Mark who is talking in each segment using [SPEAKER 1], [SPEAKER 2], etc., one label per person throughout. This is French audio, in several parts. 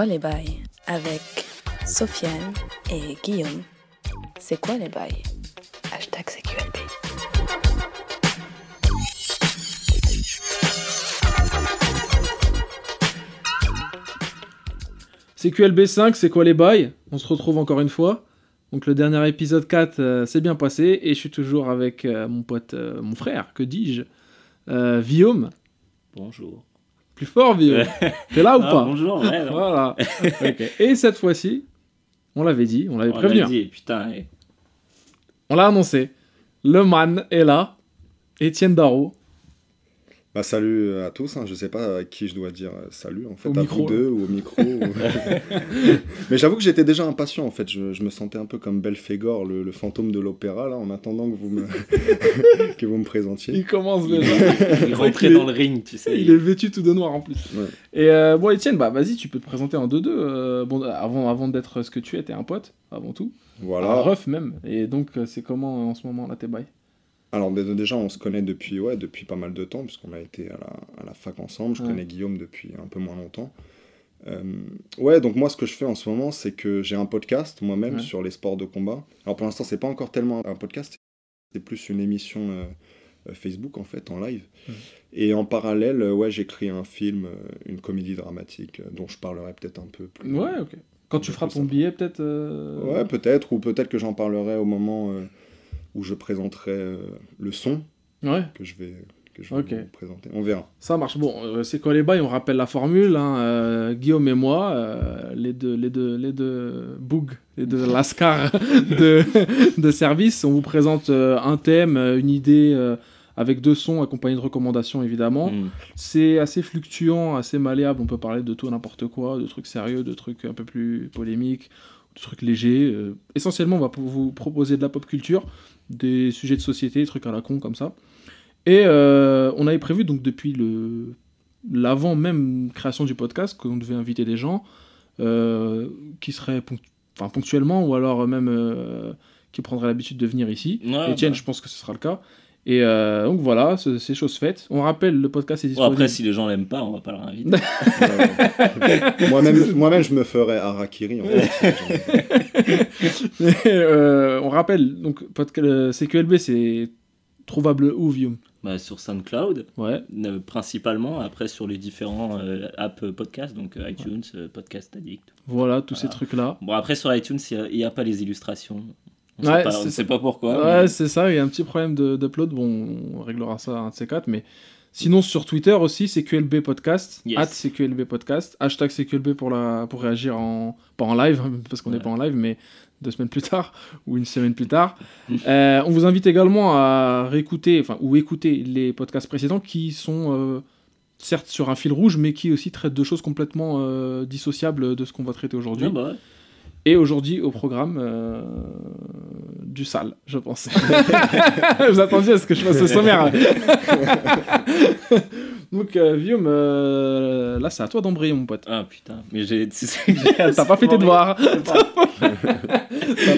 [SPEAKER 1] quoi les bails avec Sofiane et Guillaume. C'est quoi les bails? Hashtag CQLB.
[SPEAKER 2] CQLB 5, c'est quoi les bails? On se retrouve encore une fois. Donc le dernier épisode 4 euh, s'est bien passé et je suis toujours avec euh, mon pote, euh, mon frère, que dis-je euh, Guillaume.
[SPEAKER 3] Bonjour.
[SPEAKER 2] Plus fort, Guillaume. T'es là ou
[SPEAKER 3] Ah,
[SPEAKER 2] pas
[SPEAKER 3] bonjour, ouais.
[SPEAKER 2] Voilà. Et cette fois-ci, on l'avait dit, on l'avait
[SPEAKER 3] On
[SPEAKER 2] prévenu.
[SPEAKER 3] l'a dit, putain.
[SPEAKER 2] On l'a annoncé. Le man est là. Étienne Darro.
[SPEAKER 4] Bah, salut à tous, hein. je sais pas à qui je dois dire euh, salut en fait,
[SPEAKER 2] Au
[SPEAKER 4] à
[SPEAKER 2] micro,
[SPEAKER 4] vous deux ou au micro. ou- Mais j'avoue que j'étais déjà impatient en fait, je, je me sentais un peu comme Belphégor, le, le fantôme de l'opéra là, en attendant que vous me, que vous me présentiez.
[SPEAKER 2] Il commence déjà.
[SPEAKER 3] il rentrait dans le ring, tu sais.
[SPEAKER 2] Il est vêtu tout de noir en plus.
[SPEAKER 4] Ouais.
[SPEAKER 2] Et euh, bon, Étienne, bah vas-y, tu peux te présenter en 2-2. euh, bon, avant, avant d'être ce que tu es, t'es un pote, avant tout. Un
[SPEAKER 4] Voilà.
[SPEAKER 2] ref même. Et donc, euh, c'est comment euh, en ce moment là tes bails?
[SPEAKER 4] Alors dé- déjà on se connaît depuis, ouais, depuis pas mal de temps, puisqu'on a été à la, à la fac ensemble, je
[SPEAKER 2] Ouais.
[SPEAKER 4] connais Guillaume depuis un peu moins longtemps. Euh, ouais, donc moi ce que je fais en ce moment, c'est que j'ai un podcast moi-même
[SPEAKER 2] Ouais.
[SPEAKER 4] sur les sports de combat. Alors pour l'instant c'est pas encore tellement un podcast, c'est plus une émission euh, euh, Facebook en fait, en live. Et en parallèle, ouais, j'écris un film, une comédie dramatique, dont je parlerai peut-être un peu plus.
[SPEAKER 2] Ouais, ok. Quand tu feras ton billet, peut-être euh,
[SPEAKER 4] Ouais, peut-être, ou peut-être que j'en parlerai au moment où je présenterai euh, le son
[SPEAKER 2] Ouais,
[SPEAKER 4] que je vais, que je vais vous présenter. On verra.
[SPEAKER 2] ça marche. Bon, euh, c'est quoi les bails? On rappelle la formule. hein, euh, Guillaume et moi, euh, les deux, les deux, les deux Boug, les deux Lascar de, de service. On vous présente euh, un thème, une idée. avec deux sons accompagnés de recommandations évidemment.
[SPEAKER 3] Mm.
[SPEAKER 2] C'est assez fluctuant, assez malléable. On peut parler de tout n'importe quoi, de trucs sérieux, de trucs un peu plus polémiques, de trucs légers. Euh, essentiellement, on va vous proposer de la pop culture, des sujets de société, des trucs à la con comme ça. Et euh, on avait prévu donc depuis le l'avant même création du podcast qu'on devait inviter des gens euh, qui seraient enfin, ponctuellement ou alors même euh, qui prendraient l'habitude de venir ici.
[SPEAKER 3] Ouais,
[SPEAKER 2] Etienne,
[SPEAKER 3] bah.
[SPEAKER 2] je pense que ce sera le cas. Et euh, donc voilà, c'est chose faite. On rappelle, le podcast est
[SPEAKER 3] Bon,
[SPEAKER 2] disponible.
[SPEAKER 3] après, si les gens l'aiment pas, on va pas le réinviter.
[SPEAKER 4] Moi-même, moi-même, je me ferais harakiri. En fait.
[SPEAKER 2] Mais, euh, on rappelle, donc euh, CQLB, c'est trouvable où, Vium
[SPEAKER 3] Bah, sur SoundCloud,
[SPEAKER 2] Ouais,
[SPEAKER 3] euh, principalement. Après, sur les différents euh, apps euh, podcast, donc euh, iTunes, euh, Podcast Addict.
[SPEAKER 2] voilà, tous ces trucs-là.
[SPEAKER 3] Bon, après, sur iTunes, il n'y a, pas les illustrations. On
[SPEAKER 2] Ouais,
[SPEAKER 3] sait pas,
[SPEAKER 2] c'est
[SPEAKER 3] sait pourquoi.
[SPEAKER 2] Ouais,
[SPEAKER 3] mais-
[SPEAKER 2] c'est ça, il y a un petit problème d'upload. Bon, on réglera ça un de ces quatre, mais sinon sur Twitter aussi, CQLB Podcast,
[SPEAKER 3] Yes.
[SPEAKER 2] at CQLB Podcast, hashtag CQLB pour, la, pour réagir en. pas en live, parce qu'on n'est
[SPEAKER 3] Ouais.
[SPEAKER 2] pas en live, mais deux semaines plus tard, ou une semaine plus tard. Euh, on vous invite également à réécouter, enfin, ou écouter les podcasts précédents qui sont. euh, certes sur un fil rouge, mais qui aussi traitent de choses complètement euh, dissociables de ce qu'on va traiter aujourd'hui.
[SPEAKER 3] Ah, bah ouais.
[SPEAKER 2] Et aujourd'hui, au programme euh, du sale, je pense. Vous attendiez à ce que je fasse ce sommaire. Donc, euh, Guillaume, euh, là, c'est à toi d'embrayer, mon pote.
[SPEAKER 3] Ah putain, mais j'ai.
[SPEAKER 2] T'as pas fait tes devoirs. T'as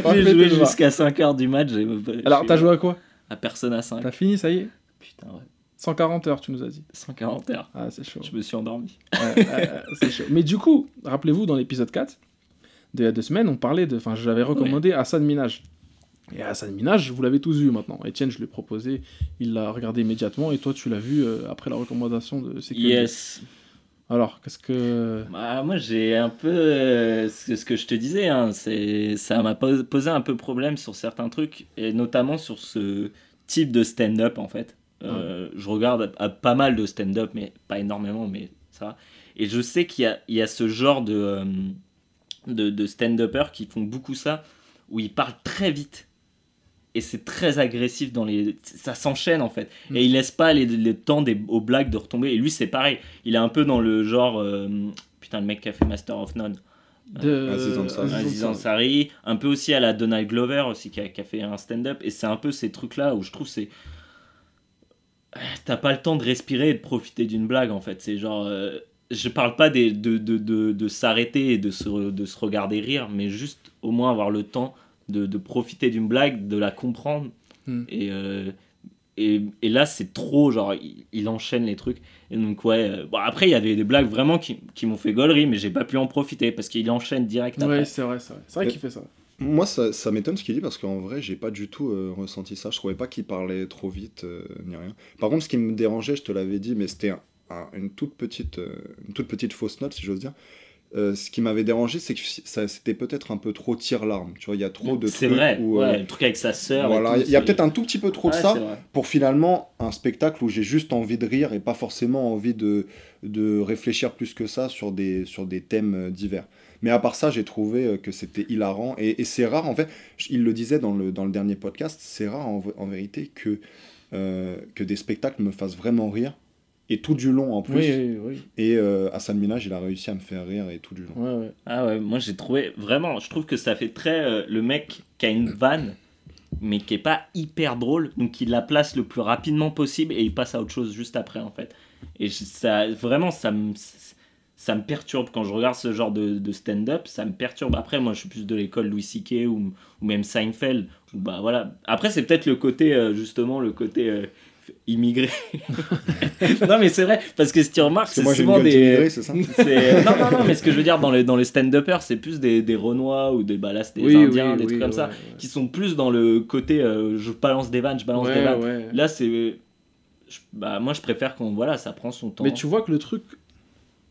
[SPEAKER 2] pas
[SPEAKER 3] J'ai joué jusqu'à 5h du match. j'ai-
[SPEAKER 2] Alors, t'as joué à quoi
[SPEAKER 3] À Persona 5.
[SPEAKER 2] T'as fini, ça y est
[SPEAKER 3] Putain, ouais.
[SPEAKER 2] 140 heures, tu nous as dit.
[SPEAKER 3] 140 heures.
[SPEAKER 2] Ah, c'est chaud.
[SPEAKER 3] Je me suis endormi.
[SPEAKER 2] Ouais, ouais, c'est chaud. Mais du coup, rappelez-vous, dans l'épisode 4, d'il y a deux semaines, on parlait de. Enfin, j'avais recommandé Hassan Minaj. Et Hassan Minaj, vous l'avez tous vu maintenant. Etienne, je l'ai proposé, il l'a regardé immédiatement, et toi, tu l'as vu euh, après la recommandation de CQLB.
[SPEAKER 3] Yes.
[SPEAKER 2] Alors, qu'est-ce que.
[SPEAKER 3] Bah, moi, j'ai un peu euh, ce, que je te disais. Hein, c'est ça m'a pos- posé un peu problème sur certains trucs, et notamment sur ce type de stand-up en fait. Euh, Je regarde à- à pas mal de stand-up, mais pas énormément, mais ça. va. Et je sais qu'il y a, il y a ce genre de, de, de stand-uppers qui font beaucoup ça, où ils parlent très vite. Et c'est très agressif dans les. Ça s'enchaîne en fait.
[SPEAKER 2] Mm.
[SPEAKER 3] Et il laisse pas les, les temps des, aux blagues de retomber. Et lui, c'est pareil. Il est un peu dans le genre. euh, putain, le mec qui a fait Master of None.
[SPEAKER 2] de...
[SPEAKER 4] Aziz Ansari.
[SPEAKER 3] Aziz Ansari. Un peu aussi à la Donald Glover aussi, qui a, qui a fait un stand-up. Et c'est un peu ces trucs-là où je trouve c'est. T'as pas le temps de respirer et de profiter d'une blague en fait. C'est genre. euh, je parle pas des, de, de, de, de s'arrêter et de se, de se regarder rire, mais juste au moins avoir le temps de, de profiter d'une blague, de la comprendre
[SPEAKER 2] Hmm.
[SPEAKER 3] et, euh, et, et là, c'est trop, genre, il, il enchaîne les trucs. Et donc, ouais. euh, bon, après, il y avait des blagues vraiment qui, qui m'ont fait gaulerie, mais j'ai pas pu en profiter parce qu'il enchaîne direct après.
[SPEAKER 2] Ouais, c'est vrai, c'est vrai. C'est vrai qu'il fait ça.
[SPEAKER 4] Moi, ça, ça m'étonne ce qu'il dit parce qu'en vrai, j'ai pas du tout euh, ressenti ça. Je trouvais pas qu'il parlait trop vite euh, ni rien. Par contre, ce qui me dérangeait, je te l'avais dit, mais c'était un- un- une toute petite, euh, une toute petite fausse note, si j'ose dire. Euh, ce qui m'avait dérangé, c'est que ça- c'était peut-être un peu trop tire-larme. Tu vois, il y a trop de
[SPEAKER 3] C'est
[SPEAKER 4] trucs
[SPEAKER 3] vrai,
[SPEAKER 4] où,
[SPEAKER 3] ouais,
[SPEAKER 4] euh,
[SPEAKER 3] le truc avec sa sœur.
[SPEAKER 4] voilà, il y a peut-être un tout petit peu trop de ça pour finalement un spectacle où j'ai juste envie de rire et pas forcément envie de, de réfléchir plus que ça sur des, sur des thèmes divers. Mais à part ça, j'ai trouvé que c'était hilarant et, et c'est rare en fait, il le disait dans le, dans le dernier podcast, c'est rare en, en vérité que, euh, que des spectacles me fassent vraiment rire et tout du long en plus.
[SPEAKER 2] Oui, oui, oui.
[SPEAKER 4] Et euh, Hassan Minaj, il a réussi à me faire rire et tout du long.
[SPEAKER 2] Ouais, ouais.
[SPEAKER 3] Ah ouais, moi j'ai trouvé vraiment, je trouve que ça fait très euh, le mec qui a une vanne, mais qui est pas hyper drôle, donc il la place le plus rapidement possible et il passe à autre chose juste après en fait. Et je- ça, vraiment, ça me, ça me perturbe quand je regarde ce genre de, de stand-up, ça me perturbe. Après, moi je suis plus de l'école Louis C.K. ou, ou même Seinfeld, où, bah voilà. Après, c'est peut-être le côté, euh, justement, le côté. Euh, immigré non mais c'est vrai parce que si tu remarques c'est souvent des
[SPEAKER 4] d'immigré, c'est ça
[SPEAKER 3] c'est- Non, non, non, mais ce que je veux dire dans les, dans les stand-uppers, c'est plus des, des Renois ou des, bah c'est des
[SPEAKER 2] Oui,
[SPEAKER 3] Indiens,
[SPEAKER 2] oui,
[SPEAKER 3] des
[SPEAKER 2] oui,
[SPEAKER 3] trucs comme
[SPEAKER 2] ouais,
[SPEAKER 3] ça,
[SPEAKER 2] ouais.
[SPEAKER 3] qui sont plus dans le côté euh, je balance des vannes, je balance des vannes.
[SPEAKER 2] ouais.
[SPEAKER 3] Là, c'est. je- Bah, moi, je préfère qu'on. Voilà, ça prend son temps.
[SPEAKER 2] Mais tu vois que le truc.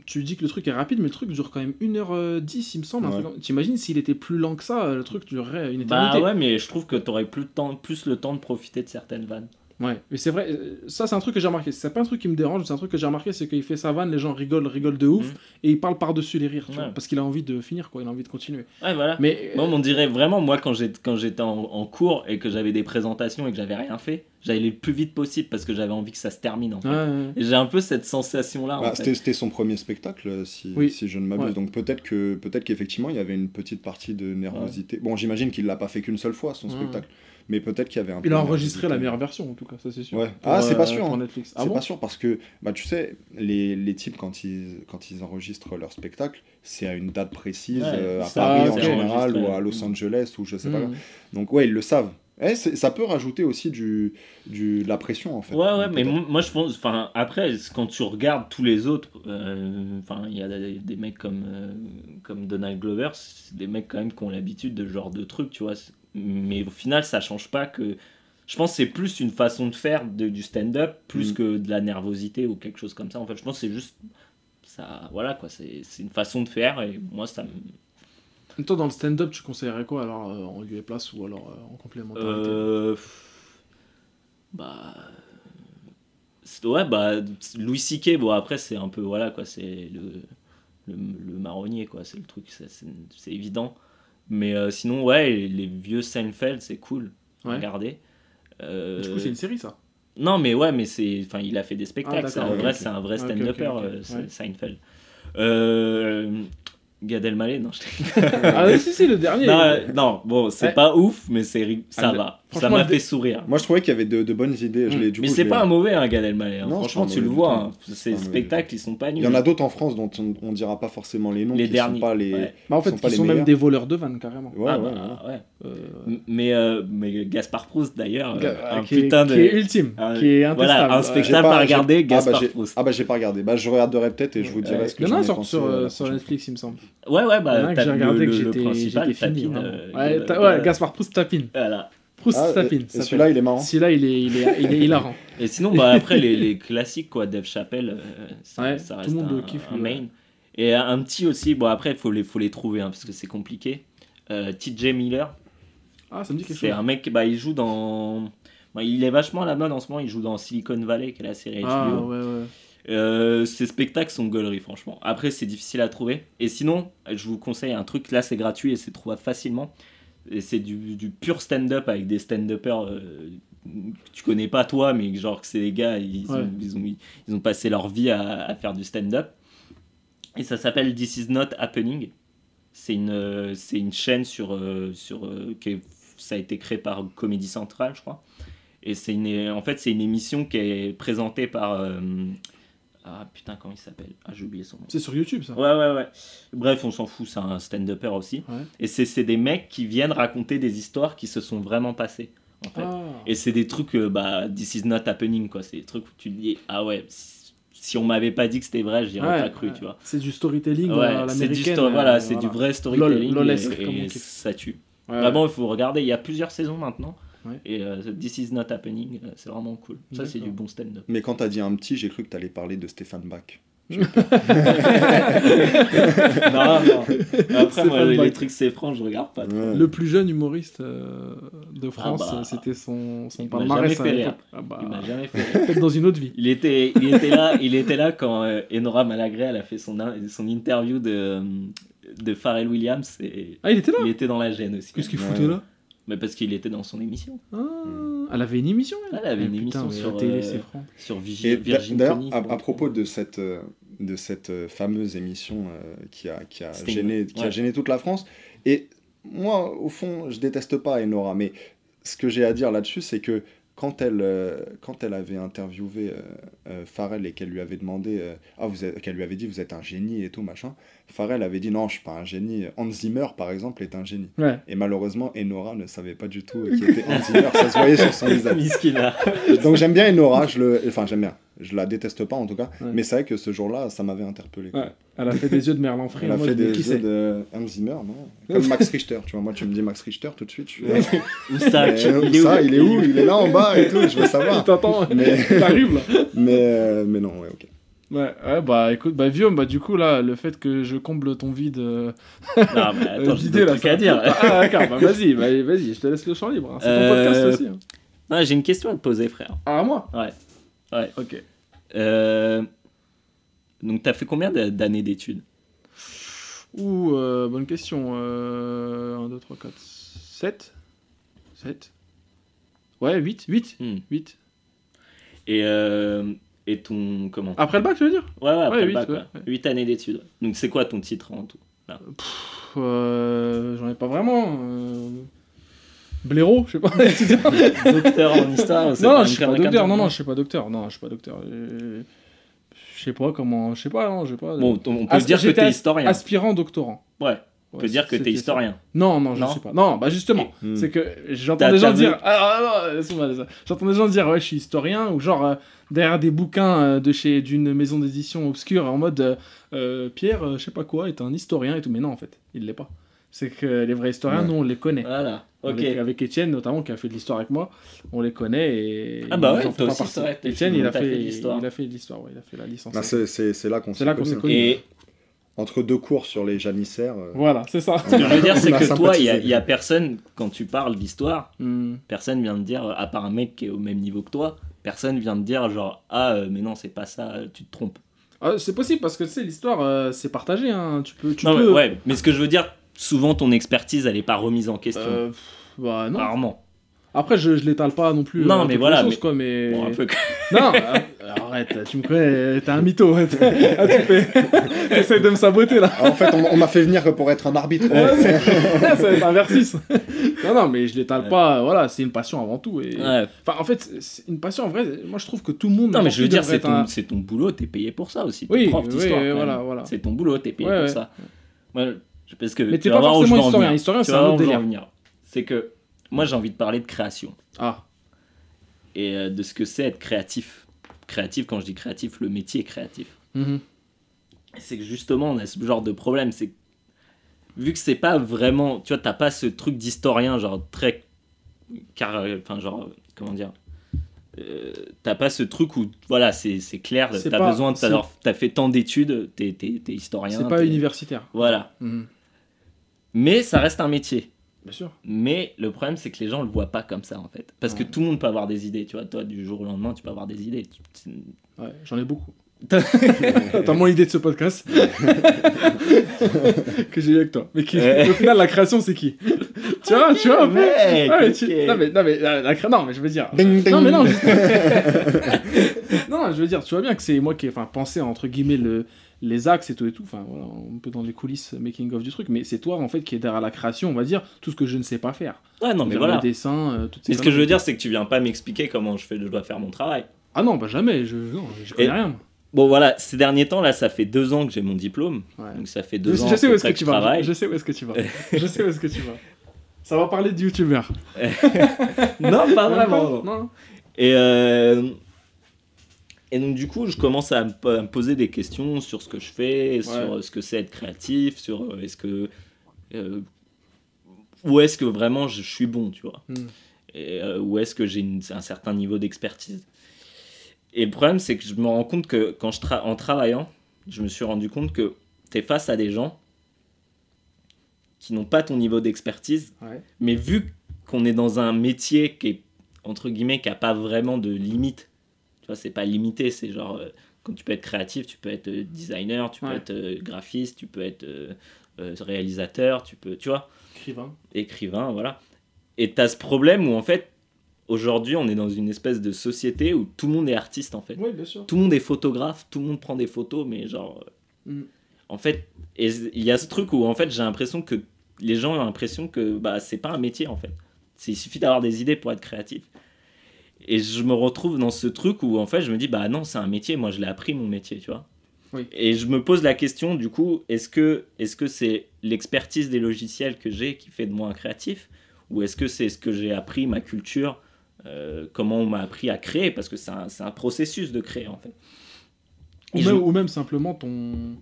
[SPEAKER 2] Tu dis que le truc est rapide, mais le truc dure quand même 1h10, il me semble. T'imagines s'il était plus lent que ça, le truc durerait une éternité.
[SPEAKER 3] Bah ouais, mais je trouve que t'aurais plus, le temps, plus le temps de profiter de certaines vannes.
[SPEAKER 2] Ouais, mais c'est vrai, euh, ça c'est un truc que j'ai remarqué. C'est pas un truc qui me dérange, c'est un truc que j'ai remarqué, c'est qu'il fait sa vanne, les gens rigolent, rigolent de ouf,
[SPEAKER 3] Mhm.
[SPEAKER 2] et il parle par-dessus les rires, tu
[SPEAKER 3] Ouais.
[SPEAKER 2] vois, parce qu'il a envie de finir, quoi, il a envie de continuer.
[SPEAKER 3] Ouais, voilà.
[SPEAKER 2] Mais
[SPEAKER 3] Moi, on dirait vraiment, moi, quand j'étais en, en cours et que j'avais des présentations et que j'avais rien fait, j'allais le plus vite possible parce que j'avais envie que ça se termine. En fait.
[SPEAKER 2] Ouais.
[SPEAKER 3] Et j'ai un peu cette sensation-là. en
[SPEAKER 4] Bah, c'était, son premier spectacle, euh, si,
[SPEAKER 2] Oui.
[SPEAKER 4] si je ne m'abuse.
[SPEAKER 2] Ouais.
[SPEAKER 4] Donc peut-être que peut-être qu'effectivement il y avait une petite partie de nervosité. Bon, j'imagine qu'il l'a pas fait qu'une seule fois son
[SPEAKER 2] Ouais.
[SPEAKER 4] spectacle, mais peut-être qu'il y avait un. peu
[SPEAKER 2] Il a enregistré la meilleure version, en tout cas, ça c'est sûr.
[SPEAKER 4] Ouais.
[SPEAKER 2] Pour,
[SPEAKER 4] Ah, c'est pas sûr, hein.
[SPEAKER 2] Netflix. Ah
[SPEAKER 4] c'est
[SPEAKER 2] bon
[SPEAKER 4] pas sûr parce que bah tu sais les, les types quand ils quand ils enregistrent leur spectacle, c'est à une date précise
[SPEAKER 3] Ouais,
[SPEAKER 4] euh, à
[SPEAKER 3] ça,
[SPEAKER 4] Paris en général ou à Los Angeles ou je sais pas.
[SPEAKER 2] Mhm.
[SPEAKER 4] Donc ouais, ils le savent. Eh, ça peut rajouter aussi du, du de la pression en fait.
[SPEAKER 3] Ouais, ouais, mais moi je pense, enfin, après, quand tu regardes tous les autres, euh, enfin, il y a des, des mecs comme, euh, comme Donald Glover, c'est des mecs quand même qui ont l'habitude de ce genre de trucs, tu vois. Mais au final, ça change pas que. Je pense que c'est plus une façon de faire de- du stand-up, plus
[SPEAKER 4] Mm.
[SPEAKER 3] que de la nervosité ou quelque chose comme ça. En fait, je pense que c'est juste. Ça, voilà quoi, c'est c'est une façon de faire et moi ça me.
[SPEAKER 2] Et Toi, dans le stand-up, tu conseillerais quoi alors euh, en lieu et place ou alors euh, en complémentarité
[SPEAKER 3] Euh, bah. Ouais, bah. Louis C.K., bon, après, c'est un peu. Voilà, quoi, c'est le, le, le marronnier, quoi. C'est le truc, c'est évident. Mais euh, sinon, ouais, les, les vieux Seinfeld, c'est cool. à
[SPEAKER 2] Ouais.
[SPEAKER 3] Regarder. Euh,
[SPEAKER 2] Du coup, c'est une série ça.
[SPEAKER 3] Non, mais ouais, mais c'est. Enfin, il a fait des spectacles.
[SPEAKER 2] Ah,
[SPEAKER 3] c'est un
[SPEAKER 2] d'accord,
[SPEAKER 3] vrai, c'est un vrai
[SPEAKER 2] ok,
[SPEAKER 3] stand-upper, euh,
[SPEAKER 2] ouais.
[SPEAKER 3] Seinfeld. Euh. Gad Elmaleh, non, je t'ai-
[SPEAKER 2] ah oui, si, si, le dernier.
[SPEAKER 3] non, euh, non, bon, c'est
[SPEAKER 2] Ouais.
[SPEAKER 3] pas ouf, mais c'est ri- ça
[SPEAKER 2] Ah,
[SPEAKER 3] va. Ça m'a fait sourire.
[SPEAKER 4] Moi je trouvais qu'il y avait de, de bonnes idées. Je
[SPEAKER 2] Mm.
[SPEAKER 4] du
[SPEAKER 3] mais c'est
[SPEAKER 4] je
[SPEAKER 3] pas un mauvais, hein, Gad Elmaleh. hein.
[SPEAKER 4] Non,
[SPEAKER 3] Franchement, tu le vois. hein. Ces spectacles, ils sont pas nuls.
[SPEAKER 4] Il y en a d'autres en France dont on, on dira pas forcément les noms,
[SPEAKER 3] Les
[SPEAKER 4] qui
[SPEAKER 3] derniers,
[SPEAKER 4] sont pas les.
[SPEAKER 3] ouais.
[SPEAKER 2] Bah, en
[SPEAKER 4] sont
[SPEAKER 2] fait,
[SPEAKER 4] pas
[SPEAKER 2] ils
[SPEAKER 4] les
[SPEAKER 2] sont même des voleurs de vannes carrément.
[SPEAKER 4] Ouais,
[SPEAKER 3] Ah,
[SPEAKER 4] ouais,
[SPEAKER 3] bah,
[SPEAKER 4] voilà.
[SPEAKER 3] ouais.
[SPEAKER 2] Euh,
[SPEAKER 3] Mais, euh, mais Gaspard Proust, d'ailleurs, euh, un
[SPEAKER 2] qui, est,
[SPEAKER 3] de.
[SPEAKER 2] qui est ultime,
[SPEAKER 3] un-
[SPEAKER 2] qui est intestable.
[SPEAKER 3] voilà, un
[SPEAKER 2] ouais.
[SPEAKER 3] spectacle.
[SPEAKER 4] J'ai
[SPEAKER 3] Tape
[SPEAKER 4] pas-
[SPEAKER 3] à regarder,
[SPEAKER 4] ah, bah,
[SPEAKER 3] Gaspard
[SPEAKER 4] j'ai-
[SPEAKER 3] Proust.
[SPEAKER 4] Ah bah j'ai pas regardé. Bah je regarderai peut-être et je vous dirai
[SPEAKER 2] Ouais.
[SPEAKER 4] ce que
[SPEAKER 2] Il y en a sur, Netflix, il me semble.
[SPEAKER 3] Ouais, ouais,
[SPEAKER 2] Il y en a
[SPEAKER 3] bah,
[SPEAKER 2] j'ai
[SPEAKER 3] le,
[SPEAKER 2] regardé que j'étais fini. Ouais, ouais, Gaspard Proust tapine.
[SPEAKER 3] Voilà.
[SPEAKER 2] Proust
[SPEAKER 4] Ah, celui-là il est marrant.
[SPEAKER 2] Celui-là, il est, il, est, il est hilarant.
[SPEAKER 3] Et sinon, bah, après, les, les classiques, quoi, Dave Chappelle, euh, ça,
[SPEAKER 2] Ouais,
[SPEAKER 3] ça
[SPEAKER 2] tout
[SPEAKER 3] reste
[SPEAKER 2] le monde
[SPEAKER 3] un,
[SPEAKER 2] kiffe,
[SPEAKER 3] un main. Et un petit aussi, bon, après, il faut les, faut les trouver, hein, parce que c'est compliqué. Euh, TJ Miller,
[SPEAKER 2] Ah, ça me dit quelque
[SPEAKER 3] c'est un mec, bah, il joue dans. bah, il est vachement à la mode en ce moment, il joue dans Silicon Valley, qui est la série HBO.
[SPEAKER 2] Ah, ouais, ouais.
[SPEAKER 3] Euh, ces spectacles sont gauleries, franchement. Après, c'est difficile à trouver. Et sinon, je vous conseille un truc, là, c'est gratuit et c'est trouvable facilement. Et c'est du, du pur stand-up avec des stand-uppers euh, que tu connais pas toi, mais genre que c'est des gars, ils,
[SPEAKER 2] Ouais.
[SPEAKER 3] ont, ils, ont, ils ont passé leur vie à, à faire du stand-up. Et ça s'appelle This Is Not Happening. C'est une, euh, c'est une chaîne sur, euh, sur qui est- ça a été créé par Comedy Central, je crois. Et c'est une, en fait, c'est une émission qui est présentée par. euh, ah putain, comment il s'appelle? Ah, j'ai oublié son nom.
[SPEAKER 2] C'est sur YouTube, ça.
[SPEAKER 3] Ouais, ouais, ouais. Bref, on s'en fout, c'est un stand-upper aussi.
[SPEAKER 2] Ouais.
[SPEAKER 3] Et c'est des mecs qui viennent raconter des histoires qui se sont vraiment passées. En fait.
[SPEAKER 2] Ah.
[SPEAKER 3] Et c'est des trucs, euh, bah, this is not happening, quoi. C'est des trucs où tu te dis, ah ouais, si, on m'avait pas dit que c'était vrai, j'y aurais
[SPEAKER 2] Ouais,
[SPEAKER 3] pas cru,
[SPEAKER 2] ouais.
[SPEAKER 3] tu vois.
[SPEAKER 2] C'est du storytelling
[SPEAKER 3] Ouais, du,
[SPEAKER 2] l'américaine.
[SPEAKER 3] sto- voilà,
[SPEAKER 2] euh,
[SPEAKER 3] c'est du vrai storytelling.
[SPEAKER 2] Lol- lolesque,
[SPEAKER 3] et, et ça tue. Vraiment, il faut regarder. Il y a plusieurs saisons maintenant.
[SPEAKER 2] Ouais.
[SPEAKER 3] Et euh, This is not happening, euh, c'est vraiment cool. Ça, c'est du bon stand-up.
[SPEAKER 4] Mais quand t'as dit un petit, j'ai cru que t'allais parler de Stéphane Bach.
[SPEAKER 3] non, non. Après, moi, les
[SPEAKER 2] Bach.
[SPEAKER 3] trucs c'est franc, je regarde pas.
[SPEAKER 4] Ouais.
[SPEAKER 2] Le plus jeune humoriste euh, de France,
[SPEAKER 3] bah,
[SPEAKER 2] c'était son, son
[SPEAKER 3] il m'a
[SPEAKER 2] palmarès
[SPEAKER 3] jamais fait.
[SPEAKER 2] Ah bah,
[SPEAKER 3] Il m'a jamais fait. rire.
[SPEAKER 2] peut-être dans une autre vie.
[SPEAKER 3] Il était, il était là, il était là quand euh, Enora Malagré elle a fait son, son interview de, de Pharrell Williams et
[SPEAKER 2] Ah, il était là?
[SPEAKER 3] il était dans la gêne aussi.
[SPEAKER 2] Qu'est-ce qu'il
[SPEAKER 4] Ouais.
[SPEAKER 2] foutait là?
[SPEAKER 3] Mais parce qu'il était dans son émission.
[SPEAKER 2] ah, Elle avait une émission elle
[SPEAKER 3] Elle avait une
[SPEAKER 2] putain,
[SPEAKER 3] émission sur,
[SPEAKER 2] la télé,
[SPEAKER 3] euh,
[SPEAKER 2] c'est franc.
[SPEAKER 3] Sur
[SPEAKER 4] Et
[SPEAKER 3] Vigi-
[SPEAKER 4] d'a-
[SPEAKER 3] Virgin
[SPEAKER 4] d'ailleurs, à, à propos de cette, euh, de cette euh, fameuse émission euh, qui a, qui, a
[SPEAKER 3] Sting.
[SPEAKER 4] gêné, qui a gêné toute la France, et moi, au fond, je déteste pas Enora, mais ce que j'ai à dire là-dessus, c'est que quand elle, euh, quand elle avait interviewé euh, euh, Pharrell et qu'elle lui avait demandé, euh, ah, vous êtes- qu'elle lui avait dit vous êtes un génie et tout machin, Pharrell avait dit non, je suis pas un génie. Hans Zimmer, par exemple, est un génie.
[SPEAKER 2] Ouais.
[SPEAKER 4] Et malheureusement, Enora ne savait pas du tout qui était Hans Zimmer, ça se voyait sur son visage. Donc j'aime bien Enora, je le... enfin j'aime bien, je la déteste pas en tout cas,
[SPEAKER 2] Ouais.
[SPEAKER 4] mais c'est vrai que ce jour-là, ça m'avait interpellé.
[SPEAKER 2] Ouais. Elle a fait des yeux de Merlin Free.
[SPEAKER 4] Elle a
[SPEAKER 2] moi,
[SPEAKER 4] fait des
[SPEAKER 2] c'est
[SPEAKER 4] de Hans Zimmer, non Comme Max Richter, tu vois, moi tu me dis Max Richter tout de suite, je.
[SPEAKER 3] Où ça,
[SPEAKER 4] Mais, euh,
[SPEAKER 3] il est
[SPEAKER 4] ça,
[SPEAKER 3] où
[SPEAKER 4] il est où Il est là en bas et tout, je veux savoir.
[SPEAKER 2] T'attends,
[SPEAKER 4] Mais-
[SPEAKER 2] t'arrives là.
[SPEAKER 4] Mais, euh, mais non, ouais, ok.
[SPEAKER 2] Ouais, ouais, bah écoute, bah Viom, bah du coup là, le fait que je comble ton vide euh,
[SPEAKER 3] Non, mais attends, j'ai trucs à dire.
[SPEAKER 2] Ah d'accord, bah vas-y, bah, vas-y, je te laisse le champ libre. hein. C'est ton
[SPEAKER 3] Euh,
[SPEAKER 2] podcast aussi. hein.
[SPEAKER 3] Non, j'ai une question à te poser, frère.
[SPEAKER 2] Ah à moi
[SPEAKER 3] Ouais. Ouais.
[SPEAKER 2] Ok.
[SPEAKER 3] Euh, Donc, t'as fait combien d'a- d'années d'études?
[SPEAKER 2] Ouh, euh, bonne question. Euh, 1, 2, 3, 4, 7 7 Ouais, 8, 8,
[SPEAKER 3] Hmm.
[SPEAKER 2] 8.
[SPEAKER 3] Et, euh, et ton. Comment?
[SPEAKER 2] Après le bac, tu veux dire?
[SPEAKER 3] Ouais, ouais, après
[SPEAKER 2] Ouais,
[SPEAKER 3] le bac,
[SPEAKER 2] ouais,
[SPEAKER 3] ouais.
[SPEAKER 2] ouais.
[SPEAKER 3] 8 années d'études. Donc, c'est quoi ton titre en tout
[SPEAKER 2] euh, J'en ai pas vraiment. Blaireau, je sais pas.
[SPEAKER 3] Docteur en histoire
[SPEAKER 2] non,
[SPEAKER 3] pas
[SPEAKER 2] je suis pas docteur. Non, non, je suis pas docteur. Non, je suis pas docteur. Je sais pas comment. Je sais pas, non, je sais pas.
[SPEAKER 3] Bon, on peut
[SPEAKER 2] As-
[SPEAKER 3] dire que t'es historien.
[SPEAKER 2] Aspirant doctorant.
[SPEAKER 3] Ouais, on peut
[SPEAKER 2] Ouais,
[SPEAKER 3] dire que t'es historien.
[SPEAKER 2] Non, non, je
[SPEAKER 3] Non
[SPEAKER 2] sais pas. Non, bah justement,
[SPEAKER 4] Hmm.
[SPEAKER 2] c'est que j'entends des gens dire. Ah, ah, non, laisse-moi, laisse-moi. J'entends des gens dire, ouais, je suis historien, ou genre euh, derrière des bouquins euh, de chez d'une maison d'édition obscure en mode euh, Pierre, je sais pas quoi, est un historien et tout. Mais non, en fait, il l'est pas. C'est que les vrais historiens,
[SPEAKER 4] Ouais.
[SPEAKER 2] nous, on les connaît.
[SPEAKER 3] Voilà.
[SPEAKER 2] Avec, avec Étienne, notamment, qui a fait de l'histoire avec moi, on les connaît et.
[SPEAKER 3] Ah bah ouais, toi aussi, c'est vrai,
[SPEAKER 2] Étienne, il a fait,
[SPEAKER 3] l'histoire.
[SPEAKER 2] il a fait de l'histoire, ouais, il a fait la licence.
[SPEAKER 4] Bah, c'est c'est- c'est là qu'on
[SPEAKER 2] C'est
[SPEAKER 4] s'est
[SPEAKER 2] là qu'on
[SPEAKER 4] connus,
[SPEAKER 2] s'est connus.
[SPEAKER 3] Et
[SPEAKER 4] Entre deux cours sur les janissaires. euh,
[SPEAKER 2] Voilà, c'est ça.
[SPEAKER 3] ce que je veux dire, c'est que toi, il y, a- personne, quand tu parles d'histoire,
[SPEAKER 2] Hmm.
[SPEAKER 3] personne vient de dire, à part un mec qui est au même niveau que toi, personne vient de dire genre, ah, euh, mais non, c'est pas ça, tu te trompes.
[SPEAKER 2] Ah, c'est possible parce que tu sais, l'histoire, euh, c'est partagé. Hein. Tu peux. Tu
[SPEAKER 3] non,
[SPEAKER 2] peux...
[SPEAKER 3] mais, ouais, mais ce que je veux dire, souvent ton expertise, elle est pas remise en question.
[SPEAKER 2] Euh, pff, bah non.
[SPEAKER 3] Rarement.
[SPEAKER 2] Après, je, je l'étale pas non plus.
[SPEAKER 3] Non,
[SPEAKER 2] euh,
[SPEAKER 3] mais voilà,
[SPEAKER 2] choses,
[SPEAKER 3] mais-
[SPEAKER 2] quoi, mais...
[SPEAKER 3] Bon, un peu que-
[SPEAKER 2] Non, euh, arrête, tu me connais, t'es un mytho. ah. T'essayes de me saboter là.
[SPEAKER 4] En fait, on, on m'a fait venir que pour être un arbitre.
[SPEAKER 2] ça va être un versus. non, non, mais je l'étale pas. Voilà, c'est une passion avant tout. Et...
[SPEAKER 3] Ouais.
[SPEAKER 2] Enfin, en fait, c'est une passion en vrai. Moi, je trouve que tout le monde.
[SPEAKER 3] Non, mais je veux dire, c'est ton,
[SPEAKER 2] un-
[SPEAKER 3] ton boulot, t'es payé pour ça aussi.
[SPEAKER 2] Oui,
[SPEAKER 3] prof
[SPEAKER 2] oui, voilà, voilà.
[SPEAKER 3] C'est ton boulot, t'es payé
[SPEAKER 2] Ouais,
[SPEAKER 3] pour
[SPEAKER 2] ouais.
[SPEAKER 3] ça. Moi, parce que
[SPEAKER 2] Mais t'es pas forcément historien. Historien, c'est un autre délire.
[SPEAKER 3] C'est que moi, j'ai envie de parler de création
[SPEAKER 2] Ah,
[SPEAKER 3] et euh, de ce que c'est être créatif. Créatif, quand je dis créatif, le métier créatif.
[SPEAKER 2] mhm.
[SPEAKER 3] c'est que justement on a ce genre de problème c'est vu que c'est pas vraiment tu vois t'as pas ce truc d'historien genre très car enfin genre comment dire euh, t'as pas ce truc où voilà c'est c'est clair t'as besoin de t'as fait tant d'études t'es historien
[SPEAKER 2] c'est pas universitaire.
[SPEAKER 3] voilà
[SPEAKER 2] Mhm.
[SPEAKER 3] Mais ça reste un métier
[SPEAKER 2] Bien sûr.
[SPEAKER 3] mais le problème c'est que les gens le voient pas comme ça en fait parce que tout le monde peut avoir des idées tu vois toi du jour au lendemain tu peux avoir des idées
[SPEAKER 2] Ouais, j'en ai beaucoup. T'as moins idée de ce podcast que j'ai eu avec toi. Mais qui, au final, la création, c'est qui? Tu vois, tu vois, un peu
[SPEAKER 3] mec,
[SPEAKER 2] Ouais, mais tu- non, mais, non, mais la, la non, mais je veux dire.
[SPEAKER 4] Ding, ding.
[SPEAKER 2] Non, mais non, je... non, je veux dire, tu vois bien que c'est moi qui ai enfin, pensé entre guillemets le, les axes et tout et tout. Enfin, voilà, un peu dans les coulisses making of du truc, mais c'est toi en fait qui est derrière la création, on va dire, tout ce que je ne sais pas faire.
[SPEAKER 3] ouais non mais voilà
[SPEAKER 2] Le dessin, euh, toutes ces
[SPEAKER 3] Mais ce que je veux dire, c'est que tu viens pas m'expliquer comment je, fais, je dois faire mon travail.
[SPEAKER 2] Ah non, bah jamais, je, non, je connais
[SPEAKER 3] Et-
[SPEAKER 2] rien.
[SPEAKER 3] Bon, voilà, ces derniers temps, là, ça fait deux ans que j'ai mon diplôme.
[SPEAKER 2] Ouais.
[SPEAKER 3] Donc ça fait
[SPEAKER 2] Je,
[SPEAKER 3] deux ans
[SPEAKER 2] je sais où est-ce que tu vas. Je sais où est-ce que tu vas. je sais où est-ce que tu vas. Ça va parler de youtubeur.
[SPEAKER 3] non, pas vraiment.
[SPEAKER 2] Non.
[SPEAKER 3] Et, euh, et donc, du coup, je commence à me, poser des questions sur ce que je fais, sur ce que c'est être créatif, sur euh, est-ce que. euh, où est-ce que vraiment je, suis bon, tu vois
[SPEAKER 2] Hmm.
[SPEAKER 3] et euh, où est-ce que j'ai un certain niveau d'expertise. Et le problème, c'est que je me rends compte que quand je tra- en travaillant, je me suis rendu compte que tu es face à des gens qui n'ont pas ton niveau d'expertise,
[SPEAKER 2] Ouais.
[SPEAKER 3] mais vu qu'on est dans un métier qui est, entre guillemets, qui n'a pas vraiment de limite, tu vois, c'est pas limité, c'est genre, euh, quand tu peux être créatif, tu peux être euh, designer, tu peux être euh, graphiste, tu peux être euh, euh, réalisateur, tu peux, tu vois
[SPEAKER 2] Écrivain.
[SPEAKER 3] écrivain, voilà. Et tu as ce problème où en fait, aujourd'hui, on est dans une espèce de société où tout le monde est artiste en fait.
[SPEAKER 2] Oui, bien sûr.
[SPEAKER 3] Tout le monde est photographe, tout le monde prend des photos, mais genre. euh,
[SPEAKER 2] Mm.
[SPEAKER 3] En fait, il y a ce truc où en fait, j'ai l'impression que les gens ont l'impression que bah, c'est pas un métier en fait. Il suffit d'avoir des idées pour être créatif. Et je me retrouve dans ce truc où en fait, je me dis, bah non, c'est un métier, moi je l'ai appris mon métier, tu vois.
[SPEAKER 2] Oui.
[SPEAKER 3] Et je me pose la question, du coup, est-ce que est-ce que c'est l'expertise des logiciels que j'ai qui fait de moi un créatif Ou est-ce que c'est ce que j'ai appris, ma culture, euh, comment on m'a appris à créer? Parce que c'est un, un processus de créer, en fait.
[SPEAKER 2] Ou
[SPEAKER 3] Et
[SPEAKER 2] même,
[SPEAKER 3] je-
[SPEAKER 2] ou même simplement ton,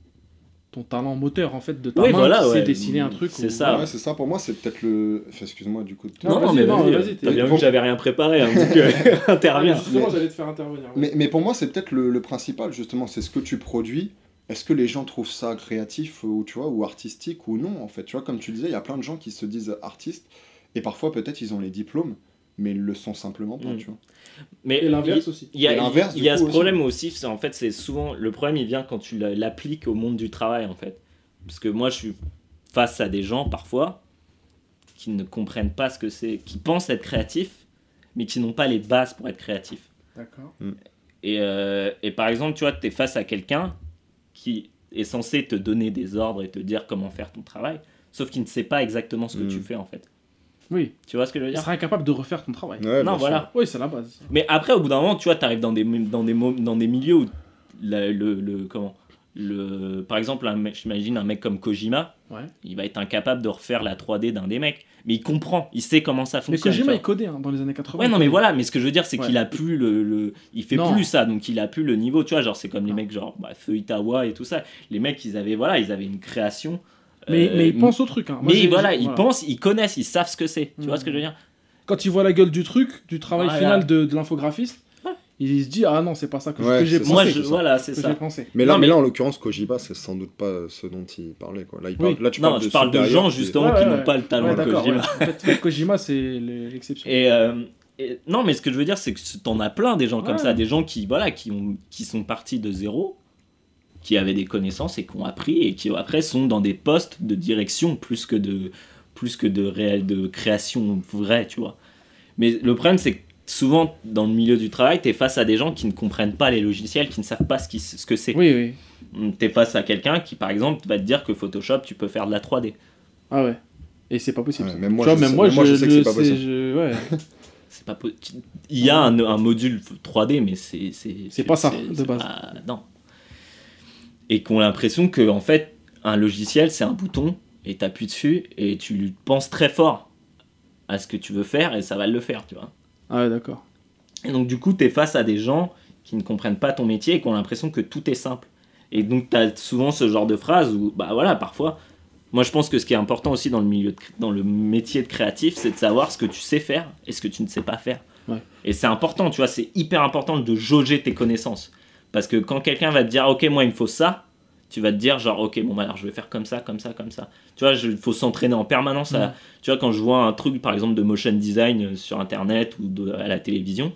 [SPEAKER 2] ton talent moteur en fait de ta
[SPEAKER 3] Oui,
[SPEAKER 2] main
[SPEAKER 3] voilà, ouais.
[SPEAKER 2] dessiner un truc.
[SPEAKER 3] C'est
[SPEAKER 2] ou-
[SPEAKER 3] ça.
[SPEAKER 4] Ouais, c'est ça, pour moi, c'est peut-être le. Enfin, excuse-moi, du coup.
[SPEAKER 2] Non,
[SPEAKER 3] Non, mais vas-y,
[SPEAKER 2] vas-y,
[SPEAKER 3] t'as
[SPEAKER 2] t'es-
[SPEAKER 3] bien vu
[SPEAKER 4] Pour-
[SPEAKER 3] que j'avais rien préparé, hein, donc euh,
[SPEAKER 2] Ah,
[SPEAKER 3] interviens.
[SPEAKER 2] justement, j'allais te faire intervenir. ouais.
[SPEAKER 4] Mais, mais pour moi, c'est peut-être le, le principal, justement, c'est ce que tu produis. Est-ce que les gens trouvent ça créatif ou, tu vois, ou artistique ou non, en fait? Tu vois, comme tu disais, il y a plein de gens qui se disent artistes, et parfois, peut-être, ils ont les diplômes, mais ils le sont simplement pas,
[SPEAKER 3] Mm.
[SPEAKER 4] tu vois.
[SPEAKER 3] Mais
[SPEAKER 2] Et l'inverse aussi.
[SPEAKER 3] Il y a,
[SPEAKER 4] Et l'inverse,
[SPEAKER 3] il y a ce
[SPEAKER 4] aussi.
[SPEAKER 3] problème aussi, c'est en fait, c'est souvent le problème, il vient quand tu la- l'appliques au monde du travail, en fait. Parce que moi, je suis face à des gens parfois qui ne comprennent pas ce que c'est, qui pensent être créatifs, mais qui n'ont pas les bases pour être créatifs.
[SPEAKER 2] D'accord.
[SPEAKER 3] Et, euh, et par exemple, tu vois, tu es face à quelqu'un qui est censé te donner des ordres et te dire comment faire ton travail, sauf qu'il ne sait pas exactement ce que
[SPEAKER 4] Mm.
[SPEAKER 3] tu fais, en fait.
[SPEAKER 2] Oui.
[SPEAKER 3] Tu vois ce que je veux
[SPEAKER 2] Il
[SPEAKER 3] dire
[SPEAKER 2] sera incapable de refaire ton travail.
[SPEAKER 4] Ouais,
[SPEAKER 3] Non,
[SPEAKER 4] sûr.
[SPEAKER 3] voilà.
[SPEAKER 2] Oui, c'est la base.
[SPEAKER 3] Mais après, au bout d'un moment, tu vois, tu arrives dans des, dans, des, dans des milieux où, la- le, le- comment, le, par exemple, un mec- j'imagine un mec comme Kojima,
[SPEAKER 2] Ouais.
[SPEAKER 3] il va être incapable de refaire la 3D d'un des mecs. Mais il comprend, il sait comment ça
[SPEAKER 2] Mais
[SPEAKER 3] fonctionne.
[SPEAKER 2] Kojima,
[SPEAKER 3] tu
[SPEAKER 2] il codait hein, dans les années 80.
[SPEAKER 3] Ouais, non, mais voilà, mais ce que je veux dire, c'est
[SPEAKER 2] Ouais.
[SPEAKER 3] qu'il a plus le, le- Il fait
[SPEAKER 2] Non.
[SPEAKER 3] plus ça, donc il a plus le niveau, tu vois, genre, c'est comme les mecs, genre, bah, Feu Itawa et tout ça. Les mecs, ils avaient, voilà, ils avaient une création.
[SPEAKER 2] Mais,
[SPEAKER 3] euh,
[SPEAKER 2] mais il pense au truc. Hein. Moi,
[SPEAKER 3] mais voilà, ils pensent, ils connaissent, ils savent ce que c'est. Tu vois
[SPEAKER 2] Mm.
[SPEAKER 3] ce que je veux dire?
[SPEAKER 2] Quand il voit la gueule du truc, du travail
[SPEAKER 3] Voilà.
[SPEAKER 2] final de, de l'infographiste, il se dit Ah non, c'est pas ça que,
[SPEAKER 4] Ouais,
[SPEAKER 2] que j'ai
[SPEAKER 4] ça,
[SPEAKER 3] Moi,
[SPEAKER 2] pensé.
[SPEAKER 3] je,
[SPEAKER 4] c'est ça.
[SPEAKER 3] voilà, c'est
[SPEAKER 2] que
[SPEAKER 3] ça.
[SPEAKER 2] j'ai pensé.
[SPEAKER 4] Mais là,
[SPEAKER 3] Non,
[SPEAKER 4] mais...
[SPEAKER 3] mais-
[SPEAKER 4] là, en l'occurrence, Kojima, c'est sans doute pas ce dont il parlait, quoi. Là, il parle...
[SPEAKER 2] Oui.
[SPEAKER 4] là tu
[SPEAKER 3] Non,
[SPEAKER 4] parles
[SPEAKER 3] je
[SPEAKER 4] de
[SPEAKER 3] parle de gens justement
[SPEAKER 2] Ouais,
[SPEAKER 3] qui
[SPEAKER 2] ouais,
[SPEAKER 3] n'ont
[SPEAKER 2] ouais.
[SPEAKER 3] pas le talent
[SPEAKER 2] Ouais,
[SPEAKER 3] de. Kojima.
[SPEAKER 2] ouais. En fait, fait, Kojima, c'est l'exception.
[SPEAKER 3] Et, euh, et- non, mais ce que je veux dire, c'est que t'en as plein des gens comme ça, des gens qui, voilà, qui, ont, qui sont partis de zéro, qui avaient des connaissances et qui ont appris et qui après sont dans des postes de direction plus que de, plus que de, réel, de création vraie, tu vois. Mais le problème, c'est que souvent, dans le milieu du travail, tu es face à des gens qui ne comprennent pas les logiciels, qui ne savent pas ce, qui- ce que c'est.
[SPEAKER 2] Oui, oui.
[SPEAKER 3] Tu es face à quelqu'un qui, par exemple, va te dire que Photoshop, tu peux faire de la 3D.
[SPEAKER 2] Ah ouais. Et c'est pas possible.
[SPEAKER 4] Ouais, même moi,
[SPEAKER 2] Tu vois,
[SPEAKER 4] je
[SPEAKER 2] même
[SPEAKER 4] sais-
[SPEAKER 2] moi,
[SPEAKER 4] même moi, je sais que c'est pas possible.
[SPEAKER 2] je- ouais.
[SPEAKER 3] C'est pas po- tu- Il y a un, un module 3D, mais c'est.
[SPEAKER 2] C'est pas ça, de
[SPEAKER 3] c'est
[SPEAKER 2] base.
[SPEAKER 3] pas- non. Et qu'on a l'impression que, en fait, un logiciel, c'est un bouton, et tu appuies dessus, et tu penses très fort à ce que tu veux faire, et ça va le faire, tu vois.
[SPEAKER 2] Ah ouais, d'accord.
[SPEAKER 3] Et donc, du coup, tu es face à des gens qui ne comprennent pas ton métier et qui ont l'impression que tout est simple. Et donc, tu as souvent ce genre de phrase où, bah voilà, parfois. Moi, je pense que ce qui est important aussi dans le, milieu de- dans le métier de créatif, c'est de savoir ce que tu sais faire et ce que tu ne sais pas faire.
[SPEAKER 2] Ouais.
[SPEAKER 3] Et c'est important, tu vois, c'est hyper important de jauger tes connaissances. Parce que quand quelqu'un va te dire, ok, moi, il me faut ça, tu vas te dire, genre, ok, bon, bah, alors je vais faire comme ça, comme ça, comme ça. Tu vois, il faut s'entraîner en permanence. À,
[SPEAKER 2] Ouais.
[SPEAKER 3] Tu vois, quand je vois un truc, par exemple, de motion design euh, sur Internet ou de- à la télévision,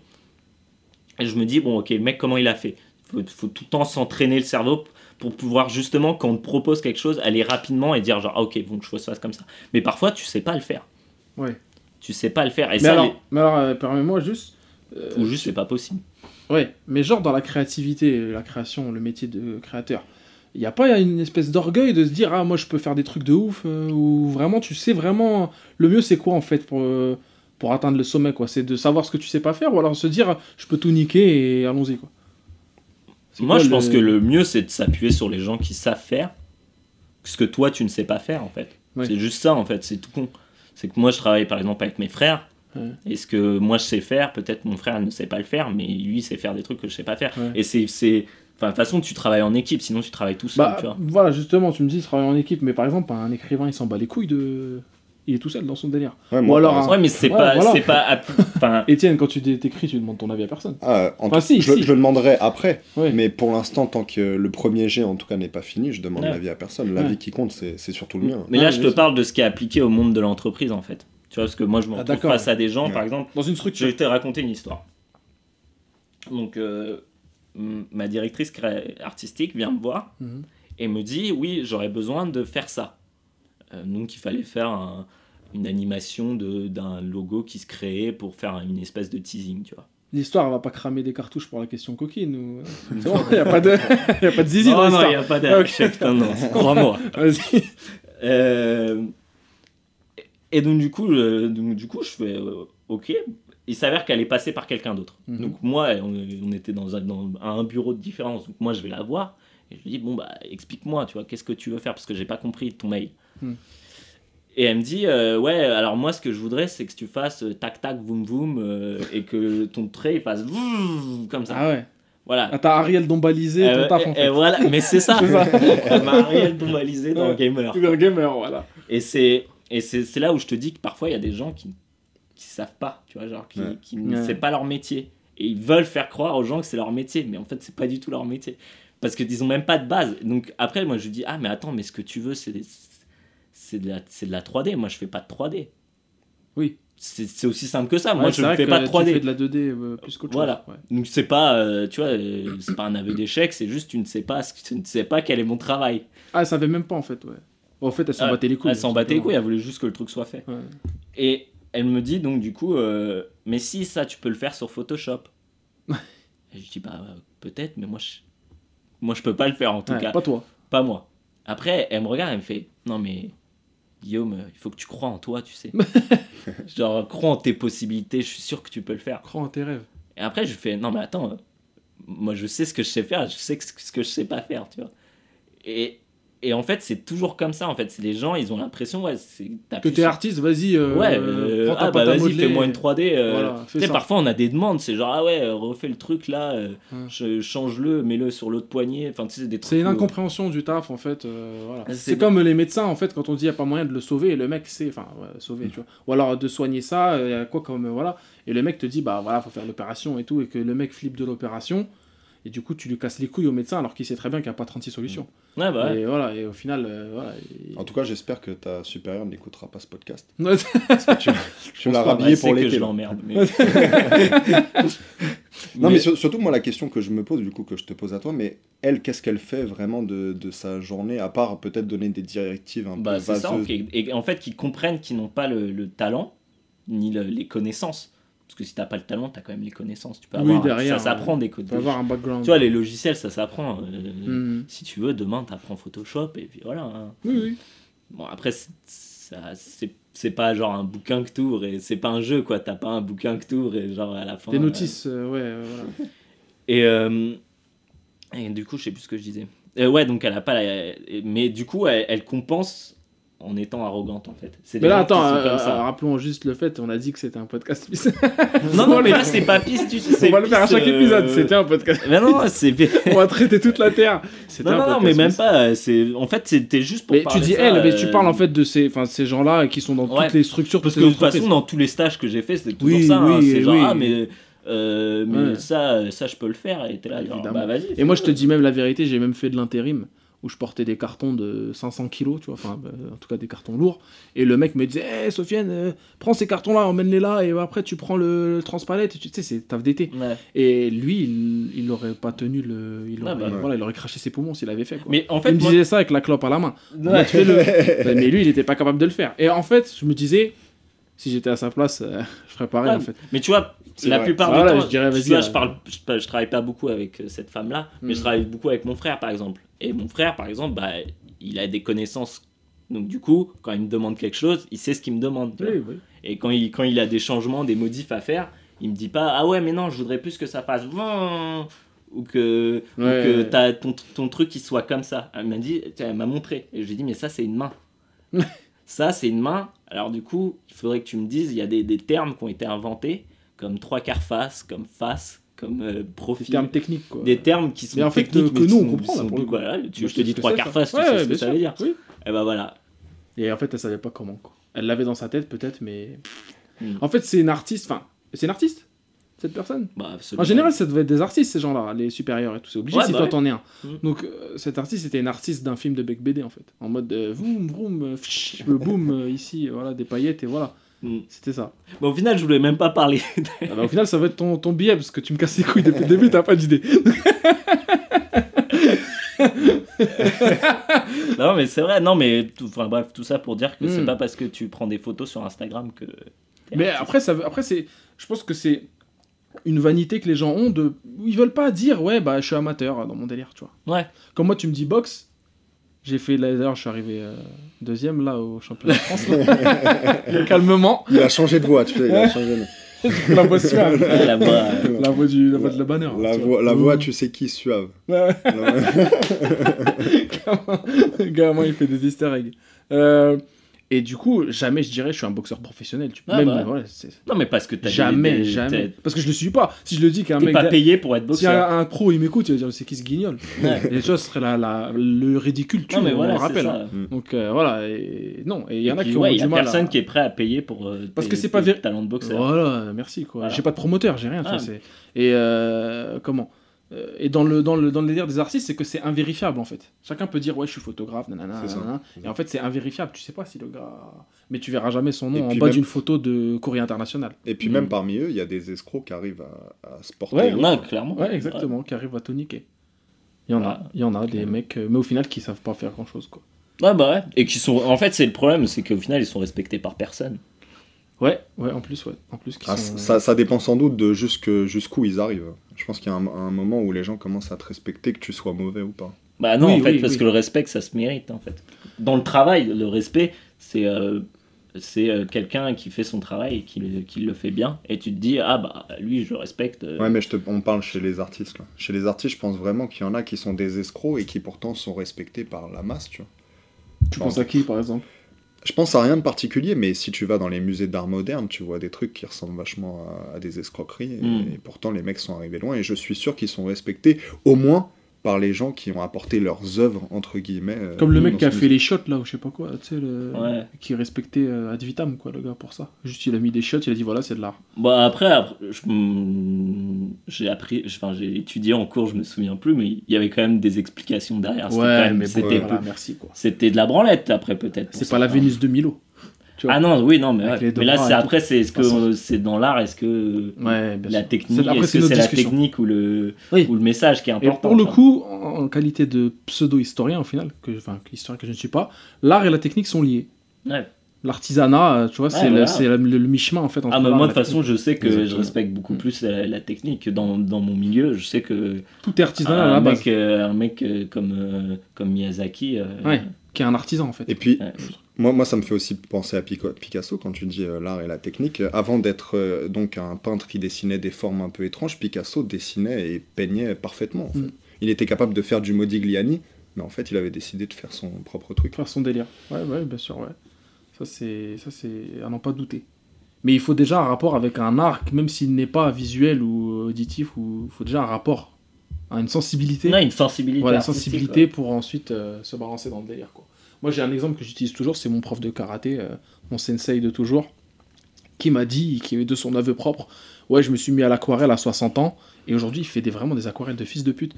[SPEAKER 3] et je me dis, bon, ok, le mec, comment il a fait? Il faut, faut tout le temps s'entraîner le cerveau pour pouvoir, justement, quand on te propose quelque chose, aller rapidement et dire, genre, ah, ok, bon, je fasse ça comme ça. Mais parfois, tu sais pas le faire.
[SPEAKER 2] Ouais.
[SPEAKER 3] Tu sais pas le faire. Et
[SPEAKER 2] Mais
[SPEAKER 3] ça,
[SPEAKER 2] alors,
[SPEAKER 3] les-
[SPEAKER 2] mais alors euh, permets-moi juste. euh,
[SPEAKER 3] ou juste, c'est pas possible.
[SPEAKER 2] Ouais, mais genre dans la créativité, la création, le métier de créateur, il n'y a pas une espèce d'orgueil de se dire ah moi je peux faire des trucs de ouf euh, ou vraiment tu sais vraiment le mieux c'est quoi en fait pour euh, pour atteindre le sommet quoi, c'est de savoir ce que tu sais pas faire ou alors se dire je peux tout niquer et allons-y quoi.
[SPEAKER 3] Moi,
[SPEAKER 2] quoi
[SPEAKER 3] je
[SPEAKER 2] le-
[SPEAKER 3] pense que le mieux, c'est de s'appuyer sur les gens qui savent faire ce que toi, tu ne sais pas faire, en fait.
[SPEAKER 2] Ouais.
[SPEAKER 3] C'est juste ça, en fait, c'est tout con. C'est que moi, je travaille par exemple avec mes frères. Et ce que moi je sais faire, peut-être mon frère ne sait pas le faire, mais lui sait faire des trucs que je sais pas faire.
[SPEAKER 2] Ouais.
[SPEAKER 3] Et c'est. c'est- Enfin, de toute façon, tu travailles en équipe, sinon tu travailles tout seul,
[SPEAKER 2] Bah,
[SPEAKER 3] tu vois.
[SPEAKER 2] voilà, justement, tu me dis, travailler en équipe, mais par exemple, un écrivain, il s'en bat les couilles de. Il est tout seul dans son délire.
[SPEAKER 4] Ouais,
[SPEAKER 2] Ou
[SPEAKER 4] moi,
[SPEAKER 2] alors un-
[SPEAKER 3] Ouais, mais c'est
[SPEAKER 2] Ouais,
[SPEAKER 3] pas.
[SPEAKER 2] voilà.
[SPEAKER 3] C'est pas.
[SPEAKER 2] Étienne, quand tu t'écris, tu demandes ton avis à personne.
[SPEAKER 4] Ah, en
[SPEAKER 2] Enfin,
[SPEAKER 4] tout-
[SPEAKER 2] si,
[SPEAKER 4] je,
[SPEAKER 2] si.
[SPEAKER 4] je le demanderai après,
[SPEAKER 2] Ouais.
[SPEAKER 4] mais pour l'instant, tant que le premier jet en tout cas n'est pas fini, je demande
[SPEAKER 3] Ouais.
[SPEAKER 4] l'avis à personne. L'avis
[SPEAKER 2] Ouais.
[SPEAKER 4] qui compte, c'est c'est surtout le mien.
[SPEAKER 3] mais là, je te parle de ce qui est appliqué au monde de l'entreprise, en fait. Tu vois, parce que moi, je me
[SPEAKER 2] Ah,
[SPEAKER 3] retrouve
[SPEAKER 2] d'accord.
[SPEAKER 3] face à des gens,
[SPEAKER 4] Ouais.
[SPEAKER 3] par exemple.
[SPEAKER 2] Dans une structure.
[SPEAKER 3] vais te raconter une histoire. Donc, euh, ma directrice artistique vient me voir
[SPEAKER 2] Mhm.
[SPEAKER 3] et me dit Oui, j'aurais besoin de faire ça. Euh, donc, il fallait faire un- une animation d'un logo qui se créait pour faire une espèce de teasing, tu vois.
[SPEAKER 2] L'histoire, elle va pas cramer des cartouches pour la question coquine ou. C'est bon, y a pas de, y a pas de zizi
[SPEAKER 3] non,
[SPEAKER 2] dans
[SPEAKER 3] non, il
[SPEAKER 2] l'histoire.
[SPEAKER 3] n'y a pas de.
[SPEAKER 2] Ok.
[SPEAKER 3] Putain, non, crois-moi.
[SPEAKER 2] Vas-y.
[SPEAKER 3] Euh, et donc du coup, euh, donc, du coup, je fais euh, ok. Il s'avère qu'elle est passée par quelqu'un d'autre.
[SPEAKER 2] Mhm.
[SPEAKER 3] Donc moi, on, on était dans un, dans un bureau de différence. Donc moi, je vais la voir et je lui dis bon bah explique-moi, tu vois, qu'est-ce que tu veux faire? Parce que j'ai pas compris ton mail.
[SPEAKER 2] Mhm.
[SPEAKER 3] Et elle me dit euh, ouais, alors moi, ce que je voudrais, c'est que tu fasses tac tac voum voum et que ton trait il fasse vroom, comme ça.
[SPEAKER 2] Ah ouais.
[SPEAKER 3] Voilà.
[SPEAKER 2] Ah, T'as Ariel dombalisé
[SPEAKER 3] Euh,
[SPEAKER 2] ton taf en fait.
[SPEAKER 3] et voilà, mais c'est ça.
[SPEAKER 2] Ça.
[SPEAKER 3] Réel normalisé dans
[SPEAKER 2] Ouais.
[SPEAKER 3] Gamer.
[SPEAKER 2] Un gamer, voilà.
[SPEAKER 3] Et c'est et c'est là où je te dis que parfois il y a des gens qui qui savent pas, tu vois, genre qui,
[SPEAKER 4] Ouais.
[SPEAKER 3] qui ne
[SPEAKER 2] Ouais.
[SPEAKER 3] c'est pas leur métier et ils veulent faire croire aux gens que c'est leur métier, mais en fait c'est pas du tout leur métier parce que ils ont même pas de base. Donc après moi je lui dis ah mais attends mais ce que tu veux c'est des- c'est de la c'est de la 3D, moi je fais pas de 3D.
[SPEAKER 2] Oui.
[SPEAKER 3] C'est aussi simple que ça. Moi je ne fais pas de
[SPEAKER 2] Tu
[SPEAKER 3] 3D.
[SPEAKER 2] fais de la 2D euh, plus qu'autre
[SPEAKER 3] Voilà.
[SPEAKER 2] chose. ouais.
[SPEAKER 3] Donc c'est pas euh, tu vois euh, c'est pas un aveu d'échec, c'est juste tu ne sais pas ce que tu ne sais pas quel est mon travail.
[SPEAKER 2] Ah, elle savait même pas en fait, ouais. En fait, elle s'en
[SPEAKER 3] Ah,
[SPEAKER 2] battait les couilles.
[SPEAKER 3] Elle s'en battait les couilles, elle voulait juste que le truc soit fait.
[SPEAKER 2] Ouais.
[SPEAKER 3] Et elle me dit donc du coup, euh, mais si ça tu peux le faire sur Photoshop. Et je dis bah peut-être, mais moi je, moi je peux pas le faire en tout
[SPEAKER 2] Ouais,
[SPEAKER 3] cas,
[SPEAKER 2] Pas toi.
[SPEAKER 3] pas moi. Après elle me regarde, elle me fait non mais Guillaume, il faut que tu crois en toi, tu sais. Genre crois en tes possibilités, je suis sûr que tu peux le faire.
[SPEAKER 2] Crois en tes rêves.
[SPEAKER 3] Et après je fais non mais attends, euh, moi je sais ce que je sais faire, je sais ce que je sais pas faire, tu vois. Et et en fait, c'est toujours comme ça. En fait, les gens, ils ont l'impression, ouais,
[SPEAKER 2] Que t'es artiste, vas-y. euh,
[SPEAKER 3] Ouais,
[SPEAKER 2] euh, prends ta
[SPEAKER 3] ah bah vas-y, fais-moi une 3D. euh,
[SPEAKER 2] Voilà, fais
[SPEAKER 3] parfois on a des demandes, c'est genre, ah ouais, euh, refais le truc là, euh,
[SPEAKER 2] Ouais.
[SPEAKER 3] change-le, mets-le sur l'autre poignet. Enfin, tu sais, des trucs.
[SPEAKER 2] C'est une incompréhension du taf en fait. voilà.
[SPEAKER 3] C'est-
[SPEAKER 2] comme les médecins en fait, quand on dit il n'y a pas moyen de le sauver, et le mec sait, enfin, ouais, sauver, tu vois. Ou alors de soigner ça, y quoi comme. voilà. Et le mec te dit, bah voilà, faut faire l'opération et tout, et que le mec flippe de l'opération, et du coup tu lui casses les couilles au médecin alors qu'il sait très bien qu'il n'y a pas 36 solutions.
[SPEAKER 3] Ouais, bah ouais.
[SPEAKER 2] Et voilà, et au final, euh, voilà.
[SPEAKER 4] En tout cas, j'espère que ta supérieure n'écoutera pas ce podcast. Parce que tu, tu l'as rhabillé pour
[SPEAKER 3] que
[SPEAKER 4] l'été.
[SPEAKER 3] je l'emmerde. Mais...
[SPEAKER 4] Non, mais,
[SPEAKER 3] Mais-
[SPEAKER 4] sur- surtout, moi, la question que je me pose, du coup, que je te pose à toi, mais elle, qu'est-ce qu'elle fait vraiment de, de sa journée, à part peut-être donner des directives un
[SPEAKER 3] Bah,
[SPEAKER 4] peu
[SPEAKER 3] ça, en
[SPEAKER 4] vaseuses
[SPEAKER 3] fait. Et en fait, qu'ils comprennent qu'ils n'ont pas le, le talent, ni le- les connaissances. Parce que si t'as pas le talent, t'as quand même les connaissances. Tu peux
[SPEAKER 2] Oui,
[SPEAKER 3] avoir,
[SPEAKER 2] derrière,
[SPEAKER 3] ça s'apprend des
[SPEAKER 2] Tu
[SPEAKER 3] codes.
[SPEAKER 2] peux avoir un background.
[SPEAKER 3] Tu vois, les logiciels, ça s'apprend. euh,
[SPEAKER 2] Mhm.
[SPEAKER 3] Si tu veux, demain, t'apprends Photoshop, et puis voilà. hein.
[SPEAKER 2] Oui, oui.
[SPEAKER 3] Bon, après, c'est pas genre un bouquin que t'ouvres, et c'est pas un jeu, quoi. T'as pas un bouquin que t'ouvres, et genre à la fin.
[SPEAKER 2] Des
[SPEAKER 3] euh,
[SPEAKER 2] notices, euh, ouais, euh, voilà.
[SPEAKER 3] Et, euh, et du coup, je sais plus ce que je disais. Euh, ouais, donc elle a pas la... Mais du coup, elle, elle compense en étant arrogante, en fait. C'est
[SPEAKER 2] Mais là, attends, euh, euh, rappelons juste le fait, on a dit que c'était un podcast.
[SPEAKER 3] Non, non, mais là, c'est pas piste du tout.
[SPEAKER 2] on va le faire à chaque
[SPEAKER 3] euh,
[SPEAKER 2] épisode, c'était un podcast.
[SPEAKER 3] Mais non, c'est.
[SPEAKER 2] on va traiter toute la Terre. C'était
[SPEAKER 3] Non,
[SPEAKER 2] un
[SPEAKER 3] non, mais même pas. C'est... En fait, c'était juste pour
[SPEAKER 2] Mais tu
[SPEAKER 3] parler
[SPEAKER 2] dis
[SPEAKER 3] de ça,
[SPEAKER 2] elle, mais tu parles en fait de ces, enfin, ces gens-là qui sont dans
[SPEAKER 3] Ouais.
[SPEAKER 2] toutes les structures,
[SPEAKER 3] Parce que de toute façon, dans tous les stages que j'ai fait, c'était toujours
[SPEAKER 2] Oui,
[SPEAKER 3] ça. hein.
[SPEAKER 2] oui,
[SPEAKER 3] c'est genre, ah, mais, mais
[SPEAKER 2] Ouais.
[SPEAKER 3] ça, ça, je peux le faire. Et t'es là, bah vas-y.
[SPEAKER 2] Et moi, je te dis même la vérité, j'ai même fait de l'intérim où je portais des cartons de 500 kilos, tu vois, enfin, bah, en tout cas des cartons lourds. Et le mec me disait, hé Sofiane, euh, prends ces cartons-là, emmène-les là, et après tu prends le, le transpalette, et tu sais, c'est taf d'été.
[SPEAKER 3] Ouais.
[SPEAKER 2] Et lui, il, il aurait pas tenu le. Il
[SPEAKER 3] Ah
[SPEAKER 2] aurait,
[SPEAKER 3] bah.
[SPEAKER 2] voilà, il aurait craché ses poumons s'il avait fait. Quoi.
[SPEAKER 3] Mais en fait,
[SPEAKER 2] il me
[SPEAKER 3] moi-
[SPEAKER 2] disait ça avec la clope à la main.
[SPEAKER 3] Ouais.
[SPEAKER 2] Bah. Bah, mais lui, il était pas capable de le faire. Et en fait, je me disais, si j'étais à sa place, euh, je ferais pareil en fait.
[SPEAKER 3] Mais tu vois, la
[SPEAKER 4] vrai.
[SPEAKER 3] plupart
[SPEAKER 2] Voilà,
[SPEAKER 3] du temps,
[SPEAKER 2] je dirais, vas-y,
[SPEAKER 3] tu vois,
[SPEAKER 2] euh,
[SPEAKER 3] je, parle, je, je travaille pas beaucoup avec euh, cette femme-là, mais je travaille beaucoup avec mon frère, par exemple. Et mon frère, par exemple, bah, il a des connaissances. Donc du coup, quand il me demande quelque chose, il sait ce qu'il me demande.
[SPEAKER 2] Oui, oui.
[SPEAKER 3] Et quand il, quand il a des changements, des modifs à faire, il me dit pas ah ouais mais non je voudrais plus que ça fasse ou que, ou
[SPEAKER 2] Ouais.
[SPEAKER 3] que t'as ton, ton truc qui soit comme ça. Elle m'a dit, elle m'a montré et je lui ai dit mais ça c'est une main. ça c'est une main. Alors du coup, il faudrait que tu me dises, il y a des, des termes qui ont été inventés, comme trois quarts face, comme face, comme euh,
[SPEAKER 2] Des termes techniques, quoi.
[SPEAKER 3] Des termes qui sont
[SPEAKER 2] Mais en fait,
[SPEAKER 3] techniques,
[SPEAKER 2] que
[SPEAKER 3] mais
[SPEAKER 2] nous, on
[SPEAKER 3] sont-
[SPEAKER 2] comprend, là,
[SPEAKER 3] sont-
[SPEAKER 2] pour le coup.
[SPEAKER 3] voilà, tu,
[SPEAKER 2] Moi,
[SPEAKER 3] je te dis trois face, tu
[SPEAKER 2] Ouais,
[SPEAKER 3] sais ce que ça veut dire.
[SPEAKER 2] Oui.
[SPEAKER 3] Et ben voilà.
[SPEAKER 2] Et en fait, elle savait pas comment, quoi. Elle l'avait dans sa tête, peut-être, mais.
[SPEAKER 3] Hmm.
[SPEAKER 2] En fait, c'est une artiste. Enfin, c'est une artiste, cette personne.
[SPEAKER 3] Bah,
[SPEAKER 2] En général, ça devait être des artistes, ces gens-là, les supérieurs et tout. C'est obligé
[SPEAKER 3] Ouais,
[SPEAKER 2] si
[SPEAKER 3] bah
[SPEAKER 2] toi
[SPEAKER 3] ouais.
[SPEAKER 2] t'en es un.
[SPEAKER 3] Mm.
[SPEAKER 2] Donc, euh, cet artiste était une artiste d'un film de Beck BD, en fait. En mode euh, vroom, vroom, euh, pfff, boum, euh, ici, euh, voilà, des paillettes, et voilà.
[SPEAKER 3] Hmm.
[SPEAKER 2] C'était ça.
[SPEAKER 3] Bon, au final, je voulais même pas parler.
[SPEAKER 2] Ah au final, ça va être ton, ton billet, parce que tu me casses les couilles depuis le début, t'as pas d'idée.
[SPEAKER 3] non, mais c'est vrai. Non, mais tout, enfin, bref, tout ça pour dire que c'est
[SPEAKER 2] Hmm.
[SPEAKER 3] pas parce que tu prends des photos sur Instagram que.
[SPEAKER 2] Mais
[SPEAKER 3] artiste.
[SPEAKER 2] après, ça, après c'est, je pense que c'est une vanité que les gens ont de, ils veulent pas dire ouais bah je suis amateur dans mon délire, tu vois.
[SPEAKER 3] Ouais.
[SPEAKER 2] Comme moi, tu me dis boxe, j'ai fait là, d'ailleurs je suis arrivé euh, deuxième là au championnat de France, calmement,
[SPEAKER 4] Il a changé de voix, tu sais. Il a changé de...
[SPEAKER 2] la voix suave,
[SPEAKER 3] Ouais, la voix, euh,
[SPEAKER 2] la voix du, la voix de la banner.
[SPEAKER 4] La
[SPEAKER 2] tu vois.
[SPEAKER 4] voix, la voix, tu sais qui, suave.
[SPEAKER 2] Gamin, il fait des easter eggs. Euh, et du coup, jamais je dirais je suis un boxeur professionnel. Tu...
[SPEAKER 3] Ah
[SPEAKER 2] Même,
[SPEAKER 3] bah.
[SPEAKER 2] ouais,
[SPEAKER 3] Non, mais parce que t'as
[SPEAKER 2] jamais,
[SPEAKER 3] des-
[SPEAKER 2] jamais.
[SPEAKER 3] t'es-
[SPEAKER 2] Parce que je le suis pas. Si je le dis qu'un
[SPEAKER 3] T'es
[SPEAKER 2] mec.
[SPEAKER 3] pas payé pour être
[SPEAKER 2] Si
[SPEAKER 3] boxeur.
[SPEAKER 2] un, un pro il m'écoute, il va dire c'est qui ce guignol?
[SPEAKER 3] Ouais.
[SPEAKER 2] Et ça, ce serait la, la- le ridicule, tu
[SPEAKER 3] Non, mais
[SPEAKER 2] on
[SPEAKER 3] voilà,
[SPEAKER 2] le rappelle.
[SPEAKER 3] ça.
[SPEAKER 2] Donc euh, voilà, et non, et il y en a qui
[SPEAKER 3] ouais,
[SPEAKER 2] ont
[SPEAKER 3] il y
[SPEAKER 2] du
[SPEAKER 3] a
[SPEAKER 2] mal.
[SPEAKER 3] personne
[SPEAKER 2] à...
[SPEAKER 3] qui est prêt à payer pour euh,
[SPEAKER 2] Parce que c'est pas vér-
[SPEAKER 3] talents de boxeur.
[SPEAKER 2] Voilà, merci quoi.
[SPEAKER 3] Voilà.
[SPEAKER 2] J'ai pas de promoteur, j'ai rien. tu vois,
[SPEAKER 3] Ah.
[SPEAKER 2] c'est- Et euh, comment? Euh, Et dans le, dans, le, dans le délire des artistes, c'est que c'est invérifiable en fait. Chacun peut dire ouais, je suis photographe, nanana, nanana. Et en fait, c'est invérifiable. Tu sais pas si le gars. Mais tu verras jamais son nom en bas
[SPEAKER 4] même-
[SPEAKER 2] d'une photo de courrier international.
[SPEAKER 4] Et puis
[SPEAKER 3] Mm.
[SPEAKER 4] même parmi eux, il y a des escrocs qui arrivent à, à se porter.
[SPEAKER 2] Ouais.
[SPEAKER 3] Non, clairement.
[SPEAKER 2] Ouais, exactement, qui arrive à tout niquer. Il y en a, il y en a des
[SPEAKER 3] Ouais.
[SPEAKER 2] mecs, euh, mais au final qui savent pas faire grand chose quoi.
[SPEAKER 3] Ouais, bah ouais. Et qui sont. En fait, c'est le problème, c'est qu'au final, ils sont respectés par personne.
[SPEAKER 2] Ouais, ouais, en plus, ouais. En plus,
[SPEAKER 4] Ah,
[SPEAKER 2] sont...
[SPEAKER 4] ça, ça dépend sans doute de jusque- jusqu'où ils arrivent. Je pense qu'il y a un, un moment où les gens commencent à te respecter, que tu sois mauvais ou pas.
[SPEAKER 3] Bah non,
[SPEAKER 2] Oui,
[SPEAKER 3] en fait,
[SPEAKER 2] oui,
[SPEAKER 3] parce
[SPEAKER 2] oui.
[SPEAKER 3] que le respect, ça se mérite, en fait. Dans le travail, le respect, c'est. euh, c'est euh, quelqu'un qui fait son travail et qui, le- qui le fait bien et tu te dis ah bah lui je le respecte euh,
[SPEAKER 4] Ouais, mais je te, on parle chez les artistes. Là. Chez les artistes, je pense vraiment qu'il y en a qui sont des escrocs et qui pourtant sont respectés par la masse, tu vois.
[SPEAKER 2] Tu penses à qui par exemple?
[SPEAKER 4] Je pense à rien de particulier, mais si tu vas dans les musées d'art moderne, tu vois des trucs qui ressemblent vachement à, à des escroqueries. Et,
[SPEAKER 3] Mm.
[SPEAKER 4] et pourtant, les mecs sont arrivés loin. Et je suis sûr qu'ils sont respectés, au moins par les gens qui ont apporté leurs œuvres, entre guillemets. euh,
[SPEAKER 2] Comme le mec qui a fait les shots là, ou je sais pas quoi, tu sais, le...
[SPEAKER 3] Ouais.
[SPEAKER 2] qui respectait euh, ad vitam quoi, le gars pour ça. Juste il a mis des shots, il a dit voilà, c'est de l'art.
[SPEAKER 3] Bah après, j'ai appris, enfin j'ai étudié en cours, je me souviens plus, mais il y avait quand même des explications derrière. Même-
[SPEAKER 2] mais bon,
[SPEAKER 3] c'était
[SPEAKER 2] voilà, merci quoi.
[SPEAKER 3] c'était de la branlette après peut-être.
[SPEAKER 2] C'est pas la. Vénus de Milo. Tu vois.
[SPEAKER 3] Ah non, oui, non, mais, ouais. mais là c'est après, c'est est-ce que c'est dans l'art, est-ce que
[SPEAKER 2] Ouais,
[SPEAKER 3] la technique, est-ce que c'est la technique ou le
[SPEAKER 2] Oui.
[SPEAKER 3] ou le message qui est
[SPEAKER 2] Et
[SPEAKER 3] important.
[SPEAKER 2] pour le coup, en, qualité de pseudo-historien au final, que, enfin, historien que je ne suis pas, l'art et la technique sont liés.
[SPEAKER 3] Ouais.
[SPEAKER 2] L'artisanat, tu vois, c'est le,
[SPEAKER 3] voilà.
[SPEAKER 2] c'est le, le mi-chemin en fait. Entre
[SPEAKER 3] Ah, mais moi de
[SPEAKER 2] la
[SPEAKER 3] toute façon, je sais que je respecte beaucoup plus la, la technique dans, dans mon milieu. Je sais que.
[SPEAKER 2] Tout est artisanal à
[SPEAKER 3] un
[SPEAKER 2] la base.
[SPEAKER 3] mec, euh, un mec euh, comme euh, comme Miyazaki. euh.
[SPEAKER 2] Qui est un artisan en fait.
[SPEAKER 4] Et puis,
[SPEAKER 3] ouais.
[SPEAKER 4] Moi, moi, ça me fait aussi penser à Picasso quand tu dis euh, l'art et la technique. Euh, Avant d'être euh, donc un peintre qui dessinait des formes un peu étranges, Picasso dessinait et peignait parfaitement. en fait.
[SPEAKER 2] Mm.
[SPEAKER 4] Il était capable de faire du Modigliani, mais en fait, il avait décidé de faire son propre truc.
[SPEAKER 2] Faire son délire. Ouais, ouais, bien sûr, ouais. Ça, c'est, ça, c'est à n'en pas douter. Mais il faut déjà un rapport avec un art, même s'il n'est pas visuel ou auditif, ou il faut déjà un rapport, hein, une sensibilité.
[SPEAKER 3] Non, une sensibilité.
[SPEAKER 2] voilà, une sensibilité pour ensuite euh, se balancer dans le délire. Quoi. Moi, j'ai un exemple que j'utilise toujours, c'est mon prof de karaté, euh, mon sensei de toujours, qui m'a dit, qui est de son aveu propre, ouais, je me suis mis à l'aquarelle à 60 ans, et aujourd'hui, il fait des, vraiment des aquarelles de fils de pute.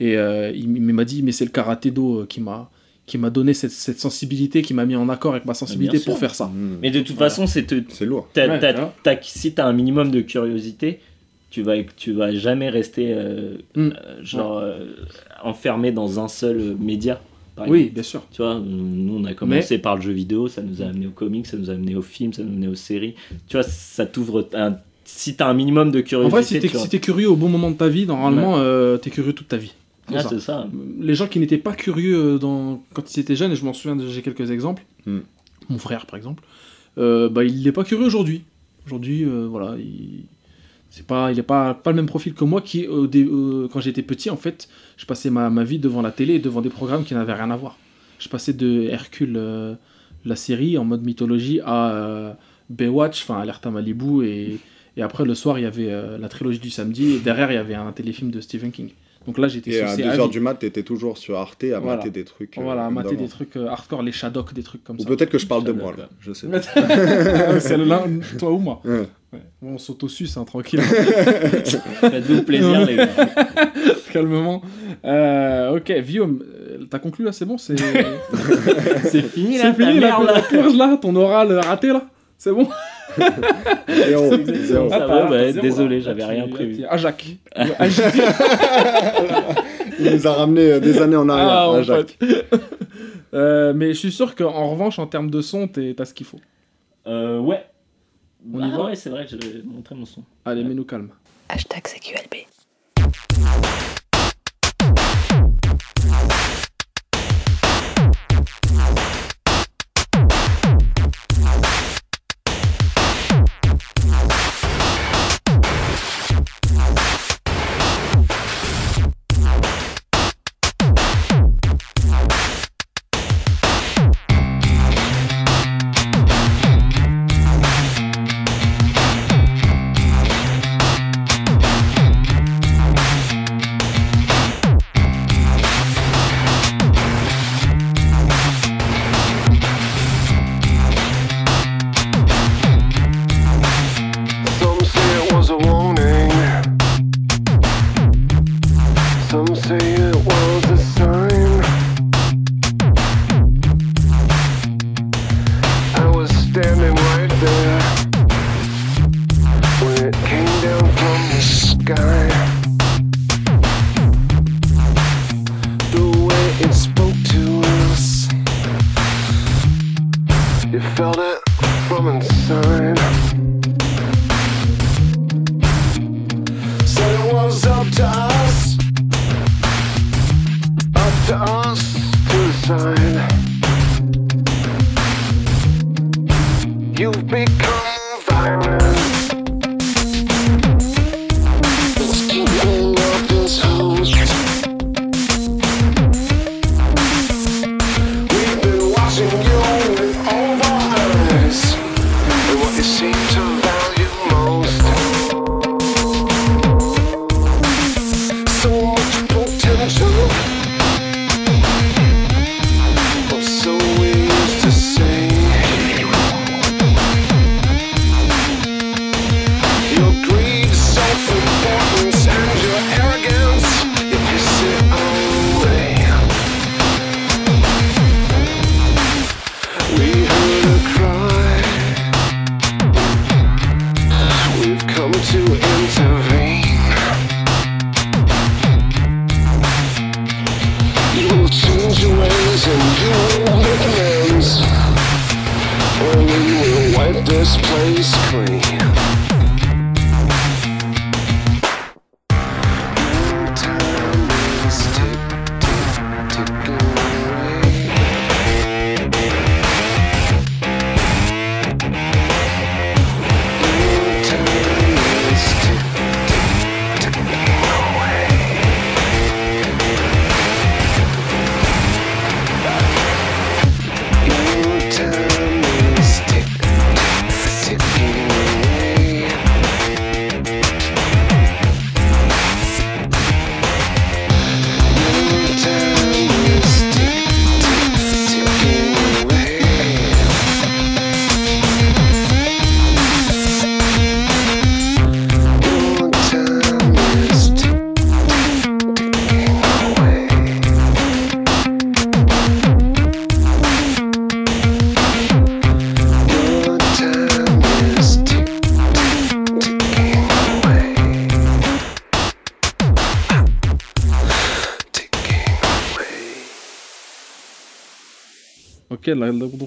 [SPEAKER 2] Et euh, il, m'a dit, mais c'est le karaté do euh, qui m'a qui m'a donné cette, cette sensibilité, qui m'a mis en accord avec ma sensibilité pour faire ça.
[SPEAKER 4] Mm.
[SPEAKER 3] Mais de toute
[SPEAKER 2] Voilà.
[SPEAKER 3] façon, c'est te,
[SPEAKER 4] C'est lourd.
[SPEAKER 3] t'as-
[SPEAKER 2] Ouais,
[SPEAKER 3] t'as-
[SPEAKER 2] voilà.
[SPEAKER 3] t'as- si t'as un minimum de curiosité, tu vas, tu vas jamais rester euh,
[SPEAKER 2] Mm.
[SPEAKER 3] euh, genre euh, enfermé dans un seul média. Par
[SPEAKER 2] Oui,
[SPEAKER 3] exemple.
[SPEAKER 2] bien sûr.
[SPEAKER 3] Tu vois, nous on a commencé par le jeu vidéo, ça nous a amené aux comics, ça nous a amené aux films, ça nous a amené aux séries. Tu vois, ça t'ouvre un. Si t'as un minimum de
[SPEAKER 2] En
[SPEAKER 3] curiosité,
[SPEAKER 2] vrai, si t'es si curieux au bon moment de ta vie, normalement, euh, t'es curieux toute ta vie. C'est
[SPEAKER 3] Ah,
[SPEAKER 2] ça.
[SPEAKER 3] c'est ça.
[SPEAKER 2] les gens qui n'étaient pas curieux euh, dans... quand ils étaient jeunes, et je m'en souviens, j'ai quelques exemples.
[SPEAKER 4] Mm.
[SPEAKER 2] Mon frère, par exemple, euh, bah, il n'est pas curieux aujourd'hui. Aujourd'hui, euh, voilà, il c'est pas, il n'est pas, pas le même profil que moi qui, euh, quand j'étais petit, en fait, je passais ma, ma vie devant la télé et devant des programmes qui n'avaient rien à voir. Je passais de Hercule, euh, la série en mode mythologie à euh, Baywatch, enfin Alerta Malibu, et, et après le soir il y avait euh, la trilogie du samedi, et derrière il y avait un téléfilm de Stephen King. Donc là j'étais
[SPEAKER 4] Et à
[SPEAKER 2] saucé
[SPEAKER 4] 2h
[SPEAKER 2] vie.
[SPEAKER 4] du mat, t'étais toujours sur Arte à
[SPEAKER 2] Voilà.
[SPEAKER 4] mater des trucs. euh,
[SPEAKER 2] Voilà, à mater des trucs hardcore, les Shadok, des trucs comme
[SPEAKER 4] Ou
[SPEAKER 2] ça.
[SPEAKER 4] peut-être que je parle de
[SPEAKER 3] J'adore,
[SPEAKER 4] moi, là. Je sais pas.
[SPEAKER 2] c'est l'un, toi ou moi.
[SPEAKER 4] Ouais.
[SPEAKER 2] Ouais. Bon, on s'auto-suce, hein, tranquille.
[SPEAKER 3] Faites-vous plaisir, les gars.
[SPEAKER 2] Calmement. Euh, ok, Guillaume, euh, t'as conclu là, c'est bon C'est
[SPEAKER 3] C'est fini, là,
[SPEAKER 2] c'est fini la,
[SPEAKER 3] merde,
[SPEAKER 2] la
[SPEAKER 3] là.
[SPEAKER 2] purge là, ton oral euh, raté là C'est bon
[SPEAKER 4] Zéro,
[SPEAKER 3] exactement
[SPEAKER 4] zéro.
[SPEAKER 3] ça.
[SPEAKER 2] Ah,
[SPEAKER 3] va, bah,
[SPEAKER 2] zéro,
[SPEAKER 3] désolé, j'avais rien prévu.
[SPEAKER 2] tu- Ajac.
[SPEAKER 4] Il nous a ramené des années en arrière,
[SPEAKER 2] Ah,
[SPEAKER 4] hein, Jacques.
[SPEAKER 2] Euh, mais je suis sûr qu'en revanche, en termes de son, t'as ce qu'il faut.
[SPEAKER 3] Euh, ouais.
[SPEAKER 2] On y
[SPEAKER 3] ah
[SPEAKER 2] va
[SPEAKER 3] ouais, c'est vrai que j'avais montré mon son.
[SPEAKER 2] Allez, mets-nous calme.
[SPEAKER 1] Hashtag CQLB.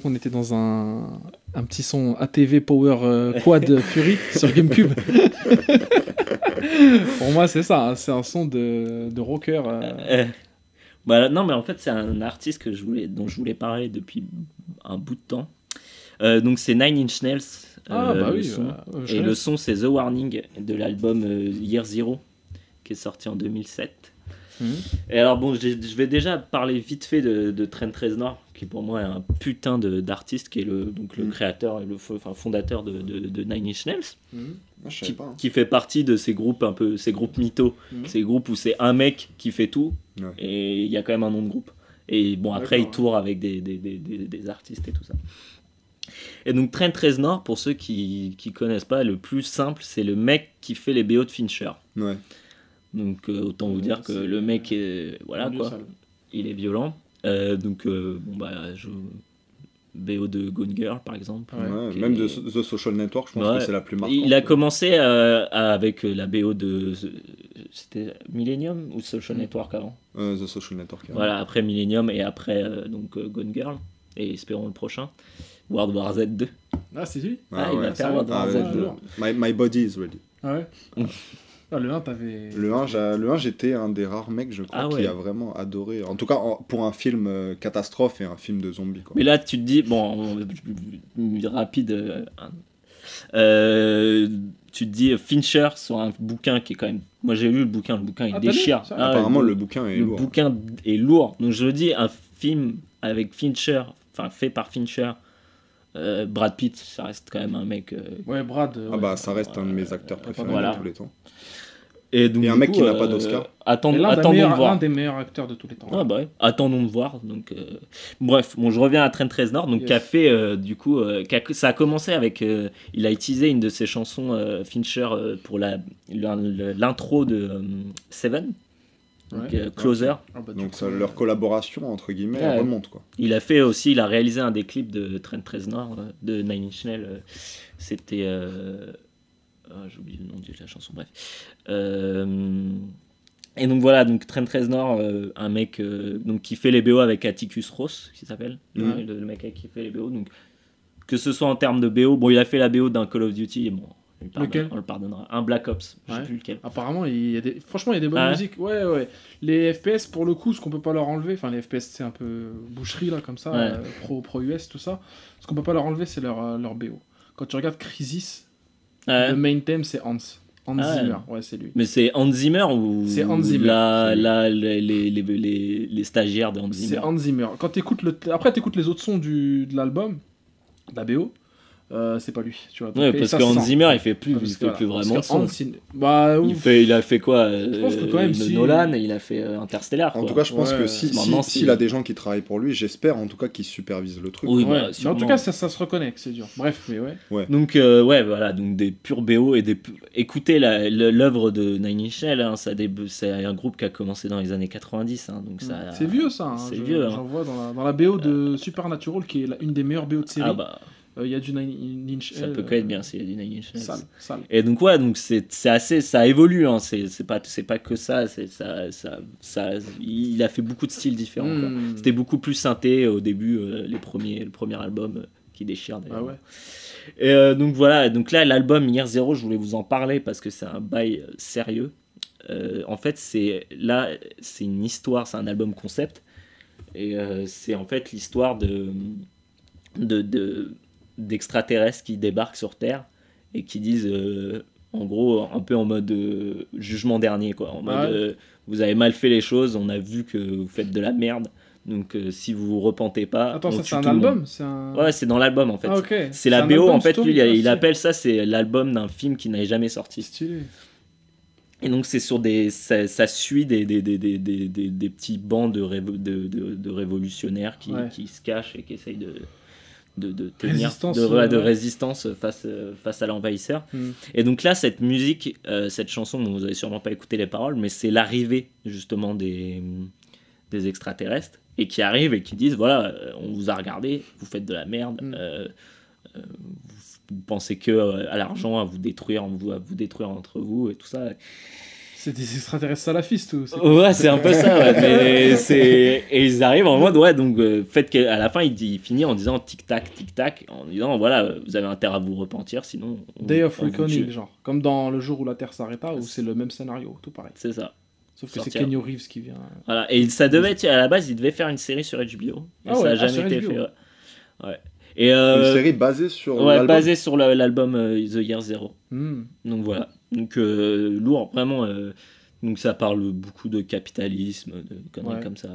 [SPEAKER 2] Là, donc on était dans un, un petit son ATV Power euh, Quad Fury sur GameCube. Pour moi, c'est ça, hein, c'est un son de, de rocker. euh,
[SPEAKER 3] Euh, bah, non, mais en fait, c'est un artiste que je voulais, dont je voulais parler depuis un bout de temps. Euh, donc, c'est Nine Inch Nails.
[SPEAKER 2] Ah,
[SPEAKER 3] euh,
[SPEAKER 2] bah
[SPEAKER 3] le
[SPEAKER 2] oui.
[SPEAKER 3] son.
[SPEAKER 2] je
[SPEAKER 3] Et le son, c'est The Warning de l'album Year Zero, qui est sorti en 2007.
[SPEAKER 2] Mhm.
[SPEAKER 3] Et alors bon, je vais déjà parler vite fait de, de Trent Reznor, qui pour moi est un putain de- d'artiste, qui est le, donc le
[SPEAKER 4] Mhm.
[SPEAKER 3] créateur et le enfin, fondateur de, de, de Nine Inch Nails,
[SPEAKER 4] je
[SPEAKER 3] qui,
[SPEAKER 4] savais pas. hein.
[SPEAKER 3] qui fait partie de ces groupes un peu, ces groupes mythos,
[SPEAKER 2] Mhm.
[SPEAKER 3] ces groupes où c'est un mec qui fait tout,
[SPEAKER 4] Ouais.
[SPEAKER 3] et il y a quand même un nom de groupe. Et bon, après, il tourne avec des, des, des, des, des artistes et tout ça. Et donc, Trent Reznor, pour ceux qui qui connaissent pas, le plus simple, c'est le mec qui fait les BO de Fincher.
[SPEAKER 4] Ouais.
[SPEAKER 3] Donc, euh, autant vous
[SPEAKER 2] Ouais,
[SPEAKER 3] dire que le mec est. Voilà quoi,
[SPEAKER 2] sale.
[SPEAKER 3] il est violent. Euh, donc, euh, bon, bah, je. BO de Gone Girl, par exemple.
[SPEAKER 2] Ouais.
[SPEAKER 4] Même de The Social Network, je pense
[SPEAKER 3] Ouais.
[SPEAKER 4] que c'est la plus marquante.
[SPEAKER 3] Il a commencé euh, avec la BO de. C'était Millennium ou Social Network avant?
[SPEAKER 4] Euh, The Social Network. ouais.
[SPEAKER 3] Voilà, après Millennium et après euh, donc Gone Girl. Et espérons le prochain. World War Z 2.
[SPEAKER 2] Ah, c'est lui?
[SPEAKER 3] Ah, il va faire World. War
[SPEAKER 4] Ah,
[SPEAKER 3] Z
[SPEAKER 4] ouais,
[SPEAKER 2] ouais,
[SPEAKER 3] 2.
[SPEAKER 2] lourd.
[SPEAKER 4] je- my, my body is ready.
[SPEAKER 2] Ah ouais Ah, Le 1, t'avais.
[SPEAKER 4] Le 1, j'a- le 1, j'étais un des rares mecs, je crois,
[SPEAKER 3] Ah
[SPEAKER 4] qui a vraiment adoré. En tout cas, en- pour un film euh, catastrophe et un film de zombies. Quoi.
[SPEAKER 3] Mais là, tu te dis, bon, on- rapide. euh, euh, tu te dis Fincher sur un bouquin qui est quand même. Moi j'ai lu le bouquin, le bouquin il
[SPEAKER 2] Ah,
[SPEAKER 3] déchire. Ah,
[SPEAKER 4] Apparemment,
[SPEAKER 3] le,
[SPEAKER 4] le bouquin est
[SPEAKER 3] le
[SPEAKER 4] lourd.
[SPEAKER 3] bouquin est lourd. Donc je le dis, un film avec Fincher, enfin fait par Fincher, euh, Brad Pitt, ça reste quand même un mec. euh,
[SPEAKER 2] Ouais, Brad.
[SPEAKER 4] Ah bah, ça reste un de mes acteurs préférés
[SPEAKER 3] Voilà.
[SPEAKER 4] de tous les temps.
[SPEAKER 3] Et, donc,
[SPEAKER 4] Et un
[SPEAKER 3] du
[SPEAKER 4] mec
[SPEAKER 3] coup,
[SPEAKER 4] qui n'a pas
[SPEAKER 3] euh,
[SPEAKER 4] d'Oscar.
[SPEAKER 2] des
[SPEAKER 3] attendons de
[SPEAKER 2] meilleurs-
[SPEAKER 3] voir.
[SPEAKER 2] l'un des meilleurs acteurs de tous les temps.
[SPEAKER 3] Ah bah ouais. Attendons de voir. Donc, euh, Bref, bon, je reviens à Trent Reznor, donc
[SPEAKER 2] Yes.
[SPEAKER 3] qui a fait euh, du coup, euh, a- ça a commencé avec, euh, il a utilisé une de ses chansons euh, Fincher euh, pour la l'intro de euh, Seven, donc
[SPEAKER 2] Ouais.
[SPEAKER 3] euh, Closer.
[SPEAKER 2] Ah bah,
[SPEAKER 4] Donc
[SPEAKER 2] coup,
[SPEAKER 4] ça, leur collaboration, entre guillemets,
[SPEAKER 3] Ouais.
[SPEAKER 4] remonte. Quoi.
[SPEAKER 3] Il a fait aussi, il a réalisé un des clips de Trent Reznor euh, de Nine Inch Nails. euh, C'était, ah, j'ai oublié le nom de la chanson. Bref. Euh, Et donc voilà, donc Trent Reznor, euh, un mec euh, donc, qui fait les BO avec Atticus Ross, qui s'appelle. Ouais, le, le mec qui fait les BO. Donc, que ce soit en termes de BO, bon, il a fait la BO d'un Call of Duty, et bon, on, pardonne- le pardonnera. Un Black Ops, je sais
[SPEAKER 2] Ouais.
[SPEAKER 3] plus lequel.
[SPEAKER 2] Apparemment, il y a des... franchement, il y a des bonnes
[SPEAKER 3] Ah ouais
[SPEAKER 2] musiques. Ouais, ouais. Les FPS, pour le coup, ce qu'on peut pas leur enlever, enfin, les FPS, c'est un peu boucherie, là, comme ça,
[SPEAKER 3] Ouais.
[SPEAKER 2] euh, pro, pro US, tout ça. Ce qu'on peut pas leur enlever, c'est leur, leur BO. Quand tu regardes Crisis,
[SPEAKER 3] Ouais.
[SPEAKER 2] le main theme, c'est Hans. Hans
[SPEAKER 3] Ah ouais.
[SPEAKER 2] Zimmer, ouais, c'est lui.
[SPEAKER 3] Mais c'est Hans Zimmer ou
[SPEAKER 2] C'est Hans Zimmer,
[SPEAKER 3] la-
[SPEAKER 2] c'est lui.
[SPEAKER 3] la- les, les, les, stagiaires de Hans
[SPEAKER 2] C'est
[SPEAKER 3] Zimmer
[SPEAKER 2] Hans Zimmer. Quand t'écoutes le... Après, t'écoutes les autres sons du... de l'album, de la BO, euh, c'est pas lui, tu vois.
[SPEAKER 3] Ouais, parce que Hans. Zimmer il fait plus,
[SPEAKER 2] Parce
[SPEAKER 3] il fait
[SPEAKER 2] voilà,
[SPEAKER 3] plus vraiment son.
[SPEAKER 2] Hans Zimmer- Bah,
[SPEAKER 3] Il fait, il a fait quoi
[SPEAKER 2] Je pense que quand même,
[SPEAKER 3] euh,
[SPEAKER 2] si-
[SPEAKER 3] Nolan, il a fait euh, Interstellar.
[SPEAKER 4] En
[SPEAKER 3] quoi.
[SPEAKER 4] tout cas, je pense
[SPEAKER 2] Ouais.
[SPEAKER 4] que si, si- s'il
[SPEAKER 3] c'est-
[SPEAKER 4] a des gens qui travaillent pour lui, j'espère en tout cas qu'il supervise le truc.
[SPEAKER 3] Oui,
[SPEAKER 2] Ouais.
[SPEAKER 3] bah,
[SPEAKER 2] Mais en tout cas, ça, ça se reconnaît que c'est dur. Bref, mais ouais.
[SPEAKER 3] Donc euh, ouais, voilà, donc des purs BO et des pu- écoutez l'œuvre de Nine Inch Nails, hein, c'est un groupe qui a commencé dans les années 90, hein, donc ça.
[SPEAKER 2] C'est vieux ça. hein.
[SPEAKER 3] C'est vieux. hein.
[SPEAKER 2] J'en vois dans la, dans la BO de Supernatural, qui est la- une des meilleures BO de série.
[SPEAKER 3] Ah bah,
[SPEAKER 2] Il y a du Nine Inch
[SPEAKER 3] ça peut
[SPEAKER 2] euh,
[SPEAKER 3] que être bien, c'est du Nine Inch Nails.
[SPEAKER 2] Sale, sale.
[SPEAKER 3] Et donc ouais, donc c'est c'est assez, ça évolue, hein, c'est c'est pas c'est pas que ça, c'est ça, ça, ça, il a fait beaucoup de styles différents.
[SPEAKER 2] Hmm.
[SPEAKER 3] C'était beaucoup plus synthé au début, euh, les premiers, le premier album euh, qui déchire d'ailleurs.
[SPEAKER 2] Ah ouais.
[SPEAKER 3] Et euh, donc voilà, donc là l'album Year Zero, je voulais vous en parler parce que c'est un bail euh, sérieux. Euh, en fait, c'est là, c'est une histoire, c'est un album concept, et euh, c'est en fait l'histoire de de de- d'extraterrestres qui débarquent sur Terre et qui disent, euh, en gros, un peu en mode euh, jugement dernier, quoi, en mode
[SPEAKER 2] Ouais.
[SPEAKER 3] euh, vous avez mal fait les choses, on a vu que vous faites de la merde, donc si vous vous repentez pas,
[SPEAKER 2] Attends, ça c'est un album C'est un.
[SPEAKER 3] Ouais, c'est dans l'album en fait.
[SPEAKER 2] Ah.
[SPEAKER 3] C'est la BO, en fait, lui, il, appelle ça, c'est l'album d'un film qui n'a jamais sorti.
[SPEAKER 2] Stylé.
[SPEAKER 3] Et donc, c'est sur des. Ça, ça suit des, des, des, des, des, des- des petits bancs de, révo- de, de, de révolutionnaires qui,
[SPEAKER 2] Ouais.
[SPEAKER 3] qui se cachent et qui essayent de. De, de tenir
[SPEAKER 2] Résistance,
[SPEAKER 3] de, ouais, de
[SPEAKER 2] ouais.
[SPEAKER 3] résistance face, euh, face à l'envahisseur.
[SPEAKER 2] Hmm.
[SPEAKER 3] Et donc là, cette musique, euh, cette chanson, vous avez sûrement pas écouté les paroles, mais c'est l'arrivée justement des, des extraterrestres et qui arrivent et qui disent voilà, euh, on vous a regardé, vous faites de la merde,
[SPEAKER 2] Mm.
[SPEAKER 3] euh, euh, vous, pensez que à l'argent, à vous détruire, à vous détruire entre vous et tout ça.
[SPEAKER 2] C'est des extraterrestres salafistes ou c'est-
[SPEAKER 3] Ouais, c'est un peu ça, ouais, mais c'est et ils arrivent en mode ouais, donc euh, faites qu'à la fin il, dit, il finit en disant tic tac tic tac, en disant voilà, euh, vous avez intérêt à vous repentir, sinon on,
[SPEAKER 2] Day of Reckoning, genre. Comme dans Le jour où la Terre s'arrêta, où c'est le même scénario, tout pareil.
[SPEAKER 3] C'est ça.
[SPEAKER 2] Sauf que c'est. Kenny Reeves qui vient.
[SPEAKER 3] Voilà, et ça devait être, à la base, il devait faire une série sur HBO. Et
[SPEAKER 2] Ah
[SPEAKER 3] ça
[SPEAKER 2] ouais,
[SPEAKER 3] a
[SPEAKER 2] ah,
[SPEAKER 3] jamais été
[SPEAKER 2] HBO.
[SPEAKER 3] fait. Ouais. Ouais. Et euh,
[SPEAKER 4] Une série basée sur
[SPEAKER 3] ouais,
[SPEAKER 4] l'album.
[SPEAKER 3] basée sur l'album euh, The Year Zero.
[SPEAKER 2] Hmm.
[SPEAKER 3] Donc voilà. Donc euh, lourd, vraiment. euh, Donc ça parle beaucoup de capitalisme, de conneries
[SPEAKER 2] Ouais.
[SPEAKER 3] comme ça.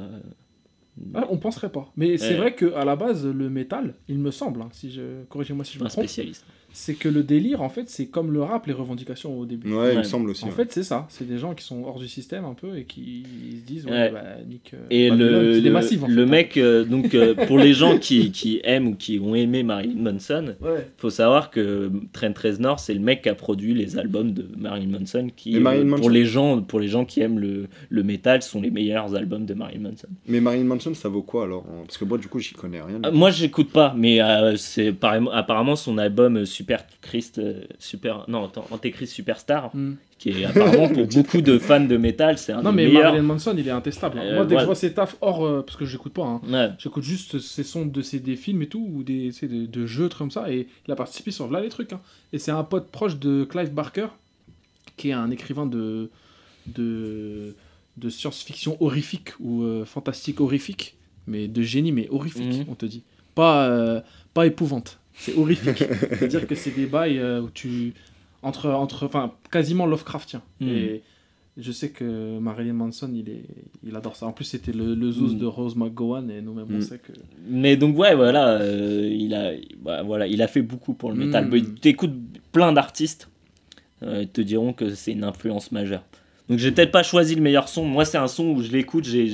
[SPEAKER 2] Ah, on penserait pas. Mais c'est vrai qu'à la base, le métal, il me semble, hein, si je... corrigez-moi si je me
[SPEAKER 3] un
[SPEAKER 2] trompe,
[SPEAKER 3] spécialiste.
[SPEAKER 2] C'est que le délire, en fait, c'est comme le rap, les revendications au début.
[SPEAKER 4] Ouais, il me semble aussi.
[SPEAKER 2] En
[SPEAKER 4] ouais.
[SPEAKER 2] fait, c'est ça. C'est des gens qui sont hors du système un peu et qui se disent, ouais,
[SPEAKER 3] Ouais.
[SPEAKER 2] bah, nique. euh,
[SPEAKER 3] Et
[SPEAKER 2] Babylone.
[SPEAKER 3] le, le,
[SPEAKER 2] massifs, en
[SPEAKER 3] le
[SPEAKER 2] fait, hein.
[SPEAKER 3] mec, euh, donc euh, pour les gens qui, qui aiment ou qui ont aimé Marilyn Manson,
[SPEAKER 2] Ouais.
[SPEAKER 3] faut savoir que Trent Reznor, c'est le mec qui a produit les albums de Marilyn Manson, qui,
[SPEAKER 4] Marilyn Manson-
[SPEAKER 3] pour les gens, pour les gens qui aiment le, le métal, sont les meilleurs albums de Marilyn Manson.
[SPEAKER 4] Mais Marilyn Manson, ça vaut quoi alors? Parce que moi, du coup, j'y connais rien.
[SPEAKER 3] Euh, Moi, j'écoute pas, mais euh, c'est apparemment- son album Super Christ, euh, Super, non, Antéchrist Superstar,
[SPEAKER 2] Hmm.
[SPEAKER 3] qui est apparemment pour beaucoup de fans de métal, c'est un
[SPEAKER 2] Non,
[SPEAKER 3] des
[SPEAKER 2] mais
[SPEAKER 3] meilleurs.
[SPEAKER 2] Marilyn Manson, il est intestable. hein.
[SPEAKER 3] Euh,
[SPEAKER 2] Moi, dès que je vois ses tafs hors. euh, parce que j'écoute pas, hein.
[SPEAKER 3] Ouais.
[SPEAKER 2] J'écoute juste ses sons de ses des films et tout, ou des, de, de jeux, trucs comme ça, et il a participé sur là les trucs. hein. Et c'est un pote proche de Clive Barker, qui est un écrivain de, de, de science-fiction horrifique, ou euh, fantastique horrifique, mais de génie, mais horrifique,
[SPEAKER 3] Mhm.
[SPEAKER 2] on te dit. Pas, euh, pas épouvante, c'est horrifique. C'est-à-dire que c'est des bails euh, où tu. Entre, entre, enfin, quasiment Lovecraftien.
[SPEAKER 3] Mhm.
[SPEAKER 2] Et je sais que Marilyn Manson, il, est, il adore ça. En plus, c'était le, le
[SPEAKER 3] Mhm.
[SPEAKER 2] de Rose McGowan, et nous-mêmes, on
[SPEAKER 4] Mhm.
[SPEAKER 2] sait que.
[SPEAKER 3] Mais donc ouais voilà, euh, il a bah, voilà, il a fait beaucoup pour le métal. Mais T'écoutes plein d'artistes, euh, ils te diront que c'est une influence majeure. Donc j'ai peut-être pas choisi le meilleur son. Moi c'est un son où je l'écoute, j'ai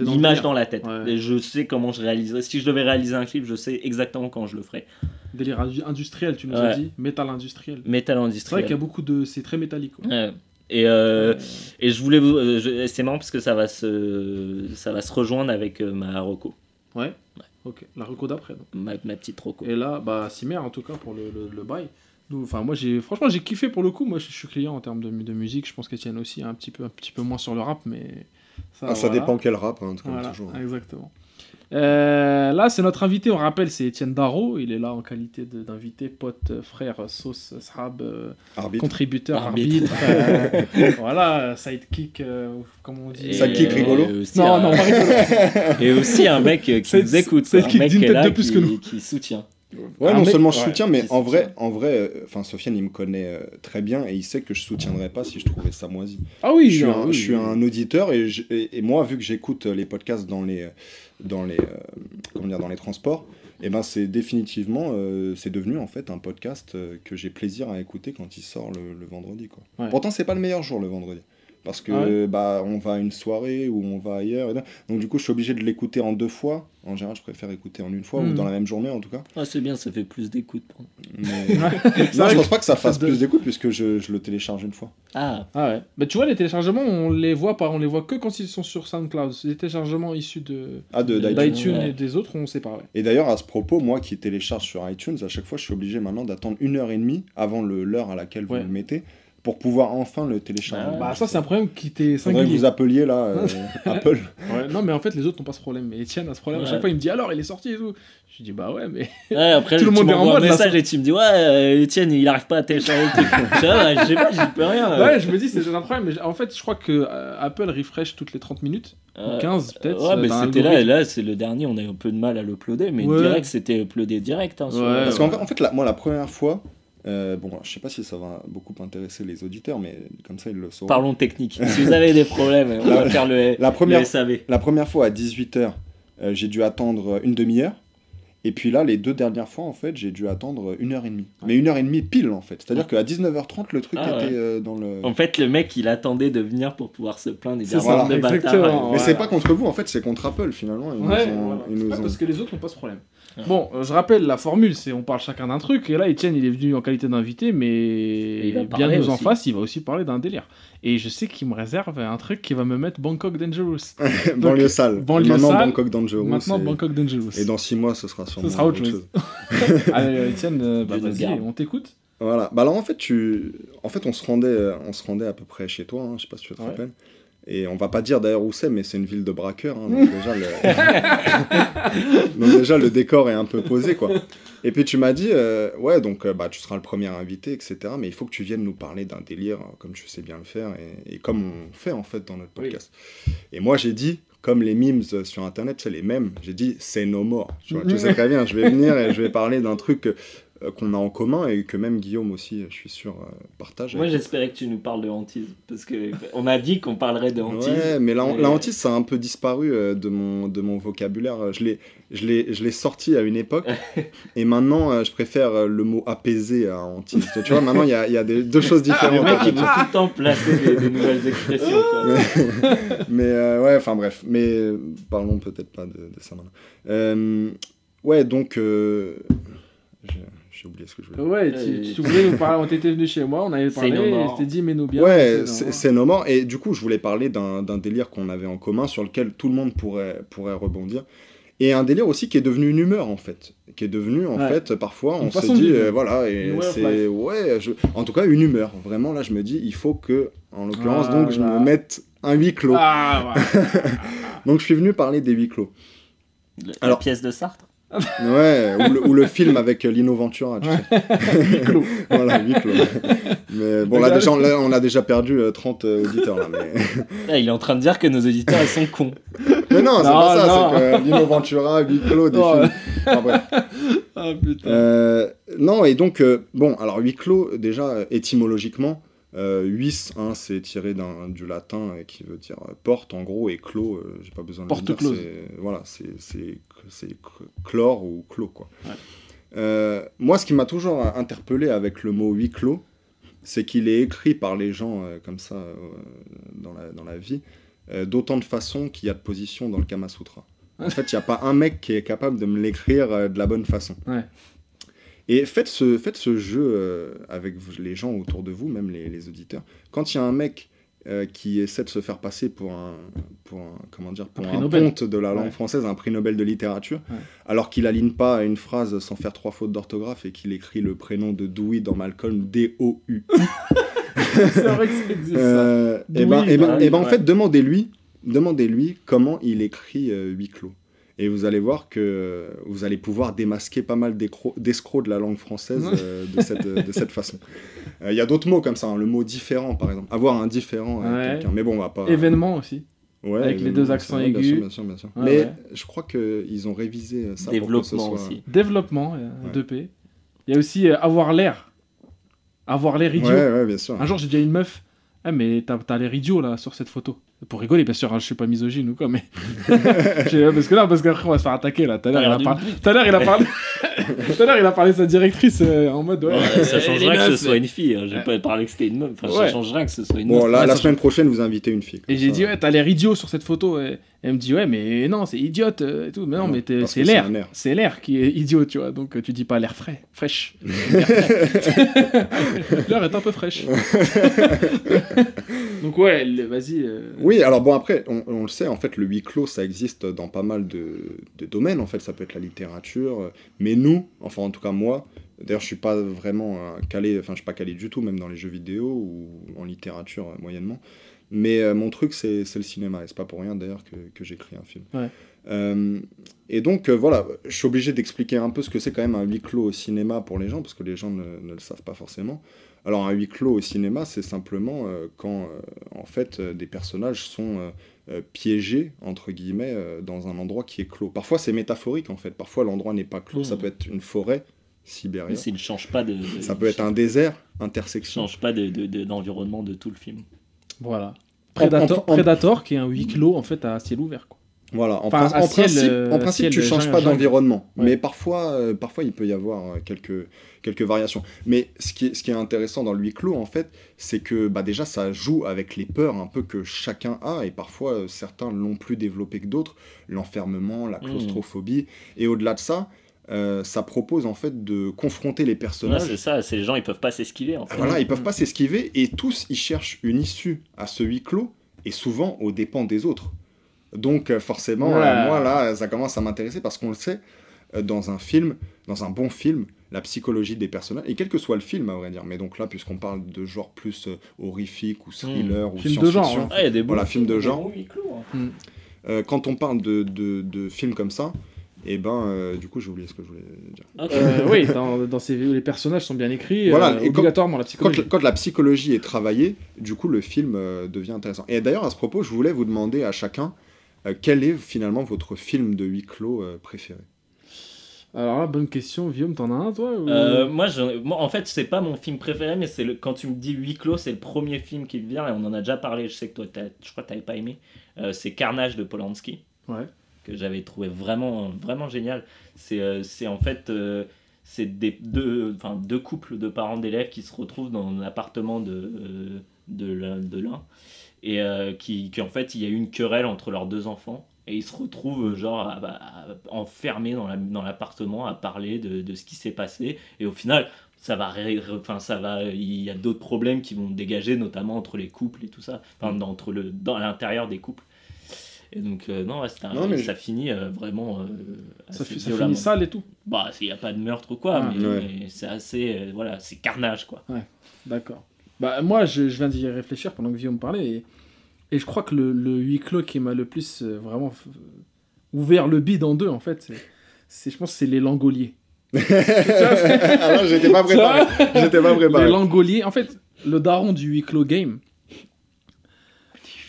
[SPEAKER 3] l'image dans la tête.
[SPEAKER 2] Ouais.
[SPEAKER 3] Et je sais comment je réaliserai. Si je devais réaliser un clip, je sais exactement quand je le ferai.
[SPEAKER 2] Délire indu- industriel, tu nous as
[SPEAKER 3] Ouais.
[SPEAKER 2] dit. Métal industriel.
[SPEAKER 3] Métal
[SPEAKER 2] C'est vrai
[SPEAKER 3] industriel.
[SPEAKER 2] qu'il y a beaucoup de. C'est très métallique. quoi.
[SPEAKER 3] Ouais. Et, euh, et je voulais vous, euh, c'est marrant parce que ça va se, ça va se rejoindre avec euh, ma Rocco,
[SPEAKER 2] ouais. Ok, la reco d'après. donc.
[SPEAKER 3] ma, ma petite Rocco.
[SPEAKER 2] Et là, bah, Simer en tout cas pour le, le, le bail. Enfin, moi, j'ai franchement, j'ai kiffé pour le coup. Moi, je suis client en termes de, de musique. Je pense qu'Etienne aussi, un petit peu, un petit peu moins sur le rap, mais ça,
[SPEAKER 4] Ah, ça
[SPEAKER 2] voilà.
[SPEAKER 4] dépend quel rap, hein, comme
[SPEAKER 2] Voilà,
[SPEAKER 4] toujours.
[SPEAKER 2] exactement. Euh, là, c'est notre invité, on rappelle, c'est Étienne Darro. Il est là en qualité d'invité, pote, euh, frère, euh, sauce, sahab, euh,
[SPEAKER 4] Arbitre.
[SPEAKER 2] contributeur,
[SPEAKER 3] Arbitre.
[SPEAKER 2] arbitre. euh, voilà, sidekick, euh, comme on dit.
[SPEAKER 3] Et-
[SPEAKER 4] Sidekick rigolo
[SPEAKER 2] Non,
[SPEAKER 3] un-
[SPEAKER 2] non, pas rigolo.
[SPEAKER 3] Et aussi un mec qui nous écoute,
[SPEAKER 2] side
[SPEAKER 3] quoi, un mec
[SPEAKER 2] d'une
[SPEAKER 3] qui est
[SPEAKER 2] tête
[SPEAKER 3] là,
[SPEAKER 2] de plus
[SPEAKER 3] qui,
[SPEAKER 2] que nous.
[SPEAKER 3] qui soutient.
[SPEAKER 4] Ouais,
[SPEAKER 2] Un
[SPEAKER 4] non seulement je
[SPEAKER 2] ouais,
[SPEAKER 4] soutiens, mais en vrai, en vrai, euh, enfin Sofiane, il me connaît euh, très bien et il sait que je soutiendrais pas si je trouvais ça moisi.
[SPEAKER 2] Ah oui,
[SPEAKER 4] je suis, un,
[SPEAKER 2] oui,
[SPEAKER 4] je suis
[SPEAKER 2] oui.
[SPEAKER 4] un auditeur et, je- et, et moi, vu que j'écoute les podcasts dans les, dans les, euh, comment dire, dans les transports, et ben c'est définitivement, euh, c'est devenu en fait un podcast euh, que j'ai plaisir à écouter quand il sort le, le vendredi. Quoi.
[SPEAKER 2] Ouais.
[SPEAKER 4] Pourtant, c'est pas le meilleur jour le vendredi. Parce que
[SPEAKER 2] Ah
[SPEAKER 4] bah, on va à une soirée ou on va ailleurs. et là- donc du coup, je suis obligé de l'écouter en deux fois. En général, je préfère écouter en une fois ou
[SPEAKER 2] Mhm.
[SPEAKER 4] dans la même journée en tout cas.
[SPEAKER 3] Ah, c'est bien, ça fait plus d'écoute. pour-
[SPEAKER 4] Mais... Non, je pense pas que ça fasse
[SPEAKER 2] de-
[SPEAKER 4] plus d'écoute puisque je, je le télécharge une fois.
[SPEAKER 3] Ah,
[SPEAKER 2] Ah ouais. Bah, tu vois, les téléchargements, on les voit pas, on les voit que quand ils sont sur SoundCloud. Les téléchargements issus de
[SPEAKER 4] Ah, de, d'iTunes.
[SPEAKER 2] d'iTunes
[SPEAKER 3] ouais.
[SPEAKER 2] et des autres, on sait pas. Ouais.
[SPEAKER 4] Et d'ailleurs, à ce propos, moi qui télécharge sur iTunes, à chaque fois, je suis obligé maintenant d'attendre une heure et demie avant le- l'heure à laquelle vous
[SPEAKER 2] Ouais.
[SPEAKER 4] le mettez pour pouvoir enfin le télécharger.
[SPEAKER 3] Ah,
[SPEAKER 2] Bah, ça, c'est un problème qui t'est
[SPEAKER 4] Faudrait que
[SPEAKER 2] singulier.
[SPEAKER 4] vous appeliez là, euh, Apple.
[SPEAKER 2] Ouais, non, mais en fait, les autres n'ont pas ce problème. Mais Etienne a ce problème. À chaque fois, il me dit alors, il est sorti et tout. Je dis bah ouais, mais.
[SPEAKER 3] ouais, après
[SPEAKER 2] Tout le monde est en mode, là,
[SPEAKER 3] message et tu me dis ouais, euh, Etienne il arrive pas à télécharger le truc. je, sais pas, j'y peux rien.
[SPEAKER 2] Ouais, je me dis, c'est un problème. Mais en fait, je crois que euh, Apple refresh toutes les 30 minutes.
[SPEAKER 3] Euh,
[SPEAKER 2] 15 peut-être.
[SPEAKER 3] Ouais,
[SPEAKER 2] euh,
[SPEAKER 3] mais c'était là, et là c'est le dernier, on a eu un peu de mal à l'uploader, mais
[SPEAKER 2] Ouais.
[SPEAKER 3] direct c'était uploadé direct. Hein, sur-
[SPEAKER 2] Ouais.
[SPEAKER 4] Parce qu'en fait, en fait, la- moi, la première fois, euh, bon, je sais pas si ça va beaucoup intéresser les auditeurs, mais comme ça, ils le sauront.
[SPEAKER 3] Parlons technique. si vous avez des problèmes, on va faire le,
[SPEAKER 4] La première,
[SPEAKER 3] le SAV.
[SPEAKER 4] la première fois à 18h, j'ai dû attendre une demi-heure. Et puis là, les deux dernières fois, en fait, j'ai dû attendre une heure et demie. Mais une heure et demie pile, en fait. C'est-à-dire qu'à 19h30, le truc
[SPEAKER 3] Ah ouais.
[SPEAKER 4] était euh, dans le.
[SPEAKER 3] En fait, le mec il attendait de venir pour pouvoir se plaindre et
[SPEAKER 2] C'est
[SPEAKER 3] dire
[SPEAKER 4] ça,
[SPEAKER 3] bande de bâtards.
[SPEAKER 4] Mais
[SPEAKER 2] Voilà.
[SPEAKER 4] c'est pas contre vous, en fait, c'est contre Apple, finalement. Ils
[SPEAKER 2] Ouais,
[SPEAKER 4] nous ont.
[SPEAKER 2] voilà.
[SPEAKER 4] ils
[SPEAKER 2] C'est
[SPEAKER 4] nous
[SPEAKER 2] pas
[SPEAKER 4] ont-
[SPEAKER 2] parce que les autres n'ont pas ce problème.
[SPEAKER 3] Ouais.
[SPEAKER 2] Bon, euh, je rappelle, la formule, c'est on parle chacun d'un truc, et là, Etienne, il est venu en qualité d'invité, mais bien nous en face, il va aussi parler d'un délire. Et je sais qu'il me réserve un truc qui va me mettre Bangkok Dangerous.
[SPEAKER 4] banlieue sale.
[SPEAKER 2] banlieue
[SPEAKER 4] Maintenant,
[SPEAKER 2] sale,
[SPEAKER 4] Bangkok Dangerous.
[SPEAKER 2] Maintenant,
[SPEAKER 4] et...
[SPEAKER 2] Bangkok Dangerous.
[SPEAKER 4] et dans 6 mois, ce sera sûrement
[SPEAKER 2] sera autre chose. Allez, Etienne, euh, bah,
[SPEAKER 3] Dieu nous
[SPEAKER 2] vas-y, on t'écoute.
[SPEAKER 4] Voilà. Bah alors en fait, tu, en fait, on se rendait, euh, on se rendait à peu près chez toi. Hein, je sais pas si tu te
[SPEAKER 2] Ouais.
[SPEAKER 4] rappelles. Et on va pas dire d'ailleurs où c'est, mais c'est une ville de braqueurs. hein, donc, déjà, le... donc déjà le décor est un peu posé quoi. Et puis tu m'as dit, euh, ouais, donc euh, bah tu seras le premier invité, etc. Mais il faut que tu viennes nous parler d'un délire euh, comme tu sais bien le faire et, et comme on fait en fait dans notre
[SPEAKER 2] Oui.
[SPEAKER 4] podcast. Et moi j'ai dit, comme les memes sur internet, c'est les mêmes. J'ai dit, c'est no more. Tu, vois, tu
[SPEAKER 2] Mhm.
[SPEAKER 4] sais très bien, je vais venir et je vais parler d'un truc. Euh, qu'on a en commun et que même Guillaume aussi, je suis sûr, euh, partage.
[SPEAKER 3] Moi j'espérais que tu nous parles de hantise. Parce que on m'a dit qu'on parlerait de hantise.
[SPEAKER 4] Ouais, mais la,
[SPEAKER 3] Et-
[SPEAKER 4] la hantise, ça a un peu disparu euh, de mon, de mon vocabulaire. Je l'ai, je, l'ai, je l'ai sorti à une époque, et maintenant, je préfère le mot apaisé à hantise. Tu vois, maintenant, il y a, il y a des, deux choses
[SPEAKER 3] Le
[SPEAKER 4] différentes.
[SPEAKER 3] mec
[SPEAKER 4] en
[SPEAKER 3] il
[SPEAKER 4] fait.
[SPEAKER 3] veut tout le temps placer des, des nouvelles expressions. quoi.
[SPEAKER 4] mais euh, ouais, enfin bref. Mais parlons peut-être pas de, de ça maintenant. Euh, ouais, donc... euh, j'ai, oublié ce que je voulais dire.
[SPEAKER 2] Ouais, tu, tu voulais nous parler, on t'était venu chez moi, on avait parlé, et je t'ai dit, mais nous bien.
[SPEAKER 4] Ouais,
[SPEAKER 2] nos
[SPEAKER 4] c'est
[SPEAKER 2] morts.
[SPEAKER 4] c'est No More. Et du coup, je voulais parler d'un d'un délire qu'on avait en commun, sur lequel tout le monde pourrait, pourrait rebondir. Et un délire aussi qui est devenu une humeur, en fait. Qui est devenu, en
[SPEAKER 2] Ouais.
[SPEAKER 4] fait, parfois, on se dit, euh, voilà, et c'est. Ouais, je- en tout cas, une humeur. Vraiment, là, je me dis, il faut que, en l'occurrence, donc, je me mette un huis clos.
[SPEAKER 2] Ah, ouais.
[SPEAKER 4] Donc, je suis venu parler des huis clos.
[SPEAKER 3] Le- La
[SPEAKER 4] Alors-
[SPEAKER 3] pièce de Sartre.
[SPEAKER 4] Ouais, ou le, ou le film avec euh, Lino Ventura, tu sais. Voilà, huis clos. Mais bon, là, déjà, on- là, on a déjà perdu euh, 30 euh, auditeurs, là. Mais...
[SPEAKER 3] Là, il est en train de dire que nos auditeurs ils sont cons.
[SPEAKER 4] Mais non, c'est pas ça, c'est que Lino Ventura, huis clos, des
[SPEAKER 2] Oh,
[SPEAKER 4] films. Enfin, bref.
[SPEAKER 2] Ah, putain.
[SPEAKER 4] Euh, non, et donc, euh, bon, alors huis clos, déjà, euh, étymologiquement, euh, huis, hein, c'est tiré du latin euh, qui veut dire euh, porte, en gros, et clos, euh, j'ai pas besoin de
[SPEAKER 2] Porte
[SPEAKER 4] le dire.
[SPEAKER 2] close.
[SPEAKER 4] Voilà, c'est c'est- c'est cl- clore ou clos, quoi.
[SPEAKER 2] Ouais.
[SPEAKER 4] Euh, moi, ce qui m'a toujours interpellé avec le mot huis clos, c'est qu'il est écrit par les gens comme ça dans, la, dans la vie, d'autant de façons qu'il y a de positions dans le Kama Sutra. En fait, il n'y a pas un mec qui est capable de me l'écrire de la bonne façon.
[SPEAKER 2] Ouais.
[SPEAKER 4] Et faites ce, faites ce jeu euh, avec les gens autour de vous, même les, les auditeurs. Quand il y a un mec euh, qui essaie de se faire passer pour un, pour un, comment dire, pour
[SPEAKER 2] Un
[SPEAKER 4] ponte de la langue
[SPEAKER 2] Ouais.
[SPEAKER 4] française, un prix Nobel de littérature,
[SPEAKER 2] Ouais.
[SPEAKER 4] alors qu'il aligne pas une phrase sans faire trois fautes d'orthographe et qu'il écrit le prénom de Dewey dans Malcolm, D-O-U.
[SPEAKER 2] c'est vrai que ça existe, ça.
[SPEAKER 4] Euh, et
[SPEAKER 2] Dewey,
[SPEAKER 4] ben, et ben,
[SPEAKER 2] bah,
[SPEAKER 4] et ben, en
[SPEAKER 2] ouais.
[SPEAKER 4] fait, demandez-lui, demandez-lui comment il écrit euh, huis clos. Et vous allez voir que vous allez pouvoir démasquer pas mal d'escrocs de la langue française euh, de, cette, de cette façon. Euh, Il y a d'autres mots comme ça, hein, le mot différent par exemple. Avoir un différent avec
[SPEAKER 2] Ouais.
[SPEAKER 4] quelqu'un. Mais bon, on va pas.
[SPEAKER 2] Événement aussi.
[SPEAKER 4] Ouais,
[SPEAKER 2] avec les deux accents
[SPEAKER 4] bien
[SPEAKER 2] aigus.
[SPEAKER 4] sûr, bien sûr, bien sûr.
[SPEAKER 2] Ouais,
[SPEAKER 4] Mais
[SPEAKER 2] ouais.
[SPEAKER 4] je crois qu'ils ont révisé ça. pour que ce
[SPEAKER 3] Développement
[SPEAKER 4] soit-
[SPEAKER 3] aussi.
[SPEAKER 2] Développement, euh,
[SPEAKER 4] Ouais.
[SPEAKER 2] 2P. Il y a aussi euh, avoir l'air. Avoir l'air idiot.
[SPEAKER 4] Ouais, ouais, bien sûr.
[SPEAKER 2] Un jour, j'ai dit à une meuf Ah, mais t'as t'as l'air idiot là sur cette photo. Pour rigoler, bien sûr, hein, je suis pas misogyne ou quoi, mais. Parce que là, parce qu'après, on va se faire attaquer là. Tout à l'heure, il, a
[SPEAKER 3] T'as l'air
[SPEAKER 2] par- tout à l'heure, il a parlé. Tout à l'heure, il a parlé de sa directrice euh, en mode. Ouais,
[SPEAKER 3] Ouais, ça change rien que ce soit une fille. hein. J'ai
[SPEAKER 2] Ouais.
[SPEAKER 3] pas parlé que c'était une meuf. Enfin,
[SPEAKER 2] Ouais.
[SPEAKER 3] ça change rien que ce soit une
[SPEAKER 4] Bon,
[SPEAKER 3] meuf.
[SPEAKER 4] là,
[SPEAKER 2] Ouais,
[SPEAKER 4] la semaine prochaine, vous invitez une fille.
[SPEAKER 2] Et j'ai dit, ouais, t'as l'air idiot sur cette photo. Et elle me dit, ouais, mais non, c'est idiote euh, et tout. Mais non,
[SPEAKER 4] Non,
[SPEAKER 2] mais c'est l'air. C'est l'air qui est idiot, tu vois. Donc tu dis pas l'air frais, fraîche. l'air est un peu fraîche. Donc ouais, vas-y. euh,
[SPEAKER 4] Oui, alors bon, après, on, on le sait, en fait, le huis clos, ça existe dans pas mal de, de domaines, en fait, ça peut être la littérature, mais nous, enfin, en tout cas, moi, d'ailleurs, je suis pas vraiment calé, enfin, je suis pas calé du tout, même dans les jeux vidéo ou en littérature, euh, moyennement, mais euh, mon truc, c'est c'est le cinéma, et c'est pas pour rien, d'ailleurs, que, que j'écris un film.
[SPEAKER 2] Ouais.
[SPEAKER 4] Euh, et donc, euh, voilà, je suis obligé d'expliquer un peu ce que c'est quand même un huis clos au cinéma pour les gens, parce que les gens ne, ne le savent pas forcément. Alors, un huis clos au cinéma, c'est simplement euh, quand, euh, en fait, euh, des personnages sont euh, euh, piégés, entre guillemets, euh, dans un endroit qui est clos. Parfois, c'est métaphorique, en fait. Parfois, l'endroit n'est pas clos. Ça peut être une forêt sibérienne.
[SPEAKER 3] Mais s'il ne change pas de. de-
[SPEAKER 4] Ça peut être un désert, intersection.
[SPEAKER 3] change pas de- de- de- d'environnement de, tout le film.
[SPEAKER 2] Voilà. Predator,
[SPEAKER 4] en- en-
[SPEAKER 2] Predator qui est un huis clos en fait à ciel ouvert. Quoi.
[SPEAKER 4] Voilà, en,
[SPEAKER 2] Enfin,
[SPEAKER 4] prin-
[SPEAKER 2] à
[SPEAKER 4] en
[SPEAKER 2] ciel,
[SPEAKER 4] principe,
[SPEAKER 2] euh,
[SPEAKER 4] en principe
[SPEAKER 2] ciel
[SPEAKER 4] tu changes pas d'environnement,
[SPEAKER 2] Ouais.
[SPEAKER 4] mais parfois, euh, parfois il peut y avoir euh, quelques, quelques variations. Mais ce qui, est, ce qui est intéressant dans le huis clos, en fait, c'est que bah, déjà ça joue avec les peurs un peu que chacun a, et parfois euh, certains l'ont plus développé que d'autres, l'enfermement, la
[SPEAKER 3] Mm.
[SPEAKER 4] claustrophobie, et au-delà de ça, euh, ça propose en fait de confronter les
[SPEAKER 3] Ouais,
[SPEAKER 4] personnages.
[SPEAKER 3] c'est ça, les gens ils peuvent pas s'esquiver en fait.
[SPEAKER 4] Voilà, ils peuvent pas s'esquiver et tous ils cherchent une issue à ce huis clos et souvent aux dépens des autres. Donc euh, forcément,
[SPEAKER 2] Ouais.
[SPEAKER 4] euh, moi là, ça commence à m'intéresser parce qu'on le sait, dans un film, dans un bon film, la psychologie des personnages, et quel que soit le film à vrai dire, mais donc là, puisqu'on parle de genre plus horrifique ou thriller ou
[SPEAKER 2] Film de genre, hein.
[SPEAKER 3] Ah, il y a des bons
[SPEAKER 4] Voilà, film de genre.
[SPEAKER 3] hein.
[SPEAKER 4] euh, quand on parle de, de, de films comme ça, et ben euh, du coup j'ai oublié ce que je voulais dire.
[SPEAKER 2] Euh, oui, dans, dans ces les personnages sont bien écrits.
[SPEAKER 4] Voilà,
[SPEAKER 2] euh,
[SPEAKER 4] et quand-
[SPEAKER 2] obligatoirement la psychologie.
[SPEAKER 4] quand la psychologie est travaillée, du coup, le film euh, devient intéressant. Et d'ailleurs, à ce propos, je voulais vous demander à chacun euh, quel est finalement votre film de huis clos euh, préféré?
[SPEAKER 2] Alors là, bonne question. Guillaume, t'en as un, toi ou-
[SPEAKER 3] Euh, moi, moi, en fait, c'est pas mon film préféré, mais c'est le... quand tu me dis huis clos, c'est le premier film qui me vient, et on en a déjà parlé. Je sais que toi, je crois que t'avais pas aimé. Euh, c'est Carnage de Polanski.
[SPEAKER 2] Ouais.
[SPEAKER 3] Que j'avais trouvé vraiment, vraiment génial. C'est euh, en fait euh, c'est des deux, enfin, deux couples de parents d'élèves qui se retrouvent dans l'appartement de, euh, de l'un et euh, qui, en fait il y a eu une querelle entre leurs deux enfants et ils se retrouvent genre enfermés dans la- dans l'appartement à parler de, ce qui s'est passé et au final ça va enfin ça va il y a d'autres problèmes qui vont dégager notamment entre les couples et tout ça enfin dans l'intérieur des couples et donc euh, non ouais, c'était un-
[SPEAKER 4] Non, mais
[SPEAKER 3] ça finit euh, vraiment euh,
[SPEAKER 2] Ça,
[SPEAKER 3] assez
[SPEAKER 2] fi- ça
[SPEAKER 3] violemment.
[SPEAKER 2] finit sale et tout.
[SPEAKER 3] bah il n'y a pas de meurtre ou quoi
[SPEAKER 2] Ah,
[SPEAKER 3] mais,
[SPEAKER 4] ouais.
[SPEAKER 3] mais c'est assez euh, voilà c'est carnage quoi
[SPEAKER 2] D'accord. Bah, moi, je, je viens d'y réfléchir pendant que Guillaume parlait. Et, et je crois que le, le huis clos qui m'a le plus euh, vraiment f- ouvert le bide en deux, en fait, c'est, c'est- je pense que c'est les langoliers.
[SPEAKER 4] Alors, j'étais pas préparé. J'étais pas
[SPEAKER 2] Les
[SPEAKER 4] préparé.
[SPEAKER 2] langoliers, en fait, le daron du huis clos game.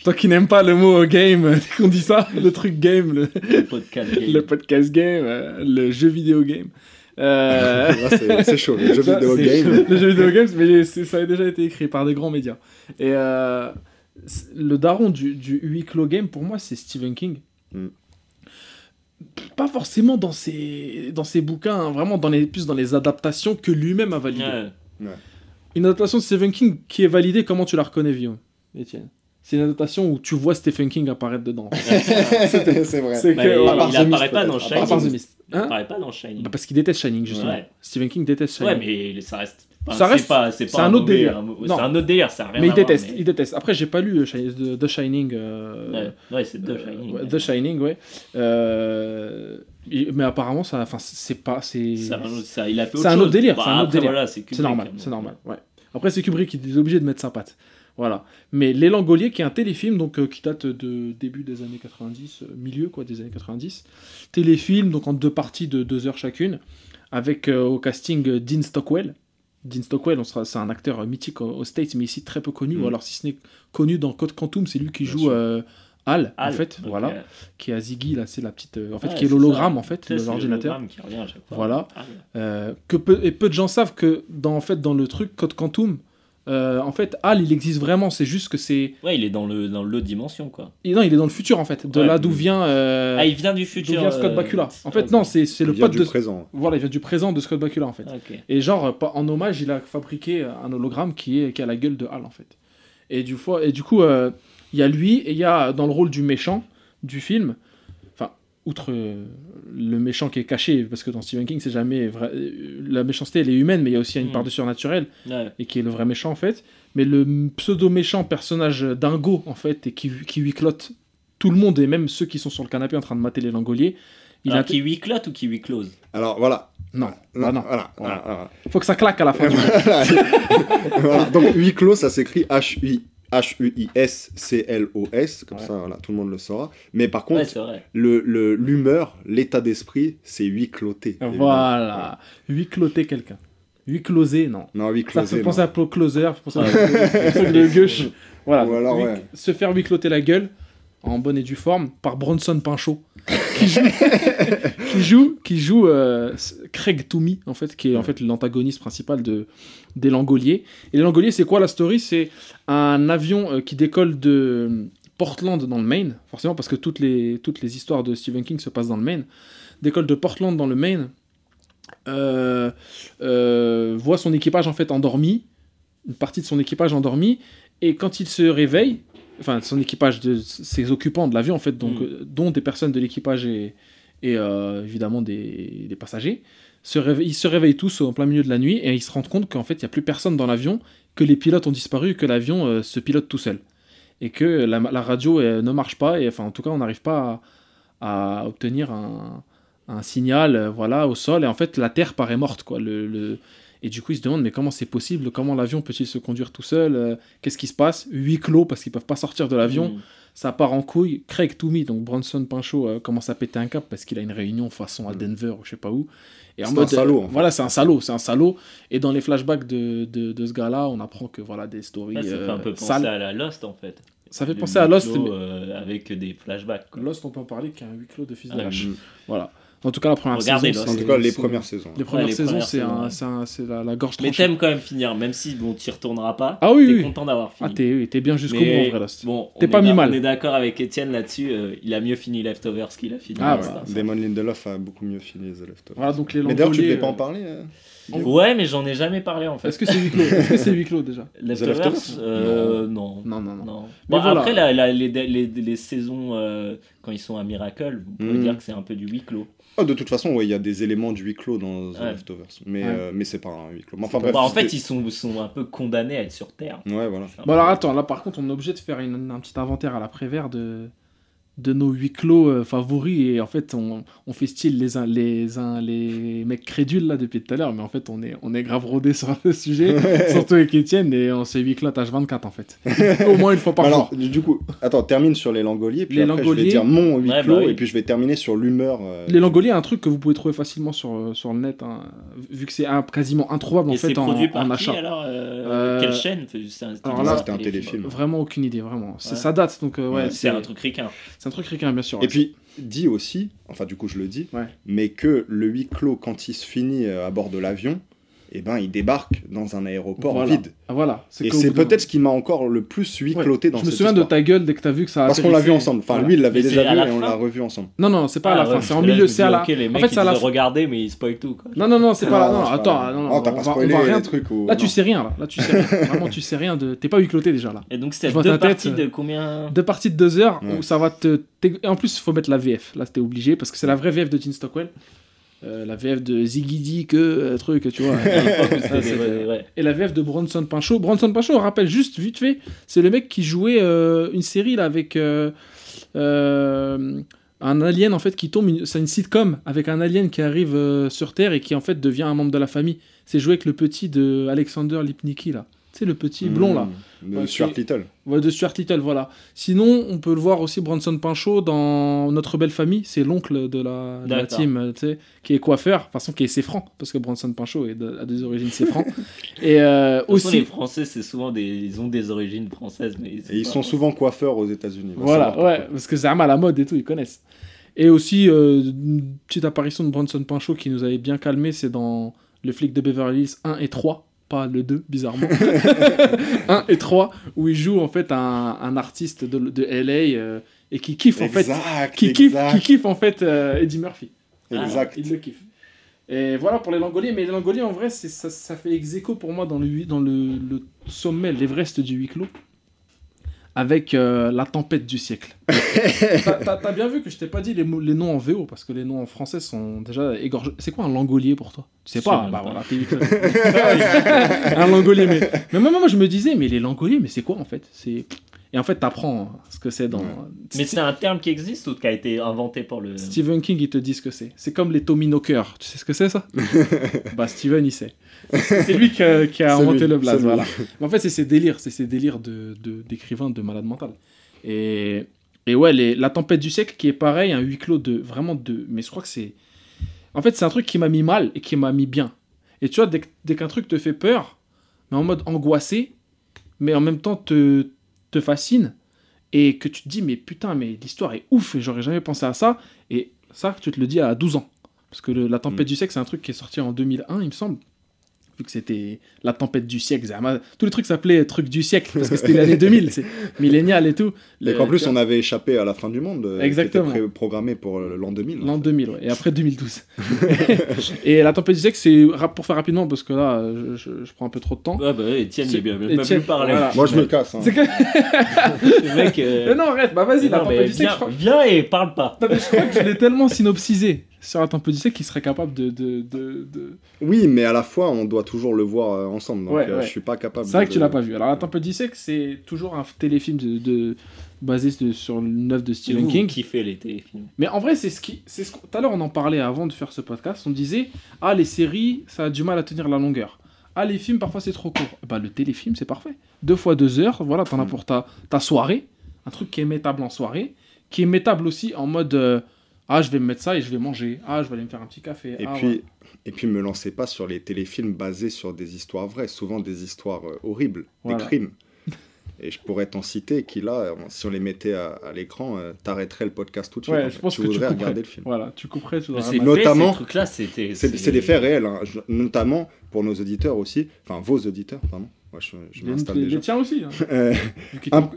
[SPEAKER 2] Toi qui n'aimes pas le mot game, dès qu'on dit ça, le truc game, le,
[SPEAKER 3] le podcast game.
[SPEAKER 2] le podcast game, euh, le jeu vidéo game. Euh,
[SPEAKER 4] c'est chaud. Le jeu
[SPEAKER 2] Ça,
[SPEAKER 4] vidéo game.
[SPEAKER 2] Le jeu vidéo games, mais ça a déjà été écrit par des grands médias. Et euh, le daron du, du huis clos game, pour moi, c'est Stephen King.
[SPEAKER 4] Mm.
[SPEAKER 2] Pas forcément dans ses, dans ses bouquins, hein, vraiment dans les, plus dans les adaptations que lui-même a validées.
[SPEAKER 3] Ouais.
[SPEAKER 2] Une adaptation de Stephen King qui est validée, comment tu la reconnais, Guillaume Étienne? C'est une adaptation où tu vois Stephen King apparaître dedans.
[SPEAKER 4] C'est c'est vrai.
[SPEAKER 2] C'est
[SPEAKER 3] Bah,
[SPEAKER 2] que,
[SPEAKER 3] il-
[SPEAKER 2] voilà.
[SPEAKER 4] part
[SPEAKER 3] il
[SPEAKER 4] The
[SPEAKER 3] apparaît
[SPEAKER 4] Mist,
[SPEAKER 3] pas dans. Shining. Il
[SPEAKER 2] Hein
[SPEAKER 3] apparaît pas dans Shining
[SPEAKER 2] Bah, Parce qu'il déteste Shining, justement.
[SPEAKER 3] Ouais.
[SPEAKER 2] Stephen King déteste Shining.
[SPEAKER 3] ouais mais ça reste enfin,
[SPEAKER 2] Ça
[SPEAKER 3] c'est
[SPEAKER 2] reste-
[SPEAKER 3] pas c'est
[SPEAKER 2] c'est
[SPEAKER 3] pas
[SPEAKER 2] un autre délire.
[SPEAKER 3] un
[SPEAKER 2] Non.
[SPEAKER 3] c'est un autre délire ça a rien
[SPEAKER 2] mais il déteste,
[SPEAKER 3] mais-
[SPEAKER 2] il déteste. Après, j'ai pas lu euh, Shi- The, The Shining. euh,
[SPEAKER 3] ouais, ouais, c'est The
[SPEAKER 2] euh,
[SPEAKER 3] Shining
[SPEAKER 2] ouais, The Shining, ouais. Euh, mais apparemment, ça, enfin, c'est pas, c'est, un autre délire,
[SPEAKER 3] Bah,
[SPEAKER 2] c'est un autre délire.
[SPEAKER 3] c'est
[SPEAKER 2] normal,
[SPEAKER 3] hein,
[SPEAKER 2] c'est normal, ouais. Après, c'est Kubrick qui est obligé de mettre sa patte. Voilà. Mais Les Langoliers, qui est un téléfilm donc, euh, qui date de début des années 90, euh, milieu quoi, des années 90. Téléfilm, donc en deux parties de deux heures chacune, avec euh, au casting Dean Stockwell. Dean Stockwell, on sera- c'est un acteur mythique aux aux States, mais ici très peu connu,
[SPEAKER 4] Mm.
[SPEAKER 2] ou alors si ce n'est connu dans Code Quantum, c'est lui qui
[SPEAKER 4] Bien
[SPEAKER 2] joue euh, Hal, en fait,
[SPEAKER 3] donc,
[SPEAKER 2] voilà, qui est à Ziggy, là, c'est la petite, en fait,
[SPEAKER 3] ouais,
[SPEAKER 2] qui est l'hologramme, en fait, de l'ordinateur. Voilà.
[SPEAKER 3] Ah, ouais.
[SPEAKER 2] Que peu, et peu de gens savent que dans, en fait, dans le truc Code Quantum, euh, en fait, Hal, il existe vraiment. C'est juste que c'est.
[SPEAKER 3] Ouais, il est dans le dans l'autre dimension quoi.
[SPEAKER 2] il- Non, il est dans le futur, en fait. De
[SPEAKER 3] Ouais.
[SPEAKER 2] là d'où vient. euh,
[SPEAKER 3] Ah, il vient du
[SPEAKER 2] d'où
[SPEAKER 3] futur.
[SPEAKER 2] vient Scott
[SPEAKER 3] euh,
[SPEAKER 2] Bakula. En fait, non, c'est le
[SPEAKER 4] vient
[SPEAKER 2] pote
[SPEAKER 4] du
[SPEAKER 2] de.
[SPEAKER 4] présent.
[SPEAKER 2] Voilà, il vient du présent de Scott Bakula, en fait. Et genre, en hommage, il a fabriqué un hologramme qui, est, qui a la gueule de Hal, en fait. Et du, fois, et du coup, euh, il y a lui, et il y a dans le rôle du méchant du film, outre euh, le méchant qui est caché, parce que dans Stephen King, c'est jamais vrai. euh, La méchanceté, elle est humaine, mais il y a aussi une
[SPEAKER 3] Mm.
[SPEAKER 2] part de surnaturel,
[SPEAKER 3] Ouais.
[SPEAKER 2] et qui est le vrai méchant, en fait. Mais le pseudo-méchant personnage dingo, en fait, et qui, qui huiclote tout le monde, et même ceux qui sont sur le canapé en train de mater les langoliers, il
[SPEAKER 3] Alors,
[SPEAKER 2] a...
[SPEAKER 3] qui huis close ou qui huis close
[SPEAKER 4] Alors voilà.
[SPEAKER 2] Non,
[SPEAKER 4] Là,
[SPEAKER 2] bah non.
[SPEAKER 4] Voilà.
[SPEAKER 2] Voilà.
[SPEAKER 4] voilà,
[SPEAKER 2] Faut que ça claque à la fin.
[SPEAKER 4] Voilà. Donc huis clos, ça s'écrit H-U- H-U-I-S-C-L-O-S. Comme
[SPEAKER 2] Ouais.
[SPEAKER 4] ça, voilà, tout le monde le saura. Mais par contre,
[SPEAKER 3] Ouais,
[SPEAKER 4] le l'humeur, l'état d'esprit, c'est huis cloté.
[SPEAKER 2] Voilà. Huit cloter quelqu'un. Huit closer, non.
[SPEAKER 4] Non, huis
[SPEAKER 2] Ça
[SPEAKER 4] closé.
[SPEAKER 2] fait penser à Pro Closer, ça à
[SPEAKER 3] Ouais.
[SPEAKER 2] le gauche. Voilà.
[SPEAKER 4] Ou alors,
[SPEAKER 2] Huit-
[SPEAKER 4] ouais.
[SPEAKER 2] Se faire huit cloter la gueule, en bonne et due forme, par Bronson Pinchot. qui joue, qui joue, qui joue euh, Craig Toomey, en fait, qui est en fait l'antagoniste principal de, des Langoliers. Et les Langoliers, c'est quoi la story? C'est un avion euh, qui décolle de Portland dans le Maine, forcément parce que toutes les, toutes les histoires de Stephen King se passent dans le Maine. Décolle de Portland dans le Maine, euh, euh, voit son équipage en fait endormi, une partie de son équipage endormi, et quand il se réveille, enfin son équipage, de, ses occupants de l'avion en fait, donc,
[SPEAKER 3] Mm.
[SPEAKER 2] euh, dont des personnes de l'équipage et, et euh, évidemment des, des passagers, se réveillent, ils se réveillent tous en plein milieu de la nuit et ils se rendent compte qu'en fait il n'y a plus personne dans l'avion, que les pilotes ont disparu que l'avion euh, se pilote tout seul. Et que la, la radio ne marche pas, et enfin en tout cas on n'arrive pas à, à obtenir un, un signal euh, voilà, au sol, et en fait la Terre paraît morte. Quoi. Le, le- Et du coup ils se demandent mais comment c'est possible, comment l'avion peut-il se conduire tout seul, euh, qu'est-ce qui se passe? Huit clos parce qu'ils peuvent pas sortir de l'avion,
[SPEAKER 3] Mm.
[SPEAKER 2] ça part en couille. Craig Toomey, donc Bronson Pinchot, euh, commence à péter un cap parce qu'il a une réunion façon à Denver ou je sais pas où. Et en
[SPEAKER 4] C'est
[SPEAKER 2] mode,
[SPEAKER 4] un salaud,
[SPEAKER 2] euh,
[SPEAKER 4] en fait.
[SPEAKER 2] Voilà, c'est un salaud, c'est un salaud. Et dans les flashbacks de, de, de ce gars-là, on apprend que voilà des stories
[SPEAKER 3] Ouais, ça fait un peu penser
[SPEAKER 2] sales.
[SPEAKER 3] à la Lost en fait.
[SPEAKER 2] Ça fait
[SPEAKER 3] Le
[SPEAKER 2] penser à Lost.
[SPEAKER 3] clos,
[SPEAKER 2] mais-
[SPEAKER 3] euh, avec des flashbacks. quoi.
[SPEAKER 2] Lost, on peut en parler qu'un huis clos de fils de
[SPEAKER 3] Ah,
[SPEAKER 2] lâche.
[SPEAKER 4] Mm.
[SPEAKER 2] Voilà. En tout cas, la première
[SPEAKER 3] Regardez
[SPEAKER 2] saison.
[SPEAKER 4] En
[SPEAKER 2] c'est-
[SPEAKER 4] tout cas, les
[SPEAKER 2] c'est-
[SPEAKER 4] premières saisons.
[SPEAKER 2] Les premières
[SPEAKER 3] les
[SPEAKER 2] saisons,
[SPEAKER 3] premières
[SPEAKER 2] c'est
[SPEAKER 3] saisons,
[SPEAKER 2] un-
[SPEAKER 3] ouais.
[SPEAKER 2] c'est c'est la, la gorge
[SPEAKER 3] Mais t'aimes quand même finir, même si bon, t'y retourneras pas.
[SPEAKER 2] Ah oui,
[SPEAKER 3] T'es
[SPEAKER 2] oui.
[SPEAKER 3] content d'avoir fini.
[SPEAKER 2] Ah, t'es oui, t'es bien jusqu'au bout en vrai, Lost.
[SPEAKER 3] Bon,
[SPEAKER 2] T'es
[SPEAKER 3] on
[SPEAKER 2] pas mis mal.
[SPEAKER 3] On est d'accord avec Étienne là-dessus. euh, il a mieux fini Leftovers qu'il a fini.
[SPEAKER 2] Ah,
[SPEAKER 3] hein, ça.
[SPEAKER 4] Damon Lindelof a beaucoup mieux fini The Leftovers.
[SPEAKER 2] Voilà, donc les
[SPEAKER 4] Mais d'ailleurs, tu
[SPEAKER 2] Langoliers,
[SPEAKER 4] devais pas en
[SPEAKER 2] euh,
[SPEAKER 4] parler euh
[SPEAKER 3] Ouais, mais j'en ai jamais parlé en fait.
[SPEAKER 2] Est-ce que c'est huis clos? Est-ce que c'est huis clos déjà?
[SPEAKER 3] Leftovers Non.
[SPEAKER 2] Non, non, non.
[SPEAKER 3] Bon,
[SPEAKER 2] voilà.
[SPEAKER 3] Après, les, les, les saisons, quand ils sont à Miracle, vous pouvez
[SPEAKER 4] Mm.
[SPEAKER 3] dire que c'est un peu du huis clos.
[SPEAKER 4] Ah, de toute façon, ouais, il y a des éléments du huis clos dans The
[SPEAKER 3] Ouais.
[SPEAKER 4] Leftovers. Mais,
[SPEAKER 2] Ouais.
[SPEAKER 4] euh, mais c'est pas un huis clos. Mais enfin,
[SPEAKER 3] Bon,
[SPEAKER 4] bref.
[SPEAKER 3] en fait, ils sont, sont un peu condamnés à être sur Terre.
[SPEAKER 4] Ouais, voilà.
[SPEAKER 2] Bon alors attends, là par contre on est obligé de faire une- un petit inventaire à l'après-vert de, de nos huis clos euh, favoris et en fait on, on fait style les uns les uns les mecs crédules là depuis tout à l'heure mais en fait on est on est grave rodé sur le sujet surtout avec Étienne et on s'est huis clos à 24 en fait au moins une fois par
[SPEAKER 4] Alors,
[SPEAKER 2] jour
[SPEAKER 4] du coup, attends, termine sur les Langoliers, puis
[SPEAKER 2] Les
[SPEAKER 4] après je
[SPEAKER 2] Langoliers.
[SPEAKER 4] vais dire mon huis
[SPEAKER 3] Ouais,
[SPEAKER 4] clos,
[SPEAKER 3] bah oui.
[SPEAKER 4] et puis je vais terminer sur l'humeur. euh,
[SPEAKER 2] les Langoliers un truc que vous pouvez trouver facilement sur, euh, sur le net hein, vu que c'est un- quasiment introuvable en
[SPEAKER 3] Et
[SPEAKER 2] fait
[SPEAKER 3] c'est
[SPEAKER 2] en,
[SPEAKER 3] produit par
[SPEAKER 2] en
[SPEAKER 3] qui
[SPEAKER 2] achat
[SPEAKER 3] alors euh,
[SPEAKER 2] Euh,
[SPEAKER 3] Quelle chaîne? Un,
[SPEAKER 4] c'était un téléfilm.
[SPEAKER 2] vraiment aucune idée vraiment C'est-
[SPEAKER 3] Ouais.
[SPEAKER 2] ça date donc euh, ouais,
[SPEAKER 4] Ouais,
[SPEAKER 3] C'est un truc ricain.
[SPEAKER 2] C'est un truc ricain bien sûr
[SPEAKER 4] Et puis, dit aussi, enfin du coup je le dis,
[SPEAKER 2] Ouais.
[SPEAKER 4] mais que le huis clos, quand il se finit euh, à bord de l'avion, eh ben il débarque dans un aéroport
[SPEAKER 2] Voilà.
[SPEAKER 4] vide.
[SPEAKER 2] Ah, voilà
[SPEAKER 4] Et c'est peut-être ce qui m'a encore le plus huis
[SPEAKER 2] Ouais.
[SPEAKER 4] cloté dans
[SPEAKER 2] Je me souviens de ta gueule dès que t'as vu que ça a
[SPEAKER 4] Parce qu'on l'a vu ensemble. Enfin,
[SPEAKER 2] Voilà.
[SPEAKER 4] lui, il l'avait déjà vu
[SPEAKER 3] la
[SPEAKER 4] et on l'a revu ensemble.
[SPEAKER 2] Non, non, c'est pas à
[SPEAKER 3] Ah
[SPEAKER 2] la
[SPEAKER 3] ouais,
[SPEAKER 2] fin, c'est en milieu, c'est à la.
[SPEAKER 3] Ok, les
[SPEAKER 2] en fait, c'est à la.
[SPEAKER 3] ont regardé, mais ils spoilent tout. Quoi.
[SPEAKER 2] Non, non, non, c'est pas là.
[SPEAKER 4] Non,
[SPEAKER 2] attends, non, non,
[SPEAKER 4] Oh, t'as pas spoilé les trucs
[SPEAKER 2] Là, tu sais rien, là. Là, tu sais rien. Vraiment, tu sais rien de. T'es pas huis cloté déjà, là.
[SPEAKER 3] Et donc, c'est
[SPEAKER 2] vois
[SPEAKER 3] deux parties de combien
[SPEAKER 2] Deux parties de deux heures
[SPEAKER 4] Ouais.
[SPEAKER 2] où ça va te. Et en plus, il faut mettre la VF. Là, c'était obligé parce que c'est la vraie VF de Gene Stockwell. Euh, la VF de Ziggy que euh, truc, tu vois. Et la VF de Bronson Pinchot. Bronson Pinchot, on rappelle juste vite fait, c'est le mec qui jouait euh, une série là avec un alien en fait qui tombe. C'est une sitcom avec un alien qui arrive sur Terre et qui en fait devient un membre de la famille. C'est joué avec le petit de Alexander Lipnicki là. C'est le petit blond là.
[SPEAKER 4] Mmh, De
[SPEAKER 2] Ouais,
[SPEAKER 4] Stuart Little.
[SPEAKER 2] Ouais, de Stuart Little, voilà. Sinon, on peut le voir aussi Bronson Pinchot dans Notre Belle Famille. C'est l'oncle de la, de la team, tu sais, qui est coiffeur. De toute façon, qui est séfran, parce que Bronson Pinchot est de- a des origines séfran. Et euh,
[SPEAKER 3] De toute façon,
[SPEAKER 2] aussi.
[SPEAKER 3] les Français, c'est souvent des, ils ont des origines françaises, mais
[SPEAKER 4] Et ils
[SPEAKER 3] pas-
[SPEAKER 4] sont souvent coiffeurs aux États-Unis.
[SPEAKER 2] Voilà, ouais, parce que c'est à la mode et tout, ils connaissent. Et aussi, euh, une petite apparition de Bronson Pinchot qui nous avait bien calmé, c'est dans Le flic de Beverly Hills 1 et 3, pas le 2, bizarrement. 1 et 3, où il joue en fait un, un artiste de, de LA euh, et qui kiffe en fait. Qui kiffe, qui kiffe en fait euh, Eddie Murphy.
[SPEAKER 4] exact.
[SPEAKER 2] Il le kiffe. Et voilà pour les Langoliers, mais les Langoliers en vrai, ça, ça fait ex pour moi dans le, dans le, le sommet, l'Everest du huis clos, avec euh, la tempête du siècle. T'as- bien vu que je t'ai pas dit les, mots- les noms en VO, parce que les noms en français sont déjà égorgés. C'est quoi un Langolier pour toi? Tu sais
[SPEAKER 3] Je
[SPEAKER 2] pas Bah
[SPEAKER 3] pas.
[SPEAKER 2] voilà, clos. un Langolier, mais, mais moi, moi je me disais, mais les Langoliers, mais c'est quoi en fait? C'est Et en fait, t'apprends ce que c'est dans.
[SPEAKER 4] Ouais.
[SPEAKER 3] Mais c'est un terme qui existe ou qui a été inventé par le.
[SPEAKER 2] Stephen King, il te dit ce que c'est. C'est comme les Tommy Knockers. Tu sais ce que c'est, ça? Bah, Steven, il sait. C'est lui qui a, qui a
[SPEAKER 4] C'est
[SPEAKER 2] inventé
[SPEAKER 4] lui,
[SPEAKER 2] le blaze, voilà. Mais en fait, c'est ses délires. C'est ses délires de, de- d'écrivain de, malade mental. Et, et ouais, les- La Tempête du siècle, qui est pareil, un huis clos de... Vraiment de... Mais je crois que c'est... En fait, c'est un truc qui m'a mis mal et qui m'a mis bien. Et tu vois, dès, dès qu'un truc te fait peur, mais en mode angoissé, mais en même temps te, te fascine, et que tu te dis, mais putain, mais l'histoire est ouf, et j'aurais jamais pensé à ça, et ça, tu te le dis à 12 ans. Parce que le- La Tempête
[SPEAKER 4] Mm.
[SPEAKER 2] du siècle, c'est un truc qui est sorti en 2001, il me semble. Vu que c'était la tempête du siècle. Zama- Tous les trucs s'appelaient trucs du siècle, parce que c'était l'année 2000, c'est millénial et tout.
[SPEAKER 4] Et qu'en plus,
[SPEAKER 2] tu vois,
[SPEAKER 4] on avait échappé à la fin du monde. euh,
[SPEAKER 2] Exactement.
[SPEAKER 4] Qui était programmé pour euh, l'an 2000.
[SPEAKER 2] L'an 2000, ouais. Et après 2012. et la tempête du siècle, c'est pour faire rapidement, parce que là, euh, je, je- je prends un peu trop de temps.
[SPEAKER 3] Ouais, bah, Etienne, il est bien. Même plus parler.
[SPEAKER 2] voilà.
[SPEAKER 4] Moi, je me casse. hein.
[SPEAKER 2] C'est que...
[SPEAKER 3] Le mec. euh,
[SPEAKER 2] Mais non, arrête, bah vas-y, la tempête du siècle, je
[SPEAKER 3] viens,
[SPEAKER 2] crois...
[SPEAKER 3] viens et parle pas.
[SPEAKER 2] Non, mais je crois que je l'ai tellement synopsisé sur la tempête du siècle qu'il serait capable de... de, de, de-
[SPEAKER 4] Oui, mais à la fois, on doit toujours le voir euh, ensemble. Donc,
[SPEAKER 2] Ouais,
[SPEAKER 4] euh,
[SPEAKER 2] ouais.
[SPEAKER 4] je suis pas capable.
[SPEAKER 2] C'est vrai que tu l'as pas vu. Alors la tempête du siècle, c'est toujours un téléfilm de... de... basé de- sur une œuvre de Stephen King.
[SPEAKER 3] kiffez les téléfilms.
[SPEAKER 2] Mais en vrai, c'est ce qui. c'est ce qu'on- Tout à l'heure, on en parlait avant de faire ce podcast. On disait Ah, les séries, ça a du mal à tenir la longueur. Ah, les films, parfois, c'est trop court. Bah, le téléfilm, c'est parfait. Deux fois deux heures, voilà, t'en as
[SPEAKER 4] Mm.
[SPEAKER 2] pour ta, ta soirée. Un truc qui est mettable en soirée. Qui est mettable aussi en mode euh, Ah, je vais me mettre ça et je vais manger. Ah, je vais aller me faire un petit café.
[SPEAKER 4] Et
[SPEAKER 2] Ah,
[SPEAKER 4] puis,
[SPEAKER 2] ouais.
[SPEAKER 4] et puis, me lancez pas sur les téléfilms basés sur des histoires vraies, souvent des histoires euh, horribles,
[SPEAKER 2] Voilà.
[SPEAKER 4] des crimes. Et je pourrais t'en citer qui, là, euh, si on les mettait à, à l'écran, euh, t'arrêterais le podcast tout de suite.
[SPEAKER 2] Ouais, je pense
[SPEAKER 4] tu
[SPEAKER 2] que tu
[SPEAKER 4] voudrais
[SPEAKER 2] couperais.
[SPEAKER 4] regarder le film.
[SPEAKER 2] Voilà, tu couperais, tu
[SPEAKER 3] c'est
[SPEAKER 4] Notamment-
[SPEAKER 3] ces.
[SPEAKER 4] C'est c'est des faits réels, hein. Je- notamment pour nos auditeurs aussi, enfin vos auditeurs, pardon. Moi, je, je m'installe déjà.
[SPEAKER 2] les tiens aussi, hein,
[SPEAKER 4] Euh,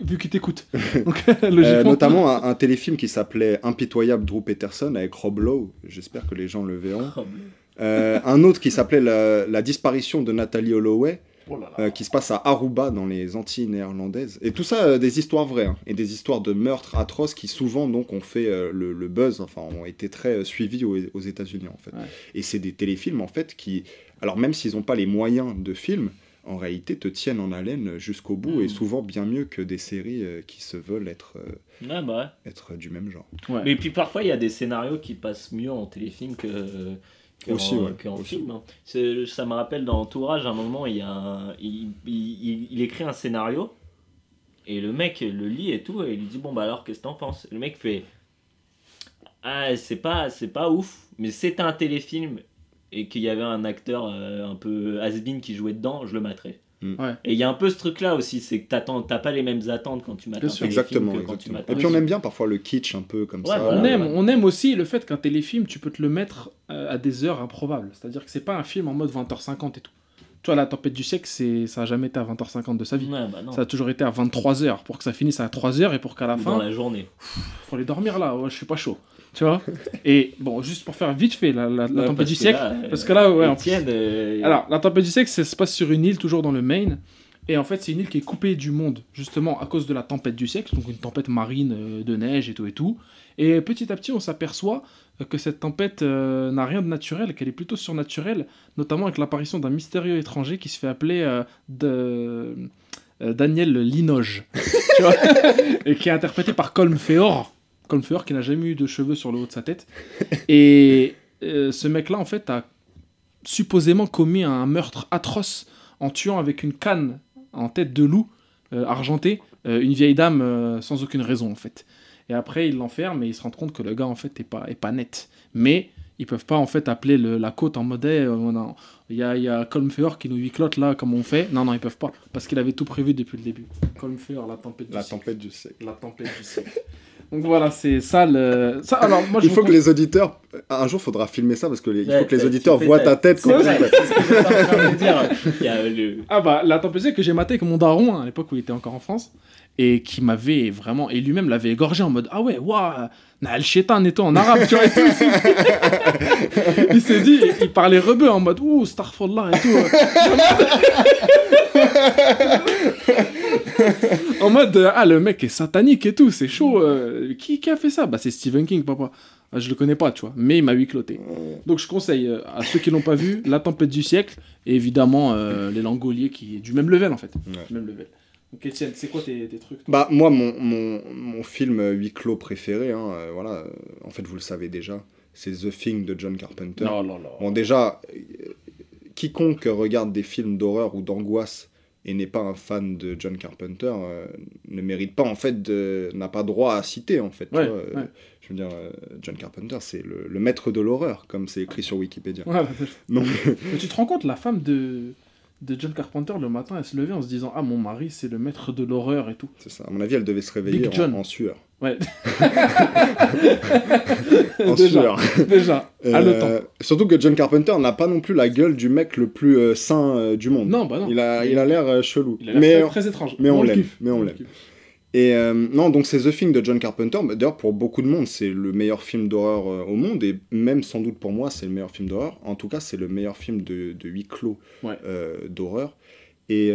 [SPEAKER 2] vu qu'ils t'écoutent.
[SPEAKER 4] Euh,
[SPEAKER 2] logiquement.
[SPEAKER 4] notamment un, un téléfilm qui s'appelait Impitoyable Drew Peterson avec Rob Lowe. J'espère que les gens le verront. Euh, un autre qui s'appelait la, La disparition de Nathalie Holloway,
[SPEAKER 2] Oh là là.
[SPEAKER 4] euh, qui se passe à Aruba dans les Antilles néerlandaises. Et tout ça, euh, des histoires vraies, hein, et des histoires de meurtres atroces qui souvent donc ont fait euh, le, le buzz, enfin ont été très euh, suivis aux, aux États-Unis en fait.
[SPEAKER 2] Ouais.
[SPEAKER 4] Et c'est des téléfilms en fait qui, alors même s'ils n'ont pas les moyens de film, en réalité te tiennent en haleine jusqu'au bout et souvent bien mieux que des séries euh, qui se veulent être, euh,
[SPEAKER 3] bah ouais.
[SPEAKER 4] être du même genre.
[SPEAKER 2] Ouais.
[SPEAKER 3] Mais puis parfois, il y a des scénarios qui passent mieux en téléfilm que.
[SPEAKER 4] Aussi, ouais, aussi.
[SPEAKER 3] film. hein. C'est- Ça me rappelle dans Entourage, à un moment, il, y a un- il, il- il- il écrit un scénario et le mec le lit et tout et il lui dit Bon, bah alors, qu'est-ce que t'en penses? Le mec fait Ah, c'est pas, c'est pas ouf, mais c'était un téléfilm et qu'il y avait un acteur euh, un peu has-been qui jouait dedans, je le mettrais.
[SPEAKER 4] Mm.
[SPEAKER 2] Ouais.
[SPEAKER 3] Et il y a un peu ce truc là aussi, c'est que t'attends- t'as pas les mêmes attentes quand tu mates
[SPEAKER 2] Bien
[SPEAKER 3] un
[SPEAKER 2] sûr.
[SPEAKER 3] téléfilm
[SPEAKER 4] Exactement.
[SPEAKER 3] que quand tu
[SPEAKER 4] exactement.
[SPEAKER 3] mates
[SPEAKER 4] Et puis on aime bien parfois le kitsch un peu comme
[SPEAKER 3] Ouais,
[SPEAKER 4] ça.
[SPEAKER 3] voilà.
[SPEAKER 2] on, aime,
[SPEAKER 3] ouais.
[SPEAKER 2] on aime aussi le fait qu'un téléfilm, tu peux te le mettre euh, à des heures improbables. C'est-à-dire que c'est pas un film en mode 20h50 et tout. Tu vois, La Tempête du siècle, c'est- ça a jamais été à 20h50 de sa vie.
[SPEAKER 3] Ouais, bah non.
[SPEAKER 2] Ça a toujours été à 23h pour que ça finisse à 3h et pour qu'à la
[SPEAKER 3] Ou
[SPEAKER 2] fin,
[SPEAKER 3] dans la journée.
[SPEAKER 2] faut aller dormir là. Ouais, je suis pas chaud. Tu vois Et bon, juste pour faire vite fait, la, la- la
[SPEAKER 3] Ouais,
[SPEAKER 2] Tempête du siècle.
[SPEAKER 3] là,
[SPEAKER 2] parce que là, ouais, en plus-
[SPEAKER 3] euh,
[SPEAKER 2] Alors, la tempête du siècle, ça se passe sur une île, toujours dans le Maine. Et en fait, c'est une île qui est coupée du monde, justement, à cause de la tempête du siècle, donc une tempête marine euh, de neige et tout et tout. Et petit à petit, on s'aperçoit que cette tempête euh, n'a rien de naturel, qu'elle est plutôt surnaturelle, notamment avec l'apparition d'un mystérieux étranger qui se fait appeler euh, de- euh, Daniel Linoge, tu vois et qui est interprété par Colm Feore. Colm Feore qui n'a jamais eu de cheveux sur le haut de sa tête. Et euh, ce mec-là, en fait, a supposément commis un meurtre atroce en tuant avec une canne en tête de loup euh, argentée euh, une vieille dame euh, sans aucune raison en fait. Et après ils l'enferment et ils se rendent compte que le gars en fait est pas, est pas net. Mais ils peuvent pas en fait appeler le- la côte en mode euh, il y a, il y a Colm Feore qui nous huiclote là comme on fait. Non non ils peuvent pas parce qu'il avait tout prévu depuis le début. Colm Feore la tempête du
[SPEAKER 4] La
[SPEAKER 2] siècle.
[SPEAKER 4] tempête du siècle.
[SPEAKER 2] La tempête du siècle. Donc voilà c'est ça le ça alors moi je
[SPEAKER 4] Il faut que les auditeurs. Un jour, faudra filmer ça parce que les- il
[SPEAKER 3] Ouais,
[SPEAKER 4] faut que les auditeurs voient
[SPEAKER 3] ta-
[SPEAKER 4] tête quand
[SPEAKER 2] vrai.
[SPEAKER 4] tu
[SPEAKER 3] c'est ce que dire. Il y a le.
[SPEAKER 2] Ah bah la tempête du siècle que j'ai maté avec mon daron hein, à l'époque où il était encore en France et qui m'avait vraiment et lui-même l'avait égorgé en mode ah ouais waouh Naal Shetan et tout en arabe tu vois et tout il s'est dit- il parlait rebeu en mode ouh starfallah et tout en mode ah le mec est satanique et tout c'est chaud euh, qui, qui a fait ça? Bah c'est Stephen King papa Ah, je le connais pas tu vois mais il m'a huicloté donc je conseille euh, à ceux qui l'ont pas vu La Tempête du siècle et évidemment euh, Les Langoliers qui est du même level en fait.
[SPEAKER 4] Ouais.
[SPEAKER 2] Du même level. Donc Etienne, c'est quoi tes, tes trucs
[SPEAKER 4] Bah moi mon, mon, mon film euh, huis clos préféré, hein, euh, voilà, euh, en fait vous le savez déjà, c'est The Thing de John Carpenter.
[SPEAKER 2] Non, non, non.
[SPEAKER 4] Bon déjà, euh, quiconque regarde des films d'horreur ou d'angoisse et n'est pas un fan de John Carpenter euh, ne mérite pas en fait n'a pas droit à citer en fait. tu
[SPEAKER 2] Ouais,
[SPEAKER 4] vois,
[SPEAKER 2] ouais.
[SPEAKER 4] Je veux dire, John Carpenter c'est le, le maître de l'horreur comme c'est écrit sur Wikipédia.
[SPEAKER 2] Voilà.
[SPEAKER 4] Donc
[SPEAKER 2] Mais tu te rends compte, la femme de, de John Carpenter le matin, elle se levait en se disant Ah, mon mari, c'est le maître de l'horreur et tout.
[SPEAKER 4] c'est ça. À mon avis elle devait se réveiller
[SPEAKER 2] Big John.
[SPEAKER 4] en, en sueur.
[SPEAKER 2] Ouais.
[SPEAKER 4] En
[SPEAKER 2] déjà,
[SPEAKER 4] sueur.
[SPEAKER 2] déjà, à le temps.
[SPEAKER 4] Euh, Surtout que John Carpenter n'a pas non plus la gueule du mec le plus euh, sain euh, du monde.
[SPEAKER 2] Non, bah non.
[SPEAKER 4] Il a il a l'air euh, chelou.
[SPEAKER 2] Il a l'air
[SPEAKER 4] mais
[SPEAKER 2] très, très étrange.
[SPEAKER 4] mais on l'aime, mais on l'aime. Et euh, non donc c'est The Thing de John Carpenter. D'ailleurs pour beaucoup de monde c'est le meilleur film d'horreur euh, au monde et même sans doute pour moi c'est le meilleur film d'horreur. En tout cas c'est le meilleur film de, de huis clos
[SPEAKER 2] Ouais.
[SPEAKER 4] euh, d'horreur. Et,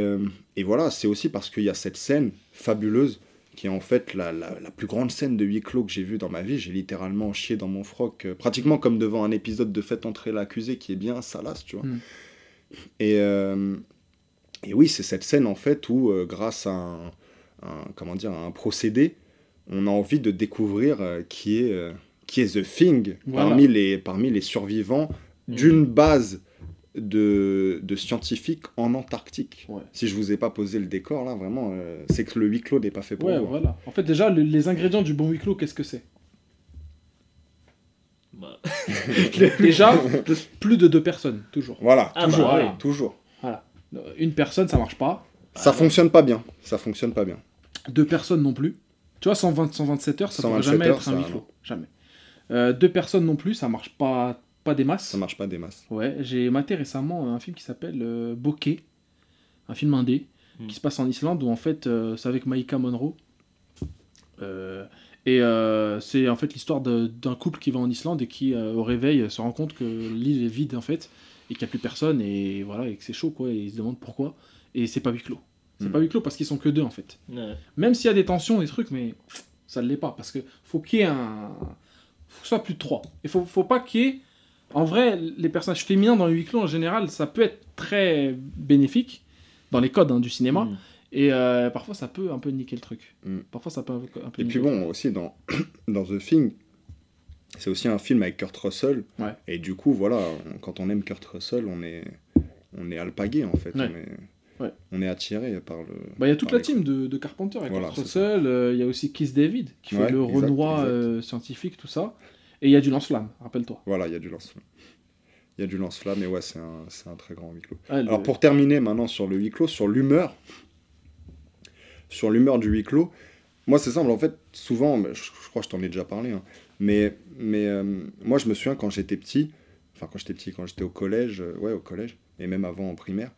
[SPEAKER 4] et voilà c'est aussi parce qu'il y a cette scène fabuleuse qui est en fait la, la, la plus grande scène de huis clos que j'ai vue dans ma vie. J'ai littéralement chié dans mon froc, pratiquement comme devant un épisode de Faites entrer l'accusé qui est bien salace, tu vois.
[SPEAKER 2] Mm.
[SPEAKER 4] Et, et oui, c'est cette scène en fait où, grâce à un, un- comment dire, un procédé, on a envie de découvrir euh, qui, est, euh, qui est The Thing
[SPEAKER 2] Voilà.
[SPEAKER 4] parmi, les, parmi les survivants d'une base de, de scientifiques en Antarctique.
[SPEAKER 2] Ouais.
[SPEAKER 4] Si je vous ai pas posé le décor là, vraiment, euh, c'est que le huis clos n'est pas fait pour
[SPEAKER 2] Ouais,
[SPEAKER 4] vous. hein.
[SPEAKER 2] voilà. En fait, déjà, le- les ingrédients du bon huis clos, qu'est-ce que c'est?
[SPEAKER 3] Bah,
[SPEAKER 2] Déjà, plus de deux personnes, toujours.
[SPEAKER 4] Voilà,
[SPEAKER 3] Ah,
[SPEAKER 4] toujours,
[SPEAKER 3] bah,
[SPEAKER 2] ouais.
[SPEAKER 4] toujours.
[SPEAKER 2] Euh, Une personne, ça marche pas.
[SPEAKER 4] Ça
[SPEAKER 3] Ah,
[SPEAKER 4] fonctionne pas bien. Ça fonctionne pas bien.
[SPEAKER 2] Deux personnes non plus. Tu vois, 120, 127 heures, ça ne pourrait
[SPEAKER 4] 127
[SPEAKER 2] jamais
[SPEAKER 4] heures,
[SPEAKER 2] être un huis clos. Jamais. Euh, deux personnes non plus, ça marche pas, pas des masses.
[SPEAKER 4] Ça marche pas des masses.
[SPEAKER 2] Ouais, j'ai maté récemment un film qui s'appelle euh, Bokeh, un film indé,
[SPEAKER 3] Hmm.
[SPEAKER 2] qui se passe en Islande, où en fait, euh, c'est avec Maïka Monroe. Euh, et euh, c'est en fait l'histoire d'un couple qui va en Islande et qui, euh, au réveil, se rend compte que l'île est vide, en fait, et qu'il n'y a plus personne, et voilà, et que c'est chaud, quoi, et ils se demandent pourquoi. Et c'est pas huis clos. C'est
[SPEAKER 4] Hmm.
[SPEAKER 2] pas huis clos parce qu'ils sont que deux, en fait.
[SPEAKER 3] Ouais.
[SPEAKER 2] Même s'il y a des tensions, des trucs, mais ça ne l'est pas. Parce que faut qu'il y ait un. faut que ce soit plus de trois. Il faut, faut pas qu'il y ait. En vrai, les personnages féminins dans le huis clos, en général, ça peut être très bénéfique dans les codes hein, du cinéma.
[SPEAKER 3] Mm.
[SPEAKER 2] Et euh, parfois, ça peut un peu niquer le truc.
[SPEAKER 4] Mm.
[SPEAKER 2] Parfois, ça peut un peu, un peu
[SPEAKER 4] Et puis bon, aussi dans, dans The Thing, c'est aussi un film avec Kurt Russell.
[SPEAKER 2] Ouais.
[SPEAKER 4] Et du coup, voilà, on- quand on aime Kurt Russell, on est, on est alpagué en fait.
[SPEAKER 2] Ouais.
[SPEAKER 4] On, est,
[SPEAKER 2] Ouais.
[SPEAKER 4] on est attiré par le.
[SPEAKER 2] Bah, il y a toute la
[SPEAKER 4] les-
[SPEAKER 2] team de, de Carpenter, avec
[SPEAKER 4] Voilà.
[SPEAKER 2] Russell, euh, il y a aussi Keith David, qui fait le
[SPEAKER 4] exact,
[SPEAKER 2] Renoir
[SPEAKER 4] exact.
[SPEAKER 2] euh, scientifique, tout ça. Et il y a du lance-flamme, rappelle-toi.
[SPEAKER 4] Voilà, il y a du lance-flamme. Il y a du lance-flamme et ouais, c'est un, c'est un très grand huis clos.
[SPEAKER 2] Ah, le-
[SPEAKER 4] Alors pour terminer maintenant sur le huis clos, sur l'humeur, sur l'humeur du huis clos, moi c'est simple, en fait, souvent, je, je crois que je t'en ai déjà parlé, hein, mais, mais euh, moi je me souviens quand j'étais petit, enfin quand j'étais petit, quand j'étais au collège, euh, ouais au collège, et même avant en primaire,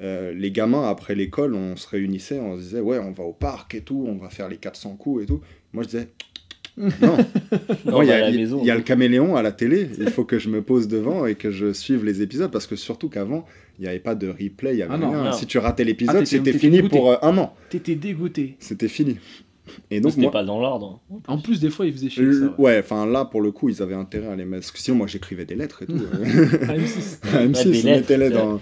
[SPEAKER 4] euh, les gamins après l'école, on se réunissait, on se disait ouais on va au parc et tout, on va faire les 400 coups et tout. Moi je disais non,
[SPEAKER 3] Non,
[SPEAKER 4] il y y a le caméléon à la télé, il faut que je me pose devant et que je suive les épisodes parce que surtout qu'avant, il n'y avait pas de replay, il y avait
[SPEAKER 2] Ah non,
[SPEAKER 4] rien.
[SPEAKER 3] non.
[SPEAKER 4] Si tu ratais
[SPEAKER 2] Ah,
[SPEAKER 4] l'épisode, c'était fini
[SPEAKER 2] dégoûté.
[SPEAKER 4] pour euh, un an.
[SPEAKER 2] T'étais dégoûté.
[SPEAKER 4] C'était fini. Et donc
[SPEAKER 3] C'était
[SPEAKER 4] moi,
[SPEAKER 3] pas dans l'ordre.
[SPEAKER 2] En plus, des fois, il faisait chier. Ça, ouais.
[SPEAKER 4] ouais, enfin là pour le coup, ils avaient intérêt à les mettre. Parce que sinon, moi j'écrivais des lettres et tout.
[SPEAKER 2] À M6.
[SPEAKER 4] À M6,
[SPEAKER 3] des
[SPEAKER 4] on
[SPEAKER 3] lettres,
[SPEAKER 4] mettait-les
[SPEAKER 3] c'est-
[SPEAKER 4] dans.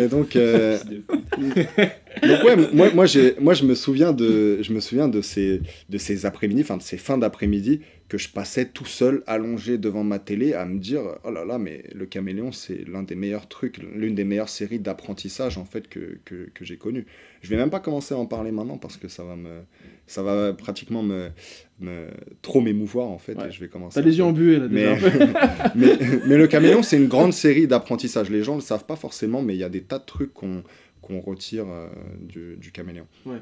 [SPEAKER 4] Et donc, euh, Donc ouais, moi, moi, je me souviens de, je me souviens de ces, de ces après-midi, enfin de ces fins d'après-midi que je passais tout seul allongé devant ma télé à me dire oh là là mais le caméléon c'est l'un des meilleurs trucs, l'une des meilleures séries d'apprentissage en fait que, que, que j'ai connues. Je vais même pas commencer à en parler maintenant parce que ça va me, ça va pratiquement me, me trop m'émouvoir en fait
[SPEAKER 2] Ouais.
[SPEAKER 4] et je vais commencer.
[SPEAKER 2] T'as les yeux embués là déjà.
[SPEAKER 4] mais, mais le caméléon, c'est une grande série d'apprentissage. Les gens ne le savent pas forcément, mais il y a des tas de trucs qu'on qu'on retire euh, du, du caméléon.
[SPEAKER 2] Ouais.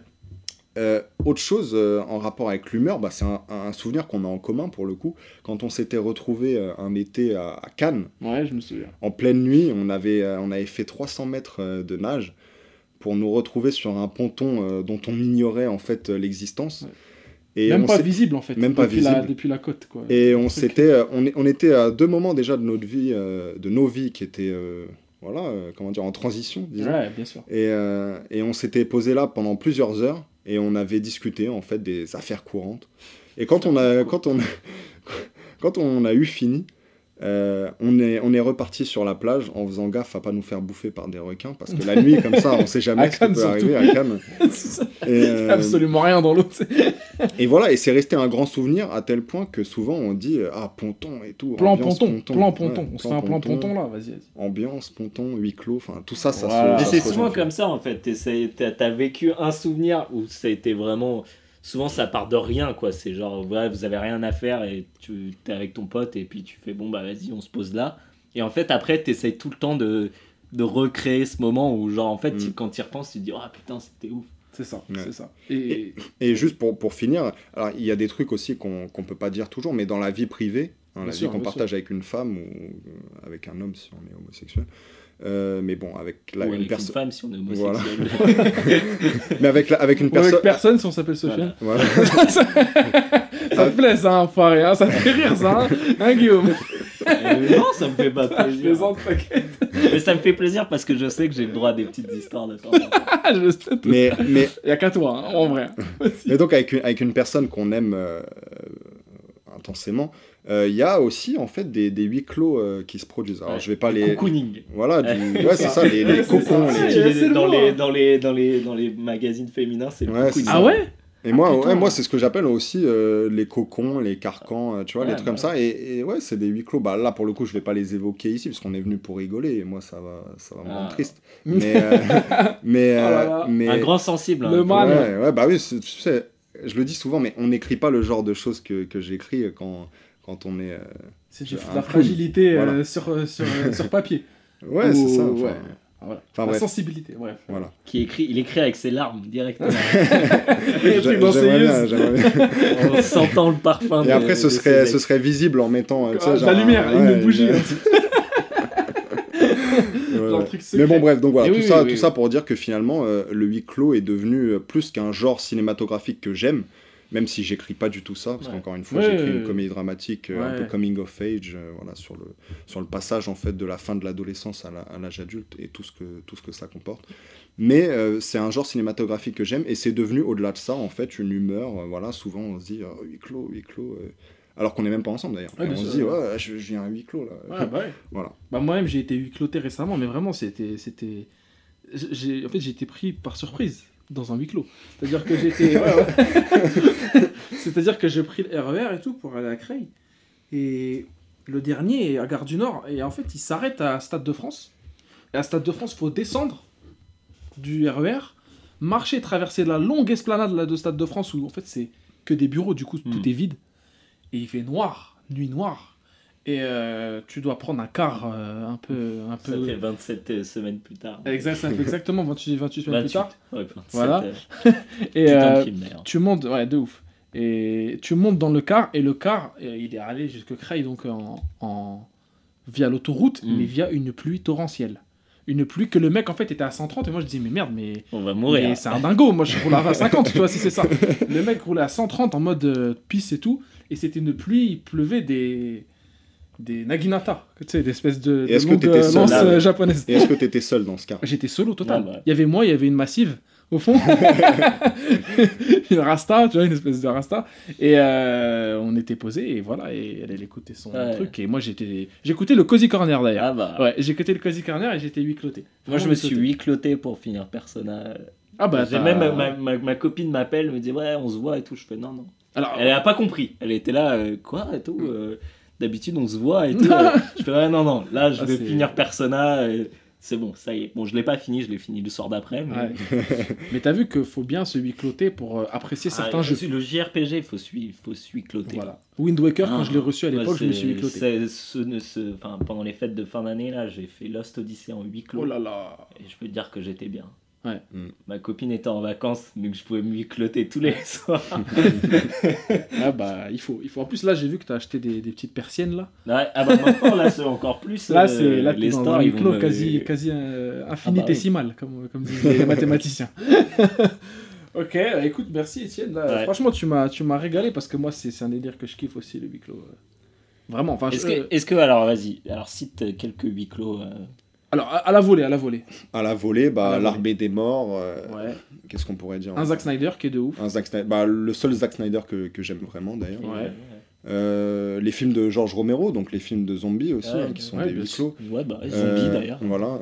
[SPEAKER 4] Euh, autre chose euh, en rapport avec l'humeur, bah, c'est un, un souvenir qu'on a en commun pour le coup. Quand on s'était retrouvé un été à, à Cannes,
[SPEAKER 2] Ouais, je me souviens.
[SPEAKER 4] en pleine nuit, on avait, on avait fait 300 mètres de nage pour nous retrouver sur un ponton dont on ignorait en fait l'existence.
[SPEAKER 2] Ouais.
[SPEAKER 4] Et
[SPEAKER 2] même pas visible en fait.
[SPEAKER 4] Même pas
[SPEAKER 2] depuis La,
[SPEAKER 4] visible.
[SPEAKER 2] depuis la côte quoi.
[SPEAKER 4] et on
[SPEAKER 2] Truc.
[SPEAKER 4] s'était, on, est- on était à deux moments déjà de notre vie, euh, de nos vies qui étaient, euh, voilà, euh, comment dire, en transition, disons.
[SPEAKER 2] Ouais, bien sûr.
[SPEAKER 4] Et, euh, et on s'était posé là pendant plusieurs heures et on avait discuté en fait des affaires courantes. Et quand on a, quand on a, quand on a eu fini, euh, on, est, on est reparti sur la plage en faisant gaffe à pas nous faire bouffer par des requins parce que la nuit comme ça on sait jamais ce qui peut
[SPEAKER 2] surtout.
[SPEAKER 4] arriver à Cannes. Et, euh,
[SPEAKER 2] Absolument rien dans l'eau.
[SPEAKER 4] et voilà, et c'est resté un grand souvenir à tel point que souvent on dit euh, ah ponton et tout.
[SPEAKER 2] Plan
[SPEAKER 4] ambiance
[SPEAKER 2] ponton, plan ponton.
[SPEAKER 4] Ouais,
[SPEAKER 2] On se fait un plan ponton là, vas-y.
[SPEAKER 4] Ambiance ponton, huis clos, enfin tout ça, ça
[SPEAKER 2] Voilà.
[SPEAKER 4] se.
[SPEAKER 3] Mais c'est souvent comme ça en fait. T'as vécu un souvenir où ça a été vraiment. Souvent ça part de rien quoi. C'est genre, ouais, vous avez rien à faire et tu es avec ton pote et puis tu fais bon bah vas-y, on se pose là. Et en fait après t'essayes tout le temps de, de recréer ce moment où genre en fait
[SPEAKER 4] Mm.
[SPEAKER 3] tu- quand tu y repenses tu te dis oh putain c'était ouf.
[SPEAKER 2] C'est ça,
[SPEAKER 4] Ouais.
[SPEAKER 2] c'est ça. Et,
[SPEAKER 4] Et juste pour, pour finir, alors il y a des trucs aussi qu'on qu'on peut pas dire toujours, mais dans la vie privée, hein, la
[SPEAKER 2] sûr,
[SPEAKER 4] vie qu'on partage avec une femme ou euh, avec un homme si on est homosexuel, euh, mais bon, avec la,
[SPEAKER 3] Ou
[SPEAKER 4] une
[SPEAKER 3] avec une
[SPEAKER 4] personne.
[SPEAKER 3] femme si on est
[SPEAKER 4] Voilà.
[SPEAKER 3] homosexuel.
[SPEAKER 4] Mais avec, la- avec une
[SPEAKER 2] ou avec
[SPEAKER 4] personne.
[SPEAKER 2] personne si on s'appelle Sofiane.
[SPEAKER 4] Voilà.
[SPEAKER 2] ça te plaît ça, enfoiré, hein ça te fait rire ça, hein, hein Guillaume?
[SPEAKER 3] Euh, non ça me fait pas
[SPEAKER 2] Je
[SPEAKER 3] plaisir.
[SPEAKER 2] plaisante, t'inquiète.
[SPEAKER 3] Mais ça me fait plaisir parce que je sais que j'ai le droit à des petites histoires de temps en temps.
[SPEAKER 2] Ah, je sais tout.
[SPEAKER 4] mais, mais,
[SPEAKER 2] Y a qu'à toi, hein, en vrai.
[SPEAKER 4] Mais donc avec une, avec une personne qu'on aime euh, euh, intensément, euh, il y a aussi en fait des, des huis clos euh, qui se produisent. Alors
[SPEAKER 3] Ouais.
[SPEAKER 4] je vais pas les.
[SPEAKER 3] Cocooning.
[SPEAKER 4] Voilà, du...
[SPEAKER 3] Ouais.
[SPEAKER 4] ouais, c'est ça, les, les cocons. les-
[SPEAKER 3] dans, les, dans, les, dans, les, dans les magazines féminins, c'est le
[SPEAKER 4] Ouais,
[SPEAKER 2] Ah ouais?
[SPEAKER 4] Et moi,
[SPEAKER 2] Ah,
[SPEAKER 4] ouais, moi c'est ce que j'appelle aussi euh, les cocons, les carcans, euh, tu vois,
[SPEAKER 3] Ouais,
[SPEAKER 4] les trucs
[SPEAKER 3] bah
[SPEAKER 4] comme ça. Et, et ouais, c'est des huis clos. Bah, là, pour le coup, je vais pas les évoquer ici, parce qu'on est venu pour rigoler, et moi, ça va, ça va me rendre
[SPEAKER 3] Ah.
[SPEAKER 4] triste. Mais, euh, mais,
[SPEAKER 2] Oh là
[SPEAKER 4] euh,
[SPEAKER 2] là.
[SPEAKER 4] mais
[SPEAKER 3] Un grand sensible. hein.
[SPEAKER 2] Le man.
[SPEAKER 4] ouais, ouais, bah oui, c'est- tu sais, je le dis souvent, mais on n'écrit pas le genre de choses que, que j'écris quand, quand on est. euh,
[SPEAKER 2] C'est
[SPEAKER 4] Un
[SPEAKER 2] la fragilité euh,
[SPEAKER 4] Voilà.
[SPEAKER 2] sur, euh, sur, sur papier.
[SPEAKER 4] Ouais, c'est ça.
[SPEAKER 2] Ou-
[SPEAKER 4] enfin,
[SPEAKER 2] ouais. Ah, voilà.
[SPEAKER 4] Enfin
[SPEAKER 2] La
[SPEAKER 4] bref,
[SPEAKER 2] sensibilité,
[SPEAKER 4] voilà.
[SPEAKER 3] Qui écrit, il écrit avec ses larmes directement. En sentant le parfum.
[SPEAKER 4] Et
[SPEAKER 3] de-
[SPEAKER 4] après, ce
[SPEAKER 3] de
[SPEAKER 4] serait, ce serait visible en mettant. tu sais,
[SPEAKER 2] Ah, de
[SPEAKER 4] genre,
[SPEAKER 2] la lumière,
[SPEAKER 4] ouais,
[SPEAKER 2] une bougie.
[SPEAKER 4] une-
[SPEAKER 2] hein. Genre truc.
[SPEAKER 4] Mais bon, bref, donc voilà,
[SPEAKER 2] Et
[SPEAKER 4] tout,
[SPEAKER 2] oui,
[SPEAKER 4] ça,
[SPEAKER 2] oui,
[SPEAKER 4] tout
[SPEAKER 2] oui.
[SPEAKER 4] ça pour dire que finalement, euh, le huis clos est devenu plus qu'un genre cinématographique que j'aime, même si j'écris pas du tout ça, parce
[SPEAKER 3] Ouais.
[SPEAKER 4] qu'encore une fois,
[SPEAKER 2] Ouais,
[SPEAKER 4] j'écris une comédie dramatique euh, un peu coming of age, euh, voilà, sur le, sur le passage en fait de la fin de l'adolescence à la- à l'âge adulte et tout ce que, tout ce que ça comporte. Mais euh, c'est un genre cinématographique que j'aime, et c'est devenu au-delà de ça, en fait, une humeur, voilà, souvent on se dit, oh, huis clos, huis clos. Alors qu'on n'est même pas ensemble d'ailleurs.
[SPEAKER 2] Ouais,
[SPEAKER 4] on se dit,
[SPEAKER 2] ouais.
[SPEAKER 4] ouais, je, je viens à huis clos là.
[SPEAKER 2] Ouais, bah.
[SPEAKER 4] Voilà.
[SPEAKER 2] Bah moi-même j'ai été huis cloté récemment, mais vraiment c'était c'était j'ai en fait j'ai été pris par surprise dans un huis clos. C'est-à-dire que j'étais ouais, ouais. c'est-à-dire que j'ai pris le RER et tout pour aller à Creil et le dernier est à Gare du Nord et en fait il s'arrête à Stade de France. Et à Stade de France, faut descendre du RER, marcher, traverser la longue esplanade là, de Stade de France où en fait c'est que des bureaux, du coup
[SPEAKER 3] Hmm.
[SPEAKER 2] tout est vide et il fait noir, nuit noire. Et euh, tu dois prendre un car euh, un peu. Un
[SPEAKER 3] Ça
[SPEAKER 2] peu...
[SPEAKER 3] fait 27 euh, semaines plus tard.
[SPEAKER 2] Exact, ça fait exactement 28, 28 semaines
[SPEAKER 3] 28.
[SPEAKER 2] plus tard.
[SPEAKER 3] Ouais, 27,
[SPEAKER 2] Voilà.
[SPEAKER 3] euh,
[SPEAKER 2] Et
[SPEAKER 3] film
[SPEAKER 2] tu montes, ouais, de ouf. Et tu montes dans le car, et le car, il est allé jusque Creil, donc en, en- via l'autoroute,
[SPEAKER 3] Mm.
[SPEAKER 2] mais via une pluie torrentielle. Une pluie que le mec, en fait, était à 130, et moi je disais, mais merde, mais,
[SPEAKER 3] On va mourir.
[SPEAKER 2] c'est un dingo, moi je roule à 50, tu vois, si c'est ça. Le mec roulait à 130 en mode pisse et tout, et c'était une pluie, il pleuvait des. Des naginata, tu sais, des espèces de,
[SPEAKER 4] est-ce
[SPEAKER 2] de
[SPEAKER 4] que t'étais
[SPEAKER 2] euh,
[SPEAKER 4] seul,
[SPEAKER 3] là,
[SPEAKER 2] euh,
[SPEAKER 3] ouais.
[SPEAKER 2] japonaises.
[SPEAKER 4] Et est-ce que tu étais seul dans ce cas
[SPEAKER 2] J'étais solo total.
[SPEAKER 3] Ah bah.
[SPEAKER 2] Il y avait moi, il y avait une massive au fond, une rasta, tu vois, une espèce de rasta, et euh, on était posé et voilà, et elle, elle écoutait son
[SPEAKER 3] Ouais.
[SPEAKER 2] truc et moi j'étais, j'écoutais le cozy corner d'ailleurs.
[SPEAKER 3] Ah bah.
[SPEAKER 2] Ouais, écouté le cozy corner et j'étais huit cloté.
[SPEAKER 3] Moi, je me suis
[SPEAKER 2] huit
[SPEAKER 3] cloté pour finir Persona.
[SPEAKER 2] Ah bah
[SPEAKER 3] J'ai même ma, ma, ma copine m'appelle, me dit ouais, on se voit et tout. Je fais non, non.
[SPEAKER 2] Alors,
[SPEAKER 3] Elle a pas compris. Elle était là, euh, quoi et tout. euh, D'habitude, on se voit et tout. euh. je fais ouais, non, non. Là, je
[SPEAKER 2] Ah,
[SPEAKER 3] vais finir Persona. C'est bon, ça y est. Bon, je l'ai pas fini, je l'ai fini le soir d'après. Mais...
[SPEAKER 2] ouais. mais t'as vu qu'il faut bien se cloter pour euh, apprécier
[SPEAKER 3] Ah,
[SPEAKER 2] certains jeux.
[SPEAKER 3] Le JRPG, il faut suivre cloter.
[SPEAKER 2] Voilà. Wind Waker, quand
[SPEAKER 3] Ah,
[SPEAKER 2] je l'ai reçu à l'époque, je me suis huis cloté.
[SPEAKER 3] ce- ce- pendant les fêtes de fin d'année, là, j'ai fait Lost Odyssey en huis clos.
[SPEAKER 2] Oh là là.
[SPEAKER 3] Et je peux te dire que j'étais bien.
[SPEAKER 2] Ouais.
[SPEAKER 4] Mm.
[SPEAKER 3] Ma copine était en vacances, donc je pouvais me cloter tous les soirs.
[SPEAKER 2] Ah bah il faut, il faut. En plus là j'ai vu que t'as acheté des, des petites persiennes là.
[SPEAKER 3] Ouais, ah bah maintenant, là, c'est encore plus.
[SPEAKER 2] Là
[SPEAKER 3] euh,
[SPEAKER 2] c'est là t'es
[SPEAKER 3] les
[SPEAKER 2] un
[SPEAKER 3] ils
[SPEAKER 2] clos
[SPEAKER 3] me-
[SPEAKER 2] quasi, quasi euh, infinitésimal comme, comme disent les mathématiciens. ok, bah, écoute merci Étienne. Là,
[SPEAKER 3] Ouais.
[SPEAKER 2] Franchement tu m'as tu m'as régalé parce que moi c'est c'est un délire que je kiffe aussi le huis clos. euh. Vraiment. Enfin,
[SPEAKER 3] Est-ce
[SPEAKER 2] je-
[SPEAKER 3] que, est-ce que, alors vas-y, alors cite quelques huis clos. euh,
[SPEAKER 2] alors à, à la volée, à la volée.
[SPEAKER 4] À la volée, bah, l'Arbée des morts, euh,
[SPEAKER 2] Ouais.
[SPEAKER 4] qu'est-ce qu'on pourrait dire
[SPEAKER 2] Un Zack Snyder qui est de ouf.
[SPEAKER 4] Un Zack Snyder, bah, le seul Zack Snyder que, que j'aime vraiment d'ailleurs.
[SPEAKER 2] Ouais.
[SPEAKER 4] Euh, les films de George Romero, donc les films de zombies aussi,
[SPEAKER 3] Ouais,
[SPEAKER 4] hein, qui sont des huis clos.
[SPEAKER 3] Ouais, bah, zombie
[SPEAKER 4] Euh,
[SPEAKER 3] d'ailleurs.
[SPEAKER 4] Voilà.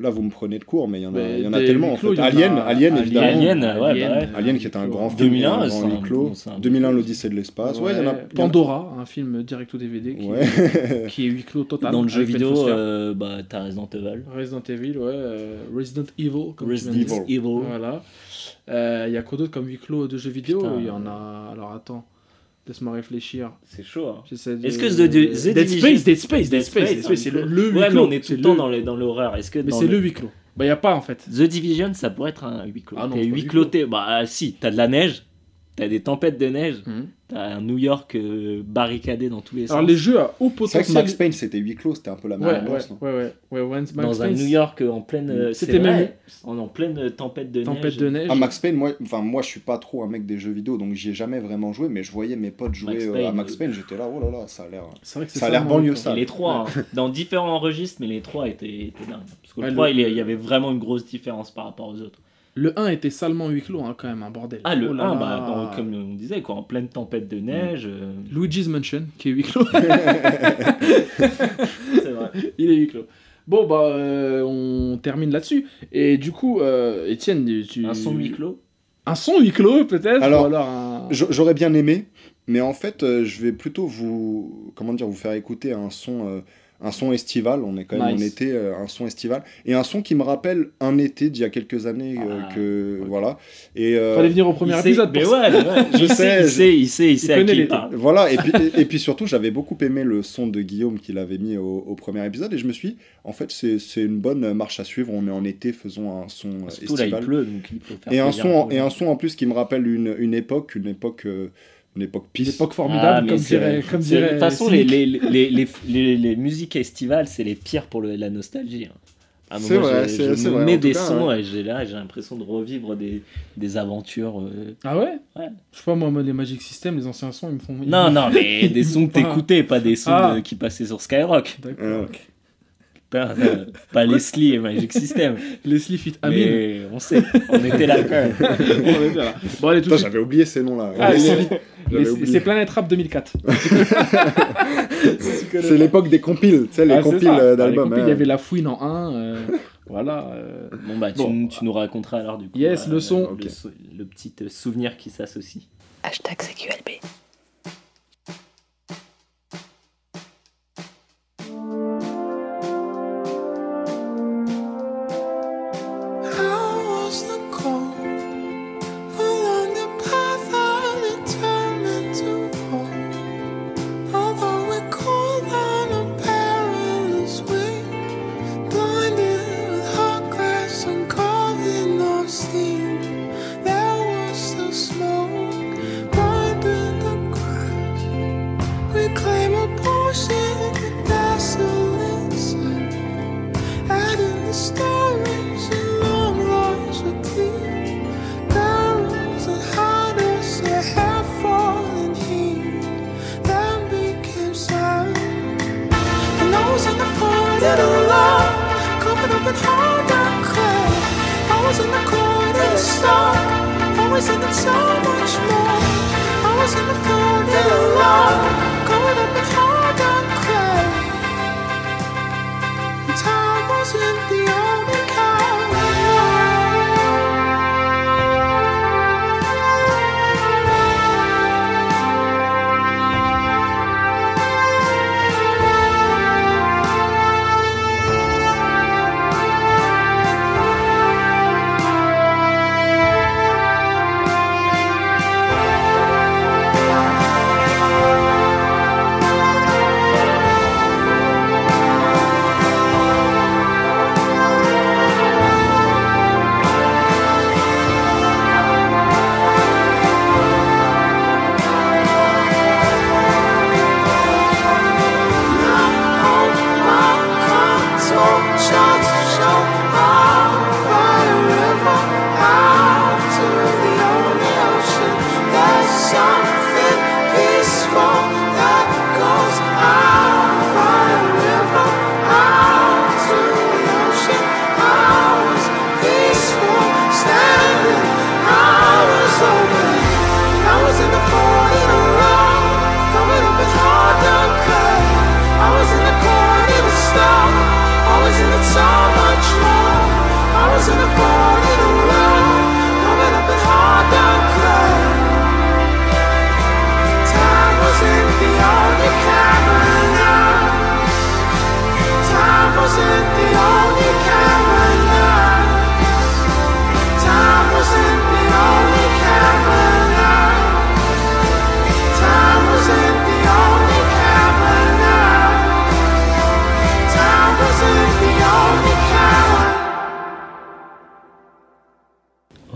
[SPEAKER 4] Là, vous me prenez de court, mais il y en a, y en a tellement en fait. Alien,
[SPEAKER 2] a-
[SPEAKER 4] Alien, évidemment.
[SPEAKER 3] Alien, ouais, bah ouais.
[SPEAKER 4] Alien qui est un grand
[SPEAKER 2] euh,
[SPEAKER 4] film,
[SPEAKER 3] 2001,
[SPEAKER 4] et un
[SPEAKER 3] c'est
[SPEAKER 4] grand
[SPEAKER 3] un-
[SPEAKER 4] huis clos.
[SPEAKER 3] bon, c'est un-
[SPEAKER 4] 2001, l'Odyssée de l'espace. Ouais, il y en a.
[SPEAKER 2] Pandora, un film direct ou DVD qui,
[SPEAKER 4] Ouais.
[SPEAKER 2] qui est huis clos total.
[SPEAKER 3] Dans le jeu
[SPEAKER 2] Ben
[SPEAKER 3] vidéo, euh, bah, t'as Resident Evil.
[SPEAKER 2] Resident Evil, ouais. euh, Resident Evil, comme
[SPEAKER 3] Resident.
[SPEAKER 4] Evil.
[SPEAKER 3] Evil.
[SPEAKER 2] Voilà. Euh, Il y a quoi d'autre comme huis clos de jeux vidéo? Il y en a. Alors attends, laisse-moi réflire.
[SPEAKER 3] C'est chaud. hein.
[SPEAKER 2] J'essaie de-
[SPEAKER 3] Est-ce que The- The
[SPEAKER 2] Dead
[SPEAKER 3] Division-
[SPEAKER 2] Space, Dead Space, Dead Space, Dead Space, c'est
[SPEAKER 3] huis
[SPEAKER 2] le,
[SPEAKER 3] clos.
[SPEAKER 2] le huis
[SPEAKER 3] Ouais, mais
[SPEAKER 2] clos.
[SPEAKER 3] on est tout le temps dans les- dans l'horreur. Est-ce que
[SPEAKER 2] Mais
[SPEAKER 3] dans
[SPEAKER 2] c'est
[SPEAKER 3] le-
[SPEAKER 2] le huis clos. Bah y a pas en fait.
[SPEAKER 3] The Division, ça pourrait être un huis clos.
[SPEAKER 2] Ah non,
[SPEAKER 3] huis
[SPEAKER 2] huis
[SPEAKER 3] cloté. Bah si, t'as de la neige, t'as des tempêtes de neige,
[SPEAKER 2] Mhm.
[SPEAKER 3] t'as un New York euh, barricadé dans tous les sens.
[SPEAKER 2] Alors les jeux à haut
[SPEAKER 4] C'est vrai que
[SPEAKER 2] potentiel.
[SPEAKER 4] Max Payne c'était huis clos, c'était un peu la même
[SPEAKER 2] Ouais, ouais,
[SPEAKER 4] ambiance.
[SPEAKER 2] ouais, ouais, ouais, ouais, Max
[SPEAKER 3] dans un New York euh, en pleine. euh,
[SPEAKER 2] C'était même-
[SPEAKER 3] en, en pleine tempête de
[SPEAKER 2] Tempête
[SPEAKER 3] neige.
[SPEAKER 2] de neige.
[SPEAKER 4] Ah, Max Payne, moi, enfin, moi je suis pas trop un mec des jeux vidéo, donc j'y ai jamais vraiment joué, mais je voyais mes potes jouer
[SPEAKER 3] Max
[SPEAKER 4] euh,
[SPEAKER 3] Payne,
[SPEAKER 4] à Max
[SPEAKER 3] euh,
[SPEAKER 4] Payne, j'étais là, oh là là, ça a l'air.
[SPEAKER 2] C'est vrai que c'est
[SPEAKER 4] Ça a l'air banlieue, ça.
[SPEAKER 3] les trois, hein, dans différents registres, mais les trois étaient, étaient dingues. Parce que
[SPEAKER 2] Ouais,
[SPEAKER 3] le
[SPEAKER 2] le-
[SPEAKER 3] 3, il y- il y avait vraiment une grosse différence par rapport aux autres.
[SPEAKER 2] Le 1 était salement huis clos, hein, quand même, un bordel.
[SPEAKER 3] Ah, le
[SPEAKER 2] Oh
[SPEAKER 3] 1,
[SPEAKER 2] là là.
[SPEAKER 3] bah, dans- comme on disait, quoi, en pleine tempête de neige. euh,
[SPEAKER 2] Luigi's Mansion, qui est huis clos.
[SPEAKER 3] c'est vrai.
[SPEAKER 2] Il est huis clos. Bon, bah, euh, on termine là-dessus. Et du coup, euh, Étienne, tu...
[SPEAKER 3] Un son huis clos.
[SPEAKER 2] Un son huis clos, peut-être
[SPEAKER 4] Alors,
[SPEAKER 2] alors un...
[SPEAKER 4] J'aurais bien aimé, mais en fait, euh, je vais plutôt vous, comment dire, vous faire écouter un son euh, un son estival. On est quand même
[SPEAKER 5] Nice.
[SPEAKER 4] en été, euh, un son estival. Et un son qui me rappelle un été d'il y a quelques années. euh,
[SPEAKER 3] Ah,
[SPEAKER 4] que. Voilà. Et, euh,
[SPEAKER 5] Fallait venir au premier épisode
[SPEAKER 3] mais ouais,
[SPEAKER 4] Je
[SPEAKER 3] il
[SPEAKER 4] sais,
[SPEAKER 3] sait, il
[SPEAKER 4] je-
[SPEAKER 3] sait, il sait, il sait à
[SPEAKER 5] connaît
[SPEAKER 3] qui il
[SPEAKER 5] l'été.
[SPEAKER 3] parle.
[SPEAKER 4] Voilà, et puis, et, et puis surtout, j'avais beaucoup aimé le son de Guillaume qu'il avait mis au, au premier épisode, et je me suis dit, en fait, c'est c'est une bonne marche à suivre. On est en été, faisons un son
[SPEAKER 3] Surtout là, il
[SPEAKER 4] estival.
[SPEAKER 3] pleut, donc il faut faire
[SPEAKER 4] Et un, son,
[SPEAKER 3] peu.
[SPEAKER 4] et un son en plus qui me rappelle une, une époque, une époque, euh, une époque
[SPEAKER 5] Une
[SPEAKER 4] peace.
[SPEAKER 5] époque
[SPEAKER 3] Ah,
[SPEAKER 5] formidable,
[SPEAKER 3] mais
[SPEAKER 5] comme
[SPEAKER 3] c'est-
[SPEAKER 5] dirait, comme dirait.
[SPEAKER 3] De toute façon, les, les, les, les, les, les musiques estivales, c'est les pires pour le- la nostalgie. hein. À un
[SPEAKER 4] C'est
[SPEAKER 3] moment,
[SPEAKER 4] vrai, c'est-
[SPEAKER 3] je
[SPEAKER 4] vrai,
[SPEAKER 3] mets des
[SPEAKER 4] cas,
[SPEAKER 3] sons et j'ai là, j'ai l'impression de revivre des, des aventures. euh.
[SPEAKER 5] Ah ouais?
[SPEAKER 3] Ouais.
[SPEAKER 5] Je sais pas, moi, moi, les Magic System, les anciens sons, ils me font. ils
[SPEAKER 3] Non,
[SPEAKER 5] me-
[SPEAKER 3] non, mais des sons que t'écoutais, pas des sons
[SPEAKER 5] Ah.
[SPEAKER 3] de- qui passaient sur Skyrock.
[SPEAKER 5] D'accord.
[SPEAKER 4] Ah,
[SPEAKER 3] Pas, euh, pas Leslie et Magic System.
[SPEAKER 5] Leslie Fit Amin.
[SPEAKER 3] Mais on sait, on était là quand même.
[SPEAKER 5] On bien là. Bon, allez, tout
[SPEAKER 4] j'avais oublié ces noms-là.
[SPEAKER 5] Ah, c'est- Planet Rap 2004.
[SPEAKER 4] C'est l'époque des compiles, tu sais, les
[SPEAKER 5] Ah,
[SPEAKER 4] compiles euh,
[SPEAKER 5] Ah,
[SPEAKER 4] d'albums. hein.
[SPEAKER 5] Il y avait La Fouine en 1. voilà. euh,
[SPEAKER 3] Bon, bah, tu,
[SPEAKER 5] Bon.
[SPEAKER 3] tu nous raconteras alors du coup.
[SPEAKER 5] Yes, le son.
[SPEAKER 3] Le, le petit euh, souvenir qui s'associe.
[SPEAKER 2] Hashtag CQLB.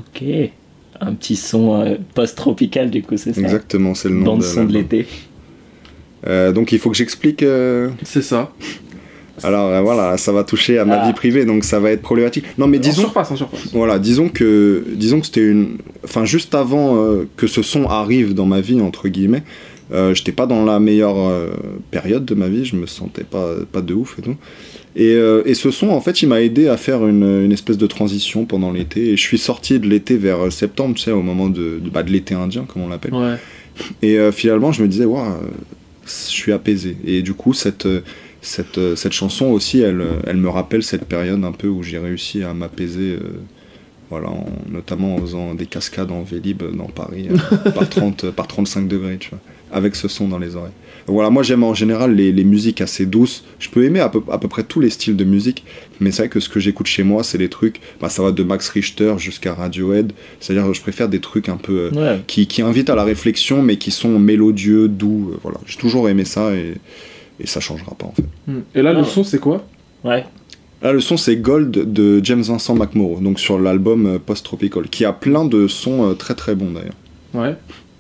[SPEAKER 3] Ok. Un petit son euh, post-tropical du coup, c'est ça
[SPEAKER 4] Exactement, c'est le nom
[SPEAKER 3] Bande
[SPEAKER 4] de
[SPEAKER 3] son de l'été.
[SPEAKER 4] Euh, donc il faut que j'explique. euh,
[SPEAKER 5] C'est ça.
[SPEAKER 4] Alors euh, voilà, ça va toucher à ma
[SPEAKER 3] Ah.
[SPEAKER 4] vie privée, donc ça va être problématique. Non mais
[SPEAKER 5] En
[SPEAKER 4] disons,
[SPEAKER 5] surface, en surface.
[SPEAKER 4] voilà, disons que, disons que c'était une, enfin juste avant euh, que ce son arrive dans ma vie entre guillemets, euh, j'étais pas dans la meilleure euh, période de ma vie, je me sentais pas pas de ouf et tout. Et, euh, et ce son, en fait, il m'a aidé à faire une, une espèce de transition pendant l'été. Et je suis sorti de l'été vers septembre, tu sais, au moment de, de, bah, de l'été indien, comme on l'appelle.
[SPEAKER 5] Ouais.
[SPEAKER 4] Et euh, finalement, je me disais, waouh, euh, je suis apaisé. Et du coup, cette, euh, cette, euh, cette chanson aussi, elle, euh, elle me rappelle cette période un peu où j'ai réussi à m'apaiser, euh, voilà, en- notamment en faisant des cascades en Vélib dans Paris, euh, par, 30, par 35 degrés, tu vois. avec ce son dans les oreilles. Voilà, moi j'aime en général les, les musiques assez douces. Je peux aimer à peu, à peu près tous les styles de musique, mais c'est vrai que ce que j'écoute chez moi, c'est les trucs, bah, ça va de Max Richter jusqu'à Radiohead. C'est-à-dire je préfère des trucs un peu... euh,
[SPEAKER 3] Ouais.
[SPEAKER 4] qui, qui invitent à la réflexion, mais qui sont mélodieux, doux. euh, voilà, j'ai toujours aimé ça et, et ça changera pas en fait.
[SPEAKER 2] Et là, le son, c'est quoi?
[SPEAKER 3] Ouais.
[SPEAKER 4] Là, le son c'est Gold de James Vincent McMorrow, donc sur l'album euh, Post Tropical, qui a plein de sons euh, très très bons d'ailleurs.
[SPEAKER 2] Ouais.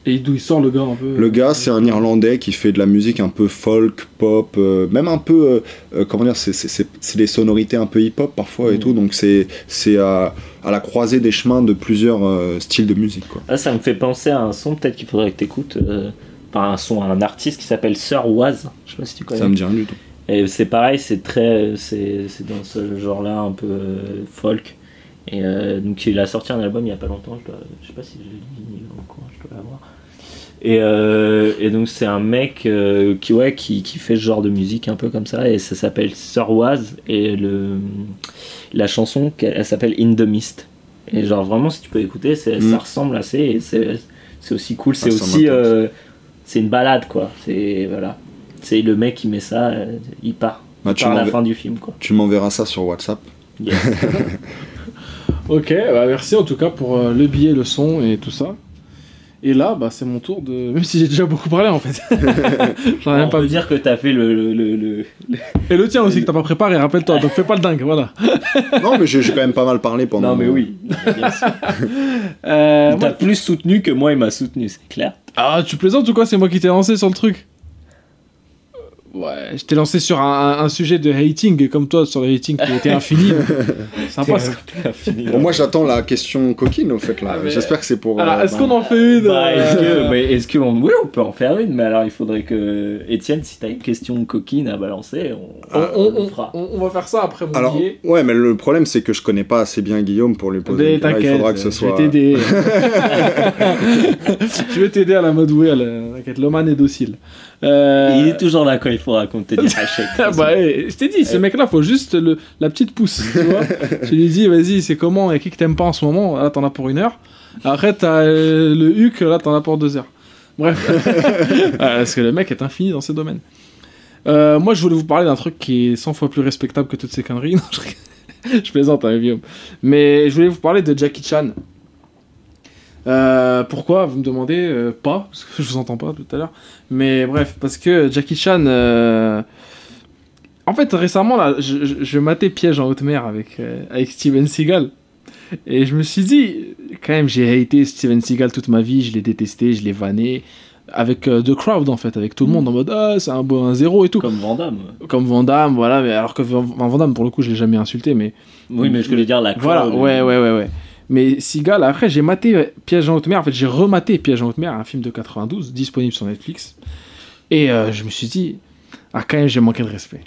[SPEAKER 2] Et d'où il sort le gars un peu
[SPEAKER 4] Le gars, c'est un Irlandais qui fait de la musique un peu folk, pop, euh, même un peu, euh, euh, comment dire, c'est- c'est c'est- c'est des sonorités un peu hip-hop parfois et
[SPEAKER 3] Mm.
[SPEAKER 4] tout, donc c'est c'est à, à la croisée des chemins de plusieurs euh, styles de musique. Quoi.
[SPEAKER 3] Ah, ça me fait penser à un son, peut-être qu'il faudrait que tu écoutes. Enfin, un son, un artiste qui s'appelle Sir Waz. Je sais pas si tu connais.
[SPEAKER 4] Ça me dit rien du tout.
[SPEAKER 3] Et c'est pareil, c'est très, c'est c'est dans ce genre-là un peu euh, folk. Et euh, donc il a sorti un album il y a pas longtemps. Je, dois, je sais pas si je l'ai courant, je dois l'avoir. Et, euh, et donc c'est un mec euh, qui ouais qui, qui fait ce genre de musique un peu comme ça et ça s'appelle Sir Waz et le la chanson elle s'appelle In the Mist. Et genre vraiment si tu peux écouter, c'est-
[SPEAKER 4] Mm.
[SPEAKER 3] ça ressemble assez et c'est c'est aussi cool. C'est
[SPEAKER 4] ça
[SPEAKER 3] aussi c'est une balade quoi. C'est voilà. C'est le mec qui met ça, il part.
[SPEAKER 4] Bah,
[SPEAKER 3] Il
[SPEAKER 4] tu
[SPEAKER 3] part à la fin du film quoi.
[SPEAKER 4] Tu m'enverras ça sur WhatsApp.
[SPEAKER 3] Yes.
[SPEAKER 2] Ok, bah merci en tout cas pour euh, le billet, le son et tout ça. Et là, bah, c'est mon tour de. Même si j'ai déjà beaucoup parlé en fait. J'en ai même
[SPEAKER 3] On
[SPEAKER 2] pas
[SPEAKER 3] peut dire que t'as fait le, le, le, le-
[SPEAKER 2] Et le tien aussi que t'as pas préparé, rappelle-toi. Donc fais pas le dingue, voilà.
[SPEAKER 4] non, mais j'ai j'ai quand même pas mal parlé pendant.
[SPEAKER 3] Non mais oui. Bien sûr.
[SPEAKER 2] Euh,
[SPEAKER 3] Il t'a
[SPEAKER 2] moi-
[SPEAKER 3] plus soutenu que moi il m'a soutenu, c'est clair.
[SPEAKER 2] Ah, tu plaisantes ou quoi? C'est moi qui t'ai lancé sur le truc Ouais, je t'ai lancé sur un, un sujet de hating, comme toi sur le hating qui était infini. Sympa. ça.
[SPEAKER 4] Bon, moi j'attends la question coquine au fait là.
[SPEAKER 2] Ah, mais-
[SPEAKER 4] J'espère que c'est pour.
[SPEAKER 2] Alors,
[SPEAKER 4] euh,
[SPEAKER 2] est-ce qu'on en fait une
[SPEAKER 3] Bah, est-ce
[SPEAKER 2] euh,
[SPEAKER 3] que, mais est-ce que on... oui, on peut en faire une, mais alors il faudrait que Étienne, si t'as une question coquine à balancer, on,
[SPEAKER 2] on, on-
[SPEAKER 3] le
[SPEAKER 2] on-
[SPEAKER 3] fera.
[SPEAKER 2] on- on va faire ça après mon
[SPEAKER 4] Alors,
[SPEAKER 2] billet.
[SPEAKER 4] ouais, mais le problème c'est que je connais pas assez bien Guillaume pour lui poser.
[SPEAKER 2] Mais
[SPEAKER 4] une question. Là, il
[SPEAKER 2] t'inquiète,
[SPEAKER 4] faudra que ce
[SPEAKER 2] je
[SPEAKER 4] soit.
[SPEAKER 2] vais t'aider. je vais t'aider à la mode où elle. T'inquiète, Loman est docile. Euh,
[SPEAKER 3] Il est toujours là quand il faut raconter des hashtags.
[SPEAKER 2] Ah bah, eh, je t'ai dit, ce mec-là, faut juste le, la petite pousse, tu vois. je lui dis, vas-y, c'est comment, et qui que t'aimes pas en ce moment Là, t'en as pour une heure. Après, t'as euh, le HUC, là, t'en as pour deux heures. Bref. Ah, Parce que le mec est infini dans ce domaine. Euh, moi, je voulais vous parler d'un truc qui est 100 fois plus respectable que toutes ces conneries. Non, je, rigole. Je plaisante, hein, Guillaume. Mais je voulais vous parler de Jackie Chan. Euh, pourquoi Vous me demandez euh, pas, parce que je vous entends pas tout à l'heure. Mais bref, parce que Jackie Chan. euh, En fait, récemment, là, je, je, je matais Piège en haute mer avec, avec Steven Seagal. Et je me suis dit, quand même, j'ai haté Steven Seagal toute ma vie, je l'ai détesté, je l'ai vanné. Avec The Crowd, en fait, avec tout le monde en mode, ah, c'est un bon un zéro et tout.
[SPEAKER 3] Comme Vandame.
[SPEAKER 2] Comme Van Damme, voilà, mais alors que Van Van Damme, pour le coup, je l'ai jamais insulté, mais
[SPEAKER 3] Oui, mais je voulais dire la
[SPEAKER 2] voilà,
[SPEAKER 3] crowd.
[SPEAKER 2] ouais, ouais, ouais, ouais. Mais Seagal, après, j'ai maté Piège en haute mer. En fait, j'ai rematé Piège en haute mer, un film de 92, disponible sur Netflix. Et euh, je me suis dit, ah, quand même, j'ai manqué de respect.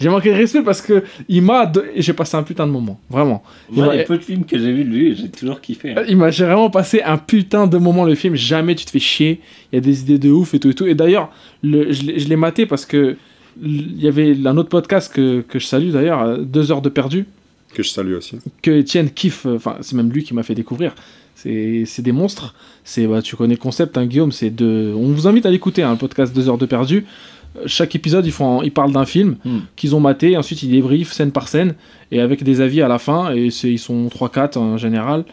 [SPEAKER 2] J'ai manqué de respect parce que il m'a. et J'ai passé un putain de moment, vraiment.
[SPEAKER 3] Moi,
[SPEAKER 2] Ouais.
[SPEAKER 3] les peu de films que j'ai vus de lui, j'ai toujours kiffé. hein.
[SPEAKER 2] Il m'a j'ai vraiment passé un putain de moment le film. Jamais tu te fais chier. Il y a des idées de ouf et tout et tout. Et d'ailleurs, le- je l'ai je l'ai maté parce que il y avait un autre podcast que, que je salue d'ailleurs, euh, deux heures de perdu.
[SPEAKER 4] Que je salue aussi.
[SPEAKER 2] que Étienne kiffe, euh, enfin c'est même lui qui m'a fait découvrir. C'est c'est des monstres. C'est bah, tu connais le concept, hein, Guillaume. C'est de. On vous invite à l'écouter, hein, le podcast 2 heures de perdu. Euh, Chaque épisode, ils font, ils parlent d'un film
[SPEAKER 3] Hmm.
[SPEAKER 2] qu'ils ont maté. et Ensuite, ils débriefent scène par scène et avec des avis à la fin. Et c'est ils sont 3-4 en général.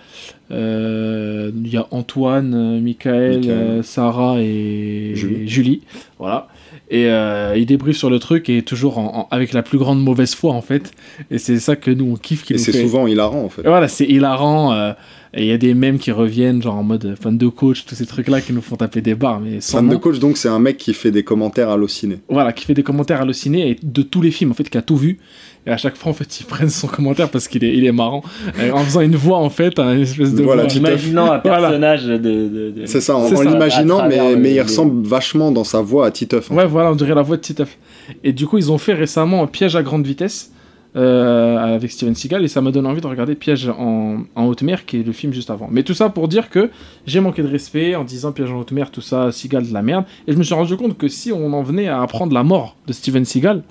[SPEAKER 2] Euh, Il y a Antoine, Michael,
[SPEAKER 4] Michael.
[SPEAKER 2] euh, Sarah et
[SPEAKER 4] Julie.
[SPEAKER 2] Julie. Voilà. Et euh, ils débriefent sur le truc et toujours en- en- avec la plus grande mauvaise foi en fait. Et c'est ça que nous on kiffe. qui
[SPEAKER 4] Et c'est
[SPEAKER 2] fait-
[SPEAKER 4] souvent hilarant en fait.
[SPEAKER 2] et voilà, c'est hilarant. Et il y a des mèmes qui reviennent, genre en mode fan de coach, tous ces trucs-là qui nous font taper des barres. Mais
[SPEAKER 4] Fan de coach, donc c'est un mec qui fait des commentaires hallucinés.
[SPEAKER 2] Voilà, qui fait des commentaires hallucinés et de tous les films, en fait, qui a tout vu. Et à chaque fois, en fait, ils prennent son commentaire parce qu'il est, il est marrant. Et en faisant une voix, en fait, une espèce de
[SPEAKER 4] Voilà,
[SPEAKER 2] voix.
[SPEAKER 3] imaginant un
[SPEAKER 2] Voilà.
[SPEAKER 3] personnage de. de, de-
[SPEAKER 4] C'est ça, en, en l'imaginant, mais,
[SPEAKER 3] le-
[SPEAKER 4] mais il
[SPEAKER 3] les-
[SPEAKER 4] ressemble vachement dans sa voix à Titeuf.
[SPEAKER 2] Ouais, voilà, on dirait la voix de Titeuf. Et du coup, ils ont fait récemment Piège à grande vitesse euh, avec Steven Seagal et ça m'a donné envie de regarder Piège en, en haute mer, qui est le film juste avant. Mais tout ça pour dire que j'ai manqué de respect en disant Piège en haute mer, tout ça, Seagal de la merde. Et je me suis rendu compte que si on en venait à apprendre la mort de Steven Seagal,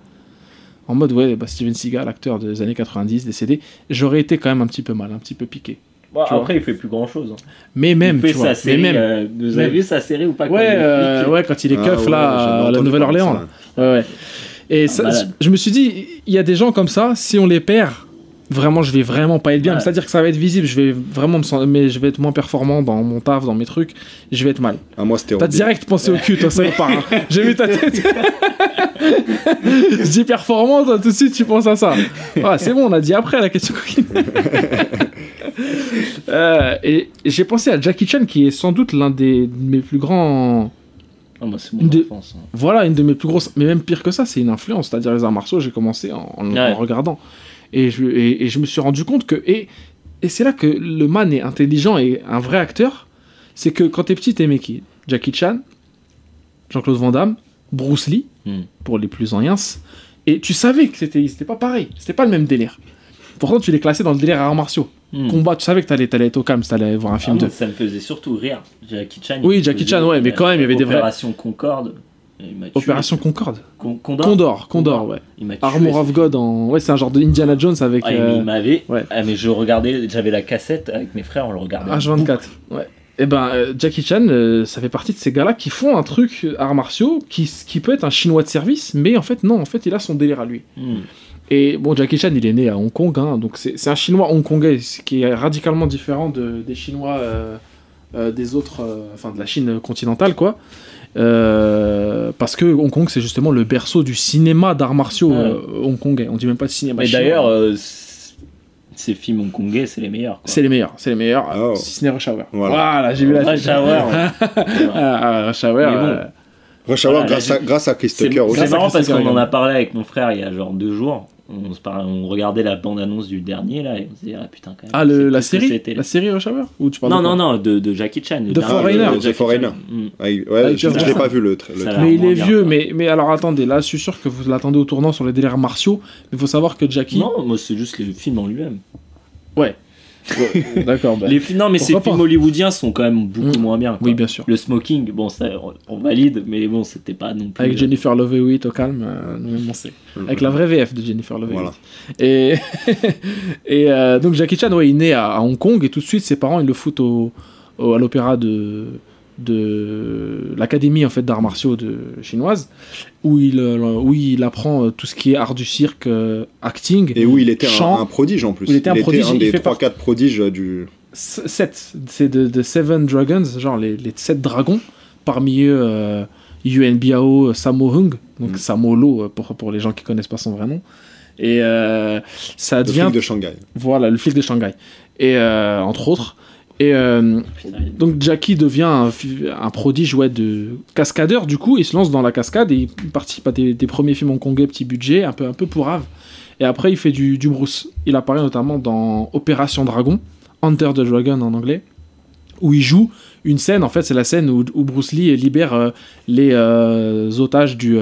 [SPEAKER 2] en mode ouais, bah, Steven Seagal, acteur des années 90, décédé, j'aurais été quand même un petit peu mal, un petit peu piqué.
[SPEAKER 3] Bon,
[SPEAKER 2] vois.
[SPEAKER 3] après, il fait plus grand chose.
[SPEAKER 2] Mais même,
[SPEAKER 3] il fait
[SPEAKER 2] tu vois.
[SPEAKER 3] sa série.
[SPEAKER 2] mais même.
[SPEAKER 3] euh, vous avez
[SPEAKER 2] Même.
[SPEAKER 3] vu sa série ou pas quand
[SPEAKER 2] ouais,
[SPEAKER 3] il est
[SPEAKER 2] euh, ouais, quand il est
[SPEAKER 4] Ah
[SPEAKER 2] keuf
[SPEAKER 4] ouais,
[SPEAKER 2] là, à la Nouvelle-Orléans. Ouais, ouais. Et ça, je me suis dit, il y a des gens comme ça, si on les perd, vraiment, je vais vraiment pas être bien.
[SPEAKER 3] Ouais.
[SPEAKER 2] C'est-à-dire que ça va être visible, je vais vraiment me sentir, mais je vais être moins performant dans mon taf, dans mes trucs, je vais être mal.
[SPEAKER 4] Ah, moi, c'était
[SPEAKER 2] T'as direct pensé au cul, toi, ça part. hein. J'ai vu ta tête. je dis performant, toi, tout de suite, tu penses à ça. Ah, c'est bon, on a dit après la question coquine. Euh, et j'ai pensé à Jackie Chan, qui est sans doute l'un des de mes plus grands.
[SPEAKER 3] Ah, c'est mon enfance. hein.
[SPEAKER 2] Voilà, une de mes plus grosses. Mais même pire que ça, c'est une influence. C'est-à-dire les arts martiaux, j'ai commencé en, en-
[SPEAKER 3] Ouais.
[SPEAKER 2] en regardant. Et je, et, et je me suis rendu compte que. Et, et c'est là que le man est intelligent et un vrai acteur. C'est que quand t'es petit, t'aimais qui Jackie Chan, Jean-Claude Van Damme, Bruce Lee,
[SPEAKER 3] Hmm.
[SPEAKER 2] pour les plus anciens. Et tu savais que c'était c'était pas pareil. C'était pas le même délire. Pourtant, tu les classais dans le délire arts martiaux.
[SPEAKER 3] Hmm.
[SPEAKER 2] Combat, tu savais que t'allais allais être au calme, t'allais voir un
[SPEAKER 3] Ah,
[SPEAKER 2] film
[SPEAKER 3] moi,
[SPEAKER 2] de.
[SPEAKER 3] ça me faisait surtout rire. Jackie Chan.
[SPEAKER 2] Oui, Jackie Chan, ouais, mais quand même, il y avait des vrais-
[SPEAKER 3] Opération Concorde.
[SPEAKER 2] Opération Concorde.
[SPEAKER 3] Con- Condor.
[SPEAKER 2] Condor, Condor, ouais.
[SPEAKER 3] Il tué,
[SPEAKER 2] Armor of God en. Ouais, c'est un genre de Indiana Jones avec.
[SPEAKER 3] Ah, il-
[SPEAKER 2] euh,
[SPEAKER 3] il m'avait.
[SPEAKER 2] ouais.
[SPEAKER 3] Ah, mais je regardais, j'avais la cassette avec mes frères, on le regardait. en
[SPEAKER 2] H24. Ouais. Et ben, euh, Jackie Chan, euh, ça fait partie de ces gars-là qui font un truc euh, arts martiaux qui, qui peut être un chinois de service, mais en fait, non, en fait, il a son délire à lui.
[SPEAKER 3] Hmm.
[SPEAKER 2] Et bon, Jackie Chan, il est né à Hong Kong, hein, donc c'est un chinois hongkongais, ce qui est radicalement différent de, des chinois euh, euh, des autres, euh, enfin de la Chine continentale, quoi. Euh, parce que Hong Kong, c'est justement le berceau du cinéma d'arts martiaux
[SPEAKER 3] Ouais.
[SPEAKER 2] euh, hongkongais. On dit même pas de cinéma
[SPEAKER 3] Mais
[SPEAKER 2] chinois.
[SPEAKER 3] d'ailleurs, euh, ces films hongkongais, c'est les meilleurs.
[SPEAKER 2] c'est les meilleurs, c'est les meilleurs,
[SPEAKER 4] Oh.
[SPEAKER 2] si ce n'est Rush Hour.
[SPEAKER 4] Voilà.
[SPEAKER 2] Voilà, j'ai vu la
[SPEAKER 3] Rush Hour.
[SPEAKER 2] Ah, Rush Hour,
[SPEAKER 4] Rush Hour, grâce, à, grâce à Chris
[SPEAKER 3] C'est
[SPEAKER 4] Tucker aussi.
[SPEAKER 3] c'est marrant parce qu'on en a parlé avec mon frère il y a genre deux jours. On, se parlait- on regardait la bande-annonce du dernier là et on se disait ah putain quand même.
[SPEAKER 2] Ah, le, la série
[SPEAKER 3] c'était,
[SPEAKER 2] La série Rush Hour Ou tu parles
[SPEAKER 3] Non,
[SPEAKER 2] de
[SPEAKER 3] non, non, de, de Jackie Chan. le
[SPEAKER 2] The
[SPEAKER 3] dernier
[SPEAKER 2] Foreigner.
[SPEAKER 3] de
[SPEAKER 4] The
[SPEAKER 3] Jackie
[SPEAKER 4] Foreigner.
[SPEAKER 3] Hmm.
[SPEAKER 4] Ah, ouais,
[SPEAKER 2] Avec
[SPEAKER 4] je, je
[SPEAKER 2] Jeff
[SPEAKER 4] l'ai pas vu le, le
[SPEAKER 2] Mais il est
[SPEAKER 3] bien,
[SPEAKER 2] vieux,
[SPEAKER 3] quoi.
[SPEAKER 2] mais, mais alors attendez, là je suis sûr que vous l'attendez au tournant sur les délires martiaux, mais il faut savoir que Jackie.
[SPEAKER 3] Non, moi c'est juste les films en lui-même.
[SPEAKER 2] Ouais. D'accord, bah.
[SPEAKER 3] Les non, mais ces films
[SPEAKER 2] pas
[SPEAKER 3] hollywoodiens sont quand même beaucoup
[SPEAKER 2] Mm.
[SPEAKER 3] moins bien. quoi.
[SPEAKER 2] Oui, bien sûr.
[SPEAKER 3] Le smoking, bon, ça, on, on valide, mais bon, c'était pas non plus.
[SPEAKER 2] Avec Jennifer Love Hewitt au calme, euh, nous-mêmes on sait. Avec la vraie VF de Jennifer Love Hewitt.
[SPEAKER 4] Voilà.
[SPEAKER 2] Et, et euh, donc Jackie Chan, ouais, il est né à, à Hong Kong et tout de suite ses parents ils le foutent au, au- à l'opéra de, de l'académie en fait d'arts martiaux de chinoise où il euh, où il apprend euh, tout ce qui est art du cirque, euh, acting.
[SPEAKER 4] Et où il était
[SPEAKER 2] Chant.
[SPEAKER 4] un, un prodige en plus.
[SPEAKER 2] Il était un prodige, il
[SPEAKER 4] des
[SPEAKER 2] fait
[SPEAKER 4] 3-4 prodiges du.
[SPEAKER 2] 7, c'est de, de Seven Dragons, genre les, les 7 dragons. Parmi eux, euh, Yuan Biao, Sammo Hung, donc
[SPEAKER 4] Mm.
[SPEAKER 2] Sammo Lo pour, pour les gens qui connaissent pas son vrai nom. Et euh, ça
[SPEAKER 4] Le
[SPEAKER 2] devient.
[SPEAKER 4] flic de Shanghai.
[SPEAKER 2] Voilà, le flic de Shanghai. Et euh, entre autres. Et euh, donc Jackie devient un, prodige ouais, de cascadeur, du coup, il se lance dans la cascade et il participe à des, des premiers films hongkongais, petit budget, un peu, un peu. Et après, il fait du, du Bruce. Il apparaît notamment dans Opération Dragon, Hunter the Dragon en anglais, où il joue une scène, en fait, c'est la scène où, où Bruce Lee libère euh, les euh, otages du,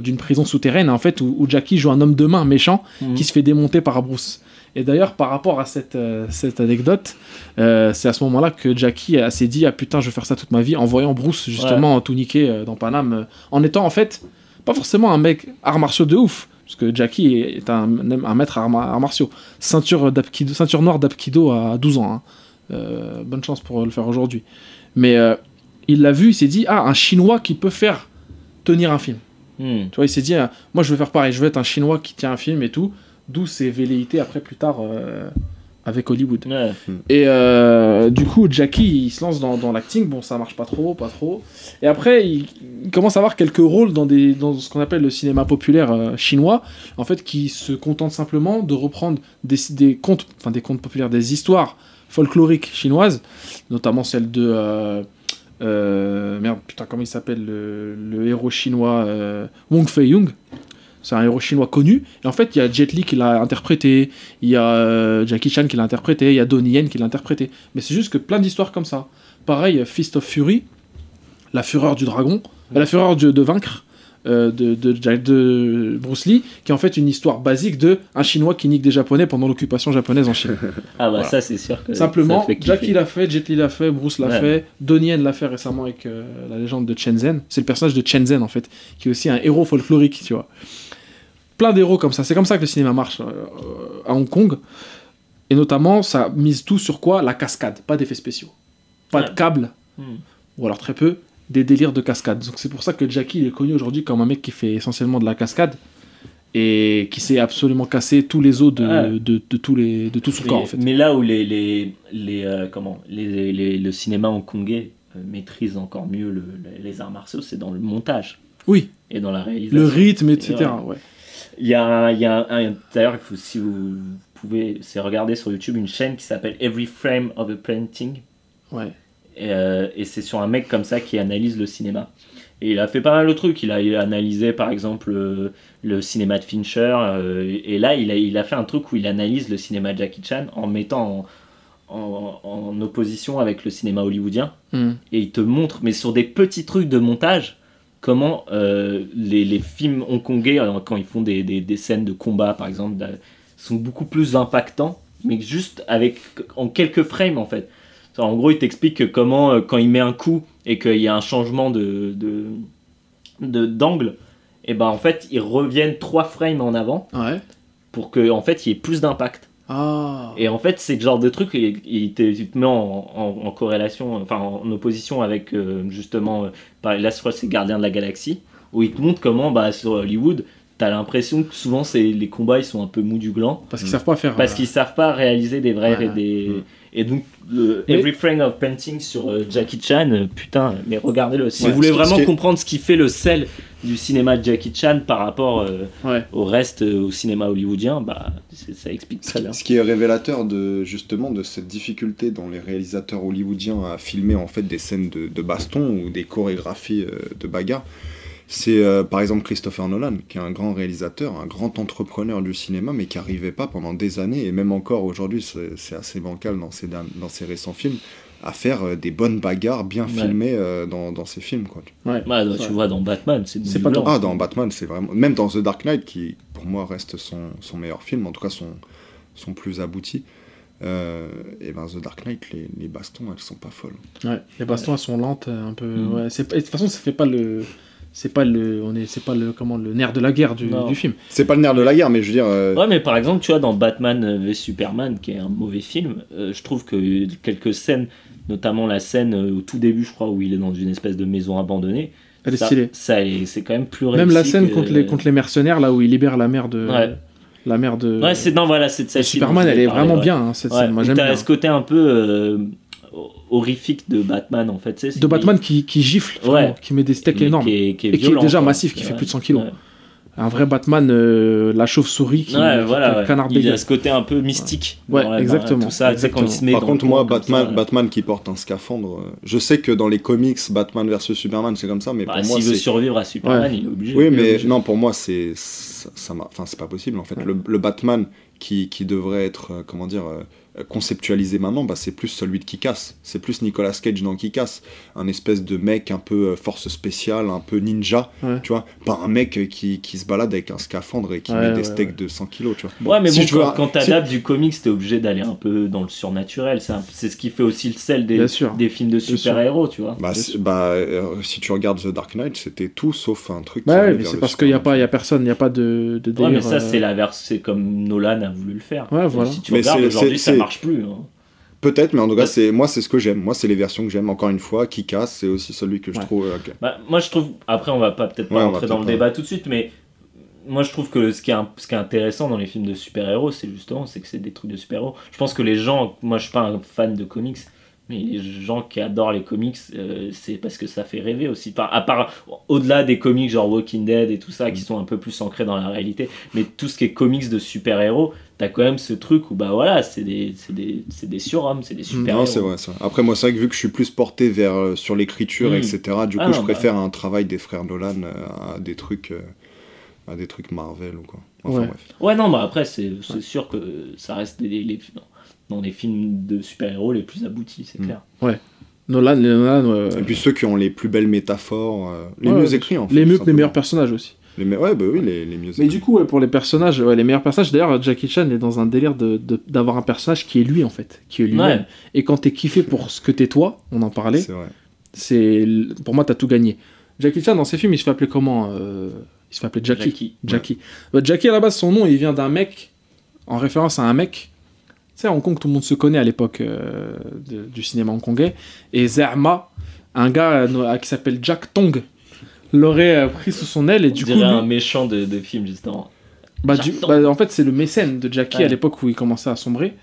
[SPEAKER 2] d'une prison souterraine, en fait, où, où Jackie joue un homme de main méchant
[SPEAKER 3] Mhm.
[SPEAKER 2] qui se fait démonter par Bruce. Et d'ailleurs, par rapport à cette, euh, cette anecdote, euh, c'est à ce moment-là que Jackie s'est dit Ah putain, je vais faire ça toute ma vie, en voyant Bruce justement tout niquer euh, dans Paname, en étant en fait pas forcément un mec arts martiaux de ouf, parce que Jackie est un, un maître arts, arts martiaux, ceinture, d'Apkido- ceinture noire d'Apkido à 12 ans. hein. Euh, bonne chance pour le faire aujourd'hui. Mais euh, il l'a vu, il s'est dit Ah, un chinois qui peut faire tenir un film.
[SPEAKER 3] Hmm.
[SPEAKER 2] Tu vois, il s'est dit, moi je veux faire pareil, je veux être un chinois qui tient un film et tout, d'où ses velléités après plus tard euh, avec Hollywood.
[SPEAKER 3] Ouais.
[SPEAKER 2] Et euh, du coup, Jackie, il se lance dans, dans l'acting, bon ça marche pas trop, pas trop. Et après, il, il commence à avoir quelques rôles dans, des, dans ce qu'on appelle le cinéma populaire euh, chinois, en fait, qui se contente simplement de reprendre des, des contes, enfin des contes populaires, des histoires folkloriques chinoises, notamment celle de... euh, euh, merde, putain, comment il s'appelle le, le héros chinois euh, Wong Fei-Yung. C'est un héros chinois connu. Et en fait, il y a Jet Li qui l'a interprété, il y a euh, Jackie Chan qui l'a interprété, il y a Donnie Yen qui l'a interprété. Mais c'est juste que plein d'histoires comme ça. Pareil, Fist of Fury, la fureur du dragon, la fureur de, de vaincre euh, de, de, de- de Bruce Lee, qui est en fait une histoire basique de un chinois qui nique des japonais pendant l'occupation japonaise en Chine.
[SPEAKER 3] Ah bah
[SPEAKER 2] Voilà.
[SPEAKER 3] ça c'est sûr que
[SPEAKER 2] Simplement,
[SPEAKER 3] ça fait.
[SPEAKER 2] Jackie l'a fait, Jet Li l'a fait, Bruce l'a
[SPEAKER 3] Ouais.
[SPEAKER 2] fait, Donnie Yen l'a fait récemment avec euh, la légende de Chen Zhen. C'est le personnage de Chen Zhen en fait, qui est aussi un héros folklorique, tu vois. Plein d'héros comme ça. C'est comme ça que le cinéma marche euh, à Hong Kong. Et notamment, ça mise tout sur quoi? La cascade, pas d'effets spéciaux. Pas de câbles,
[SPEAKER 3] Hmm.
[SPEAKER 2] ou alors très peu, des délires de cascade. Donc c'est pour ça que Jackie il est connu aujourd'hui comme un mec qui fait essentiellement de la cascade et qui s'est absolument cassé tous les os de,
[SPEAKER 3] Ouais.
[SPEAKER 2] de, de tous les, de tout son
[SPEAKER 3] mais,
[SPEAKER 2] corps en fait.
[SPEAKER 3] mais là où les, les, les, euh, comment, les, les- le cinéma hongkongais euh, maîtrise encore mieux le- le- les arts martiaux, c'est dans le montage
[SPEAKER 2] Oui,
[SPEAKER 3] et dans la réalisation.
[SPEAKER 2] le rythme, etc.
[SPEAKER 3] Ouais.
[SPEAKER 2] ouais.
[SPEAKER 3] Il y a, un- il y a un, d'ailleurs, si vous pouvez, c'est regarder sur YouTube une chaîne qui s'appelle Every Frame of a Painting.
[SPEAKER 2] Ouais.
[SPEAKER 3] Et, euh, et c'est sur un mec comme ça qui analyse le cinéma. Et il a fait pas mal de trucs. Il a, il a analysé par exemple euh, le cinéma de Fincher. euh, et là, il a, il a fait un truc où il analyse le cinéma de Jackie Chan en mettant en, en- en opposition avec le cinéma hollywoodien.
[SPEAKER 2] Hmm.
[SPEAKER 3] Et il te montre, mais sur des petits trucs de montage, comment euh, les, les films hongkongais, euh, quand ils font des, des- des scènes de combat par exemple, d'a- sont beaucoup plus impactants, mais juste avec en quelques frames en fait. En gros, il t'explique que comment, euh, quand il met un coup et qu'il y a un changement de, de, de- d'angle, et ben en fait, ils reviennent trois frames en avant
[SPEAKER 2] Ouais.
[SPEAKER 3] pour que en fait, il y ait plus d'impact.
[SPEAKER 2] Ah.
[SPEAKER 3] Et en fait, c'est le genre de truc, il, il te, il te met en, en- en corrélation, enfin en opposition avec euh, justement, euh, par- là je crois c'est Gardien de la Galaxie, où il te montre comment bah, sur Hollywood, t'as l'impression que souvent les combats ils sont un peu mous du gland,
[SPEAKER 2] Parce qu'ils savent pas faire.
[SPEAKER 3] parce
[SPEAKER 2] euh,
[SPEAKER 3] qu'ils savent pas réaliser des vrais.
[SPEAKER 2] Ouais.
[SPEAKER 3] Des...
[SPEAKER 4] Mm.
[SPEAKER 3] Et donc, le
[SPEAKER 2] Mais-
[SPEAKER 3] Every Frame of Painting sur euh, Jackie Chan, euh, putain, mais regardez-le. Si
[SPEAKER 4] Ouais,
[SPEAKER 3] vous voulez vraiment comprendre ce qui fait le sel du cinéma de Jackie Chan par rapport euh,
[SPEAKER 2] Ouais.
[SPEAKER 3] au reste, euh, au cinéma hollywoodien, bah, ça explique très bien.
[SPEAKER 4] Ce qui est révélateur de justement de cette difficulté dans les réalisateurs hollywoodiens à filmer en fait des scènes de, de baston ou des chorégraphies euh, de bagarre, c'est euh, par exemple Christopher Nolan, qui est un grand réalisateur, un grand entrepreneur du cinéma, mais qui n'arrivait pas pendant des années, et même encore aujourd'hui, c'est c'est assez bancal dans ses, dans ses récents films, à faire euh, des bonnes bagarres bien
[SPEAKER 3] Ouais.
[SPEAKER 4] filmées euh, dans, dans ses films. Quoi.
[SPEAKER 2] Ouais.
[SPEAKER 3] Ouais, bah,
[SPEAKER 2] Ouais.
[SPEAKER 3] tu vois, dans Batman, c'est
[SPEAKER 2] pas
[SPEAKER 3] blanc.
[SPEAKER 4] Ah, dans Batman, c'est vraiment. Même dans The Dark Knight, qui pour moi reste son, son meilleur film, en tout cas son, son plus abouti. Euh, et ben The Dark Knight, les, les bastons, elles sont pas folles.
[SPEAKER 2] Ouais, les bastons elles sont lentes un peu.
[SPEAKER 3] Mm.
[SPEAKER 2] Ouais, de toute façon, ça fait pas le, c'est pas le, on est, c'est pas le, comment, le nerf de la guerre du, film.
[SPEAKER 4] C'est pas le nerf de la guerre, mais je veux dire. euh,
[SPEAKER 3] Ouais, mais par exemple, tu vois, dans Batman v Superman, qui est un mauvais film, euh, je trouve que quelques scènes, notamment la scène euh, au tout début, je crois, où il est dans une espèce de maison abandonnée,
[SPEAKER 2] Elle est
[SPEAKER 3] ça,
[SPEAKER 2] stylée.
[SPEAKER 3] ça est- c'est quand même plus réussi.
[SPEAKER 2] Même la scène
[SPEAKER 3] que-
[SPEAKER 2] contre les, contre les mercenaires là où il libère la mère de,
[SPEAKER 3] Ouais.
[SPEAKER 2] la mère de.
[SPEAKER 3] Ouais, c'est non, voilà, c'est
[SPEAKER 2] Superman, elle est vraiment bien hein, cette scène. Moi j'aime bien.
[SPEAKER 3] ce côté un peu euh, horrifique de Batman, en fait. c'est
[SPEAKER 2] De Batman qui, qui gifle,
[SPEAKER 3] Ouais.
[SPEAKER 2] vraiment, qui met des steaks énormes.
[SPEAKER 3] qui est, qui est
[SPEAKER 2] Et qui est
[SPEAKER 3] violent,
[SPEAKER 2] déjà
[SPEAKER 3] quoi.
[SPEAKER 2] massif, qui fait
[SPEAKER 3] Ouais.
[SPEAKER 2] plus de 100 kilos.
[SPEAKER 3] Ouais.
[SPEAKER 2] Un vrai Batman, euh, la chauve-souris qui,
[SPEAKER 3] Ouais,
[SPEAKER 2] qui
[SPEAKER 3] voilà,
[SPEAKER 2] des
[SPEAKER 3] il a ce côté un peu mystique.
[SPEAKER 2] Ouais,
[SPEAKER 3] dans la- dans
[SPEAKER 2] exactement,
[SPEAKER 3] Tout ça, sais, quand il se met
[SPEAKER 4] Par contre, moi, Batman,
[SPEAKER 3] ça,
[SPEAKER 4] Batman qui porte un scaphandre, euh, je sais que dans les comics, Batman versus Superman, c'est comme ça, mais
[SPEAKER 3] bah,
[SPEAKER 4] pour moi,
[SPEAKER 3] s'il veut
[SPEAKER 4] c'est.
[SPEAKER 3] survivre à Superman,
[SPEAKER 2] Ouais.
[SPEAKER 3] il est obligé.
[SPEAKER 4] Oui, mais
[SPEAKER 2] obligé.
[SPEAKER 4] non, pour moi, c'est ça, enfin, c'est pas possible en fait.
[SPEAKER 2] Ouais.
[SPEAKER 4] Le, le Batman qui, qui devrait être, euh, comment dire, euh, conceptualisé maintenant, bah, c'est plus celui de Kick-Ass. C'est plus Nicolas Cage dans Kick-Ass, un espèce de mec un peu euh, force spéciale, un peu ninja,
[SPEAKER 2] Ouais.
[SPEAKER 4] tu vois. Pas un mec euh, qui, qui se balade avec un scaphandre et qui
[SPEAKER 2] Ouais,
[SPEAKER 4] met des steaks
[SPEAKER 2] ouais.
[SPEAKER 4] de 100 kilos, tu vois.
[SPEAKER 3] Ouais, mais
[SPEAKER 4] Si
[SPEAKER 3] bon,
[SPEAKER 4] je veux
[SPEAKER 3] quand, quand
[SPEAKER 4] si-
[SPEAKER 3] t'adaptes du comics, t'es obligé d'aller un peu dans le surnaturel. C'est ce qui fait aussi le sel des, des films de super-héros, tu vois.
[SPEAKER 4] Bah, bah, euh, si tu regardes The Dark Knight, c'était tout sauf un truc. qui
[SPEAKER 2] Bah ouais, mais c'est parce qu'il n'y a pas, il y a personne, il n'y a pas de, de
[SPEAKER 3] Ouais,
[SPEAKER 2] délire.
[SPEAKER 3] mais ça,
[SPEAKER 2] euh,
[SPEAKER 3] c'est la verse, c'est comme Nolan a voulu le faire.
[SPEAKER 2] Ouais, voilà.
[SPEAKER 3] Si tu
[SPEAKER 4] Mais
[SPEAKER 3] regardes aujourd'hui, ça marche plus. hein.
[SPEAKER 4] Peut-être, mais en tout cas,
[SPEAKER 3] Ouais.
[SPEAKER 4] c'est moi, c'est ce que j'aime. Moi, c'est les versions que j'aime. Encore une fois, Kick-Ass, c'est aussi celui que je
[SPEAKER 2] Ouais.
[SPEAKER 4] trouve. euh,
[SPEAKER 3] Bah, moi, je trouve. Après, on va pas peut-être pas
[SPEAKER 4] Ouais,
[SPEAKER 3] rentrer dans le débat tout de suite, mais moi, je trouve que ce qui est, un- ce qui est intéressant dans les films de super-héros, c'est justement c'est que c'est des trucs de super-héros. Je pense que les gens, moi, je suis pas un fan de comics. Mais les gens qui adorent les comics, euh, c'est parce que ça fait rêver aussi. Enfin, à part, au-delà des comics genre Walking Dead et tout ça,
[SPEAKER 4] Mm.
[SPEAKER 3] qui sont un peu plus ancrés dans la réalité, mais tout ce qui est comics de super-héros, t'as quand même ce truc où, bah voilà, c'est des, c'est des, c'est des surhommes, c'est des super-héros.
[SPEAKER 4] Non, c'est vrai, ça. Après, moi, c'est vrai que vu que je suis plus porté vers euh, sur l'écriture,
[SPEAKER 3] Mm.
[SPEAKER 4] etc., du coup,
[SPEAKER 3] Ah non,
[SPEAKER 4] je
[SPEAKER 3] bah.
[SPEAKER 4] préfère un travail des frères Nolan euh, à des trucs, euh, à des trucs Marvel ou quoi. Enfin,
[SPEAKER 2] Ouais.
[SPEAKER 4] bref.
[SPEAKER 3] Ouais, non, mais après, c'est c'est sûr que ça reste des, les, dans les films de super-héros les plus aboutis, c'est
[SPEAKER 4] Mm.
[SPEAKER 3] clair.
[SPEAKER 2] Nolan, Nolan, euh,
[SPEAKER 4] Et puis ceux qui ont les plus belles métaphores, euh, les
[SPEAKER 2] Ouais,
[SPEAKER 4] mieux écrits en fait.
[SPEAKER 2] les, mieux, les meilleurs personnages aussi.
[SPEAKER 4] Les me- Ouais, bah oui, les, les mieux
[SPEAKER 2] Mais
[SPEAKER 4] écrits.
[SPEAKER 2] du coup, ouais, pour les personnages, ouais, les meilleurs personnages, d'ailleurs, Jackie Chan est dans un délire de- de- d'avoir un personnage qui est lui, en fait, qui est lui-même.
[SPEAKER 3] Ouais.
[SPEAKER 2] Et quand t'es kiffé pour ce que t'es toi, on en parlait,
[SPEAKER 4] C'est vrai.
[SPEAKER 2] c'est l- pour moi, t'as tout gagné. Jackie Chan, dans ses films, il se fait appeler comment euh, Il se fait appeler Jackie.
[SPEAKER 3] Jackie.
[SPEAKER 2] Jackie. Bah, Jackie, à la base, son nom, il vient d'un mec, en référence à un mec sais, à Hong Kong, tout le monde se connaît à l'époque euh, du cinéma hongkongais. Et Zerma, un gars euh, qui s'appelle Jack Tong, l'aurait euh, pris sous son aile. Et
[SPEAKER 3] On
[SPEAKER 2] du coup, lui-
[SPEAKER 3] un méchant de, de film, justement.
[SPEAKER 2] bah, du- bah, en fait, c'est le mécène de Jackie
[SPEAKER 3] Ouais.
[SPEAKER 2] à l'époque où il commençait à sombrer.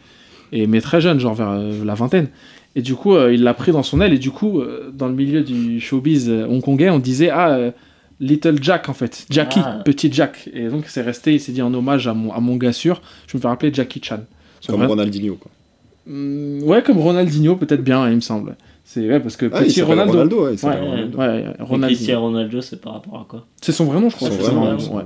[SPEAKER 2] Et, mais très jeune, genre vers euh, la vingtaine. Et du coup, euh, il l'a pris dans son aile. Et du coup, euh, dans le milieu du showbiz hongkongais, on disait Ah, Little Jack en fait. Jackie,
[SPEAKER 3] Ah.
[SPEAKER 2] petit Jack. Et donc, c'est resté, il s'est dit en hommage à mon, à mon gars sûr. Je me fais rappeler Jackie Chan.
[SPEAKER 4] Comme
[SPEAKER 2] vrai-
[SPEAKER 4] Ronaldinho, quoi.
[SPEAKER 2] Hmm, ouais, comme Ronaldinho, peut-être bien, il me semble. C'est ouais, parce que
[SPEAKER 4] Ah,
[SPEAKER 2] petit Ronaldo.
[SPEAKER 4] Ronaldo, ouais, il
[SPEAKER 2] Ouais,
[SPEAKER 4] s'appelle
[SPEAKER 2] ouais,
[SPEAKER 4] Ronaldo.
[SPEAKER 2] ouais,
[SPEAKER 3] Et
[SPEAKER 2] Ronaldinho.
[SPEAKER 3] Cristiano Ronaldo, c'est par rapport à quoi?
[SPEAKER 2] C'est son vrai nom, je crois.
[SPEAKER 4] Son vrai nom,
[SPEAKER 2] ouais.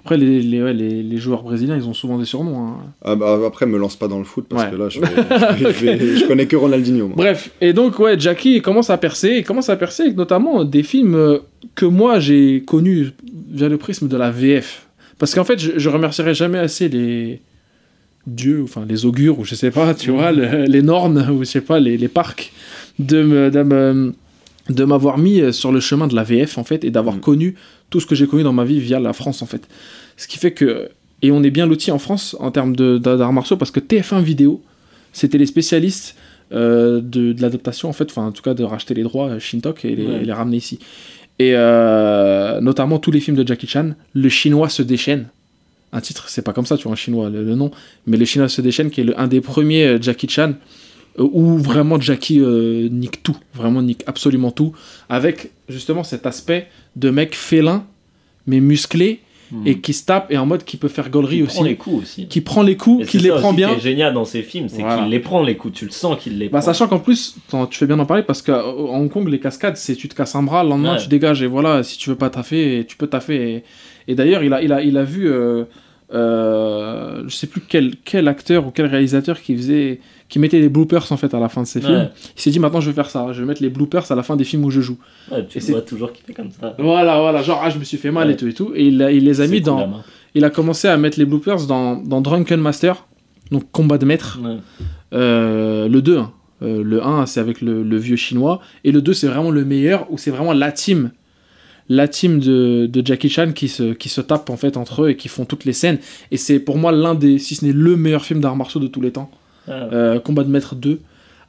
[SPEAKER 2] Après, les, les, ouais, les, les joueurs brésiliens, ils ont souvent des surnoms. hein.
[SPEAKER 4] Ah bah, après, me lance pas dans le foot parce
[SPEAKER 2] Ouais.
[SPEAKER 4] que là, je, je connais que Ronaldinho. moi.
[SPEAKER 2] Bref, et donc, ouais, Jackie commence à percer, il commence à percer avec notamment des films euh, que moi j'ai connus via le prisme de la VF. Parce qu'en fait, je, je remercierai jamais assez les dieux, enfin les augures, ou je sais pas, tu vois, le- les nornes, ou je sais pas, les, les parcs, de me- de me- de m'avoir mis euh, sur le chemin de la VF, en fait, et d'avoir
[SPEAKER 4] Mm.
[SPEAKER 2] connu tout ce que j'ai connu dans ma vie via la France, en fait. Ce qui fait que. Et on est bien loti en France en termes d'arts martiaux, parce que TF1 Vidéo, c'était les spécialistes euh, de, de l'adaptation, en fait, enfin, en tout cas, de racheter les droits euh, Shintok et les,
[SPEAKER 3] Ouais.
[SPEAKER 2] et les ramener ici. Et euh, notamment tous les films de Jackie Chan, Le Chinois se déchaîne. Un titre, c'est pas comme ça, tu vois, en chinois, le, le nom. Mais Le Chinois se déchaîne, qui est le- un des premiers euh, Jackie Chan, euh, où vraiment Jackie euh, nique tout, vraiment nique absolument tout, avec justement cet aspect de mec félin, mais musclé,
[SPEAKER 3] Hmm.
[SPEAKER 2] et qui se tape, et en mode qui peut faire gaulerie aussi.
[SPEAKER 3] prend les coups aussi.
[SPEAKER 2] Qui prend les coups,
[SPEAKER 3] Et
[SPEAKER 2] qui
[SPEAKER 3] c'est
[SPEAKER 2] les
[SPEAKER 3] ça
[SPEAKER 2] prend
[SPEAKER 3] aussi
[SPEAKER 2] bien.
[SPEAKER 3] qui est génial dans ces films, c'est
[SPEAKER 2] Voilà.
[SPEAKER 3] qu'il les prend les coups, tu le sens qu'il les
[SPEAKER 2] Bah,
[SPEAKER 3] prend.
[SPEAKER 2] sachant qu'en plus, tu fais bien d'en parler parce qu'à Hong Kong, les cascades, c'est tu te casses un bras, le lendemain
[SPEAKER 3] Ouais.
[SPEAKER 2] tu dégages et voilà, si tu veux pas taffer, tu peux taffer. Et, et d'ailleurs, il a, il, a, il a vu, euh, euh, je sais plus quel, quel acteur ou quel réalisateur qui faisait, qui mettait des bloopers en fait à la fin de ses
[SPEAKER 3] Ouais.
[SPEAKER 2] films. Il s'est dit maintenant je vais faire ça, je vais mettre les bloopers à la fin des films où je joue.
[SPEAKER 3] Ouais, tu
[SPEAKER 2] Et
[SPEAKER 3] vois toujours qu'il fait comme ça.
[SPEAKER 2] Voilà, voilà, genre ah, je me suis fait mal
[SPEAKER 3] Ouais.
[SPEAKER 2] et tout et tout. Et il, les a mis
[SPEAKER 3] cool,
[SPEAKER 2] dans. Il a commencé à mettre les bloopers dans, dans Drunken Master, donc combat de maître. Euh, le 2, hein. Euh, le 1 c'est avec le, le vieux chinois, et le 2 c'est vraiment le meilleur, où c'est vraiment la team, la team de, de Jackie Chan qui se, qui se tape en fait entre eux et qui font toutes les scènes, et c'est pour moi l'un des, si ce n'est le meilleur film d'arts martiaux de tous les temps,
[SPEAKER 3] Ah,
[SPEAKER 2] Euh, Combat de Maître 2,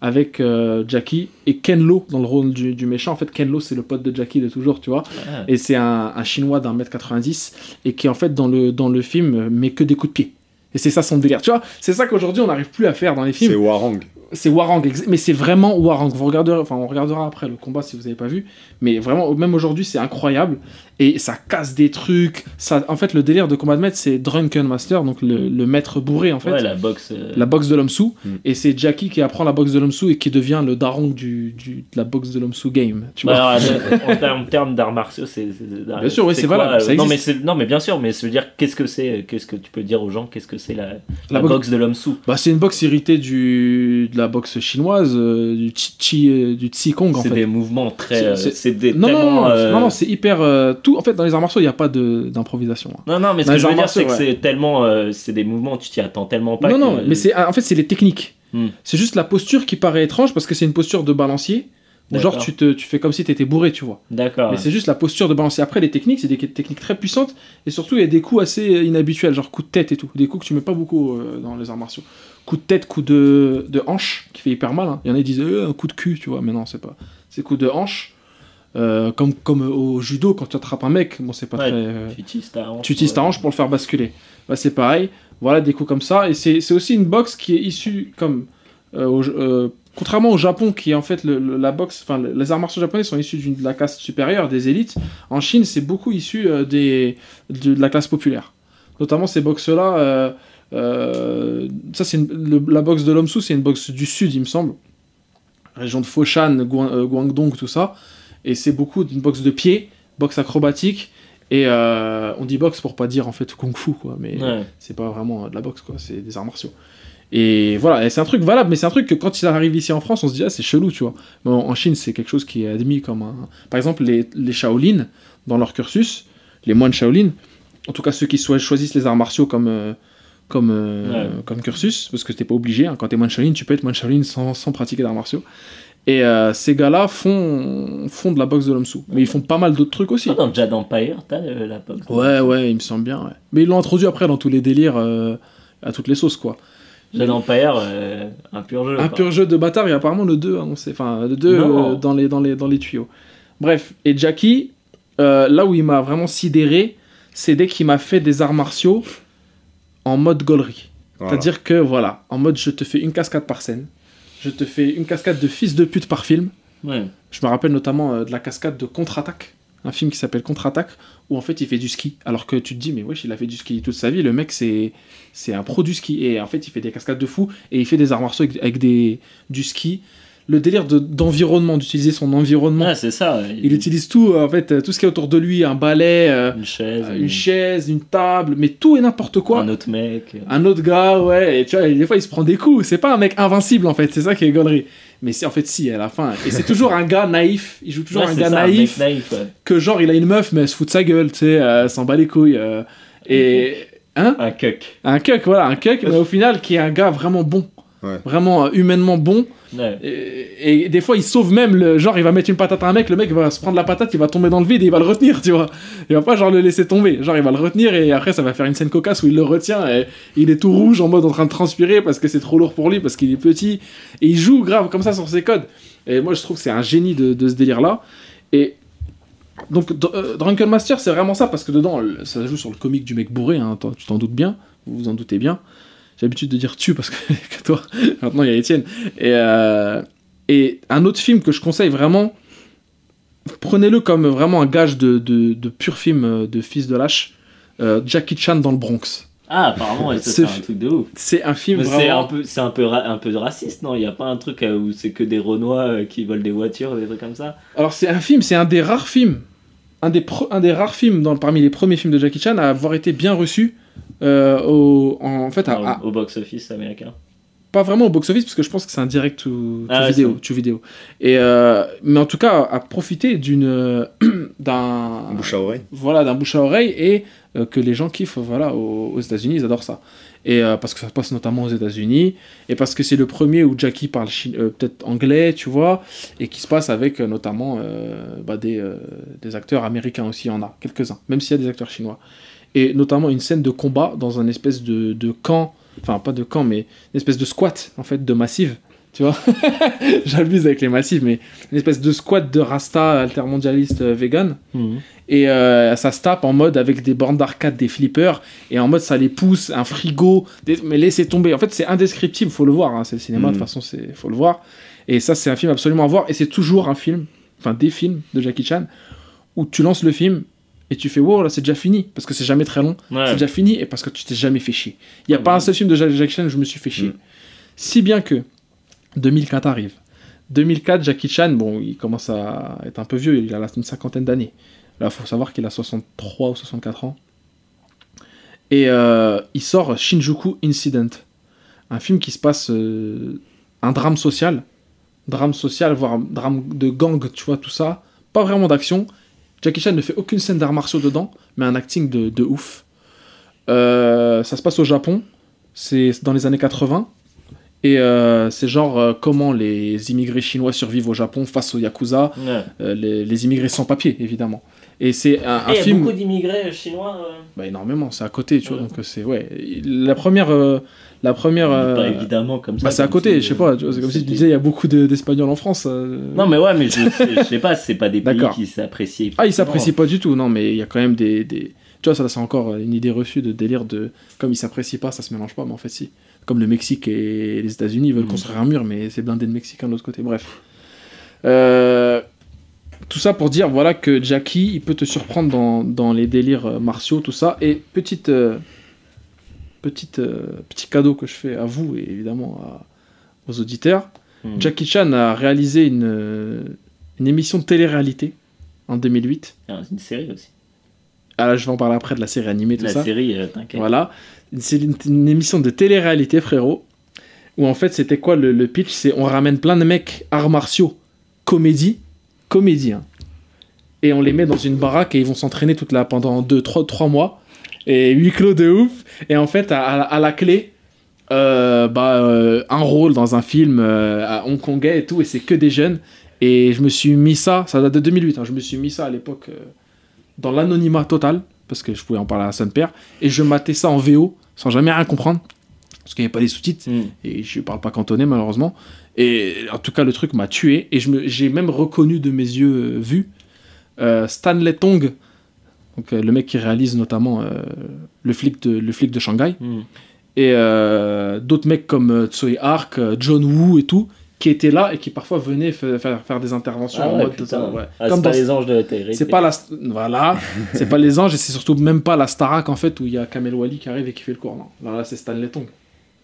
[SPEAKER 2] avec euh, Jackie et Ken Lo dans le rôle du, du méchant, en fait Ken Lo c'est le pote de Jackie de toujours, tu vois,
[SPEAKER 3] ah.
[SPEAKER 2] et c'est un, un chinois d'un mètre 90, et qui en fait dans le, dans le film euh, met que des coups de pied. Et c'est ça son délire. Tu vois, c'est ça qu'aujourd'hui on n'arrive plus à faire dans les films
[SPEAKER 4] C'est Warang.
[SPEAKER 2] C'est Warang, mais c'est vraiment Warang. Vous regarderez, enfin, on regardera après le combat si vous n'avez pas vu, mais vraiment, même aujourd'hui, c'est incroyable et ça casse des trucs. Ça, en fait, le délire de combat de maître, c'est Drunken Master, donc le, le maître bourré en fait,
[SPEAKER 3] Ouais, la boxe. euh,
[SPEAKER 2] la boxe de l'homme sous,
[SPEAKER 4] Mm.
[SPEAKER 2] et c'est Jackie qui apprend la boxe de l'homme sous et qui devient le daron du, du- de la boxe de l'homme sous game. Tu vois
[SPEAKER 3] Bah, alors, en termes, termes d'arts martiaux, c'est.
[SPEAKER 2] Bien sûr, oui, c'est valable,
[SPEAKER 3] euh,
[SPEAKER 2] ça
[SPEAKER 3] non, mais non, mais bien sûr, mais se dire, qu'est-ce que c'est Qu'est-ce que tu peux dire aux gens Qu'est-ce que c'est la, la,
[SPEAKER 2] boxe-
[SPEAKER 3] boxe de l'homme sous
[SPEAKER 2] Bah, c'est une boxe héritée du, de la boxe chinoise, euh, du chi, chi- euh, du Tsi Kong en
[SPEAKER 3] C'est
[SPEAKER 2] fait.
[SPEAKER 3] des mouvements très.
[SPEAKER 2] C'est-
[SPEAKER 3] euh,
[SPEAKER 2] c'est-
[SPEAKER 3] C'est des.
[SPEAKER 2] Non, non, non, c'est hyper. tout, en fait, dans les arts martiaux, il n'y a pas de- d'improvisation. hein.
[SPEAKER 3] Non, non, mais ce
[SPEAKER 2] Dans
[SPEAKER 3] que je veux dire, c'est que c'est tellement. c'est des mouvements, tu t'y attends tellement pas.
[SPEAKER 2] non,
[SPEAKER 3] que-
[SPEAKER 2] non, mais c'est en fait c'est les techniques.
[SPEAKER 3] Hmm.
[SPEAKER 2] C'est juste la posture qui paraît étrange parce que c'est une posture de balancier. Genre tu, te, tu fais comme si tu étais bourré, tu vois.
[SPEAKER 3] D'accord.
[SPEAKER 2] Mais c'est juste la posture de balancier. Après les techniques, c'est des techniques très puissantes et surtout il y a des coups assez inhabituels, genre coups de tête et tout. Des coups que tu mets pas beaucoup euh, dans les arts martiaux. Coup de tête, coup de, de hanche qui fait hyper mal. hein. Il y en a qui disent euh, un coup de cul, tu vois. Mais non, c'est pas. C'est coup de hanche. Euh, comme, comme au judo, quand tu attrapes un mec, bon, c'est pas
[SPEAKER 3] Ouais,
[SPEAKER 2] très.
[SPEAKER 3] Tu utilises ta hanche.
[SPEAKER 2] tu utilises ta
[SPEAKER 3] ouais.
[SPEAKER 2] hanche pour le faire basculer. Bah, c'est pareil, voilà des coups comme ça. Et c'est aussi une boxe qui est issue comme. euh, au- contrairement au Japon, qui est en fait le- le- la boxe. Enfin, le- les arts martiaux japonais sont issus de la caste supérieure, des élites. En Chine, c'est beaucoup issu euh, des, de, de la classe populaire. Notamment ces boxes-là. euh, ça, c'est la boxe de l'homme sous, c'est une boxe du sud, il me semble. Région de Foshan, euh, Guangdong, tout ça. Et c'est beaucoup d'une boxe de pied, boxe acrobatique. Et euh, on dit boxe pour pas dire en fait kung fu, quoi. Mais
[SPEAKER 3] Ouais.
[SPEAKER 2] c'est pas vraiment euh, de la boxe, quoi. C'est des arts martiaux. Et voilà, et c'est un truc valable, mais c'est un truc que quand il arrive ici en France, on se dit, ah, c'est chelou, tu vois. Mais en, Chine, c'est quelque chose qui est admis comme un. Par exemple, les, les Shaolin, dans leur cursus, les moines Shaolin, en tout cas ceux qui choisissent les arts martiaux comme. euh, comme, euh,
[SPEAKER 3] Ouais.
[SPEAKER 2] comme cursus, parce que t'es pas obligé, hein. quand t'es moine Shaolin, tu peux être moine Shaolin sans, sans pratiquer d'arts martiaux. Et euh, ces gars-là font, font de la boxe de l'homme sous. Mais ils font pas mal d'autres trucs aussi.
[SPEAKER 3] Toi, dans Jad Empire, t'as euh, la boxe.
[SPEAKER 2] Ouais, ouais, il me semble bien. ouais. Mais ils l'ont introduit après dans tous les délires, euh, à toutes les sauces, quoi.
[SPEAKER 3] Jeune Empire, un pur jeu.
[SPEAKER 2] Un pur jeu de bâtard, il y a apparemment le 2 annoncé, enfin le 2
[SPEAKER 3] Non.
[SPEAKER 2] euh, dans, les, dans, les, dans les tuyaux. Bref, et Jackie, là où il m'a vraiment sidéré, c'est dès qu'il m'a fait des arts martiaux en mode gaulerie.
[SPEAKER 4] Voilà.
[SPEAKER 2] C'est-à-dire que voilà, en mode je te fais une cascade par scène, je te fais une cascade de fils de pute par film.
[SPEAKER 3] Ouais.
[SPEAKER 2] Je me rappelle notamment euh, de la cascade de Contre-attaque, un film qui s'appelle Contre-attaque, où en fait il fait du ski. Alors que tu te dis, mais wesh, il a fait du ski toute sa vie, le mec c'est c'est un pro du ski. Et en fait il fait des cascades de fou et il fait des arts martiaux avec, avec des, du ski. Le délire de- d'environnement, d'utiliser son environnement.
[SPEAKER 3] Ouais, c'est ça.
[SPEAKER 2] Il utilise tout, euh, en fait, euh, tout ce qui est autour de lui, un balai, euh,
[SPEAKER 3] une chaise,
[SPEAKER 2] une chaise, une table, mais tout et n'importe quoi.
[SPEAKER 3] un autre mec.
[SPEAKER 2] Un autre gars, ouais, et tu vois, et des fois il se prend des coups. C'est pas un mec invincible en fait, c'est ça qui est gaulerie. Mais c'est en fait si, à la fin. Et c'est toujours un gars naïf, il joue toujours
[SPEAKER 3] Ouais,
[SPEAKER 2] un gars
[SPEAKER 3] ça,
[SPEAKER 2] naïf,
[SPEAKER 3] mec naïf. ouais.
[SPEAKER 2] que genre il a une meuf, mais elle se fout de sa gueule, tu sais, euh, s'en bat les couilles. euh, et. Hein?
[SPEAKER 3] Un cuck.
[SPEAKER 2] Un cuck, voilà, un cuck, mais au final qui est un gars vraiment bon.
[SPEAKER 4] Ouais.
[SPEAKER 2] Vraiment euh, humainement bon.
[SPEAKER 3] Ouais.
[SPEAKER 2] Et, et des fois il sauve même le. Genre il va mettre une patate à un mec, le mec va se prendre la patate, il va tomber dans le vide et il va le retenir, tu vois. Il va pas genre le laisser tomber. Genre il va le retenir et après ça va faire une scène cocasse où il le retient et il est tout rouge en mode en train de transpirer parce que c'est trop lourd pour lui, parce qu'il est petit. Et il joue grave comme ça sur ses codes. Et moi je trouve que c'est un génie de, de ce délire là. Et. Donc, euh, Drunken Master, c'est vraiment ça, parce que dedans, ça joue sur le comique du mec bourré, hein, tu t'en doutes bien, vous vous en doutez bien. J'ai l'habitude de dire tu parce que, que toi, maintenant il y a Étienne. Et, euh, et un autre film que je conseille vraiment, prenez-le comme vraiment un gage de, de, de pur film euh, de fils de lâche, euh, Jackie Chan dans le Bronx.
[SPEAKER 3] Ah, apparemment, c'est un truc de ouf.
[SPEAKER 2] C'est un film
[SPEAKER 3] c'est un peu, c'est un peu, un peu raciste, non? Il y a pas un truc où c'est que des Renois qui volent des voitures, des trucs comme ça?
[SPEAKER 2] Alors c'est un film, c'est un des rares films, un des, pro- un des rares films dans, parmi les premiers films de Jackie Chan à avoir été bien reçu euh, au, en, en fait, à-
[SPEAKER 3] au,
[SPEAKER 2] à-
[SPEAKER 3] au box-office américain.
[SPEAKER 2] pas vraiment au box-office parce que je pense que c'est un direct to, to
[SPEAKER 3] Ah ouais,
[SPEAKER 2] vidéo, to vidéo. Et euh, mais en tout cas à profiter d'une d'un
[SPEAKER 4] Bouche à oreille.
[SPEAKER 2] voilà d'un bouche à oreille et euh, que les gens kiffent voilà aux, aux États-Unis ils adorent ça et euh, parce que ça se passe notamment aux États-Unis et parce que c'est le premier où Jackie parle euh, peut-être anglais tu vois et qui se passe avec euh, notamment euh, bah, des, euh, des acteurs américains aussi il y en a quelques-uns même s'il y a des acteurs chinois et notamment une scène de combat dans un espèce de, de camp enfin pas de camp mais une espèce de squat en fait de massive tu vois j'abuse avec les massifs mais une espèce de squat de rasta altermondialiste euh, vegan et euh, ça se tape en mode avec des bornes d'arcade, des flippers, et en mode ça les pousse, un frigo, des- mais laissez tomber. En fait, c'est indescriptible, faut le voir, hein, c'est le cinéma, de toute
[SPEAKER 4] Mhm.
[SPEAKER 2] façon, c'est faut le voir. Et ça, c'est un film absolument à voir, et c'est toujours un film, enfin des films de Jackie Chan, où tu lances le film et tu fais wow, là c'est déjà fini, parce que c'est jamais très long,
[SPEAKER 3] Ouais.
[SPEAKER 2] c'est déjà fini, et parce que tu t'es jamais fait chier. Il n'y a
[SPEAKER 3] Ah
[SPEAKER 2] pas
[SPEAKER 3] bah
[SPEAKER 2] un seul film de Ja- Jackie Chan où je me suis fait chier.
[SPEAKER 4] Mhm.
[SPEAKER 2] Si bien que 2004 arrive. 2004, Jackie Chan, bon, il commence à être un peu vieux, il a une cinquantaine d'années. Là, il faut savoir qu'il a 63 ou 64 ans. Et euh, il sort Shinjuku Incident, un film qui se passe euh, un drame social, drame social, voire drame de gang, tu vois, tout ça. Pas vraiment d'action. Jackie Chan ne fait aucune scène d'arts martiaux dedans, mais un acting de, de ouf. Euh, ça se passe au Japon, c'est dans les années 80. Et euh, c'est genre euh, comment les immigrés chinois survivent au Japon face aux Yakuza,
[SPEAKER 3] Ouais.
[SPEAKER 2] les, les immigrés sans papier, évidemment. Et c'est un, un
[SPEAKER 3] Et il y a
[SPEAKER 2] film.
[SPEAKER 3] beaucoup d'immigrés chinois. euh,
[SPEAKER 2] Bah, énormément, c'est à côté, tu vois.
[SPEAKER 3] Ouais.
[SPEAKER 2] Donc euh, c'est. Ouais. La première. euh, la première. euh,
[SPEAKER 3] Pas évidemment comme ça.
[SPEAKER 2] bah, c'est à côté,
[SPEAKER 3] si,
[SPEAKER 2] je sais
[SPEAKER 3] euh,
[SPEAKER 2] pas. C'est comme si tu disais, il y a beaucoup de- d'Espagnols en France. euh.
[SPEAKER 3] Non, mais ouais, mais je, sais- je sais pas, c'est pas des pays qui s'apprécient.
[SPEAKER 2] Ah, ils s'apprécient pas du tout, non, mais il y a quand même des. des... Tu vois, ça, c'est encore une idée reçue de délire de. Comme ils s'apprécient pas, ça se mélange pas, mais en fait, si. Comme le Mexique et les États-Unis, veulent
[SPEAKER 3] Mhm.
[SPEAKER 2] construire un mur, mais c'est blindé de Mexicains de l'autre côté. Bref. Euh, Tout ça pour dire, voilà, que Jackie, il peut te surprendre dans, dans les délires euh, martiaux, tout ça. Et petite. euh, petite euh, petit cadeau que je fais à vous et évidemment à- aux auditeurs.
[SPEAKER 3] Hmm.
[SPEAKER 2] Jackie Chan a réalisé une, une émission de télé-réalité en 2008.
[SPEAKER 3] Ah, c'est une série aussi.
[SPEAKER 2] Ah là, je vais en parler après de la série animée, tout
[SPEAKER 3] La
[SPEAKER 2] ça.
[SPEAKER 3] série, euh, t'inquiète.
[SPEAKER 2] Voilà. C'est une, une émission de télé-réalité, frérot. Où en fait, c'était quoi le, le pitch? C'est on ramène plein de mecs arts martiaux, comédie, comédie, hein. Et on les met dans une baraque et ils vont s'entraîner toute la, pendant 2, 3, 3 mois. Et huis clos de ouf. Et en fait, à, à- à la clé, euh, bah, euh, un rôle dans un film euh, à hongkongais et tout. Et c'est que des jeunes. Et je me suis mis ça, ça date de 2008, hein, je me suis mis ça à l'époque dans l'anonymat total, parce que je pouvais en parler à son père, et je matais ça en VO, sans jamais rien comprendre, parce qu'il n'y avait pas les sous-titres
[SPEAKER 3] Mm.
[SPEAKER 2] et je parle pas cantonais malheureusement. Et en tout cas, le truc m'a tué et je me- j'ai même reconnu de mes yeux euh, vus euh, Stanley Tong, donc euh, le mec qui réalise notamment euh, le flic de le flic de Shanghai
[SPEAKER 3] Mm.
[SPEAKER 2] et euh, d'autres mecs comme Tsui Hark, John Woo et tout qui étaient là et qui parfois venaient fa- faire, faire des interventions
[SPEAKER 3] Ah
[SPEAKER 2] en mode
[SPEAKER 3] putain.
[SPEAKER 2] ouais.
[SPEAKER 3] Ah,
[SPEAKER 2] Comme
[SPEAKER 3] c'est pas
[SPEAKER 2] dans-
[SPEAKER 3] les anges de la télé.
[SPEAKER 2] c'est pas la voilà c'est pas les anges et c'est surtout même pas la Starac en fait où il y a Kamel Wally qui arrive et qui fait le cours non là, là c'est Stanley Tong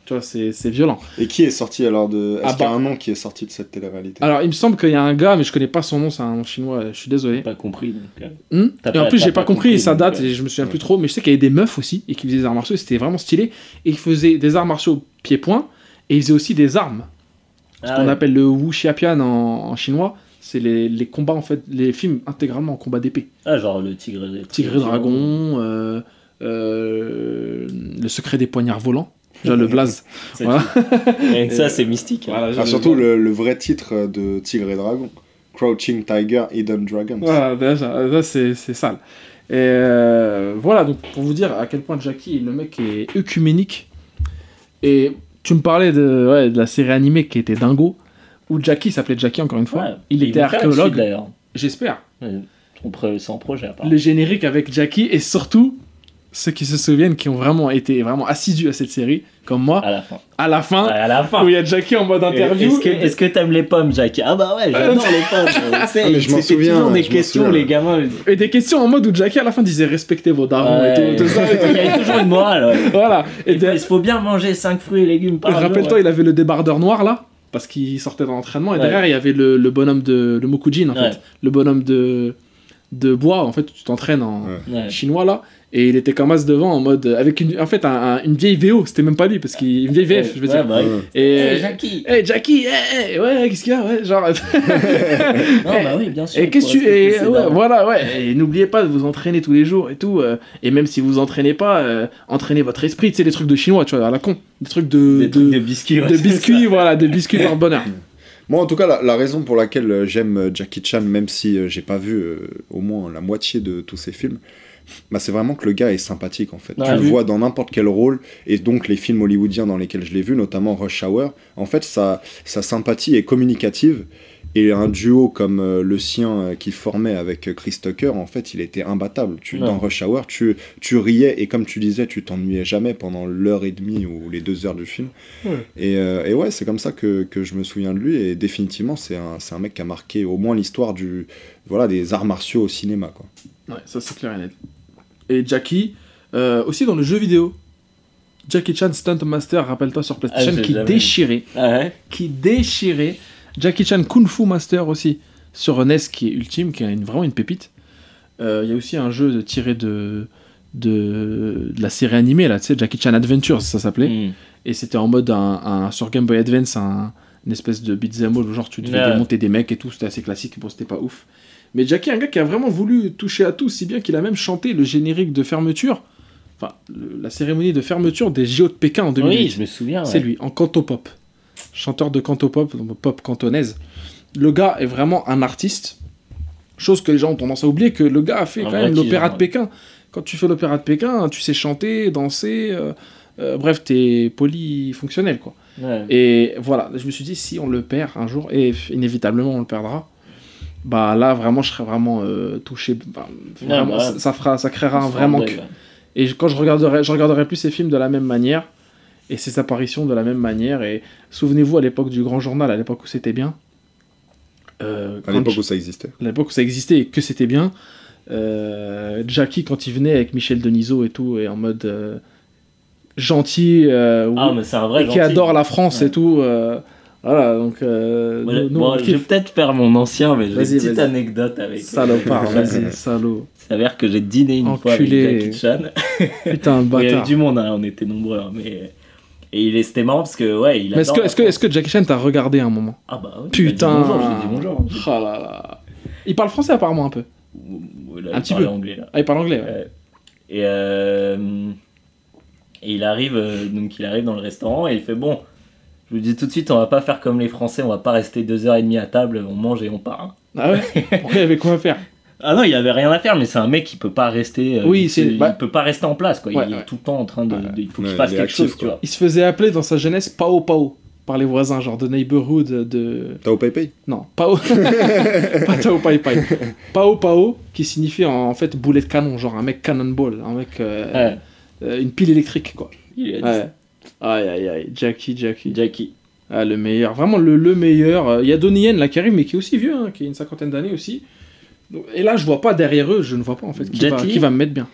[SPEAKER 2] tu vois c'est c'est violent.
[SPEAKER 4] Et qui est sorti alors de. Est-ce
[SPEAKER 2] Ah
[SPEAKER 4] qu'il y a
[SPEAKER 2] bah.
[SPEAKER 4] un nom qui est sorti de cette télé-réalité
[SPEAKER 2] alors il me semble qu'il y a un gars mais je connais pas son nom c'est un nom chinois je suis désolé.
[SPEAKER 3] Pas compris. Donc, euh,
[SPEAKER 2] Hmm
[SPEAKER 3] T'as
[SPEAKER 2] et en plus j'ai pas
[SPEAKER 3] pas
[SPEAKER 2] compris,
[SPEAKER 3] compris,
[SPEAKER 2] sa
[SPEAKER 3] donc,
[SPEAKER 2] date
[SPEAKER 3] euh,
[SPEAKER 2] et je me souviens plus trop mais je sais qu'il y avait des meufs aussi et qui faisaient des arts martiaux et c'était vraiment stylé. Et ils faisaient des arts martiaux pied-point et ils faisaient aussi des armes. Ce
[SPEAKER 3] ah
[SPEAKER 2] qu'on
[SPEAKER 3] ouais.
[SPEAKER 2] appelle le Wu Xiapian en, en chinois c'est les, les combats en fait les films intégralement en combat d'épée.
[SPEAKER 3] Ah, genre le tigre et
[SPEAKER 2] Tigre et Dragon, euh, euh, Le secret des poignards volants, déjà le blaze. Voilà.
[SPEAKER 3] Ça, c'est mystique. hein.
[SPEAKER 2] Voilà,
[SPEAKER 4] Ah, surtout le, le vrai titre de Tigre et Dragon Crouching Tiger, Hidden Dragons.
[SPEAKER 2] Voilà, déjà, là, c'est sale. Et euh, voilà, donc pour vous dire à quel point Jackie, le mec est œcuménique. Et tu me parlais de, ouais, de la série animée qui était Dingo, où Jackie s'appelait Jackie encore une fois.
[SPEAKER 3] Ouais.
[SPEAKER 2] Il était archéologue,
[SPEAKER 3] d'ailleurs.
[SPEAKER 2] j'espère.
[SPEAKER 3] C'est en projet, apparemment.
[SPEAKER 2] Le générique avec Jackie, et surtout, ceux qui se souviennent, qui ont vraiment été vraiment assidus à cette série, comme moi,
[SPEAKER 3] À la fin.
[SPEAKER 2] à la fin,
[SPEAKER 3] Ouais, à la fin.
[SPEAKER 2] où il y a Jackie en mode interview.
[SPEAKER 3] Est-ce que est-ce que t'aimes les pommes, Jackie? Ah bah ouais, j'adore les pommes.
[SPEAKER 4] Ah, mais je m'en souviens,
[SPEAKER 3] toujours des questions,
[SPEAKER 4] souviens.
[SPEAKER 3] les gamins.
[SPEAKER 2] Et des questions en mode où Jackie à la fin disait respectez vos darons
[SPEAKER 3] Ouais,
[SPEAKER 2] et tout, tout ça. et tout.
[SPEAKER 3] Il y a toujours une morale. ouais.
[SPEAKER 2] Voilà. Et de-
[SPEAKER 3] faut- il faut bien manger 5 fruits et légumes par jour.
[SPEAKER 2] rappelle-toi,
[SPEAKER 3] ouais.
[SPEAKER 2] il avait le débardeur noir là, parce qu'il sortait dans l'entraînement, et
[SPEAKER 3] Ouais.
[SPEAKER 2] derrière il y avait le, le bonhomme de. le Mokujin en
[SPEAKER 3] Ouais.
[SPEAKER 2] fait. Le bonhomme de. De bois, en fait, tu t'entraînes en
[SPEAKER 4] Ouais.
[SPEAKER 2] Chinois là. Et il était comme as devant en mode. avec une, en fait un- un- une vieille VO, c'était même pas lui, parce qu'il. une vieille VF, je veux
[SPEAKER 3] Ouais,
[SPEAKER 2] dire.
[SPEAKER 3] bah.
[SPEAKER 4] Ouais.
[SPEAKER 2] Et.
[SPEAKER 3] Hey, Jackie
[SPEAKER 2] Hey Jackie, hey, hey, ouais, qu'est-ce qu'il y a, ouais, genre.
[SPEAKER 3] Non, bah oui, bien sûr.
[SPEAKER 2] Et qu'est-ce que tu. Et, voilà, ouais. Et n'oubliez pas de vous entraîner tous les jours et tout. euh, et même si vous entraînez pas, euh, entraînez votre esprit. Tu sais, les trucs de chinois, tu vois, à la con. Des trucs de.
[SPEAKER 3] Des
[SPEAKER 2] de,
[SPEAKER 3] trucs de biscuits.
[SPEAKER 2] de biscuits, voilà, de biscuits par bonheur.
[SPEAKER 4] Moi, en tout cas, la, la raison pour laquelle euh, j'aime euh, Jackie Chan, même si euh, j'ai pas vu euh, au moins la moitié de tous ses films, bah, c'est vraiment que le gars est sympathique en fait.
[SPEAKER 3] Ouais,
[SPEAKER 4] tu le vois dans n'importe quel rôle, et donc les films hollywoodiens dans lesquels je l'ai vu, notamment Rush Hour, en fait, sa, sa sympathie est communicative. Et un duo comme euh, le sien euh, qu'il formait avec euh, Chris Tucker, en fait, il était imbattable. Tu,
[SPEAKER 3] Ouais.
[SPEAKER 4] dans Rush Hour, tu, tu riais et comme tu disais, tu t'ennuyais jamais pendant l'heure et demie ou les deux heures du film.
[SPEAKER 2] Ouais.
[SPEAKER 4] Et, euh, et ouais, c'est comme ça que, que je me souviens de lui. Et définitivement, c'est un, c'est un mec qui a marqué au moins l'histoire du voilà des arts martiaux au cinéma. Quoi.
[SPEAKER 2] Ouais, ça c'est clair et net. Et Jackie, euh, aussi dans le jeu vidéo. Jackie Chan Stunt Master, rappelle-toi sur PlayStation,
[SPEAKER 3] Ah,
[SPEAKER 2] qui déchirait.
[SPEAKER 3] Ah ouais?
[SPEAKER 2] Qui déchirait. Jackie Chan Kung Fu Master aussi, sur NES, qui est ultime, qui est une- vraiment une pépite. Euh, Il y a aussi un jeu tiré de, de, de la série animée, là, tu sais, Jackie Chan Adventures, ça s'appelait.
[SPEAKER 3] Mm.
[SPEAKER 2] Et c'était en mode un, un- sur Game Boy Advance, un, une espèce de beat'em all, genre tu devais
[SPEAKER 3] Ouais.
[SPEAKER 2] démonter des mecs et tout, c'était assez classique, bon c'était pas ouf. Mais Jackie un gars qui a vraiment voulu toucher à tout, si bien qu'il a même chanté le générique de fermeture, enfin le- la cérémonie de fermeture des JO de Pékin en 2008.
[SPEAKER 3] Oui, je me souviens.
[SPEAKER 2] C'est lui, en cantopop. Chanteur de cantopop, pop cantonaise. Le gars est vraiment un artiste. Chose que les gens ont tendance à oublier, que le gars a fait
[SPEAKER 3] Un
[SPEAKER 2] quand même l'opéra de. Pékin. Quand tu fais l'opéra de Pékin, tu sais chanter, danser, euh, euh, bref, t'es polyfonctionnel, quoi.
[SPEAKER 3] Ouais.
[SPEAKER 2] Et voilà, je me suis dit, si on le perd un jour, et inévitablement on le perdra, bah là, vraiment, je serais vraiment euh, touché. bah, vraiment,
[SPEAKER 3] bah
[SPEAKER 2] ça, ça fera, ça créera un vrai manque. Et quand je regarderai, je regarderai plus ces films de la même manière et ses apparitions de la même manière. Et souvenez-vous à l'époque du Grand Journal, à l'époque où c'était bien. euh,
[SPEAKER 4] À l'époque où ça existait.
[SPEAKER 2] à l'époque où ça existait et que c'était bien. euh, Jackie quand il venait avec Michel Denisot et tout et en mode euh, gentil euh,
[SPEAKER 3] Ah,
[SPEAKER 2] ou-
[SPEAKER 3] mais c'est un vrai
[SPEAKER 2] et qui adore la France
[SPEAKER 3] Ouais.
[SPEAKER 2] et tout. euh, voilà donc euh,
[SPEAKER 3] Voilà.
[SPEAKER 2] nous, nous,
[SPEAKER 3] Bon,
[SPEAKER 2] on
[SPEAKER 3] je vais peut-être faire mon ancien, mais j'ai
[SPEAKER 2] Vas-y,
[SPEAKER 3] une petite anecdote avec.
[SPEAKER 2] Salopard, vas-y, salaud.
[SPEAKER 3] Il s'avère que j'ai dîné une fois avec. Jackie Chan.
[SPEAKER 2] Putain, le
[SPEAKER 3] Il y avait
[SPEAKER 2] bâtard.
[SPEAKER 3] du monde, hein, on était nombreux. hein, mais... Et il est- c'était marrant parce que, ouais, il
[SPEAKER 2] Mais est-ce que, est-ce que, est-ce que Jackie Chan t'a regardé un moment?
[SPEAKER 3] Ah bah oui,
[SPEAKER 2] Putain
[SPEAKER 3] bonjour, je lui ai dit bonjour.
[SPEAKER 2] Oh là là. Il parle français apparemment un peu. Un petit peu.
[SPEAKER 3] anglais là.
[SPEAKER 2] Ah, il parle anglais, ouais.
[SPEAKER 3] Et, euh, et il arrive, euh, donc il arrive dans le restaurant et il fait bon. Je vous dis tout de suite, on va pas faire comme les Français, on va pas rester deux heures et demie à table, on mange et on part.
[SPEAKER 2] Ah ouais? Pourquoi il y avait quoi à faire?
[SPEAKER 3] Ah non, il avait rien à faire, mais c'est un mec qui peut pas rester. euh,
[SPEAKER 2] Oui,
[SPEAKER 3] il,
[SPEAKER 2] c'est-
[SPEAKER 3] se- il
[SPEAKER 2] bah-
[SPEAKER 3] peut pas rester en place, quoi.
[SPEAKER 2] Ouais,
[SPEAKER 3] il est tout le temps en train de.
[SPEAKER 2] Ouais.
[SPEAKER 3] de- il faut qu'il fasse quelque
[SPEAKER 4] actif,
[SPEAKER 3] chose, tu vois.
[SPEAKER 2] Il se faisait appeler dans sa jeunesse Pao Pao par les voisins, genre de neighborhood de.
[SPEAKER 4] T'as au Pay
[SPEAKER 2] Non, Pao. pas Tao Pai Pai. Pao Pao, qui signifie en fait boulet de canon, genre un mec cannonball, un mec. euh,
[SPEAKER 3] Ouais,
[SPEAKER 2] euh, une pile électrique, quoi.
[SPEAKER 3] il a dit
[SPEAKER 2] Ouais. Aïe aïe aïe, Jackie, Jackie.
[SPEAKER 3] Jackie.
[SPEAKER 2] Ah, le meilleur, vraiment le, le meilleur. Euh, Il y a Donnie Yen là qui arrive, mais qui est aussi vieux, hein, qui a une cinquantaine d'années aussi. Et là, je vois pas derrière eux, je ne vois pas en fait qui, va, qui va me mettre bien.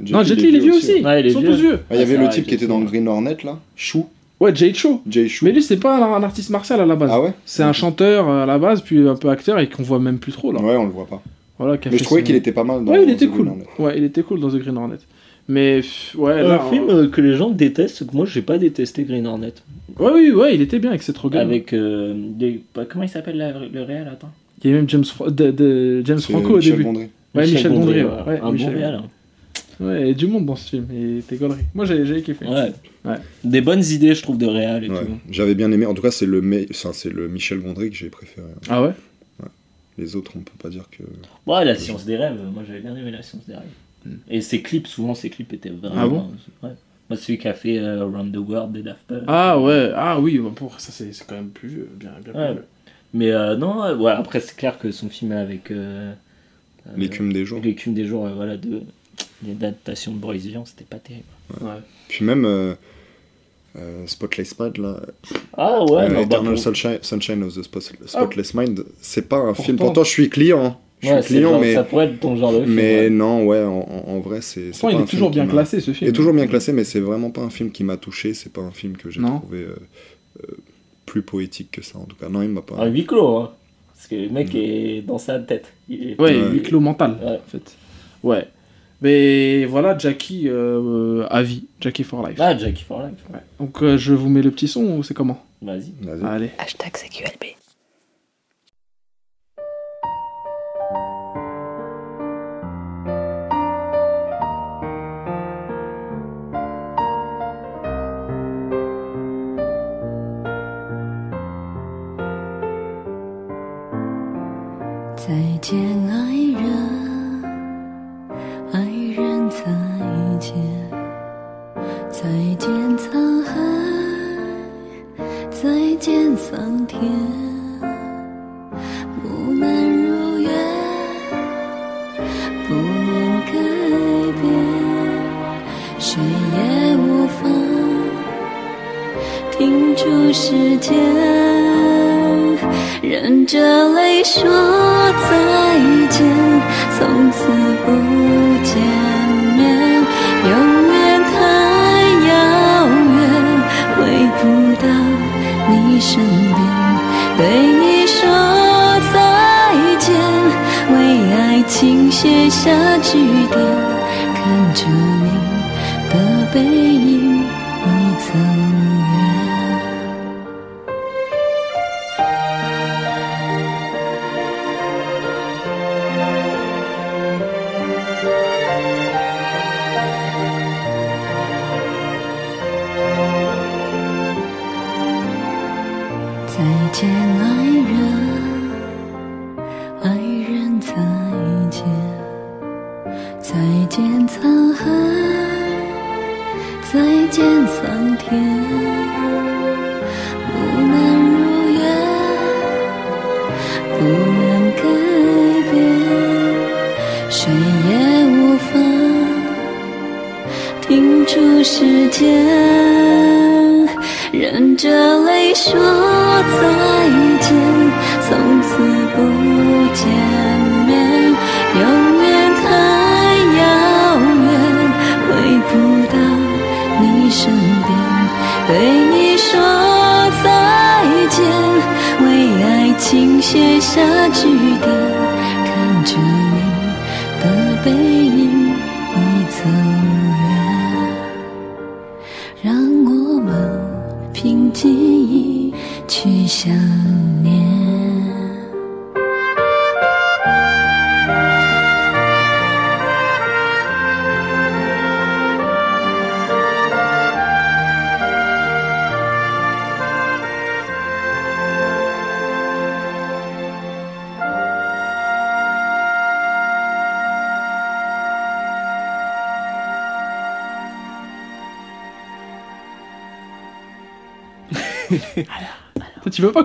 [SPEAKER 2] non, Jet Li, il est vieux aussi.
[SPEAKER 3] Ouais, il est
[SPEAKER 2] Ils sont
[SPEAKER 3] vieux.
[SPEAKER 2] tous vieux.
[SPEAKER 4] Ah, Il y avait
[SPEAKER 3] c'est
[SPEAKER 4] le type qui était dans Green Hornet là, Chou,
[SPEAKER 2] Ouais, Jay Cho.
[SPEAKER 4] Jay Chou.
[SPEAKER 2] Mais lui, c'est pas un, un artiste martial à la base.
[SPEAKER 4] Ah ouais
[SPEAKER 2] C'est un chanteur euh, à la base, puis un peu acteur et qu'on voit même plus trop là.
[SPEAKER 4] Ouais, on le voit pas.
[SPEAKER 2] Voilà,
[SPEAKER 4] Mais je trouvais
[SPEAKER 2] son-
[SPEAKER 4] qu'il était pas mal dans
[SPEAKER 2] Ouais, il
[SPEAKER 4] dans
[SPEAKER 2] était
[SPEAKER 4] The
[SPEAKER 2] cool.
[SPEAKER 4] Green Hornet.
[SPEAKER 2] Ouais, il était cool dans The Green Hornet. Mais ouais, là.
[SPEAKER 3] Un film euh, que les gens détestent, que moi j'ai pas détesté Green Hornet.
[SPEAKER 2] Ouais, oui, ouais, il était bien avec cette Rogen.
[SPEAKER 3] Avec euh, des... comment il s'appelle le réel attends
[SPEAKER 2] Il y avait même James, Fra- de, de- James Franco au
[SPEAKER 4] Michel
[SPEAKER 2] début.
[SPEAKER 4] Gondry.
[SPEAKER 2] Ouais, Michel Gondry. ouais.
[SPEAKER 3] ouais,
[SPEAKER 2] Ouais,
[SPEAKER 3] un
[SPEAKER 2] Michel
[SPEAKER 3] bon réel. hein.
[SPEAKER 2] Ouais, il y a du monde dans ce film. Et t'es gaulerie. Moi, j'ai j'ai kiffé.
[SPEAKER 3] Ouais.
[SPEAKER 2] Ouais.
[SPEAKER 3] Des bonnes idées, je trouve, de réel et
[SPEAKER 4] Ouais.
[SPEAKER 3] tout.
[SPEAKER 4] J'avais bien aimé. En tout cas, c'est le, me- enfin, c'est le Michel Gondry que j'ai préféré.
[SPEAKER 2] Ah ouais?
[SPEAKER 4] Les autres, on peut pas dire que.
[SPEAKER 3] Ouais, la science des rêves, moi j'avais bien aimé la science des rêves.
[SPEAKER 2] Hmm.
[SPEAKER 3] Et ses clips, souvent ses clips étaient vraiment.
[SPEAKER 2] Ah bon?
[SPEAKER 3] Ouais. Moi, celui qui a fait euh, Around the World des Daft Punk.
[SPEAKER 2] Ah ouais, ah oui, pour ça c'est c'est quand même plus vieux, bien, bien plus vieux.
[SPEAKER 3] Mais euh, non, ouais, après c'est clair que son film avec. euh, euh,
[SPEAKER 4] L'écume des jours.
[SPEAKER 3] L'écume des jours, euh, voilà, de. L'adaptation de Boris Vian, c'était pas terrible.
[SPEAKER 2] Ouais.
[SPEAKER 4] Puis même euh, euh, Spotless Mind, là.
[SPEAKER 3] Ah ouais,
[SPEAKER 4] euh,
[SPEAKER 3] non, bah,
[SPEAKER 4] Eternal
[SPEAKER 3] pour-
[SPEAKER 4] Sunshine, Sunshine of the Spot- Spotless Mind, c'est pas un film.
[SPEAKER 2] Pourtant-
[SPEAKER 4] je suis client. hein. Je
[SPEAKER 3] ouais,
[SPEAKER 4] suis client,
[SPEAKER 3] genre-
[SPEAKER 4] mais.
[SPEAKER 3] ça pourrait être ton genre de film.
[SPEAKER 4] Mais
[SPEAKER 3] ouais.
[SPEAKER 4] non, ouais, en, vrai, c'est. c'est
[SPEAKER 2] Pourtant,
[SPEAKER 4] pas
[SPEAKER 2] il
[SPEAKER 4] un
[SPEAKER 2] est toujours bien classé ce
[SPEAKER 4] Il
[SPEAKER 2] film.
[SPEAKER 4] est toujours bien classé, mais c'est vraiment pas un film qui m'a touché. C'est pas un film que j'ai trouvé euh, euh, plus poétique que ça, en tout cas. Non, il m'a pas.
[SPEAKER 3] Un huis clos, hein. Parce que le mec est dans sa tête. Il est...
[SPEAKER 2] Ouais, huis clos mental,
[SPEAKER 3] Ouais.
[SPEAKER 2] en fait. Ouais. Mais voilà, Jackie euh, à vie, Jackie for life.
[SPEAKER 3] Ah, Jackie for Life.
[SPEAKER 2] Ouais. Donc euh, je vous mets le petit son ou c'est comment?
[SPEAKER 3] Vas-y.
[SPEAKER 4] Vas-y.
[SPEAKER 2] Allez.
[SPEAKER 1] Hashtag CQLB.
[SPEAKER 6] 见，爱人，爱人，再见，再见沧海，再见桑田，不能如愿，不能改变，谁也无法停住时间。忍着泪说再见，从此不见面，永远太遥远，回不到你身边，对你说再见，为爱情写下句点，看着你的背影。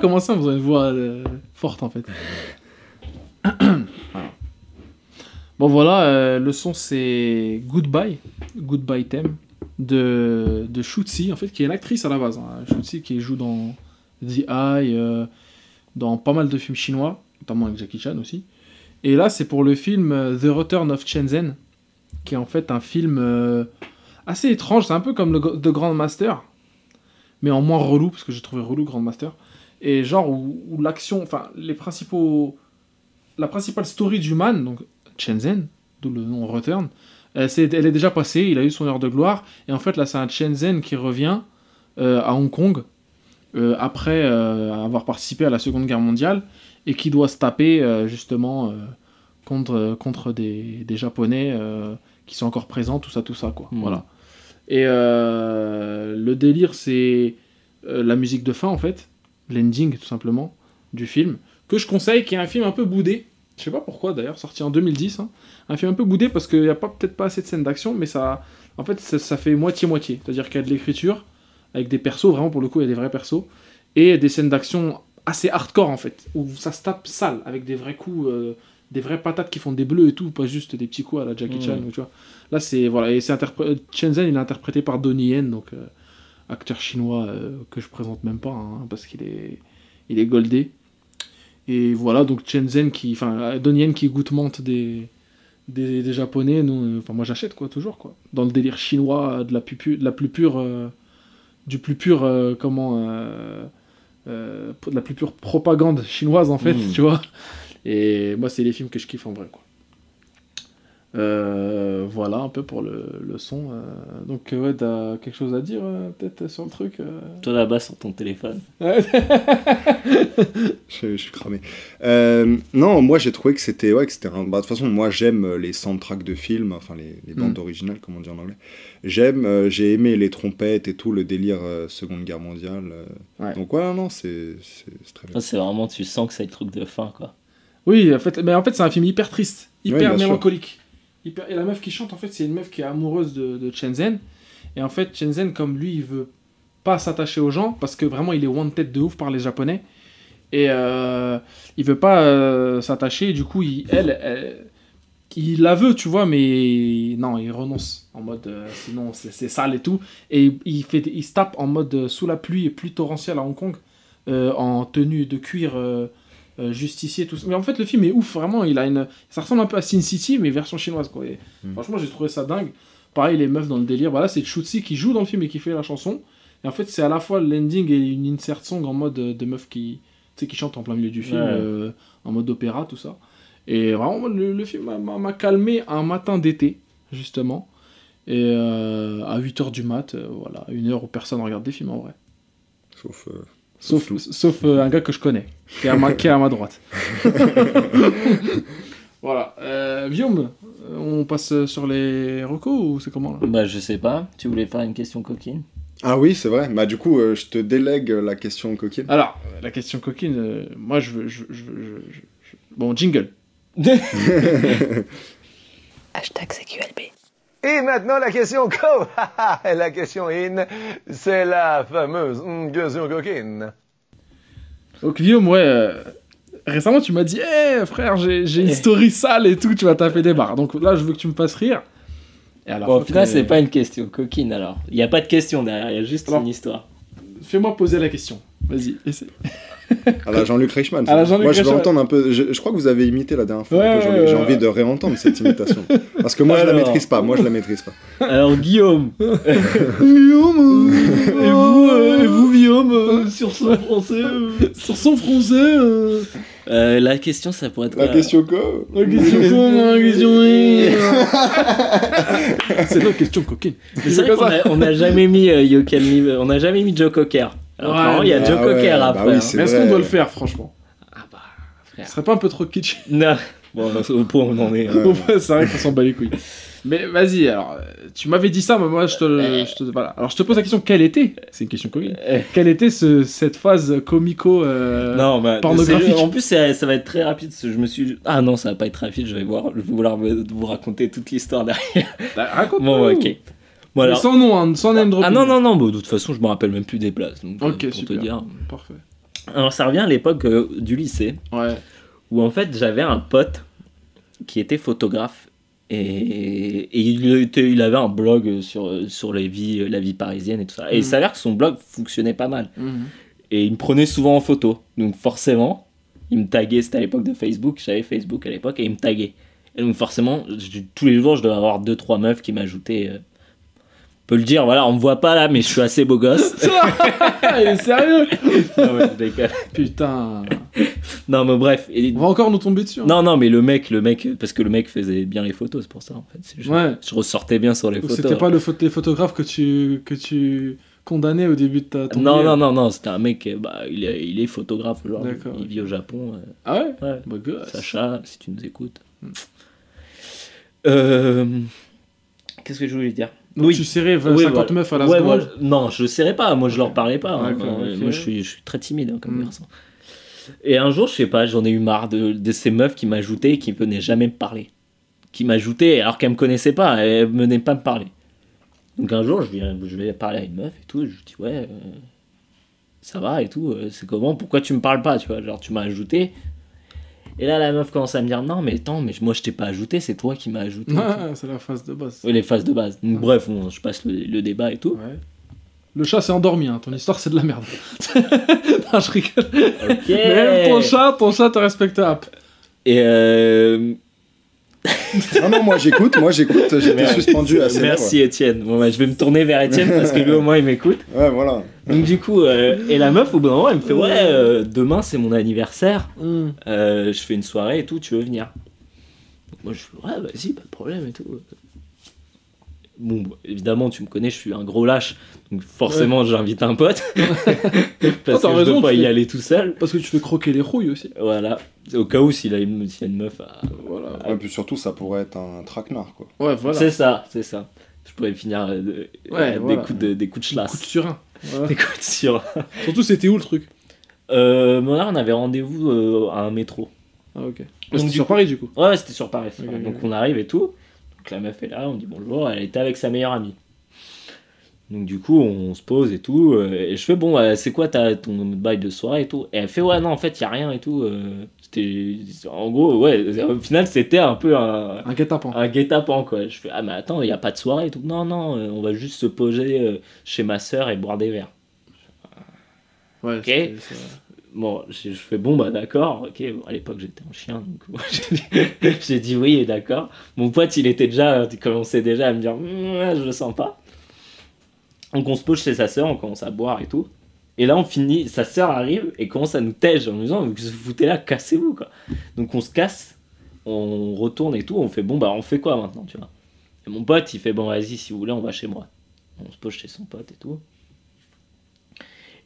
[SPEAKER 2] Pas commencer en faisant une voix euh, forte en fait. Bon voilà, euh, le son c'est Goodbye, Goodbye Theme de, de Shutzi en fait, qui est une actrice à la base. Hein. Shutzi qui joue dans The Eye, euh, dans pas mal de films chinois, notamment avec Jackie Chan aussi. Et là c'est pour le film The Return of Shenzhen, qui est en fait un film assez étrange, c'est un peu comme The Grandmaster, mais en moins relou, parce que j'ai trouvé relou Grandmaster. Et genre où, où l'action, enfin les principaux, la principale story du man, donc Shenzhen, d'où le nom Return, euh, c'est- elle est déjà passée, il a eu son heure de gloire, et en fait là c'est un Shenzhen qui revient euh, à Hong Kong euh, après euh, avoir participé à la Seconde Guerre mondiale et qui doit se taper justement contre, contre des, des Japonais qui sont encore présents, tout ça, tout ça quoi.
[SPEAKER 3] Mhm.
[SPEAKER 2] Voilà. Et le délire c'est la musique de fin en fait, l'ending tout simplement du film, que je conseille, qui est un film un peu boudé. Je sais pas pourquoi d'ailleurs, sorti en 2010. hein. Un film un peu boudé parce qu'il n'y a pas peut-être pas assez de scènes d'action, mais ça, en fait, ça, ça fait moitié-moitié. C'est-à-dire qu'il y a de l'écriture, avec des persos, vraiment pour le coup, il y a des vrais persos, et des scènes d'action assez hardcore en fait, où ça se tape sale, avec des vrais coups, euh, des vraies patates qui font des bleus et tout, pas juste des petits coups à la Jackie
[SPEAKER 3] Mhm.
[SPEAKER 2] Chan, ou tu vois. Là, c'est, voilà, et c'est interpré- Shenzhen, il est interprété par Donnie Yen, donc euh, acteur chinois euh, que je présente même pas, hein, parce qu'il est, il est goldé. Et voilà, donc Shenzhen qui, enfin, Donnie Yen qui goûtemente des, des, des japonais, nous, euh, enfin, moi j'achète quoi, toujours quoi. Dans le délire chinois de la plus, pu- de la plus pure, euh, du plus pur, euh, comment, de la plus pure propagande chinoise en fait,
[SPEAKER 3] Mhm.
[SPEAKER 2] tu vois. Et moi, c'est les films que je kiffe en vrai quoi. Euh, voilà un peu pour le, le son. euh. Donc, euh, ouais, t'as quelque chose à dire euh, peut-être sur le truc euh?
[SPEAKER 3] Toi là-bas sur ton téléphone.
[SPEAKER 4] Je, je suis cramé. Euh, non, moi j'ai trouvé que c'était ouais, que c'était un- bah, de toute façon, moi j'aime les soundtracks de films, enfin les, les bandes
[SPEAKER 2] Mm.
[SPEAKER 4] originales, comme on dit en anglais. J'aime, euh, j'ai aimé les trompettes et tout, le délire euh, Seconde Guerre mondiale. euh.
[SPEAKER 2] Ouais.
[SPEAKER 4] Donc ouais, non, non, c'est c'est- c'est très bien.
[SPEAKER 3] C'est vraiment, tu sens que c'est le truc de fin, quoi.
[SPEAKER 2] Oui, en fait, mais en fait, c'est un film hyper triste,
[SPEAKER 4] Oui,
[SPEAKER 2] hyper
[SPEAKER 4] sûr.
[SPEAKER 2] Et la meuf qui chante, en fait, c'est une meuf qui est amoureuse de, de Shenzhen. Et en fait, Shenzhen, comme lui, il veut pas s'attacher aux gens parce que vraiment, il est wanted de ouf par les Japonais. Et euh, il veut pas euh, s'attacher. Du coup, elle, il la veut, tu vois, mais non, il renonce en mode euh, sinon c'est sale et tout. Et il, fait, il se tape en mode euh, sous la pluie et pluie torrentielle à Hong Kong en tenue de cuir. Euh, justicier tout ça. mais en fait le film est ouf vraiment il a une ça ressemble un peu à Sin City mais version chinoise quoi et
[SPEAKER 4] Mm.
[SPEAKER 2] franchement j'ai trouvé ça dingue pareil les meufs dans le délire voilà c'est Chutzi qui joue dans le film et qui fait la chanson et en fait c'est à la fois l'ending et une insert song en mode euh, de meufs qui tu sais qui chantent en plein milieu du film
[SPEAKER 3] Ouais.
[SPEAKER 2] euh, en mode opéra tout ça et vraiment le, le film m'a- calmé un matin d'été justement et euh, à 8h du mat euh, voilà une heure où personne regarde des films en vrai
[SPEAKER 4] Sauf.
[SPEAKER 2] Sauf,
[SPEAKER 4] Flou.
[SPEAKER 2] sauf euh, un gars que je connais, qui est à ma, qui est à ma droite. voilà. Euh, Guillaume, euh, on passe sur les recos ou c'est comment là?
[SPEAKER 3] Bah, je sais pas. Tu voulais faire une question coquine?
[SPEAKER 4] Ah oui, c'est vrai. Bah du coup, euh, je te délègue la question coquine.
[SPEAKER 2] Alors, la question coquine, euh, moi je veux. Je, je- je- je- je- Bon, jingle.
[SPEAKER 1] Hashtag CQLB.
[SPEAKER 7] Et maintenant, la question co. la question in, c'est la fameuse question coquine.
[SPEAKER 2] Donc, Guillaume, ouais. euh, récemment, tu m'as dit, hé frère, j'ai j'ai une story sale et tout, tu vas taper des barres. Donc là, je veux que tu me fasses rire. Et alors,
[SPEAKER 3] Bon, au final,
[SPEAKER 2] que-
[SPEAKER 3] c'est pas une question coquine alors. Il n'y a pas de question derrière, il y a juste
[SPEAKER 2] Alors-
[SPEAKER 3] une histoire.
[SPEAKER 2] Fais-moi poser la question. Vas-y, essaie.
[SPEAKER 4] À la Jean-Luc Reichmann.
[SPEAKER 2] À la
[SPEAKER 4] ça.
[SPEAKER 2] Jean-Luc
[SPEAKER 4] moi, je vais entendre un peu. Je, je crois que vous avez imité la dernière fois.
[SPEAKER 2] Ouais,
[SPEAKER 4] un peu,
[SPEAKER 2] ouais,
[SPEAKER 4] Jean-Luc. J'ai
[SPEAKER 2] ouais,
[SPEAKER 4] envie de réentendre cette imitation. Parce que moi, je la
[SPEAKER 3] Alors.
[SPEAKER 4] maîtrise pas. Moi, je la maîtrise pas.
[SPEAKER 3] Alors, Guillaume,
[SPEAKER 2] Guillaume, et vous, euh, et vous Guillaume, euh, sur son français, euh, sur son français, euh,
[SPEAKER 3] euh, la question, ça pourrait être.
[SPEAKER 4] La question quoi
[SPEAKER 2] la question con, la question oui. C'est notre question coquine.
[SPEAKER 3] C'est vrai qu'on n'a jamais mis euh, Live- on n'a jamais mis Joe Cocker. Alors,
[SPEAKER 2] Ouais,
[SPEAKER 3] il y a Joe
[SPEAKER 4] Ah ouais,
[SPEAKER 3] Cocker
[SPEAKER 4] bah
[SPEAKER 3] après.
[SPEAKER 4] oui,
[SPEAKER 3] hein.
[SPEAKER 4] c'est
[SPEAKER 2] Mais est-ce qu'on doit le faire, franchement?
[SPEAKER 3] Ah bah, frère.
[SPEAKER 2] Ce serait pas un peu trop kitsch?
[SPEAKER 3] Non. Bon, au point où on en est.
[SPEAKER 4] Ouais.
[SPEAKER 2] Bah, C'est vrai qu'on s'en bat les couilles. Mais vas-y, alors, euh, tu m'avais dit ça, mais moi je te, le- je te. Voilà. Alors je te pose la question quelle était C'est une question coquine.
[SPEAKER 3] Eh,
[SPEAKER 2] Quelle était ce, cette phase comico euh,
[SPEAKER 3] non, mais
[SPEAKER 2] pornographique.
[SPEAKER 3] c'est- En plus, ça va être très rapide. Je me suis. Ah non, ça va pas être rapide. Je vais voir. Je vais vouloir me- vous raconter toute l'histoire derrière.
[SPEAKER 2] bah, Raconte
[SPEAKER 3] Bon, ok. Bon, alors-
[SPEAKER 2] Mais sans nom, hein, sans name dropping.
[SPEAKER 3] Ah non, non, non, bah, de toute façon, je me rappelle même plus des places. Donc, euh,
[SPEAKER 2] Ok,
[SPEAKER 3] pour
[SPEAKER 2] super.
[SPEAKER 3] te dire.
[SPEAKER 2] Parfait.
[SPEAKER 3] Alors, ça revient à l'époque euh, du lycée,
[SPEAKER 2] Ouais.
[SPEAKER 3] où en fait, j'avais un pote qui était photographe. Et, et il, était- il avait un blog sur, sur les vies, la vie parisienne et tout ça. Et il
[SPEAKER 2] Mhm.
[SPEAKER 3] s'avère que son blog fonctionnait pas mal.
[SPEAKER 2] Mhm.
[SPEAKER 3] Et il me prenait souvent en photo. Donc forcément, il me taguait, c'était à l'époque de Facebook, j'avais Facebook à l'époque, et il me taguait. Et donc forcément, je- tous les jours, je devais avoir deux trois meufs qui m'ajoutaient. Peut le dire, voilà, on me voit pas là, mais je suis assez beau gosse.
[SPEAKER 2] il est sérieux
[SPEAKER 3] non, mais je déconne.
[SPEAKER 2] Putain.
[SPEAKER 3] Non, mais bref. et-
[SPEAKER 2] On va encore nous tomber dessus. hein.
[SPEAKER 3] Non, non, mais le mec, le mec, parce que le mec faisait bien les photos, c'est pour ça en fait. C'est- Je,
[SPEAKER 2] Ouais.
[SPEAKER 3] je ressortais bien sur les photos.
[SPEAKER 2] c'était pas le les photographes que tu, que tu condamnais au début de ta ton
[SPEAKER 3] Non, non, non, non, c'était un mec, euh, bah, il est, il est photographe, genre,
[SPEAKER 2] D'accord,
[SPEAKER 3] il vit au Japon. euh,
[SPEAKER 2] Ah ouais?
[SPEAKER 3] Ouais.
[SPEAKER 2] Bah gosse.
[SPEAKER 3] Sacha, si tu nous écoutes.
[SPEAKER 2] Hmm.
[SPEAKER 3] Euh, Qu'est-ce que je voulais dire?
[SPEAKER 2] Donc
[SPEAKER 3] Oui.
[SPEAKER 2] tu serrais
[SPEAKER 3] Oui,
[SPEAKER 2] 50
[SPEAKER 3] voilà.
[SPEAKER 2] meufs à la
[SPEAKER 3] Ouais,
[SPEAKER 2] seconde
[SPEAKER 3] moi, je- Non, je serrais pas, moi je leur parlais pas. hein. Moi je suis, je suis très timide hein, comme
[SPEAKER 2] Hmm.
[SPEAKER 3] garçon. Et un jour, je sais pas, j'en ai eu marre de, de ces meufs qui m'ajoutaient et qui venaient jamais me parler. Qui m'ajoutaient alors qu'elles me connaissaient pas, elles venaient pas me parler. Donc un jour, je vais, je vais parler à une meuf et tout, et je lui dis ouais, euh, ça va et tout, euh, c'est comment, pourquoi tu me parles pas, tu vois, genre tu m'as ajouté. Et là, la meuf commence à me dire non, mais attends, mais moi je t'ai pas ajouté, c'est toi qui m'as ajouté.
[SPEAKER 2] Ah, c'est la phase de base.
[SPEAKER 3] Oui, les phases de base. Donc, bref, bon, je passe le, le débat et tout.
[SPEAKER 2] Ouais. Le chat s'est endormi, hein. ton histoire c'est de la merde. non, je rigole. Même ton chat, ton chat te respecte up.
[SPEAKER 3] Et euh,
[SPEAKER 4] Non, non, moi j'écoute, moi j'écoute, j'étais suspendu à ses
[SPEAKER 3] merci Étienne. Bon, bah, je vais me tourner vers Étienne parce que lui au moins il m'écoute.
[SPEAKER 4] Ouais, voilà.
[SPEAKER 3] Donc du coup, euh, et la meuf au bout d'un moment elle me fait ouais, euh, demain c'est mon anniversaire,
[SPEAKER 2] Hmm.
[SPEAKER 3] Euh, je fais une soirée et tout, tu veux venir? Donc, Moi je fais ouais vas-y pas de problème et tout. Bon, évidemment tu me connais, je suis un gros lâche, donc forcément j'invite un pote parce que je
[SPEAKER 2] raison,
[SPEAKER 3] peux pas y
[SPEAKER 2] fais-
[SPEAKER 3] aller tout seul.
[SPEAKER 2] Parce que tu fais croquer les rouilles aussi.
[SPEAKER 3] Voilà, au cas où s'il a a une meuf à,
[SPEAKER 2] Voilà.
[SPEAKER 4] Et puis surtout, ça pourrait être un traquenard, quoi.
[SPEAKER 2] Ouais, voilà.
[SPEAKER 3] C'est ça, c'est ça. Je pourrais finir euh, de-
[SPEAKER 2] Ouais,
[SPEAKER 3] des,
[SPEAKER 2] voilà.
[SPEAKER 3] coups de, des coups de
[SPEAKER 2] surin. Voilà.
[SPEAKER 3] Des coups de sur.
[SPEAKER 2] Surtout, c'était où le truc?
[SPEAKER 3] Euh, mais là, on avait rendez-vous euh, à un métro.
[SPEAKER 2] Ah, ok.
[SPEAKER 3] Donc,
[SPEAKER 2] C'était sur
[SPEAKER 3] coup-
[SPEAKER 2] Paris, du coup.
[SPEAKER 3] Ouais, ouais, c'était sur Paris. Donc on arrive et tout. Donc la meuf est là, on dit bonjour. Elle était avec sa meilleure amie. Donc du coup, on se pose et tout. euh, Et je fais bon, euh, c'est quoi ta, ton bail de soirée et tout? Et elle fait ouais, non, en fait, il y a rien et tout. euh, C'était. En gros, ouais, au final, c'était un peu un.
[SPEAKER 2] Un guet-apens.
[SPEAKER 3] un guet-apens quoi. Je fais ah mais attends, il y a pas de soirée et tout. Non non, euh, on va juste se poser chez ma sœur et boire des verres.
[SPEAKER 2] Ouais,
[SPEAKER 3] Ok. Bon, je, fais bon bah d'accord. OK, à l'époque j'étais un chien donc j'ai dit- oui d'accord. Mon pote, il était déjà il commençait déjà à me dire je le sens pas. Donc on se pose chez sa sœur, on commence à boire et tout. Et là on finit, sa sœur arrive et commence à nous tège en nous disant que vous foutez là, cassez-vous quoi. Donc on se casse, on retourne et tout, on fait bon bah on fait quoi maintenant, tu vois. Et mon pote, il fait bon vas-y si vous voulez, on va chez moi. On se pose chez son pote et tout.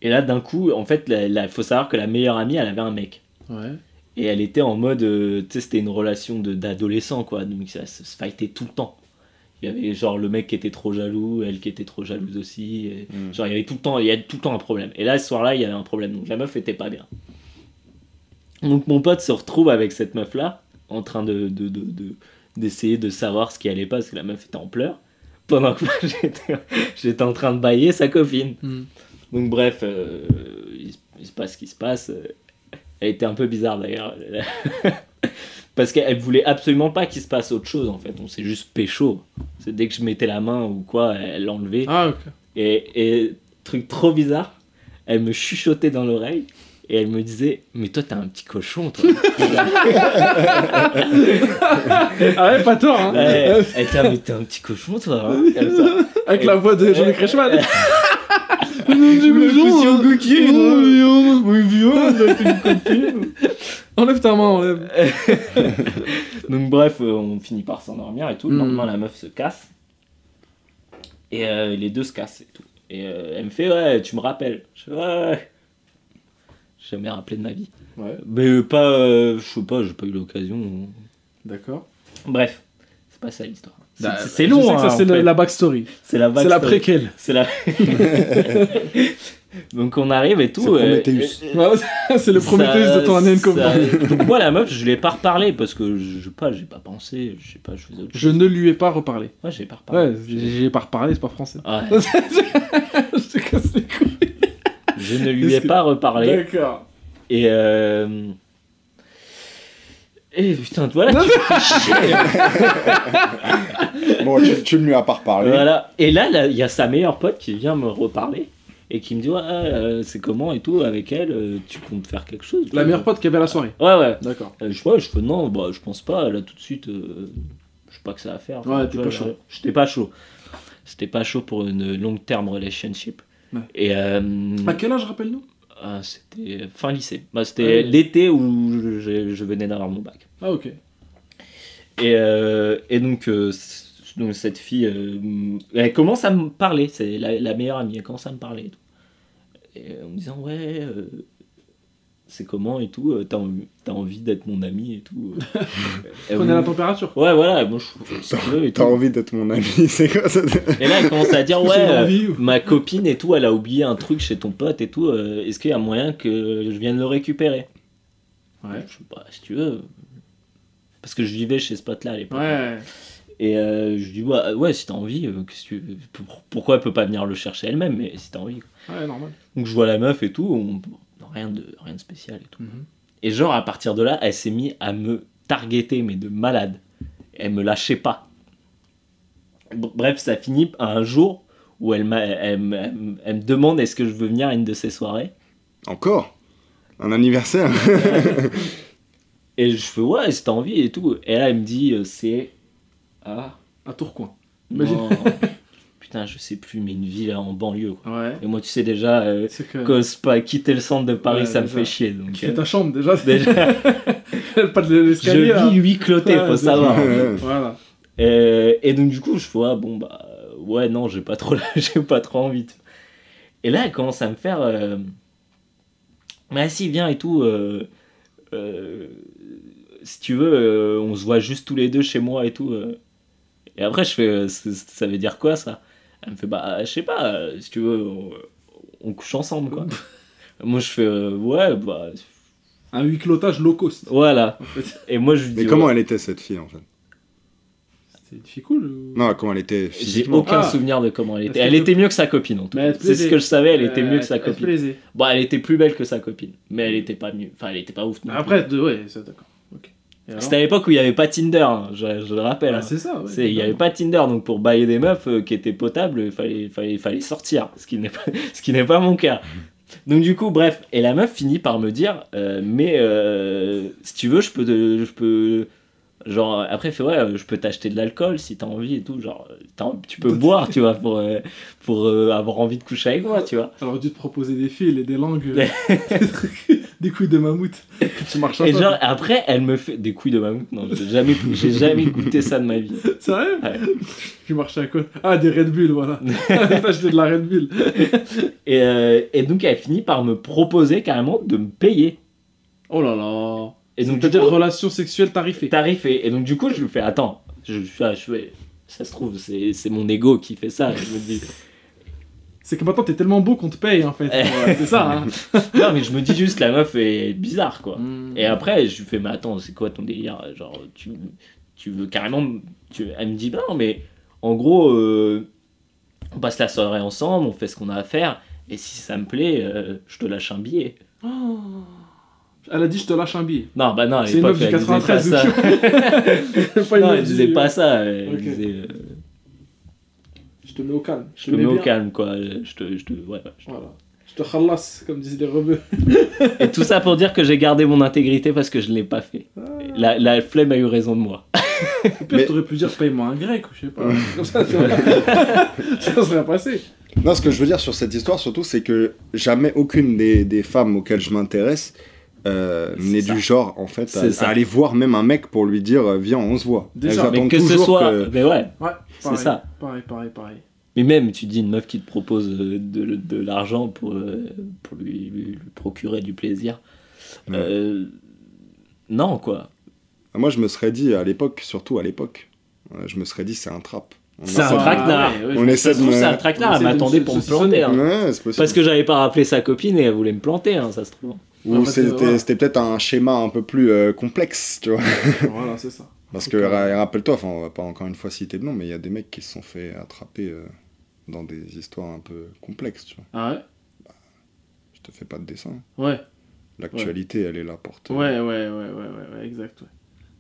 [SPEAKER 3] Et là d'un coup, en fait, il faut savoir que la meilleure amie, elle avait un mec.
[SPEAKER 2] Ouais.
[SPEAKER 3] Et elle était en mode, euh, tu sais, c'était une relation de- d'adolescent, quoi. Donc ça se fightait tout le temps. Il y avait genre le mec qui était trop jaloux, elle qui était trop jalouse aussi. et
[SPEAKER 4] Mm.
[SPEAKER 3] Genre il y avait tout le temps, il y a tout le temps un problème. Et là, ce soir-là, il y avait un problème. Donc la meuf était pas bien. Donc mon pote se retrouve avec cette meuf-là, en train de, de, de, de- d'essayer de savoir ce qui allait pas, parce que la meuf était en pleurs. Pendant que moi, j'étais, en train de bailler sa copine.
[SPEAKER 2] Hmm.
[SPEAKER 3] Donc bref, euh, il, se- il se passe ce qui se passe. euh, Elle était un peu bizarre d'ailleurs. Parce qu'elle voulait absolument pas qu'il se passe autre chose en fait. On s'est juste pécho. C'est dès que je mettais la main ou quoi, elle l'enlevait.
[SPEAKER 2] Ah, ok.
[SPEAKER 3] Et, et truc trop bizarre, elle me chuchotait dans l'oreille et elle me disait Mais toi t'es un petit cochon toi.
[SPEAKER 2] Ah ouais, pas tort, hein.
[SPEAKER 3] Ouais, elle était là, mais t'es un petit cochon toi. hein, comme ça.
[SPEAKER 2] Avec la voix de Johnny Crashman. Enlève ta main, enlève.
[SPEAKER 3] Donc bref, euh, on finit par s'endormir et tout. Le
[SPEAKER 2] Mm.
[SPEAKER 3] lendemain, la meuf se casse. Et euh, les deux se cassent et tout. Et euh, elle me fait, ouais, tu me rappelles. Je fais, ouais, ouais. J'ai jamais rappelé de ma vie.
[SPEAKER 2] Ouais.
[SPEAKER 3] Mais euh, pas, euh, je sais pas, j'ai pas eu l'occasion.
[SPEAKER 2] D'accord.
[SPEAKER 3] Bref, c'est pas ça l'histoire. C'est-
[SPEAKER 2] Bah,
[SPEAKER 3] c'est
[SPEAKER 2] je
[SPEAKER 3] long, hein,
[SPEAKER 2] c'est la, backstory.
[SPEAKER 3] C'est la
[SPEAKER 2] C'est la
[SPEAKER 3] backstory.
[SPEAKER 2] préquelle.
[SPEAKER 3] C'est la. Donc on arrive et tout.
[SPEAKER 4] C'est
[SPEAKER 3] euh,
[SPEAKER 4] Prometheus.
[SPEAKER 3] et- et-
[SPEAKER 2] Ouais, c'est le Prometheus de ton année
[SPEAKER 3] ça-
[SPEAKER 2] compagnie.
[SPEAKER 3] Donc moi la meuf, je lui ai pas reparlé parce que je sais pas, j'ai pas pensé, je sais pas, je faisais autre
[SPEAKER 2] Je ne lui ai pas reparlé.
[SPEAKER 3] Ouais, j'ai pas reparlé.
[SPEAKER 2] Ouais, j'ai pas reparlé, c'est pas français.
[SPEAKER 3] Ouais,
[SPEAKER 2] je te casse les couilles.
[SPEAKER 3] je ne lui ai
[SPEAKER 2] que-
[SPEAKER 3] pas reparlé.
[SPEAKER 2] D'accord.
[SPEAKER 3] Et euh... Et putain, voilà, tu me fais chier.
[SPEAKER 4] Bon, tu, tu ne lui as pas reparlé.
[SPEAKER 3] Voilà. Et là, il y a sa meilleure pote qui vient me reparler et qui me dit ouais, euh, c'est comment et tout avec elle, euh, tu comptes faire quelque chose
[SPEAKER 2] La meilleure pote qui avait à la soirée.
[SPEAKER 3] Ouais, ouais.
[SPEAKER 2] D'accord.
[SPEAKER 3] Euh, je vois, je fais non, bah, je pense pas, là tout de suite, euh, je sais pas que ça à faire.
[SPEAKER 2] Ouais,
[SPEAKER 3] tu
[SPEAKER 2] t'es pas chaud.
[SPEAKER 3] J'étais pas chaud. C'était pas chaud pour une long term relationship.
[SPEAKER 2] Ouais.
[SPEAKER 3] Et euh,
[SPEAKER 2] À quel âge, rappelle-nous?
[SPEAKER 3] Ah, c'était fin lycée. Bah, c'était l'été où je, je venais d'avoir mon bac.
[SPEAKER 2] Ah, ok.
[SPEAKER 3] Et, euh, et donc, euh, donc cette fille, euh, elle commence à me parler, c'est la, la meilleure amie, elle commence à me parler et tout. Et en me disant, ouais, c'est comment et tout, euh, t'as envie, t'as envie d'être mon ami et tout. Elle
[SPEAKER 2] Prenez la
[SPEAKER 3] me-
[SPEAKER 2] température.
[SPEAKER 3] Ouais, voilà, moi je si tu veux et
[SPEAKER 4] T'as envie d'être mon ami, c'est quoi ça
[SPEAKER 3] Et là, elle commence à dire, ouais, euh,
[SPEAKER 2] envie, ou-
[SPEAKER 3] ma copine et tout, elle a oublié un truc chez ton pote et tout, euh, est-ce qu'il y a moyen que je vienne le récupérer?
[SPEAKER 2] Ouais.
[SPEAKER 3] Je sais pas, si tu veux. Parce que je vivais chez ce pote-là à l'époque.
[SPEAKER 2] Ouais.
[SPEAKER 3] Et euh, je lui dis, ouais, ouais si t'as envie, euh, tu- pourquoi elle peut pas venir le chercher elle-même, mais si t'as envie. quoi.
[SPEAKER 2] Ouais, normal.
[SPEAKER 3] Donc je vois la meuf et tout, on- rien, de, rien de spécial et tout.
[SPEAKER 2] Mhm.
[SPEAKER 3] Et genre, à partir de là, elle s'est mise à me targeter, mais de malade. Elle me lâchait pas. Bref, ça finit un jour où elle, m'a- elle, me- elle me- elle me demande est-ce que je veux venir à une de ses soirées?
[SPEAKER 4] Encore? Un anniversaire?
[SPEAKER 3] Et je fais, ouais, si t'as envie et tout. Et là, elle me dit, euh, c'est. Ah.
[SPEAKER 2] À Tourcoing. Imagine.
[SPEAKER 3] Putain, je sais plus, mais une ville en banlieue. Quoi.
[SPEAKER 2] Ouais.
[SPEAKER 3] Et moi, tu sais déjà, euh,
[SPEAKER 2] que.
[SPEAKER 3] c'est pas quitter le centre de Paris,
[SPEAKER 2] Ouais,
[SPEAKER 3] ça me fait chier. Donc, euh,
[SPEAKER 2] fais ta chambre déjà.
[SPEAKER 3] déjà,
[SPEAKER 2] pas de l'escalier.
[SPEAKER 3] je
[SPEAKER 2] là.
[SPEAKER 3] vis huit clotés,
[SPEAKER 2] Ouais,
[SPEAKER 3] faut savoir.
[SPEAKER 2] Voilà.
[SPEAKER 3] Euh, et donc, du coup, je ah, bon, bah, ouais, non, j'ai pas trop, j'ai pas trop envie. Et là, elle commence à me faire, euh, mais si, viens et tout. euh, euh, si tu veux, euh, on se voit juste tous les deux chez moi et tout. euh. Et après, je fais, euh, ça veut dire quoi ça? Elle me fait, bah, je sais pas, euh, si tu veux, on, on couche ensemble, quoi. moi, je fais, euh, ouais, bah,
[SPEAKER 2] Un huis clotage low cost.
[SPEAKER 3] voilà.
[SPEAKER 2] En fait.
[SPEAKER 3] Et moi, je lui dis,
[SPEAKER 4] Mais comment
[SPEAKER 3] ouais,
[SPEAKER 4] elle était cette fille en fait?
[SPEAKER 2] C'est une fille cool. ou-
[SPEAKER 4] Non, comment elle était
[SPEAKER 3] j'ai aucun
[SPEAKER 2] Ah.
[SPEAKER 3] souvenir de comment elle était. Elle était mieux que sa copine, en tout cas. C'est ce que je savais, elle était
[SPEAKER 2] Euh,
[SPEAKER 3] mieux que sa copine.
[SPEAKER 2] plaisait.
[SPEAKER 3] Bon, elle était plus belle que sa copine, mais elle était pas mieux. Enfin, elle était pas ouf. non plus.
[SPEAKER 2] Après, de... ouais, c'est d'accord.
[SPEAKER 3] C'était à l'époque où il n'y avait pas Tinder, hein, je, je le rappelle.
[SPEAKER 2] Ah,
[SPEAKER 3] hein.
[SPEAKER 2] c'est ça. ouais,
[SPEAKER 3] C'est- Il n'y avait pas Tinder, donc pour bailler des meufs euh, qui étaient potables, il fallait, fallait, fallait sortir, ce qui n'est pas, ce qui n'est pas mon cas. Donc du coup, bref, et la meuf finit par me dire, euh, mais euh, si tu veux, je peux, te- je peux, genre, après elle fait ouais, euh, je peux t'acheter de l'alcool si t'as envie et tout, genre, t'as- tu peux boire, tu vois, pour, euh, pour euh, avoir envie de coucher avec moi, tu vois.
[SPEAKER 2] Aurait dû te proposer des fils et des langues, euh, des, couilles de mammouth. tu marches
[SPEAKER 3] Et genre, après, elle me fait des couilles de mammouth, non, j'ai jamais, j'ai jamais goûté ça de ma vie.
[SPEAKER 2] Sérieux?
[SPEAKER 3] Ouais.
[SPEAKER 2] Tu marches à quoi Ah, des Red Bull, voilà. T'as acheté de la Red Bull.
[SPEAKER 3] Et, euh, et donc elle finit par me proposer carrément de me payer.
[SPEAKER 2] Oh là là.
[SPEAKER 3] Et donc,
[SPEAKER 2] C'est-à-dire relation sexuelle tarifée.
[SPEAKER 3] tarifé. Et donc, du coup, je lui fais Attends, je, je, je fais, ça se trouve, c'est c'est mon ego qui fait ça. Je me dis,
[SPEAKER 2] C'est que maintenant t'es tellement beau qu'on te paye en fait. Ouais, c'est ça. Hein.
[SPEAKER 3] non, mais je me dis juste, la meuf est bizarre, quoi.
[SPEAKER 2] Mm.
[SPEAKER 3] Et après, je lui fais Mais attends, c'est quoi ton délire? Genre, tu, tu veux carrément. Tu... Elle me dit bah Non, mais en gros, euh, on passe la soirée ensemble, on fait ce qu'on a à faire. Et si ça me plaît, euh, je te lâche un billet.
[SPEAKER 2] Oh. Elle a dit je te lâche un billet.
[SPEAKER 3] Non, bah non,
[SPEAKER 2] C'est une meuf du
[SPEAKER 3] pas
[SPEAKER 2] 93
[SPEAKER 3] ça.
[SPEAKER 2] Pas
[SPEAKER 3] non,
[SPEAKER 2] meuf
[SPEAKER 3] elle disait pas ça. Elle disait. euh,
[SPEAKER 2] Je te mets au calme.
[SPEAKER 3] Je te mets au calme, quoi. Je te, je te, ouais, ouais, je te-
[SPEAKER 2] Voilà. Je te khalas, comme disent les rebeux.
[SPEAKER 3] Et tout ça pour dire que j'ai gardé mon intégrité parce que je ne l'ai pas fait. La, la flemme a eu raison de moi.
[SPEAKER 2] Au pire,
[SPEAKER 4] Mais-
[SPEAKER 2] t'aurais pu dire paye-moi un grec, ou je sais pas. Comme ça, ça ça serait passé.
[SPEAKER 4] Non, ce que je veux dire sur cette histoire, surtout, c'est que jamais aucune des, des femmes auxquelles je m'intéresse euh,
[SPEAKER 3] ça.
[SPEAKER 4] du genre, en fait,
[SPEAKER 3] C'est
[SPEAKER 4] à, aller voir même un mec pour lui dire euh, Viens, on se voit.
[SPEAKER 2] Déjà,
[SPEAKER 3] Mais que ce soit.
[SPEAKER 4] que-
[SPEAKER 3] Mais ouais.
[SPEAKER 2] Ouais,
[SPEAKER 3] C'est ça.
[SPEAKER 2] Pareil, pareil, pareil.
[SPEAKER 3] Mais même, tu dis une meuf qui te propose euh, de, de l'argent pour, euh, pour lui, lui- lui procurer du plaisir.
[SPEAKER 4] Ouais.
[SPEAKER 3] Euh, non, quoi.
[SPEAKER 4] Moi, je me serais dit à l'époque, surtout à l'époque, je me serais dit c'est un trap.
[SPEAKER 3] C'est un traquenard.
[SPEAKER 2] ouais, ouais,
[SPEAKER 4] On
[SPEAKER 2] je-
[SPEAKER 4] essaie de
[SPEAKER 3] c'est un traquenard. Elle m'attendait pour me planter. hein.
[SPEAKER 4] Ouais, c'est possible.
[SPEAKER 3] Parce que j'avais pas rappelé sa copine et elle voulait me planter, hein, ça se trouve.
[SPEAKER 4] Ou c'était
[SPEAKER 2] voilà.
[SPEAKER 4] peut-être un schéma un peu plus euh, complexe, tu vois.
[SPEAKER 2] Voilà, c'est ça.
[SPEAKER 4] Parce que ra- rappelle-toi, enfin, on va pas encore une fois citer de nom, mais il y a des mecs qui se sont fait attraper euh, dans des histoires un peu complexes, tu vois.
[SPEAKER 2] Ah ouais?
[SPEAKER 4] Je te fais pas de dessin.
[SPEAKER 2] Ouais.
[SPEAKER 4] L'actualité, elle est là pour te.
[SPEAKER 2] Ouais, ouais, ouais, ouais, ouais, ouais, exact, ouais.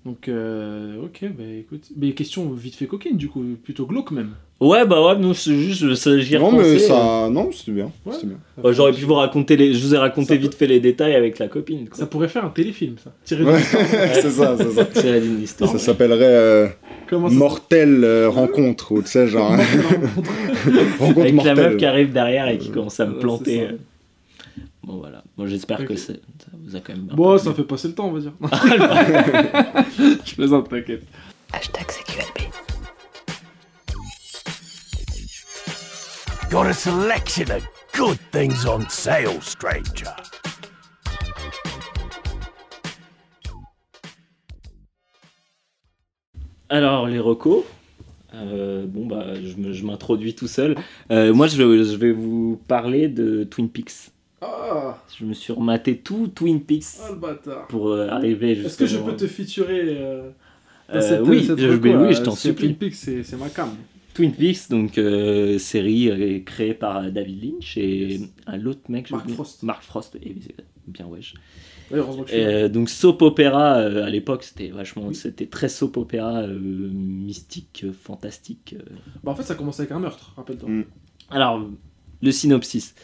[SPEAKER 2] Donc, euh, ok, bah écoute. Mais question vite fait coquine, du coup, plutôt glauque même.
[SPEAKER 3] Ouais, bah ouais, nous, c'est juste, ça, j'y ai
[SPEAKER 4] Non,
[SPEAKER 3] repensé,
[SPEAKER 4] mais
[SPEAKER 3] euh.
[SPEAKER 4] ça. Non, c'était bien.
[SPEAKER 2] Ouais.
[SPEAKER 4] c'était bien.
[SPEAKER 3] Ouais, J'aurais pu vous raconter les. Je vous ai raconté
[SPEAKER 2] Ça
[SPEAKER 3] vite fait les détails avec la copine. quoi.
[SPEAKER 2] Ça pourrait faire un téléfilm, ça. Tiré de
[SPEAKER 4] Ouais, c'est ça, c'est ça.
[SPEAKER 3] C'est d'une histoire.
[SPEAKER 4] Ça s'appellerait euh,
[SPEAKER 2] Comment ça
[SPEAKER 4] Mortelle euh, Rencontre, ou tu sais, genre. rencontre
[SPEAKER 3] Avec la meuf qui arrive derrière et qui
[SPEAKER 4] Euh,
[SPEAKER 3] commence à me
[SPEAKER 2] ouais,
[SPEAKER 3] planter.
[SPEAKER 2] c'est ça.
[SPEAKER 3] Bon voilà. Moi j'espère que ça vous a quand même.
[SPEAKER 2] Bon, ça fait passer le temps, on va dire. Je plaisante, t'inquiète.
[SPEAKER 1] Hashtag CQLB.
[SPEAKER 8] Got a selection of good things on sale, stranger.
[SPEAKER 3] Alors les recos. euh, bon bah je m'introduis tout seul. Euh, moi je vais vous parler de Twin Peaks.
[SPEAKER 2] Ah,
[SPEAKER 3] Je me suis rematé tout Twin Peaks
[SPEAKER 2] oh le bâtard.
[SPEAKER 3] pour euh, arriver
[SPEAKER 2] Est-ce que je peux te featurer euh, dans
[SPEAKER 3] Euh,
[SPEAKER 2] cette,
[SPEAKER 3] oui,
[SPEAKER 2] cette
[SPEAKER 3] je, oui, je t'en supplie.
[SPEAKER 2] Twin Peaks, c'est c'est ma cam.
[SPEAKER 3] Twin Peaks, donc euh, série euh, créée par David Lynch et
[SPEAKER 2] Yes.
[SPEAKER 3] un autre mec,
[SPEAKER 2] Mark. Frost.
[SPEAKER 3] Mark Frost, et bien wesh.
[SPEAKER 2] Ouais.
[SPEAKER 3] Euh, donc soap opéra euh, à l'époque c'était vachement c'était très soap opéra euh, mystique euh, fantastique euh.
[SPEAKER 2] Bah, en fait, ça commence avec un meurtre, rappelle-toi.
[SPEAKER 4] Mm.
[SPEAKER 3] alors le synopsis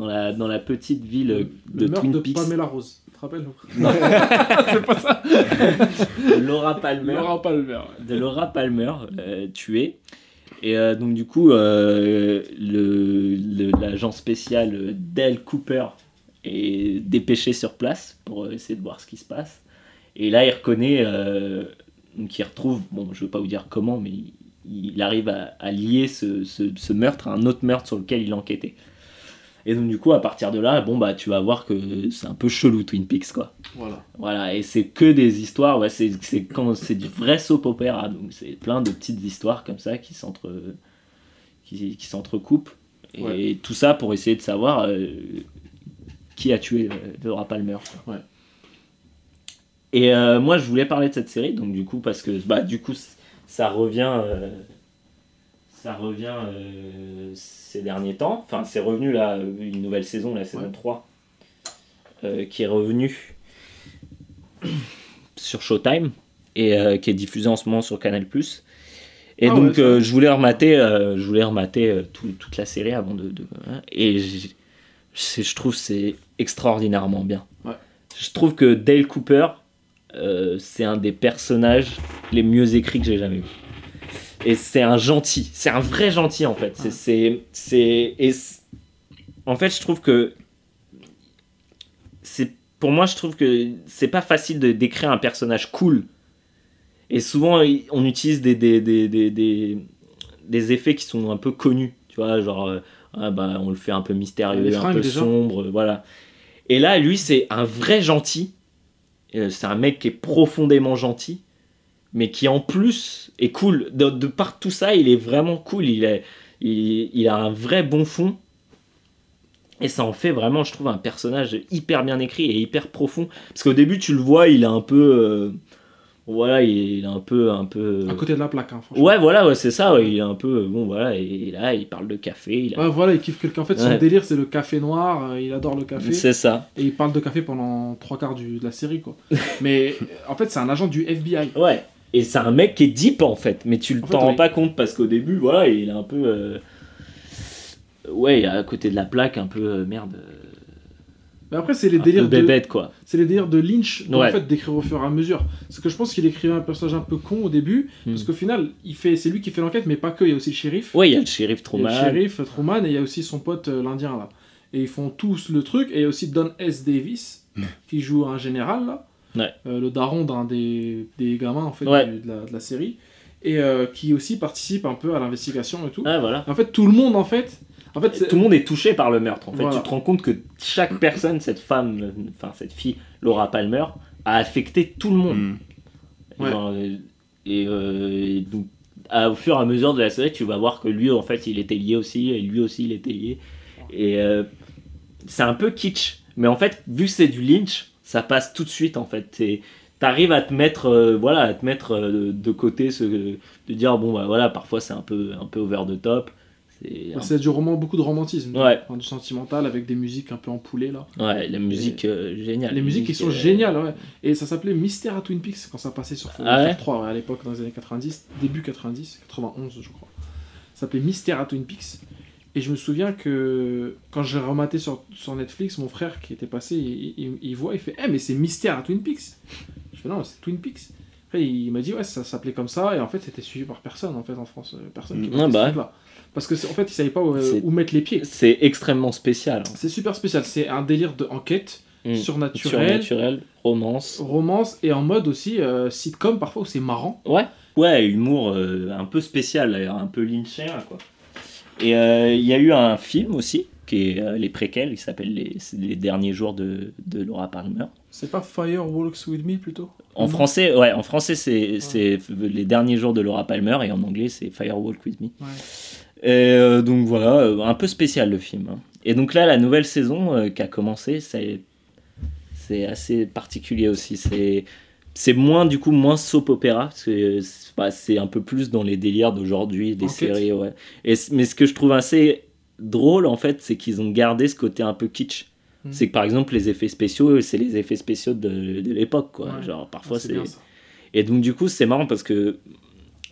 [SPEAKER 3] dans la dans la petite ville
[SPEAKER 2] Le
[SPEAKER 3] de
[SPEAKER 2] meurtre
[SPEAKER 3] Twin
[SPEAKER 2] de
[SPEAKER 3] Peaks
[SPEAKER 2] Pamela Rose. Tu te rappelles C'est pas ça
[SPEAKER 3] de Laura Palmer
[SPEAKER 2] Laura Palmer. ouais.
[SPEAKER 3] de Laura Palmer euh, tuée et euh, donc du coup euh, le le- l'agent spécial Dale Cooper est dépêché sur place pour essayer de voir ce qui se passe et là il reconnaît donc il retrouve bon je veux pas vous dire comment mais il, il arrive à, à lier ce, ce- ce meurtre à un autre meurtre sur lequel il enquêtait et donc du coup à partir de là bon bah tu vas voir que c'est un peu chelou Twin Peaks quoi
[SPEAKER 2] Voilà.
[SPEAKER 3] voilà, et c'est que des histoires, ouais, c'est c'est quand c'est du vrai soap opéra, donc c'est plein de petites histoires comme ça qui s'entre qui, qui s'entrecoupent et
[SPEAKER 2] Ouais.
[SPEAKER 3] tout ça pour essayer de savoir euh, qui a tué euh, Laura Palmer. quoi.
[SPEAKER 2] Ouais.
[SPEAKER 3] Et euh, moi je voulais parler de cette série donc du coup parce que bah du coup ça revient euh, ça revient euh, ces derniers temps, enfin c'est revenu là une nouvelle saison, la saison
[SPEAKER 2] Ouais.
[SPEAKER 3] 3 euh, qui est revenue sur Showtime et euh, qui est diffusée en ce moment sur Canal+. Et
[SPEAKER 2] Ah
[SPEAKER 3] donc
[SPEAKER 2] ouais,
[SPEAKER 3] euh, je voulais remater, euh, je voulais remater euh, tout- toute la série avant de, de- hein, et je trouve que c'est extraordinairement bien.
[SPEAKER 2] Ouais.
[SPEAKER 3] Je trouve que Dale Cooper euh, c'est un des personnages les mieux écrits que j'ai jamais vu. Et c'est un gentil, c'est un vrai gentil en fait. C'est c'est et en fait je trouve que c'est pour moi je trouve que c'est pas facile de décrire un personnage cool. Et souvent on utilise des des, des, des, des, effets qui sont un peu connus, tu vois, genre euh, ah bah, on le fait un peu mystérieux, un peu sombre, voilà. Et là lui c'est un vrai gentil. Euh, c'est un mec qui est profondément gentil, mais qui en plus est cool. De, de par tout ça, il est vraiment cool. Il, est, il, il a un vrai bon fond. Et ça en fait vraiment, je trouve, un personnage hyper bien écrit et hyper profond. Parce qu'au début, tu le vois, il est un peu. euh, voilà, il est un peu. Un peu
[SPEAKER 2] À côté de la plaque, hein, franchement.
[SPEAKER 3] Ouais, voilà, ouais, c'est ça. ouais, il est un peu. Bon, voilà, et, là, il parle de café. Il a-
[SPEAKER 2] Ouais, voilà, il kiffe quelqu'un. En fait, son
[SPEAKER 3] Ouais.
[SPEAKER 2] délire, c'est le café noir. euh, il adore le café.
[SPEAKER 3] c'est ça.
[SPEAKER 2] Et il parle de café pendant trois quarts du- de la série, quoi. Mais en fait, c'est un agent du FBI.
[SPEAKER 3] Ouais. Et c'est un mec qui est deep en fait, mais tu t'en rends
[SPEAKER 2] oui.
[SPEAKER 3] pas compte parce qu'au début, voilà, il est un peu. euh, Ouais, à côté de la plaque, un peu euh, merde. euh,
[SPEAKER 2] Mais après, c'est les
[SPEAKER 3] un peu
[SPEAKER 2] délires de,
[SPEAKER 3] quoi.
[SPEAKER 2] c'est les délires de Lynch, de,
[SPEAKER 3] Ouais.
[SPEAKER 2] en fait, d'écrire au fur et à mesure. Parce que je pense qu'il écrivait un personnage un peu con au début, parce
[SPEAKER 3] Hmm.
[SPEAKER 2] qu'au final, il fait, c'est lui qui fait l'enquête, mais pas que. Il y a aussi le shérif.
[SPEAKER 3] Ouais, il y a le shérif
[SPEAKER 2] Il y a
[SPEAKER 3] Truman.
[SPEAKER 2] le shérif Truman et il y a aussi son pote euh, l'Indien là. Et ils font tous le truc. Et il y a aussi Don S. Davis qui joue un général là,
[SPEAKER 3] Ouais.
[SPEAKER 2] Euh, le daron d'un des, des gamins en fait
[SPEAKER 3] Ouais.
[SPEAKER 2] du- de, la, de la série, et euh, qui aussi participe un peu à l'investigation et tout.
[SPEAKER 3] Voilà.
[SPEAKER 2] En fait, tout le monde en fait, en fait, c'est-
[SPEAKER 3] Tout le monde est touché par le meurtre. En fait,
[SPEAKER 2] Voilà.
[SPEAKER 3] tu te rends compte que chaque personne, cette femme, enfin cette fille, Laura Palmer, a affecté tout le monde.
[SPEAKER 4] Mm.
[SPEAKER 3] Et
[SPEAKER 2] Ouais.
[SPEAKER 3] genre, euh, Et, euh, et donc, à- au fur et à mesure de la série, tu vas voir que lui, en fait, il était lié aussi, et lui aussi, il était lié. Et euh, c'est un peu kitsch. Mais en fait, vu que c'est du Lynch, ça passe tout de suite, en fait. T'arrives à te mettre, euh, voilà, à te mettre euh, de côté, ce, de dire, bon, bah voilà, parfois c'est un peu, un peu over the top. C'est un-
[SPEAKER 2] du roman, beaucoup de romantisme,
[SPEAKER 3] Ouais.
[SPEAKER 2] du sentimental avec des musiques un peu empoulées là.
[SPEAKER 3] Ouais, la musique euh, géniale.
[SPEAKER 2] Les musiques qui sont
[SPEAKER 3] euh,
[SPEAKER 2] géniales, ouais. Et ça s'appelait Mystère à Twin Peaks quand ça passait sur
[SPEAKER 3] Ah ouais
[SPEAKER 2] FR3 ouais, à l'époque, dans les années 90, début 90, 91 je crois. Ça s'appelait Mystère à Twin Peaks. Et je me souviens que quand j'ai rematé sur, sur Netflix, mon frère qui était passé, il, il- il voit, il fait Eh, mais c'est Mystère à Twin Peaks Je fais Non, c'est Twin Peaks. Après, il m'a dit Ouais, ça s'appelait comme ça, et en fait, c'était suivi par personne en fait en France. euh, Personne qui
[SPEAKER 3] Mm. Ah bah.
[SPEAKER 2] truc-là. Parce que, en fait, ils savaient pas où, mettre les pieds.
[SPEAKER 3] C'est extrêmement spécial. hein.
[SPEAKER 2] C'est super spécial. C'est un délire d'enquête,
[SPEAKER 3] Mm.
[SPEAKER 2] surnaturel,
[SPEAKER 3] Surnaturel, romance.
[SPEAKER 2] romance et en mode aussi euh, sitcom parfois où c'est marrant.
[SPEAKER 3] Ouais, ouais, humour euh, un peu spécial, d'ailleurs, un peu lynchien, quoi. Et euh, il y a eu un film aussi, qui est euh, les préquels, il s'appelle les, les derniers jours de, de Laura Palmer.
[SPEAKER 2] C'est pas Fire Walks With Me plutôt?
[SPEAKER 3] En français, ouais, en français c'est c'est les derniers jours de Laura Palmer et en anglais c'est Firewalk with Me.
[SPEAKER 2] Ouais.
[SPEAKER 3] Et euh, donc voilà, un peu spécial le film. hein. Et donc là, la nouvelle saison euh, qui a commencé, c'est c'est assez particulier aussi. C'est c'est moins du coup moins soap opéra parce que c'est bah, c'est un peu plus dans les délires d'aujourd'hui des
[SPEAKER 2] Enquête.
[SPEAKER 3] séries ouais. Et mais ce que je trouve assez drôle en fait, c'est qu'ils ont gardé ce côté un peu kitsch.
[SPEAKER 2] Mhm.
[SPEAKER 3] C'est que par exemple les effets spéciaux, c'est les effets spéciaux de, de l'époque quoi.
[SPEAKER 2] Ouais.
[SPEAKER 3] Genre parfois
[SPEAKER 2] Ah, c'est
[SPEAKER 3] et donc, du coup, c'est marrant parce que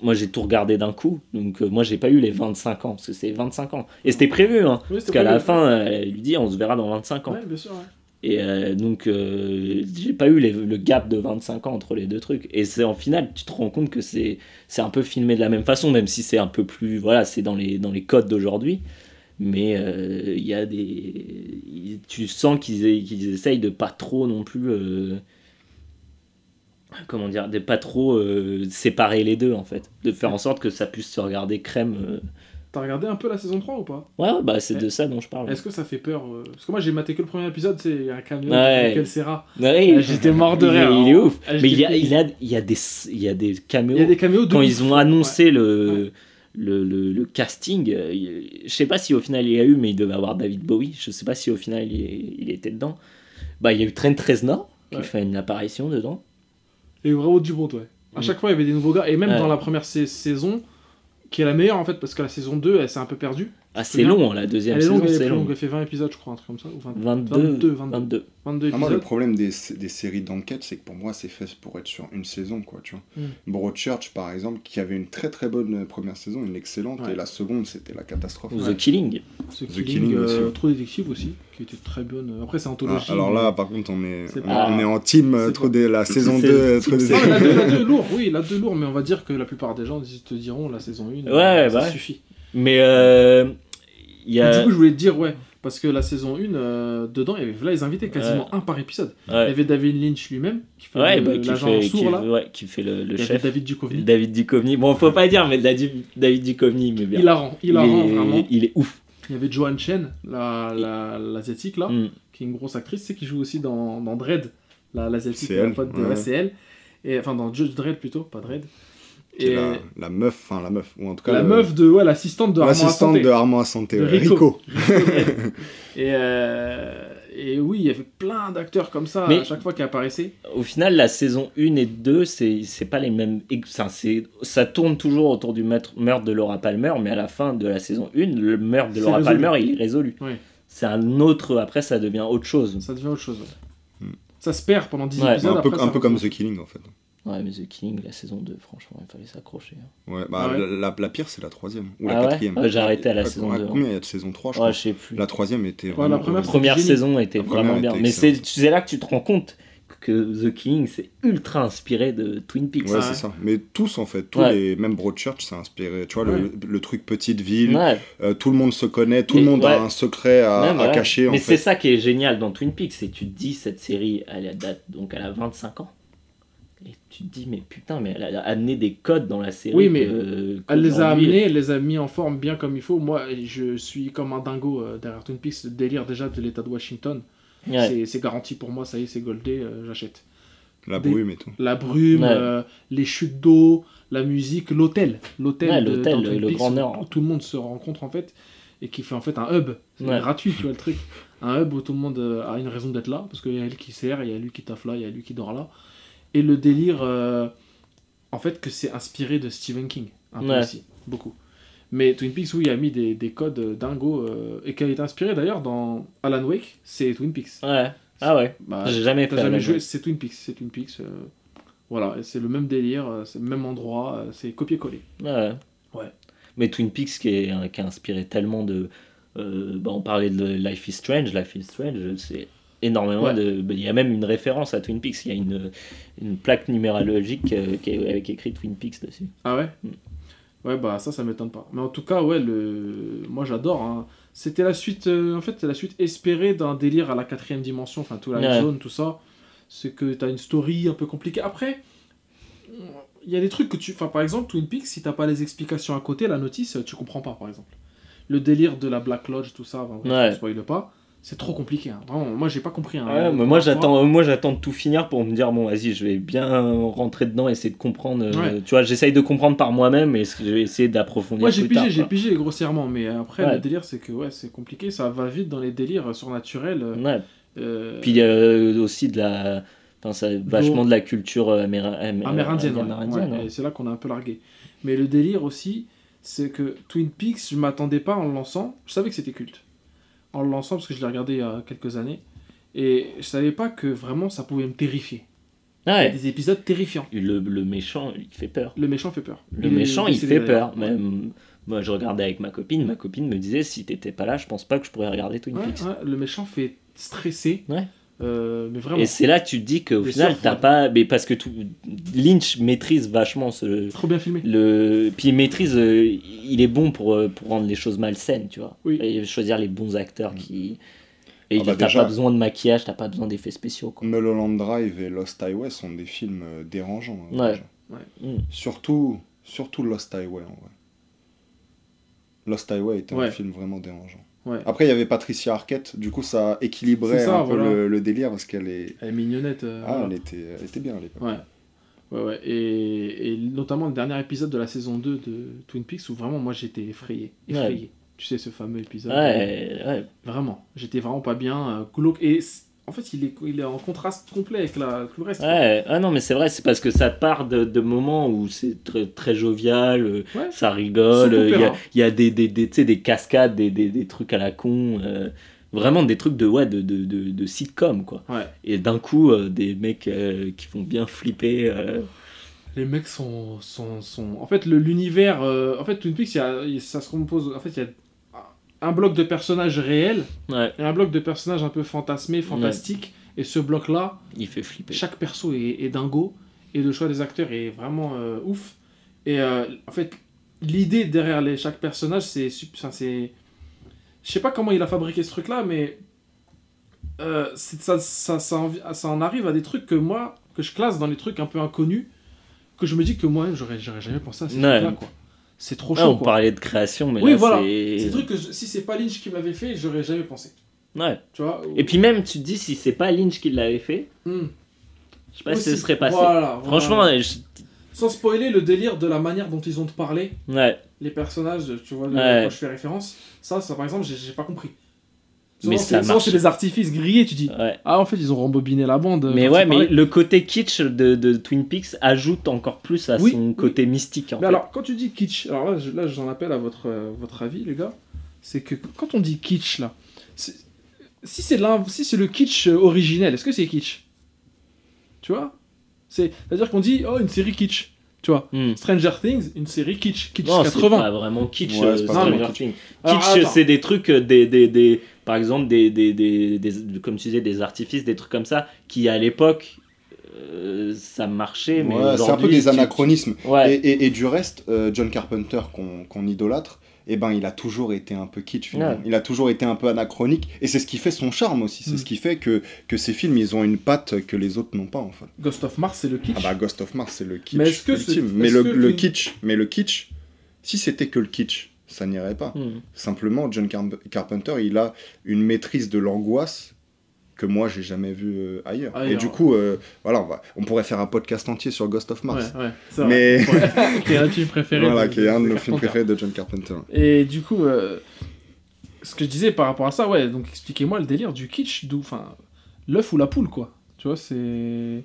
[SPEAKER 3] moi, j'ai tout regardé d'un coup. Donc, euh, moi, j'ai pas eu les 25 ans parce que c'est 25 ans. Et c'était prévu, hein.
[SPEAKER 2] Oui,
[SPEAKER 3] Parce qu'à la fin, euh, elle lui dit on se verra dans 25 ans.
[SPEAKER 2] Ouais, bien sûr. ouais.
[SPEAKER 3] Et euh, donc, euh, j'ai pas eu le gap de 25 ans entre les deux trucs. Et c'est en final, tu te rends compte que c'est un peu filmé de la même façon, même si c'est un peu plus. Voilà, c'est dans les, dans les codes d'aujourd'hui. Mais euh, il y a des. Tu sens qu'ils qu'ils essayent de pas trop non plus. euh, comment dire De pas trop séparer les deux, en fait. De faire en sorte que ça puisse se regarder crème.
[SPEAKER 2] T'as regardé un peu la saison 3 ou pas?
[SPEAKER 3] Ouais, ouais, bah c'est
[SPEAKER 2] Ouais.
[SPEAKER 3] de ça dont je parle.
[SPEAKER 2] Est-ce que ça fait peur euh, Parce que moi j'ai maté que le premier épisode, c'est il un camion
[SPEAKER 3] Ouais.
[SPEAKER 2] Michael Serra.
[SPEAKER 3] Ouais,
[SPEAKER 2] Euh, J'étais mort de
[SPEAKER 3] il
[SPEAKER 2] rire.
[SPEAKER 3] Il est
[SPEAKER 2] hein.
[SPEAKER 3] ouf.
[SPEAKER 2] Ah,
[SPEAKER 3] Mais il y, a, il, y a, il, y a des, il y a des caméos.
[SPEAKER 2] Il y a des caméos de
[SPEAKER 3] Quand
[SPEAKER 2] ouf.
[SPEAKER 3] ils ont annoncé le, le, le, le casting, euh, il- je sais pas si au final il y a eu, mais il devait avoir David Bowie. Je sais pas si au final il, il était dedans. Bah, il y a eu Trent Reznor qui
[SPEAKER 2] Ouais.
[SPEAKER 3] fait une apparition dedans.
[SPEAKER 2] Et vraiment du bon, ouais. À
[SPEAKER 3] Mm.
[SPEAKER 2] chaque fois, il y avait des nouveaux gars. Et même
[SPEAKER 3] Ouais.
[SPEAKER 2] dans la première sa- saison, qui est la meilleure en fait, parce que la saison 2, elle s'est un peu perdue.
[SPEAKER 3] Ah,
[SPEAKER 2] C'est
[SPEAKER 3] long, hein, la deuxième
[SPEAKER 2] Elle est
[SPEAKER 3] saison,
[SPEAKER 2] longue, elle est
[SPEAKER 3] c'est
[SPEAKER 2] plus longue.
[SPEAKER 3] long.
[SPEAKER 2] Elle fait 20 épisodes, je crois, un truc comme ça. Ou 20
[SPEAKER 3] 22,
[SPEAKER 2] 22, 22,
[SPEAKER 3] 22.
[SPEAKER 2] 22
[SPEAKER 4] Ah, moi, le problème des, des séries d'enquête, c'est que pour moi, c'est fait pour être sur une saison, quoi, tu vois.
[SPEAKER 2] Mm.
[SPEAKER 4] Broadchurch, par exemple, qui avait une très très bonne euh, première saison, une excellente,
[SPEAKER 2] Ouais.
[SPEAKER 4] et la seconde, c'était la catastrophe.
[SPEAKER 3] The Killing.
[SPEAKER 2] The
[SPEAKER 4] The
[SPEAKER 2] Killing,
[SPEAKER 4] Killing
[SPEAKER 2] euh,
[SPEAKER 4] aussi.
[SPEAKER 2] Trop détective aussi, qui était très bonne. Après, c'est
[SPEAKER 4] Ah,
[SPEAKER 2] anthologie.
[SPEAKER 4] alors
[SPEAKER 2] mais-
[SPEAKER 4] là, par contre, on est, on,
[SPEAKER 2] pas-
[SPEAKER 4] on est en team euh, trop des, la saison
[SPEAKER 3] c'est-
[SPEAKER 4] 2. euh, trop
[SPEAKER 2] mais la 2, la 2 lourd, oui, la 2 lourd, mais on va dire que la plupart des gens te diront la saison 1,
[SPEAKER 3] Ouais,
[SPEAKER 2] ça
[SPEAKER 3] bah
[SPEAKER 2] suffit.
[SPEAKER 3] Mais euh, y
[SPEAKER 2] Et
[SPEAKER 3] a.
[SPEAKER 2] Du coup, je voulais te dire, ouais, parce que la saison 1, euh, dedans, il y avait là, les invités, quasiment un par épisode. Il y avait David Lynch lui-même, qui fait
[SPEAKER 3] ouais
[SPEAKER 2] le-
[SPEAKER 3] bah, qui,
[SPEAKER 2] l'agent
[SPEAKER 3] fait,
[SPEAKER 2] sourd,
[SPEAKER 3] qui,
[SPEAKER 2] là.
[SPEAKER 3] ouais, qui fait le, le
[SPEAKER 2] Il y avait
[SPEAKER 3] chef.
[SPEAKER 2] David Duchovny.
[SPEAKER 3] David Duchovny. Bon, faut pas dire, mais David, David Duchovny, mais bien.
[SPEAKER 2] Hilarant, hilarant,
[SPEAKER 3] il est,
[SPEAKER 2] vraiment.
[SPEAKER 3] Il est ouf.
[SPEAKER 2] Il y avait Joanne Chen, la- la- l'asiatique, là,
[SPEAKER 3] Mm.
[SPEAKER 2] qui est une grosse actrice, c'est qui joue aussi dans, dans Dread, la- l'asiatique,
[SPEAKER 4] C'est
[SPEAKER 2] la
[SPEAKER 4] elle,
[SPEAKER 2] pote de elle. Et, enfin, dans Judge Dredd plutôt, pas Dredd.
[SPEAKER 4] Qui est
[SPEAKER 2] Et
[SPEAKER 4] la, la meuf, enfin la meuf, ou en tout cas
[SPEAKER 2] la
[SPEAKER 4] le-
[SPEAKER 2] meuf de, ouais, l'assistante de Armand
[SPEAKER 4] l'assistante de Armand Santé,
[SPEAKER 2] De Rico.
[SPEAKER 4] Rico.
[SPEAKER 2] et, euh, et oui, il y avait plein d'acteurs comme ça
[SPEAKER 3] Mais-
[SPEAKER 2] à chaque fois qui apparaissaient.
[SPEAKER 3] Au final, la saison 1 et 2, c'est c'est pas les mêmes. Enfin, ça tourne toujours autour du meurtre de Laura Palmer, mais à la fin de la saison 1, le meurtre de Laura
[SPEAKER 2] résolu.
[SPEAKER 3] Palmer, il est résolu.
[SPEAKER 2] Ouais.
[SPEAKER 3] C'est un autre. Après, ça devient autre chose.
[SPEAKER 2] Ça devient autre chose. ouais.
[SPEAKER 4] Hmm.
[SPEAKER 2] Ça se perd pendant 10
[SPEAKER 3] Ouais.
[SPEAKER 2] épisodes.
[SPEAKER 4] un peu,
[SPEAKER 2] après,
[SPEAKER 4] un peu comme. The Killing en fait.
[SPEAKER 3] Ouais, mais The Killing, la saison 2, franchement, il fallait s'accrocher. hein.
[SPEAKER 4] Ouais, bah,
[SPEAKER 2] Ah ouais.
[SPEAKER 4] La, la- la pire c'est la troisième ou
[SPEAKER 3] Ah
[SPEAKER 4] la
[SPEAKER 3] ouais
[SPEAKER 4] quatrième.
[SPEAKER 3] Ouais, j'ai arrêté à la
[SPEAKER 4] Ah,
[SPEAKER 3] saison
[SPEAKER 4] ah,
[SPEAKER 3] deux.
[SPEAKER 4] Combien il y a de saison 3 je
[SPEAKER 3] Ouais,
[SPEAKER 4] crois
[SPEAKER 3] je sais plus.
[SPEAKER 4] La troisième était
[SPEAKER 2] la
[SPEAKER 4] vraiment
[SPEAKER 2] première,
[SPEAKER 4] horrible.
[SPEAKER 3] première
[SPEAKER 2] Génie.
[SPEAKER 3] saison était
[SPEAKER 4] La première
[SPEAKER 3] vraiment
[SPEAKER 4] était
[SPEAKER 3] bien. Mais c'est là que tu te rends compte que The Killing, c'est ultra inspiré de Twin Peaks.
[SPEAKER 4] Ouais, c'est ça. Mais tous en fait, tous
[SPEAKER 3] Ouais.
[SPEAKER 4] les même Broadchurch, c'est inspiré. Tu vois,
[SPEAKER 2] Ouais.
[SPEAKER 4] le, le truc petite ville,
[SPEAKER 3] Ouais.
[SPEAKER 4] euh, tout le monde se connaît, tout
[SPEAKER 3] Et
[SPEAKER 4] le monde
[SPEAKER 3] ouais.
[SPEAKER 4] a un secret à,
[SPEAKER 3] Ouais,
[SPEAKER 4] à
[SPEAKER 3] voilà.
[SPEAKER 4] cacher. en
[SPEAKER 3] Mais
[SPEAKER 4] fait.
[SPEAKER 3] c'est ça qui est génial dans Twin Peaks, c'est que tu te dis cette série, elle date donc elle a 25 ans. Et tu te dis mais putain mais elle a amené des codes dans la série.
[SPEAKER 2] Oui, mais
[SPEAKER 3] que-
[SPEAKER 2] Elle les a amenés, elle les a mis en forme bien comme il faut. Moi, je suis comme un dingo euh, derrière Twin Peaks. Le délire déjà de l'État de Washington,
[SPEAKER 3] Ouais.
[SPEAKER 2] c'est- c'est garanti pour moi. Ça y est, c'est goldé, euh, j'achète.
[SPEAKER 4] La
[SPEAKER 2] Des-
[SPEAKER 4] brume et tout.
[SPEAKER 2] La brume,
[SPEAKER 3] Ouais.
[SPEAKER 2] euh, les chutes d'eau, la musique, l'hôtel. L'hôtel,
[SPEAKER 3] Ouais,
[SPEAKER 2] de-
[SPEAKER 3] l'hôtel,
[SPEAKER 2] dans
[SPEAKER 3] le- Grand
[SPEAKER 2] où
[SPEAKER 3] Nord.
[SPEAKER 2] Tout le monde se rencontre en fait et qui fait en fait un hub. C'est
[SPEAKER 3] Ouais.
[SPEAKER 2] gratuit, tu vois le truc. Un hub où tout le monde a une raison d'être là parce qu'il y a elle qui sert, il y a lui qui taffe là, il y a lui qui dort là. Et le délire, euh, en fait, que c'est inspiré de Stephen King, un peu
[SPEAKER 3] Ouais.
[SPEAKER 2] aussi, beaucoup. Mais Twin Peaks, oui, il a mis des, des codes euh, dingo euh, et qui a été inspiré d'ailleurs dans Alan Wake, c'est Twin Peaks.
[SPEAKER 3] Ouais. Ah ouais.
[SPEAKER 2] Bah,
[SPEAKER 3] J'ai jamais fait.
[SPEAKER 2] Jamais joué, c'est Twin Peaks, c'est Twin Peaks. euh, voilà, c'est le même délire, c'est le même endroit, c'est copier-coller.
[SPEAKER 3] Ouais.
[SPEAKER 2] Ouais.
[SPEAKER 3] Mais Twin Peaks qui, est, qui a inspiré tellement de. euh, bah, on parlait de Life is Strange. Life is Strange, c'est énormément
[SPEAKER 2] Ouais.
[SPEAKER 3] de. bah, Il y a même une référence à Twin Peaks. Il y a une, une plaque numérologique euh, qui est, avec écrit Twin Peaks dessus.
[SPEAKER 2] Ah ouais
[SPEAKER 3] Mm.
[SPEAKER 2] Ouais, bah ça, ça m'étonne pas. Mais en tout cas, ouais, le... moi j'adore. hein. C'était la suite, euh, en fait, la suite espérée d'un délire à la quatrième dimension, enfin, tout la
[SPEAKER 3] Ouais.
[SPEAKER 2] zone, tout ça. C'est que t'as une story un peu compliquée. Après, il y a des trucs que tu. Enfin, par exemple, Twin Peaks, si t'as pas les explications à côté, la notice, tu comprends pas, par exemple. Le délire de la Black Lodge, tout ça, enfin, bref,
[SPEAKER 3] Ouais.
[SPEAKER 2] spoil pas. C'est trop compliqué. hein. Vraiment, moi j'ai pas compris. hein.
[SPEAKER 3] Ouais,
[SPEAKER 2] La
[SPEAKER 3] mais moi j'attends, moi j'attends de tout finir pour me dire bon vas-y je vais bien rentrer dedans essayer de comprendre. euh,
[SPEAKER 2] Ouais.
[SPEAKER 3] Tu vois j'essaye de comprendre par moi-même et je vais essayer d'approfondir.
[SPEAKER 2] Moi j'ai pigé, j'ai pigé grossièrement, mais après le délire c'est que ouais c'est compliqué, ça va vite dans les délires surnaturels. euh, euh,
[SPEAKER 3] Puis euh, aussi de la, enfin ça vachement de la culture euh,
[SPEAKER 2] amérindienne.
[SPEAKER 3] amérindienne,
[SPEAKER 2] et c'est là qu'on a un peu largué. Mais le délire aussi, c'est que Twin Peaks, je m'attendais pas en le lançant. Je savais que c'était culte. En le lançant parce que je l'ai regardé il y a quelques années. Et je savais pas que vraiment ça pouvait me terrifier. Il y a
[SPEAKER 3] Ouais.
[SPEAKER 2] des épisodes terrifiants.
[SPEAKER 3] Le, le méchant il fait peur.
[SPEAKER 2] Le méchant fait peur.
[SPEAKER 3] Le méchant il fait peur. Même moi je regardais avec ma copine, ma copine me disait si t'étais pas là je pense pas que je pourrais regarder Twin
[SPEAKER 2] Ouais,
[SPEAKER 3] Peaks.
[SPEAKER 2] ouais, le méchant fait stresser.
[SPEAKER 3] Ouais.
[SPEAKER 2] Euh, mais vraiment.
[SPEAKER 3] Et c'est là que tu te dis qu'au final t'as
[SPEAKER 2] ouais.
[SPEAKER 3] pas, mais parce que tout, Lynch maîtrise vachement ce,
[SPEAKER 2] Trop bien filmé.
[SPEAKER 3] le puis il maîtrise euh, il est bon pour, euh, pour rendre les choses malsaines tu vois
[SPEAKER 2] Oui.
[SPEAKER 3] et choisir les bons acteurs qui et
[SPEAKER 4] Ah bah
[SPEAKER 3] t'as
[SPEAKER 4] déjà-
[SPEAKER 3] pas besoin de maquillage t'as pas besoin d'effets spéciaux quoi.
[SPEAKER 4] Mulholland Drive et Lost Highway sont des films dérangeants. hein,
[SPEAKER 3] Ouais. Mm.
[SPEAKER 4] Surtout, surtout Lost Highway en vrai. Lost Highway était
[SPEAKER 2] Ouais.
[SPEAKER 4] un film vraiment dérangeant.
[SPEAKER 2] Ouais.
[SPEAKER 4] Après, il y avait Patricia Arquette, du coup, ça équilibrait
[SPEAKER 2] ça,
[SPEAKER 4] un peu le, le délire parce qu'elle est.
[SPEAKER 2] Elle est mignonnette. euh,
[SPEAKER 4] Ah,
[SPEAKER 2] voilà.
[SPEAKER 4] elle était, elle était bien à l'époque.
[SPEAKER 2] Ouais. Ouais, ouais. Et, et notamment le dernier épisode de la saison 2 de Twin Peaks où vraiment moi j'étais effrayé. Effrayé. Tu sais, ce fameux épisode.
[SPEAKER 3] ouais ouais
[SPEAKER 2] Vraiment. J'étais vraiment pas bien. euh, glauque. Et en fait, il est, il est en contraste complet avec la, tout le reste.
[SPEAKER 3] ouais ah non mais c'est vrai c'est parce que ça part de, de moments où c'est très, très jovial euh,
[SPEAKER 2] Ouais.
[SPEAKER 3] ça rigole euh, il y a, y des, des, des, tu sais, des cascades des, des, des trucs à la con euh, vraiment des trucs de ouais de, de, de, de sitcom quoi
[SPEAKER 2] Ouais.
[SPEAKER 3] et d'un coup euh, des mecs euh, qui font bien flipper euh,
[SPEAKER 2] Les mecs sont. sont, sont... En fait, le- l'univers. euh, En fait, Twin Peaks, y a- ça se compose. En fait, il y a un bloc de personnages réels
[SPEAKER 3] ouais
[SPEAKER 2] et un bloc de personnages un peu fantasmés, fantastiques. Et ce bloc-là,
[SPEAKER 3] il fait flipper
[SPEAKER 2] chaque perso est, est dingo et le choix des acteurs est vraiment euh, ouf. Et euh, en fait, l'idée derrière les, chaque personnage, c'est. c'est- Je sais pas comment il a fabriqué ce truc-là, mais. euh, ça, ça, ça, en, ça en arrive à des trucs que moi, que je classe dans les trucs un peu inconnus, que je me dis que moi, j'aurais j'aurais jamais pensé à ces
[SPEAKER 3] Ouais.
[SPEAKER 2] trucs-là, quoi. C'est trop
[SPEAKER 3] Ouais,
[SPEAKER 2] chaud,
[SPEAKER 3] on
[SPEAKER 2] quoi.
[SPEAKER 3] parlait de création mais
[SPEAKER 2] Oui,
[SPEAKER 3] là
[SPEAKER 2] voilà.
[SPEAKER 3] c'est
[SPEAKER 2] C'est des trucs que je- si c'est pas Lynch qui m'avait fait, j'aurais jamais pensé.
[SPEAKER 3] ouais
[SPEAKER 2] Tu vois
[SPEAKER 3] et puis même tu te dis si c'est pas Lynch qui l'avait fait
[SPEAKER 2] Hmm.
[SPEAKER 3] je sais pas si ce
[SPEAKER 2] Aussi.
[SPEAKER 3] serait passé
[SPEAKER 2] Voilà,
[SPEAKER 3] franchement
[SPEAKER 2] voilà.
[SPEAKER 3] je-
[SPEAKER 2] Sans spoiler le délire de la manière dont ils ont
[SPEAKER 3] ouais
[SPEAKER 2] les personnages, tu vois, quand je fais référence, ça, ça par exemple, j'ai pas compris.
[SPEAKER 3] Mais ça
[SPEAKER 2] c'est-
[SPEAKER 3] marche.
[SPEAKER 2] c'est des artifices grillés, tu dis.
[SPEAKER 3] ouais
[SPEAKER 2] Ah, en fait, ils ont rembobiné la bande.
[SPEAKER 3] mais
[SPEAKER 2] quand
[SPEAKER 3] ouais mais le côté kitsch de, de Twin Peaks ajoute encore plus à
[SPEAKER 2] Oui,
[SPEAKER 3] son
[SPEAKER 2] oui.
[SPEAKER 3] côté mystique en
[SPEAKER 2] Mais
[SPEAKER 3] fait.
[SPEAKER 2] alors, quand tu dis kitsch, alors là, je- là j'en appelle à votre, euh, votre avis, les gars, c'est que quand on dit kitsch, là, c'est- si c'est si c'est le kitsch euh, originel, est-ce que c'est kitsch? Tu vois? C'est- C'est-à-dire qu'on dit, oh, une série kitsch, tu vois?
[SPEAKER 3] Hmm.
[SPEAKER 2] Stranger Things, une série kitsch, kitsch
[SPEAKER 3] Non, c'est
[SPEAKER 2] 80.
[SPEAKER 3] pas vraiment kitsch,
[SPEAKER 4] Ouais,
[SPEAKER 3] euh,
[SPEAKER 4] c'est pas
[SPEAKER 3] Stranger Things. Kitsch, c'est des trucs, euh, des, des, des, par exemple, des, des, des, des- comme tu disais, des artifices, des trucs comme ça, qui à l'époque, euh, ça marchait, mais
[SPEAKER 4] Ouais, c'est un peu des
[SPEAKER 3] tu-
[SPEAKER 4] anachronismes.
[SPEAKER 3] Ouais,
[SPEAKER 4] Et, et- et du reste, euh, John Carpenter, qu'on qu'on idolâtre, eh ben, il a toujours été un peu kitsch, finalement.
[SPEAKER 3] Ouais.
[SPEAKER 4] Il a toujours été un peu anachronique. Et c'est ce qui fait son charme aussi. C'est
[SPEAKER 2] Mm.
[SPEAKER 4] ce qui fait que, que ces films, ils ont une patte que les autres n'ont pas, en fait.
[SPEAKER 2] Ghost of Mars, c'est le kitsch.
[SPEAKER 4] Ah bah, Ghost of Mars, c'est le kitsch
[SPEAKER 2] Mais est-ce que c'est-
[SPEAKER 4] ultime. Mais le,
[SPEAKER 2] que
[SPEAKER 4] le
[SPEAKER 2] tu-
[SPEAKER 4] kitsch, mais le kitsch, si c'était que le kitsch, ça n'irait pas.
[SPEAKER 3] Hmm.
[SPEAKER 4] Simplement, John Car- Carpenter, il a une maîtrise de l'angoisse que moi j'ai jamais vu euh, ailleurs. Et
[SPEAKER 2] Ailleurs.
[SPEAKER 4] du coup, euh, voilà, on, va, on pourrait faire un podcast entier sur Ghost of
[SPEAKER 2] Ouais,
[SPEAKER 4] Mars.
[SPEAKER 2] ouais, c'est
[SPEAKER 4] Mais-
[SPEAKER 2] vrai. Ouais, qui est un de mes films préférés.
[SPEAKER 4] Voilà,
[SPEAKER 2] de-
[SPEAKER 4] qui est un de nos
[SPEAKER 2] Carpenter.
[SPEAKER 4] films préférés de John Carpenter.
[SPEAKER 2] Et du coup, euh, ce que je disais par rapport à ça, ouais, donc expliquez-moi le délire du kitsch, d'où, enfin, l'œuf ou la poule, quoi. Tu vois, c'est.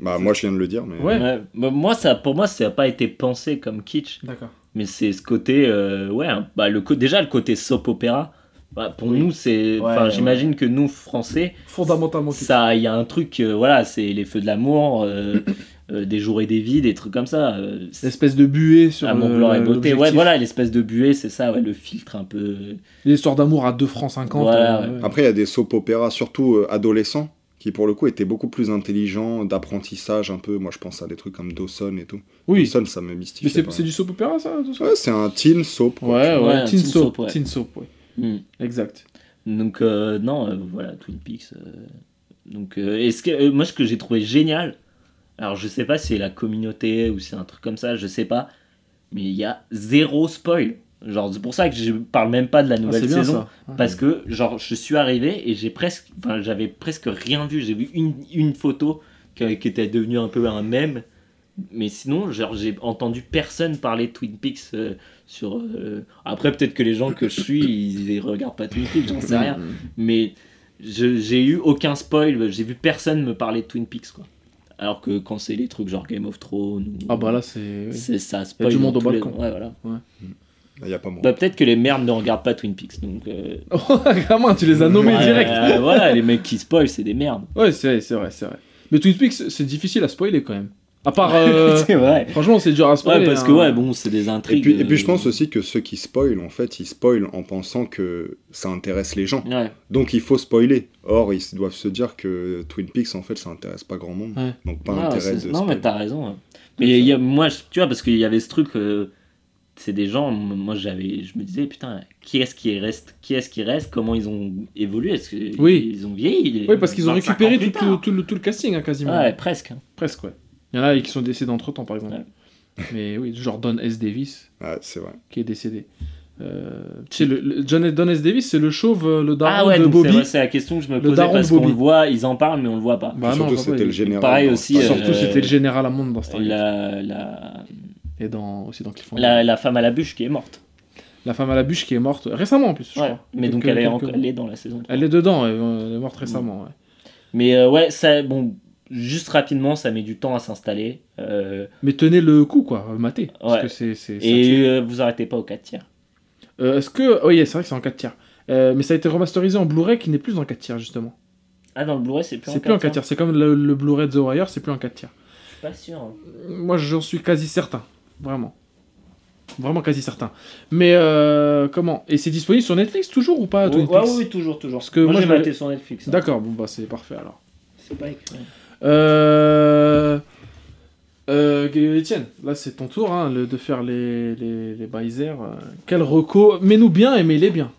[SPEAKER 4] Bah, moi je viens de le dire, mais.
[SPEAKER 2] Ouais.
[SPEAKER 3] Ouais. Bah, moi, ça, pour moi, ça n'a pas été pensé comme kitsch,
[SPEAKER 2] D'accord.
[SPEAKER 3] Mais c'est ce côté, euh, ouais, hein, bah, le co- déjà le côté soap opéra. Bah, pour
[SPEAKER 2] Oui.
[SPEAKER 3] nous, c'est,
[SPEAKER 2] Ouais,
[SPEAKER 3] enfin,
[SPEAKER 2] ouais.
[SPEAKER 3] j'imagine que nous, Français,
[SPEAKER 2] Fondamentalement
[SPEAKER 3] ça, il y a un truc, euh, voilà, c'est les feux de l'amour, euh, euh, des jours et des vies, des trucs comme ça. euh,
[SPEAKER 2] L'espèce de buée sur
[SPEAKER 3] Amour,
[SPEAKER 2] le-
[SPEAKER 3] gloire et beauté. Ouais, voilà, l'espèce de buée, c'est ça, ouais, le filtre un peu.
[SPEAKER 2] L'histoire d'amour à 2 francs 50.
[SPEAKER 3] Voilà,
[SPEAKER 2] euh,
[SPEAKER 3] ouais.
[SPEAKER 2] ouais.
[SPEAKER 4] Après, il y a des soap opéras, surtout euh, adolescents, qui pour le coup étaient beaucoup plus intelligents, d'apprentissage un peu. Moi je pense à des trucs comme Dawson et tout.
[SPEAKER 2] Oui.
[SPEAKER 4] Dawson, ça me mystifie.
[SPEAKER 2] Mais c'est du soap opéra, ça, tout ça
[SPEAKER 4] Ouais, c'est un teen soap. quoi.
[SPEAKER 2] Ouais, ouais,
[SPEAKER 3] un
[SPEAKER 2] teen,
[SPEAKER 3] teen
[SPEAKER 2] soap.
[SPEAKER 3] soap, ouais.
[SPEAKER 2] Teen soap, ouais.
[SPEAKER 3] Hmm.
[SPEAKER 2] Exact.
[SPEAKER 3] Donc, euh, non, euh, voilà, Twin Peaks. euh, donc, euh, est-ce que, euh, moi, ce que j'ai trouvé génial, alors je sais pas si c'est la communauté ou c'est un truc comme ça, je sais pas, mais il y a zéro spoil. Genre, c'est pour ça que je parle même pas de la
[SPEAKER 2] Ah,
[SPEAKER 3] nouvelle saison.
[SPEAKER 2] ça. Ouais.
[SPEAKER 3] Parce que, genre, je suis arrivé et j'ai presque, enfin, j'avais presque rien vu. J'ai vu une, une photo qui, qui était devenue un peu un mème. Mais sinon, genre, j'ai entendu personne parler de Twin Peaks euh, sur. euh, Après, peut-être que les gens que je suis, ils, ils regardent pas Twin Peaks, j'en sais rien. Mais j'ai eu aucun spoil. J'ai vu personne me parler de Twin Peaks, quoi. Alors que quand c'est les trucs genre Game of Thrones. ou-
[SPEAKER 2] Ah bah là, c'est. oui.
[SPEAKER 3] c'est ça spoil.
[SPEAKER 2] du
[SPEAKER 3] dans
[SPEAKER 2] monde au
[SPEAKER 3] les-
[SPEAKER 2] balcon.
[SPEAKER 3] Ouais, voilà.
[SPEAKER 4] Il n'y a pas moi.
[SPEAKER 3] Bah, peut-être que les merdes ne regardent pas Twin Peaks. Donc, euh,
[SPEAKER 2] Gamin, tu les as nommés
[SPEAKER 3] Ouais,
[SPEAKER 2] direct.
[SPEAKER 3] euh, voilà, les mecs qui spoil, c'est des merdes.
[SPEAKER 2] Ouais, c'est vrai, c'est vrai, c'est vrai. Mais Twin Peaks, c'est difficile à spoiler quand même. À part. euh,
[SPEAKER 3] c'est vrai.
[SPEAKER 2] Franchement, c'est dur à spoiler.
[SPEAKER 3] Ouais, parce que
[SPEAKER 2] hein.
[SPEAKER 3] ouais, bon, c'est des
[SPEAKER 4] Et
[SPEAKER 3] intrigues.
[SPEAKER 4] puis, et puis je
[SPEAKER 3] euh,
[SPEAKER 4] pense aussi que ceux qui spoilent, en fait, ils spoilent en pensant que ça intéresse les gens.
[SPEAKER 3] Ouais.
[SPEAKER 4] Donc il faut spoiler. Or, ils doivent se dire que Twin Peaks, en fait, ça intéresse pas grand monde.
[SPEAKER 2] Ouais.
[SPEAKER 4] Donc pas
[SPEAKER 3] Ah,
[SPEAKER 4] intérêt de
[SPEAKER 3] non, mais t'as raison. ouais. Mais il y a, moi, je- tu vois, parce qu'il y avait ce truc, euh, c'est des gens, moi j'avais, je me disais, putain, qui est-ce qui reste Qui est-ce qui reste Comment ils ont évolué Est-ce qu'ils
[SPEAKER 2] Oui.
[SPEAKER 3] ils ont vieilli
[SPEAKER 2] Oui, parce qu'ils ont
[SPEAKER 3] 25
[SPEAKER 2] récupéré tout,
[SPEAKER 3] tard.
[SPEAKER 2] tout, tout le, tout le casting, hein, quasiment.
[SPEAKER 3] Ouais, presque. hein.
[SPEAKER 2] Presque, ouais. Il y en a qui sont décédés entre temps, par exemple. Mais oui, Jordan S. Davis,
[SPEAKER 4] Ouais, c'est vrai.
[SPEAKER 2] qui est décédé. Euh, tu sais, le, le- John Don S. Davis, c'est le chauve, euh, le daron
[SPEAKER 3] Ah ouais,
[SPEAKER 2] de Bobby.
[SPEAKER 3] c'est la question que je me
[SPEAKER 2] Le
[SPEAKER 3] posais
[SPEAKER 2] daron de
[SPEAKER 3] parce qu'on
[SPEAKER 2] Bobby.
[SPEAKER 3] le voit, ils en parlent, mais on le voit pas.
[SPEAKER 2] Bah non,
[SPEAKER 4] Surtout, c'était le général.
[SPEAKER 3] pareil aussi.
[SPEAKER 2] Surtout,
[SPEAKER 3] Euh,
[SPEAKER 2] c'était le général Hammond dans Star
[SPEAKER 3] la,
[SPEAKER 2] Et dans, aussi dans Cliffhanger.
[SPEAKER 3] la, la femme à la bûche qui est morte.
[SPEAKER 2] La femme à la bûche qui est morte récemment en plus, je
[SPEAKER 3] Ouais,
[SPEAKER 2] crois.
[SPEAKER 3] mais donc elle est, elle est dans la saison.
[SPEAKER 2] Elle est dedans, elle est morte récemment. ouais.
[SPEAKER 3] Mais euh, ouais, ça, bon, juste rapidement, ça met du temps à s'installer. euh,
[SPEAKER 2] Mais tenez le coup, quoi, matez. Parce que c'est. c'est-
[SPEAKER 3] et euh, vous arrêtez pas au 4 tiers.
[SPEAKER 2] Est-ce que. Oui, c'est vrai que c'est en 4 tiers. Mais ça a été remasterisé en Blu-ray qui n'est plus en 4 tiers, justement.
[SPEAKER 3] Ah, dans le Blu-ray, c'est plus
[SPEAKER 2] C'est plus en 4 tiers. C'est comme le, le Blu-ray de The Wire, c'est plus en 4 tiers.
[SPEAKER 3] Je suis pas sûr.
[SPEAKER 2] Moi, j'en suis quasi certain. Vraiment. Vraiment quasi certain. Mais euh, comment? Et c'est disponible sur Netflix toujours ou pas
[SPEAKER 3] Oui, ouais, oui, toujours, toujours.
[SPEAKER 2] Parce que
[SPEAKER 3] moi,
[SPEAKER 2] moi,
[SPEAKER 3] j'ai maté sur Netflix. hein.
[SPEAKER 2] D'accord, bon bah c'est parfait alors.
[SPEAKER 3] C'est pas écrit.
[SPEAKER 2] Euh... Euh, Etienne, là c'est ton tour hein, le- de faire les, les, les baisers. euh. Quel reco Mets-nous bien et mets-les bien.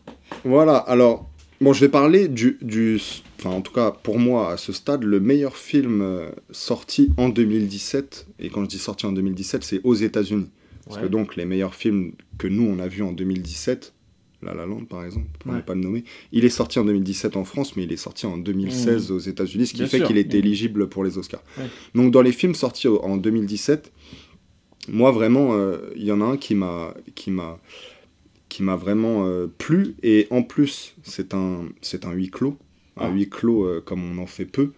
[SPEAKER 4] Voilà, alors, bon, je vais parler du, du. Enfin, en tout cas, pour moi, à ce stade, le meilleur film euh, sorti en 2017. Et quand je dis sorti en 2017, c'est aux États-Unis. Parce que donc, les meilleurs films que nous, on a vus en 2017, La La Land par exemple, pour
[SPEAKER 2] Ouais.
[SPEAKER 4] ne pas le nommer, il est sorti en 2017 en France, mais il est sorti en 2016 aux États-Unis, ce qui
[SPEAKER 2] Bien
[SPEAKER 4] fait qu'il était
[SPEAKER 3] Mmh.
[SPEAKER 4] éligible pour les Oscars.
[SPEAKER 2] Ouais.
[SPEAKER 4] Donc, dans les films sortis en 2017, moi vraiment, euh, il y en a un qui m'a. Qui m'a qui m'a vraiment euh, plu et en plus c'est un c'est un huis clos un
[SPEAKER 2] Ah.
[SPEAKER 4] huis clos euh, comme on en fait peu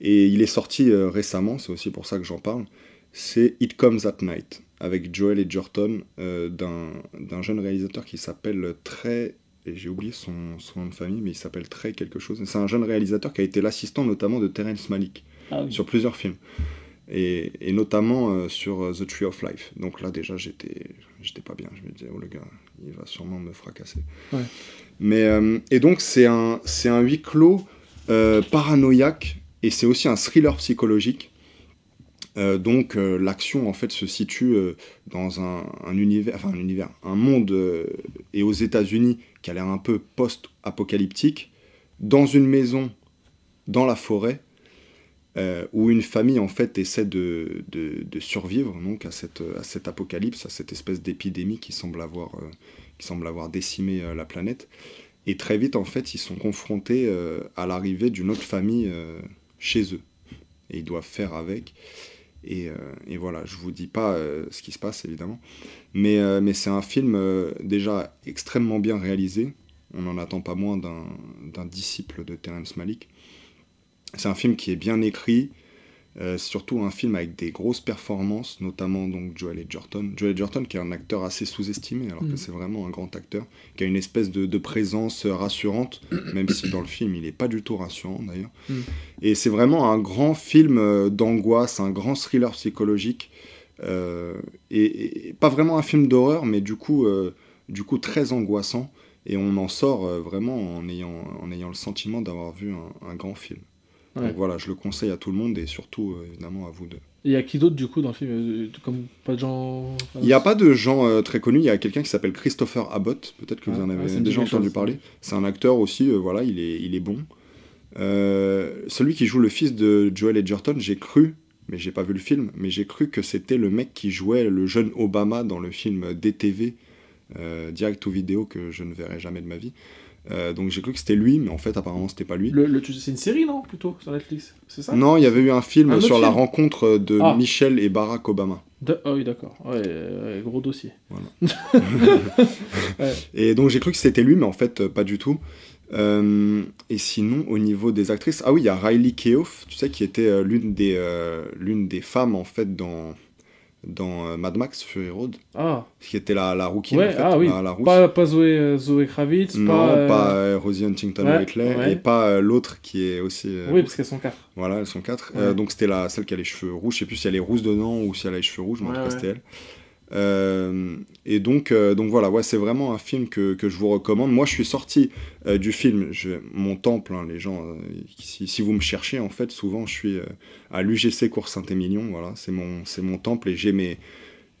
[SPEAKER 4] et il est sorti euh, récemment c'est aussi pour ça que j'en parle c'est It Comes at Night avec Joel Edgerton euh, d'un jeune réalisateur qui s'appelle Trey et j'ai oublié son, son nom de famille mais il s'appelle Trey quelque chose c'est un jeune réalisateur qui a été l'assistant notamment de Terrence Malick
[SPEAKER 3] Ah oui.
[SPEAKER 4] sur plusieurs films et, et notamment euh, sur The Tree of Life. Donc là déjà j'étais j'étais pas bien, je me disais oh le gars il va sûrement me fracasser.
[SPEAKER 2] Ouais.
[SPEAKER 4] Mais euh, et donc c'est un c'est un huis clos euh, paranoïaque et c'est aussi un thriller psychologique. Euh, donc euh, l'action en fait se situe euh, dans un, un univers, enfin un univers, un monde et aux États-Unis qui a l'air un peu post-apocalyptique, dans une maison dans la forêt euh, où une famille en fait essaie de, de, survivre donc à cette, à cette apocalypse, à cette espèce d'épidémie qui semble avoir, euh, qui semble avoir décimé euh, la planète. Et très vite, en fait, ils sont confrontés à l'arrivée d'une autre famille chez eux. Et ils doivent faire avec. Et, et voilà, je vous dis pas ce qui se passe, évidemment. Mais, mais c'est un film déjà extrêmement bien réalisé. On n'en attend pas moins d'un disciple de Terrence Malick. C'est un film qui est bien écrit, euh, surtout un film avec des grosses performances, notamment donc Joel Edgerton. Joel Edgerton qui est un acteur assez sous-estimé, alors que
[SPEAKER 2] Mhm.
[SPEAKER 4] c'est vraiment un grand acteur, qui a une espèce de, de présence euh, rassurante, même si dans le film il n'est pas du tout rassurant d'ailleurs.
[SPEAKER 2] Mhm.
[SPEAKER 4] Et c'est vraiment un grand film euh, d'angoisse, un grand thriller psychologique, euh, et, et pas vraiment un film d'horreur, mais du coup, euh, du coup très angoissant. Et on en sort vraiment en ayant, en ayant le sentiment d'avoir vu un, un grand film.
[SPEAKER 2] Ouais.
[SPEAKER 4] Donc voilà, je le conseille à tout le monde et surtout euh, évidemment à vous deux.
[SPEAKER 2] Il y a qui d'autre du coup dans le film euh, Comme pas de gens.
[SPEAKER 4] Il n'y a pas de gens euh, très connus, il y a quelqu'un qui s'appelle Christopher Abbott, peut-être que vous
[SPEAKER 2] Ah,
[SPEAKER 4] en avez déjà entendu
[SPEAKER 2] chose.
[SPEAKER 4] parler. C'est un acteur aussi, euh, voilà, il est, il est bon. Euh, celui qui joue le fils de Joel Edgerton, j'ai cru, mais j'ai pas vu le film, mais j'ai cru que c'était le mec qui jouait le jeune Obama dans le film DTV, direct to vidéo, que je ne verrai jamais de ma vie. Euh, donc j'ai cru que c'était lui, mais en fait apparemment c'était pas lui.
[SPEAKER 2] Le, le- c'est une série non plutôt sur Netflix C'est ça?
[SPEAKER 4] Non, il y avait eu un film
[SPEAKER 2] Un
[SPEAKER 4] sur la rencontre de
[SPEAKER 2] Ah.
[SPEAKER 4] Michelle et Barack Obama.
[SPEAKER 2] De- Ah oui d'accord. Ouais, ouais, gros dossier.
[SPEAKER 4] Et donc j'ai cru que c'était lui, mais en fait euh, pas du tout. Euh, et sinon, au niveau des actrices, ah oui, il y a Riley Keough, tu sais, qui était l'une des, euh, l'une des femmes en fait dans, dans euh, Mad Max Fury Road,
[SPEAKER 2] Ah
[SPEAKER 4] qui était la, la rookie
[SPEAKER 2] ouais
[SPEAKER 4] en fait,
[SPEAKER 2] ah oui.
[SPEAKER 4] la, la rousse.
[SPEAKER 2] Pas, pas Zoé, euh, Zoé Kravitz.
[SPEAKER 4] non,
[SPEAKER 2] pas. euh,
[SPEAKER 4] pas euh, Rosie Huntington
[SPEAKER 2] ouais,
[SPEAKER 4] Whiteley,
[SPEAKER 2] ouais.
[SPEAKER 4] et pas euh, l'autre qui est aussi. euh,
[SPEAKER 2] Oui parce qu'elles sont quatre.
[SPEAKER 4] Voilà, elles sont quatre. Donc c'était la celle qui a les cheveux rouges. Je sais plus si elle est rousse dedans ou si elle a les cheveux rouges, mais en tout cas c'était elle. Euh, et donc, euh, donc voilà, ouais, c'est vraiment un film que, que je vous recommande. Moi, je suis sorti euh, du film, je, mon temple, hein, les gens, si, si vous me cherchez, en fait, souvent je suis à l'UGC Cours Saint-Émilion, voilà, c'est mon, c'est mon temple et j'ai mes,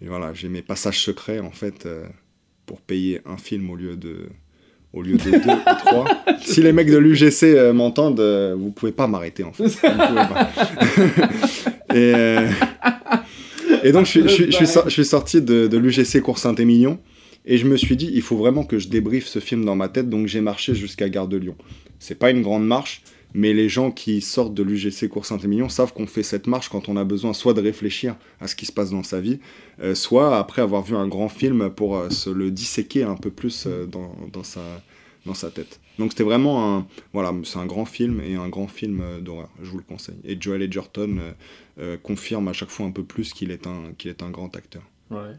[SPEAKER 4] et voilà, j'ai mes passages secrets, en fait, pour payer un film au lieu de, au lieu de deux ou trois. Si les mecs de l'UGC m'entendent, vous pouvez pas m'arrêter, en fait. Vous pouvez pas. et, et donc, je suis, je suis- je suis sor- je suis sorti de, de l'UGC Cours Saint-Émilion et je me suis dit, il faut vraiment que je débriefe ce film dans ma tête, donc j'ai marché jusqu'à Gare de Lyon. C'est pas une grande marche, mais les gens qui sortent de l'UGC Cours Saint-Émilion savent qu'on fait cette marche quand on a besoin soit de réfléchir à ce qui se passe dans sa vie, euh, soit après avoir vu un grand film pour euh, se le disséquer un peu plus euh, dans, dans sa, dans sa tête. Donc c'était vraiment un, voilà, c'est un grand film et un grand film d'horreur, je vous le conseille. Et Joel Edgerton euh, euh, confirme à chaque fois un peu plus qu'il est un, qu'il est un grand acteur.
[SPEAKER 2] Ouais.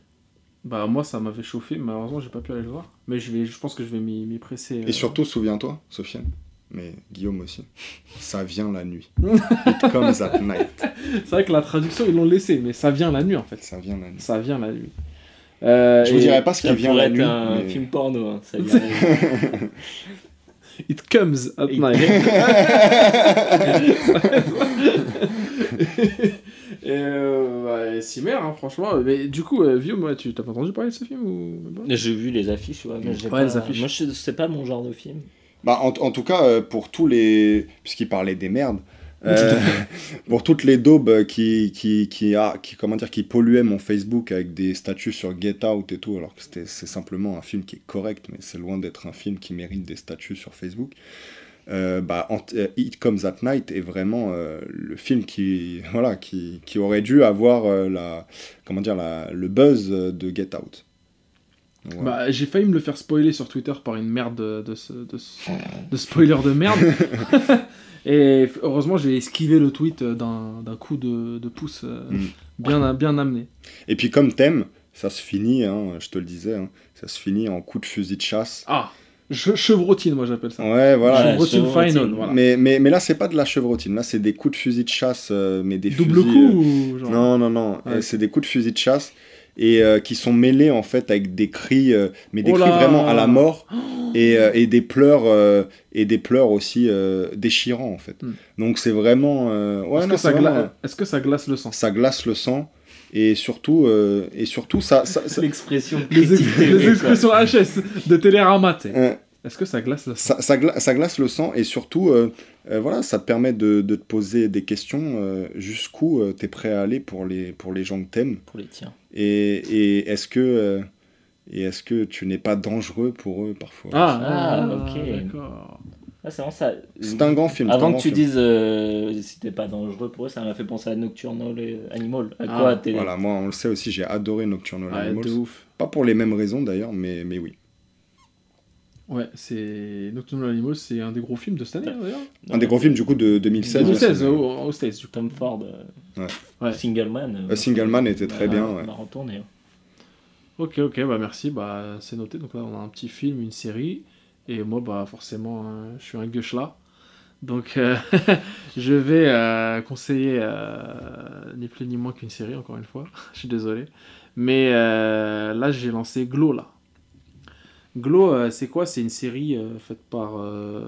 [SPEAKER 2] Bah moi ça m'avait chauffé, malheureusement j'ai pas pu aller le voir. Mais je, vais, je pense que je vais m'y presser. euh.
[SPEAKER 4] Et surtout, souviens-toi, Sofiane, mais Guillaume aussi, ça vient la nuit. It comes at night.
[SPEAKER 2] C'est vrai que la traduction ils l'ont laissé, mais ça vient la nuit en fait.
[SPEAKER 4] Ça vient la nuit.
[SPEAKER 2] Ça vient la nuit. Euh,
[SPEAKER 4] Je vous dirai pas ce qui vient la nuit.
[SPEAKER 3] un
[SPEAKER 4] mais-
[SPEAKER 3] film porno, hein, ça vient.
[SPEAKER 2] It comes at night. et euh, ouais, Cimer, hein, franchement. Mais du coup, euh, Vieux, moi, tu t'as pas entendu parler de ce film ou
[SPEAKER 3] J'ai vu les affiches, ouais, mais
[SPEAKER 2] Ouais,
[SPEAKER 3] pas...
[SPEAKER 2] les affiches.
[SPEAKER 3] Moi, je- c'est pas mon genre de film.
[SPEAKER 4] Bah, en, en tout cas, euh, pour tous les. Puisqu'il parlait des merdes. euh, pour toutes les daubes qui, qui, qui, a, qui, comment dire, qui polluaient mon Facebook avec des statuts sur Get Out et tout, alors que c'était- c'est simplement un film qui est correct, mais c'est loin d'être un film qui mérite des statuts sur Facebook. Euh, bah, euh, It Comes at Night est vraiment euh, le film qui, voilà, qui, qui aurait dû avoir euh, la, comment dire, la, le buzz de Get Out.
[SPEAKER 2] Bah, j'ai failli me le faire spoiler sur Twitter par une merde de, de, ce- de, ce- de spoiler de merde. Et heureusement, j'ai esquivé le tweet d'un coup de, de pouce
[SPEAKER 4] Mm.
[SPEAKER 2] bien, bien amené.
[SPEAKER 4] Et puis comme thème, ça se finit, hein, je te le disais, hein, ça se finit en coup de fusil de chasse.
[SPEAKER 2] Ah che- Chevrotine, moi j'appelle ça.
[SPEAKER 4] Ouais, voilà.
[SPEAKER 3] Ouais,
[SPEAKER 2] Chevrotine
[SPEAKER 3] chevrotine.
[SPEAKER 2] final, voilà.
[SPEAKER 4] Mais, mais, mais là, c'est pas de la chevrotine, là, c'est des coups de fusil de chasse, euh, mais des
[SPEAKER 2] Double
[SPEAKER 4] fusils,
[SPEAKER 2] coup
[SPEAKER 4] euh,
[SPEAKER 2] ou genre
[SPEAKER 4] Non, non, non,
[SPEAKER 2] Ouais.
[SPEAKER 4] euh, c'est des coups de fusil de chasse et euh, qui sont mêlés en fait avec des cris, euh, mais des
[SPEAKER 2] Oh
[SPEAKER 4] cris vraiment à la mort et, euh, et des pleurs euh, et des pleurs aussi euh, déchirants en fait.
[SPEAKER 2] Hmm.
[SPEAKER 4] Donc c'est vraiment, euh, ouais,
[SPEAKER 2] Est-ce que, ça
[SPEAKER 4] c'est
[SPEAKER 2] gla-
[SPEAKER 4] vraiment,
[SPEAKER 2] est-ce que ça glace le sang?
[SPEAKER 4] ça glace le sang et surtout euh, et surtout ça, ça, ça-
[SPEAKER 3] L'expression
[SPEAKER 2] les, ex- expressions HS de Télérama,
[SPEAKER 4] euh,
[SPEAKER 2] Est-ce que ça glace le sang
[SPEAKER 4] ça, ça, gla- ça glace le sang et surtout, euh, euh, voilà, ça te permet de, de te poser des questions euh, jusqu'où tu es prêt à aller pour les, pour les gens que t'aimes.
[SPEAKER 3] Pour les tiens.
[SPEAKER 4] Et, et est-ce que, euh, Et est-ce que tu n'es pas dangereux pour eux parfois?
[SPEAKER 2] Ah,
[SPEAKER 3] Ah,
[SPEAKER 2] ah,
[SPEAKER 3] ok.
[SPEAKER 2] D'accord.
[SPEAKER 3] Ah, c'est vraiment ça.
[SPEAKER 4] C'est un grand film.
[SPEAKER 3] Avant que tu
[SPEAKER 4] film.
[SPEAKER 3] dises euh, si t'es pas dangereux pour eux, ça m'a fait penser à Nocturnal et Animal. À
[SPEAKER 2] Ah,
[SPEAKER 3] quoi.
[SPEAKER 4] Voilà, moi on le sait aussi, j'ai adoré Nocturnal
[SPEAKER 2] de ouf.
[SPEAKER 4] Pas pour les mêmes raisons d'ailleurs, mais, mais oui.
[SPEAKER 2] Ouais, c'est Nocturnal Animals, c'est un des gros films de cette année d'ailleurs.
[SPEAKER 4] Un des gros films du coup de 2016.
[SPEAKER 2] 2016
[SPEAKER 4] ouais,
[SPEAKER 2] au, au States du coup.
[SPEAKER 3] Tom Ford. euh,
[SPEAKER 4] Ouais.
[SPEAKER 2] Ouais.
[SPEAKER 3] Single Man.
[SPEAKER 4] A Single Man était très bien, ouais.
[SPEAKER 3] m'a retourné. hein.
[SPEAKER 2] Ok, ok, bah merci, bah c'est noté. Donc là, on a un petit film, une série, et moi, bah forcément, euh, je suis un gueuche là. Donc, euh, je vais euh, conseiller euh, ni plus ni moins qu'une série, encore une fois. je suis désolé. Mais euh, là, j'ai lancé Glow, là. Glow, euh, c'est quoi? C'est une série euh, faite par euh,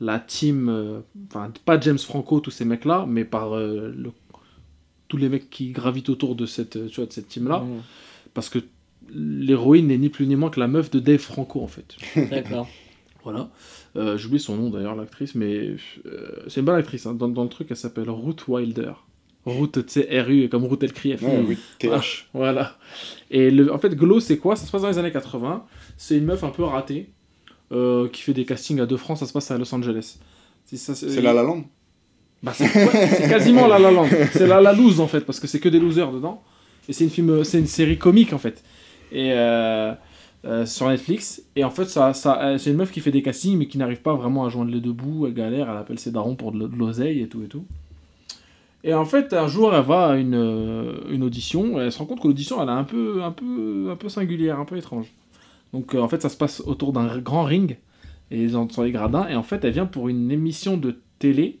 [SPEAKER 2] la team, euh, enfin, pas James Franco, tous ces mecs-là, mais par euh, le- tous les mecs qui gravitent autour de cette, tu vois, de cette team-là.
[SPEAKER 3] Mm.
[SPEAKER 2] Parce que l'héroïne n'est ni plus ni moins que la meuf de Dave Franco, en fait.
[SPEAKER 3] D'accord.
[SPEAKER 2] Voilà. Euh, J'oublie son nom d'ailleurs, l'actrice, mais euh, c'est une bonne actrice. hein. Dans, dans le truc, elle s'appelle Ruth Wilder. Ruth, tu sais, R-U, comme Ruth elle crie, elle fait-
[SPEAKER 4] Ouais, oui,
[SPEAKER 2] Voilà.
[SPEAKER 4] TH.
[SPEAKER 2] Voilà. Et le, en fait, Glow, c'est quoi? Ça se passe dans les années 80. C'est une meuf un peu ratée euh, qui fait des castings à deux francs. Ça se passe à Los Angeles. C'est
[SPEAKER 4] La La Land
[SPEAKER 2] bah, c'est ouais, quasiment La La Land. C'est La La Lose en fait, parce que c'est que des losers dedans. Et c'est une, film, c'est une série comique en fait. Et euh, euh, sur Netflix. Et en fait, ça, ça, euh, c'est une meuf qui fait des castings, mais qui n'arrive pas vraiment à joindre les deux bouts. Elle galère, elle appelle ses darons pour de, l'oseille et tout et tout. Et en fait, un jour, elle va à une, euh, une audition. Et elle se rend compte que l'audition, elle est un peu, un, peu, un peu singulière, un peu étrange. Donc, euh, en fait, ça se passe autour d'un grand ring. Et sur les gradins. Et en fait, elle vient pour une émission de télé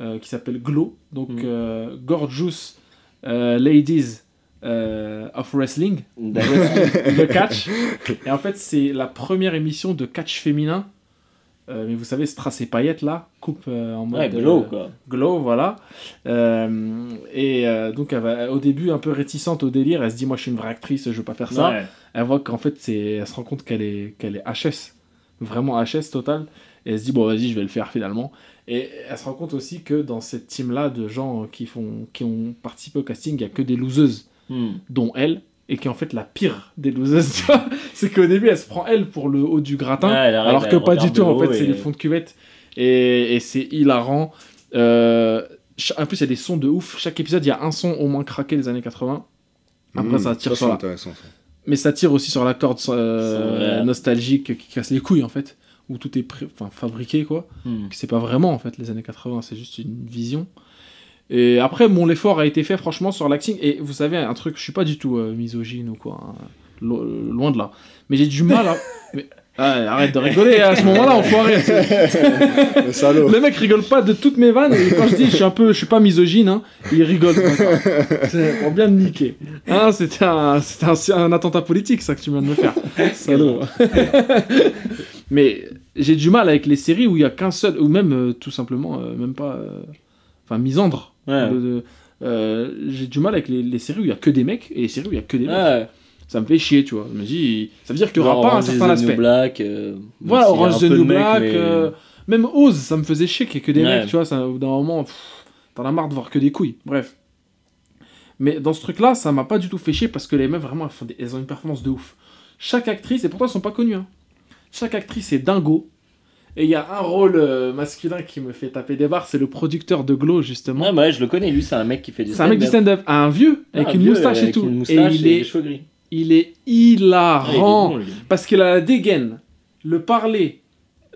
[SPEAKER 2] euh, qui s'appelle Glow, donc
[SPEAKER 3] Mhm.
[SPEAKER 2] euh, Gorgeous Ladies euh, of Wrestling, le catch. Et en fait, c'est la première émission de catch féminin. Euh, mais vous savez, Strass et paillettes là, coupe euh, en mode
[SPEAKER 3] Ouais, glow
[SPEAKER 2] euh,
[SPEAKER 3] quoi.
[SPEAKER 2] glow, voilà. Et donc, elle va, au début, un peu réticente au délire, elle se dit Moi, je suis une vraie actrice, je veux pas faire ça
[SPEAKER 3] Ouais.
[SPEAKER 2] elle voit qu'en fait c'est elle se rend compte qu'elle est qu'elle est HS vraiment HS total et elle se dit bon vas-y je vais le faire finalement et elle se rend compte aussi que dans cette team là de gens qui font qui ont participé au casting il y a que des loseuses
[SPEAKER 3] Hmm.
[SPEAKER 2] dont elle et qui est en fait la pire des loseuses c'est qu'au début elle se prend elle pour le haut du gratin
[SPEAKER 3] Ouais, elle arrive,
[SPEAKER 2] alors que pas du tout en fait c'est les fonds de cuvette et, et c'est hilarant. Euh, en plus il y a des sons de ouf. Chaque épisode il y a un son au moins craqué des années 80 après
[SPEAKER 4] Mmh,
[SPEAKER 2] ça tire sur la
[SPEAKER 4] intéressant ça.
[SPEAKER 2] mais ça tire aussi sur la corde euh, nostalgique qui casse les couilles en fait, où tout est pré- enfin, fabriqué quoi. Que C'est pas vraiment en fait les années 80, c'est juste une vision. Et après, bon, l'effort a été fait franchement sur l'acting. Et vous savez, un truc, je suis pas du tout euh, misogyne ou quoi, hein, lo- loin de là. Mais j'ai du mal à. Mais, ah, arrête de rigoler à ce moment-là, enfoiré.
[SPEAKER 4] Le salaud.
[SPEAKER 2] Le mec rigole pas de toutes mes vannes. Et quand je dis je suis un peu, je suis pas misogyne, hein, il rigole. C'est pour bien me niquer. Hein, c'était un, c'était un, un attentat politique, ça que tu viens de me faire. Salaud. Mais j'ai du mal avec les séries où il y a qu'un seul, ou même euh, tout simplement, euh, même pas, euh, enfin misandre.
[SPEAKER 3] Ouais.
[SPEAKER 2] De- de- euh, j'ai du mal avec les, les séries où il y a que des mecs et les séries où il y a que des mecs.
[SPEAKER 3] Ouais.
[SPEAKER 2] Ça me fait chier, tu vois. Je me dis, ça veut dire qu'il y aura pas un certain aspect.
[SPEAKER 3] Black. euh,
[SPEAKER 2] Voilà, Orange the New Black,
[SPEAKER 3] mais-
[SPEAKER 2] euh, même Oz, ça me faisait chier qu'il y ait que des
[SPEAKER 3] Ouais.
[SPEAKER 2] mecs, tu vois, ça, au bout d'un moment, t'en as marre de voir que des couilles, bref. Mais dans ce truc-là, ça m'a pas du tout fait chier parce que les meufs, vraiment, elles, font des- elles ont une performance de ouf. Chaque actrice, et pourtant elles sont pas connues, hein. chaque actrice est dingo. Et il y a un rôle euh, masculin qui me fait taper des barres, c'est le producteur de Glow, justement.
[SPEAKER 3] Ouais, bah ouais, je le connais, lui, c'est un mec qui fait du
[SPEAKER 2] c'est un mec du
[SPEAKER 3] stand-up.
[SPEAKER 2] stand-up, un vieux,
[SPEAKER 3] Ah,
[SPEAKER 2] avec
[SPEAKER 3] un
[SPEAKER 2] une
[SPEAKER 3] vieux,
[SPEAKER 2] moustache et tout.
[SPEAKER 3] une
[SPEAKER 2] et il
[SPEAKER 3] et des
[SPEAKER 2] est,
[SPEAKER 3] cheveux gris.
[SPEAKER 2] il est
[SPEAKER 3] Ah, il est
[SPEAKER 2] hilarant.
[SPEAKER 3] bon, lui.
[SPEAKER 2] Parce qu'il a la dégaine, le parler,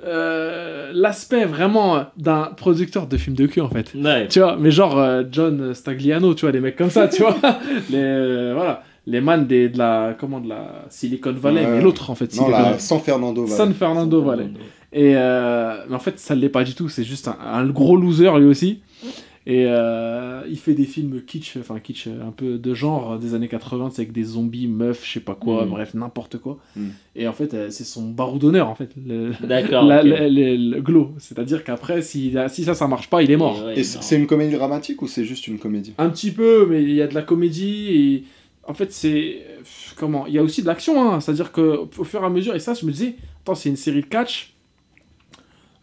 [SPEAKER 2] euh, l'aspect vraiment d'un producteur de films de cul en fait.
[SPEAKER 3] Ouais.
[SPEAKER 2] Tu vois, mais genre euh, John Stagliano, tu vois, des mecs comme ça, tu vois. Les, euh, voilà, les man des, de la, comment, de la Silicon Valley,
[SPEAKER 4] Ouais.
[SPEAKER 2] mais l'autre en fait,
[SPEAKER 4] Non,
[SPEAKER 2] Valley.
[SPEAKER 4] San Fernando. Valley.
[SPEAKER 2] San Fernando Valley. Et euh, mais en fait, ça ne l'est pas du tout. C'est juste un, un gros loser lui aussi. Et euh, il fait des films kitsch, enfin kitsch, un peu de genre des années 80, c'est avec des zombies, meufs, je sais pas quoi,
[SPEAKER 3] Mm.
[SPEAKER 2] bref, n'importe quoi.
[SPEAKER 4] Mm.
[SPEAKER 2] Et en fait, euh, c'est son barreau d'honneur, en fait, le,
[SPEAKER 3] D'accord.
[SPEAKER 2] le- le- le glow. C'est-à-dire qu'après, si, si ça, ça marche pas, il est mort.
[SPEAKER 3] Ouais,
[SPEAKER 4] Et c'est une comédie dramatique ou c'est juste une comédie?
[SPEAKER 2] Un petit peu, mais il y a de la comédie et en fait c'est comment Il y a aussi de l'action, hein. c'est-à-dire que au fur et à mesure et ça, je me disais, attends, c'est une série de catch.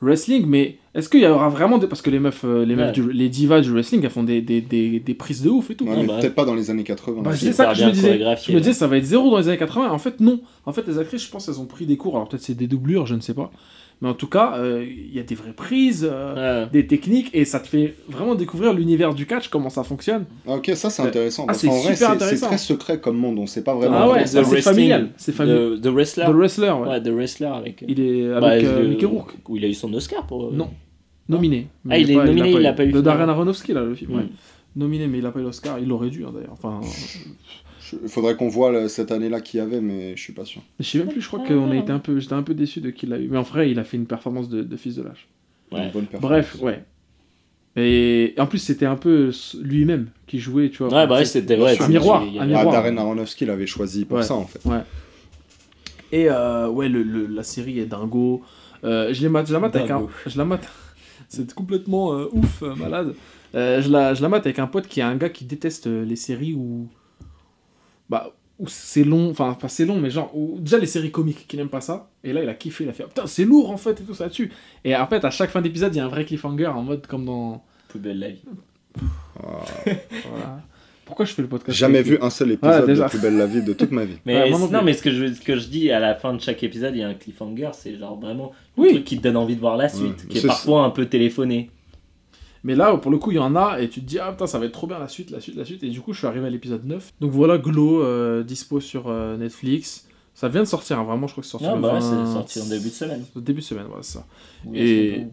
[SPEAKER 2] Wrestling, mais est-ce qu'il y aura vraiment des. Parce que les meufs, euh, les, meufs
[SPEAKER 3] Ouais.
[SPEAKER 2] du- les divas du wrestling, elles font des, des, des, des prises de ouf et tout.
[SPEAKER 4] Ouais,
[SPEAKER 3] Ah
[SPEAKER 4] mais
[SPEAKER 3] bah.
[SPEAKER 4] peut-être pas dans les années 80.
[SPEAKER 2] Bah,
[SPEAKER 3] c'est
[SPEAKER 2] ça que je me disais. Je me disais, ça va être zéro dans les années 80. En fait, non. En fait, les actrices, je pense, elles ont pris des cours. Alors peut-être c'est des doublures, je ne sais pas. Mais en tout cas, euh, il y a des vraies prises, euh,
[SPEAKER 3] Ouais.
[SPEAKER 2] des techniques, et ça te fait vraiment découvrir l'univers du catch, comment ça fonctionne.
[SPEAKER 4] Ah, ok, ça c'est
[SPEAKER 2] Euh,
[SPEAKER 4] intéressant.
[SPEAKER 2] ah, c'est
[SPEAKER 4] vrai, c'est- très secret comme monde, on sait pas vraiment.
[SPEAKER 2] Ah ouais, c'est familial. C'est familial.
[SPEAKER 3] The, The Wrestler.
[SPEAKER 2] The Wrestler, ouais.
[SPEAKER 3] Ouais, The Wrestler avec.
[SPEAKER 2] Il est avec
[SPEAKER 3] Bah,
[SPEAKER 2] euh,
[SPEAKER 3] le-
[SPEAKER 2] Mickey Rourke.
[SPEAKER 3] Où il a eu son Oscar pour.
[SPEAKER 2] Non. Nominé.
[SPEAKER 3] Ah, il est
[SPEAKER 2] a
[SPEAKER 3] nominé, il l'a pas eu
[SPEAKER 2] Le
[SPEAKER 3] finalement.
[SPEAKER 2] Darren Aronofsky, là, le film. ouais.
[SPEAKER 3] Mm.
[SPEAKER 2] Nominé, mais il a pas eu l'Oscar. Il l'aurait dû, hein, d'ailleurs. Enfin,
[SPEAKER 4] Il faudrait qu'on voit cette année-là qu'il y avait, mais je suis pas sûr.
[SPEAKER 2] je sais même plus, je crois qu'on a été un peu, j'étais un peu déçu de qui l'a eu. Mais en vrai, il a fait une performance de, de fils de lâche.
[SPEAKER 3] Ouais.
[SPEAKER 4] Une bonne performance.
[SPEAKER 2] Bref, ouais. Et en plus, c'était un peu lui-même qui jouait, tu vois.
[SPEAKER 3] Ouais, bah ouais, c'était. Ouais,
[SPEAKER 2] un miroir,
[SPEAKER 3] il y
[SPEAKER 2] un
[SPEAKER 3] avait-
[SPEAKER 4] Ah,
[SPEAKER 2] miroir.
[SPEAKER 4] Darren Aronofsky l'avait choisi pour
[SPEAKER 2] Ouais.
[SPEAKER 4] ça en fait.
[SPEAKER 2] Et euh, ouais, le, le- la série est dingo. Euh, je, les mate, je la mate avec un.
[SPEAKER 3] Dingo.
[SPEAKER 2] Je la mate. C'est complètement euh, ouf, euh, malade. Euh, je, la, je la mate avec un pote qui est un gars qui déteste les séries où. Bah, où c'est long. Enfin, pas c'est long, mais genre. Où, déjà les séries comiques qui n'aiment pas ça. Et là, il a kiffé. Il a fait Putain, c'est lourd en fait, et tout ça dessus. Et en fait, à chaque fin d'épisode, il y a un vrai cliffhanger en mode comme dans.
[SPEAKER 3] Plus belle la vie.
[SPEAKER 2] Voilà. Pourquoi je fais le podcast
[SPEAKER 4] Jamais vu un seul épisode de Plus belle la vie de toute ma vie.
[SPEAKER 3] Mais
[SPEAKER 2] Ouais, non
[SPEAKER 3] non, mais ce que je, ce que je dis à la fin de chaque épisode, il y a un cliffhanger, c'est genre vraiment
[SPEAKER 2] Oui.
[SPEAKER 3] truc qui te donne envie de voir la suite, qui est parfois un peu téléphoné.
[SPEAKER 2] Mais là, pour le coup, il y en a, et tu te dis, ah putain, ça va être trop bien la suite, la suite, la suite. Et du coup, je suis arrivé à l'épisode 9. Donc voilà, Glow, euh, dispo sur euh, Netflix. Ça vient de sortir, hein, vraiment, je crois que c'est sorti
[SPEAKER 3] Ah bah ouais,
[SPEAKER 2] 20
[SPEAKER 3] c'est sorti en début de semaine.
[SPEAKER 2] Début de semaine, voilà, c'est ça.
[SPEAKER 3] Ou
[SPEAKER 2] Et-
[SPEAKER 3] la semaine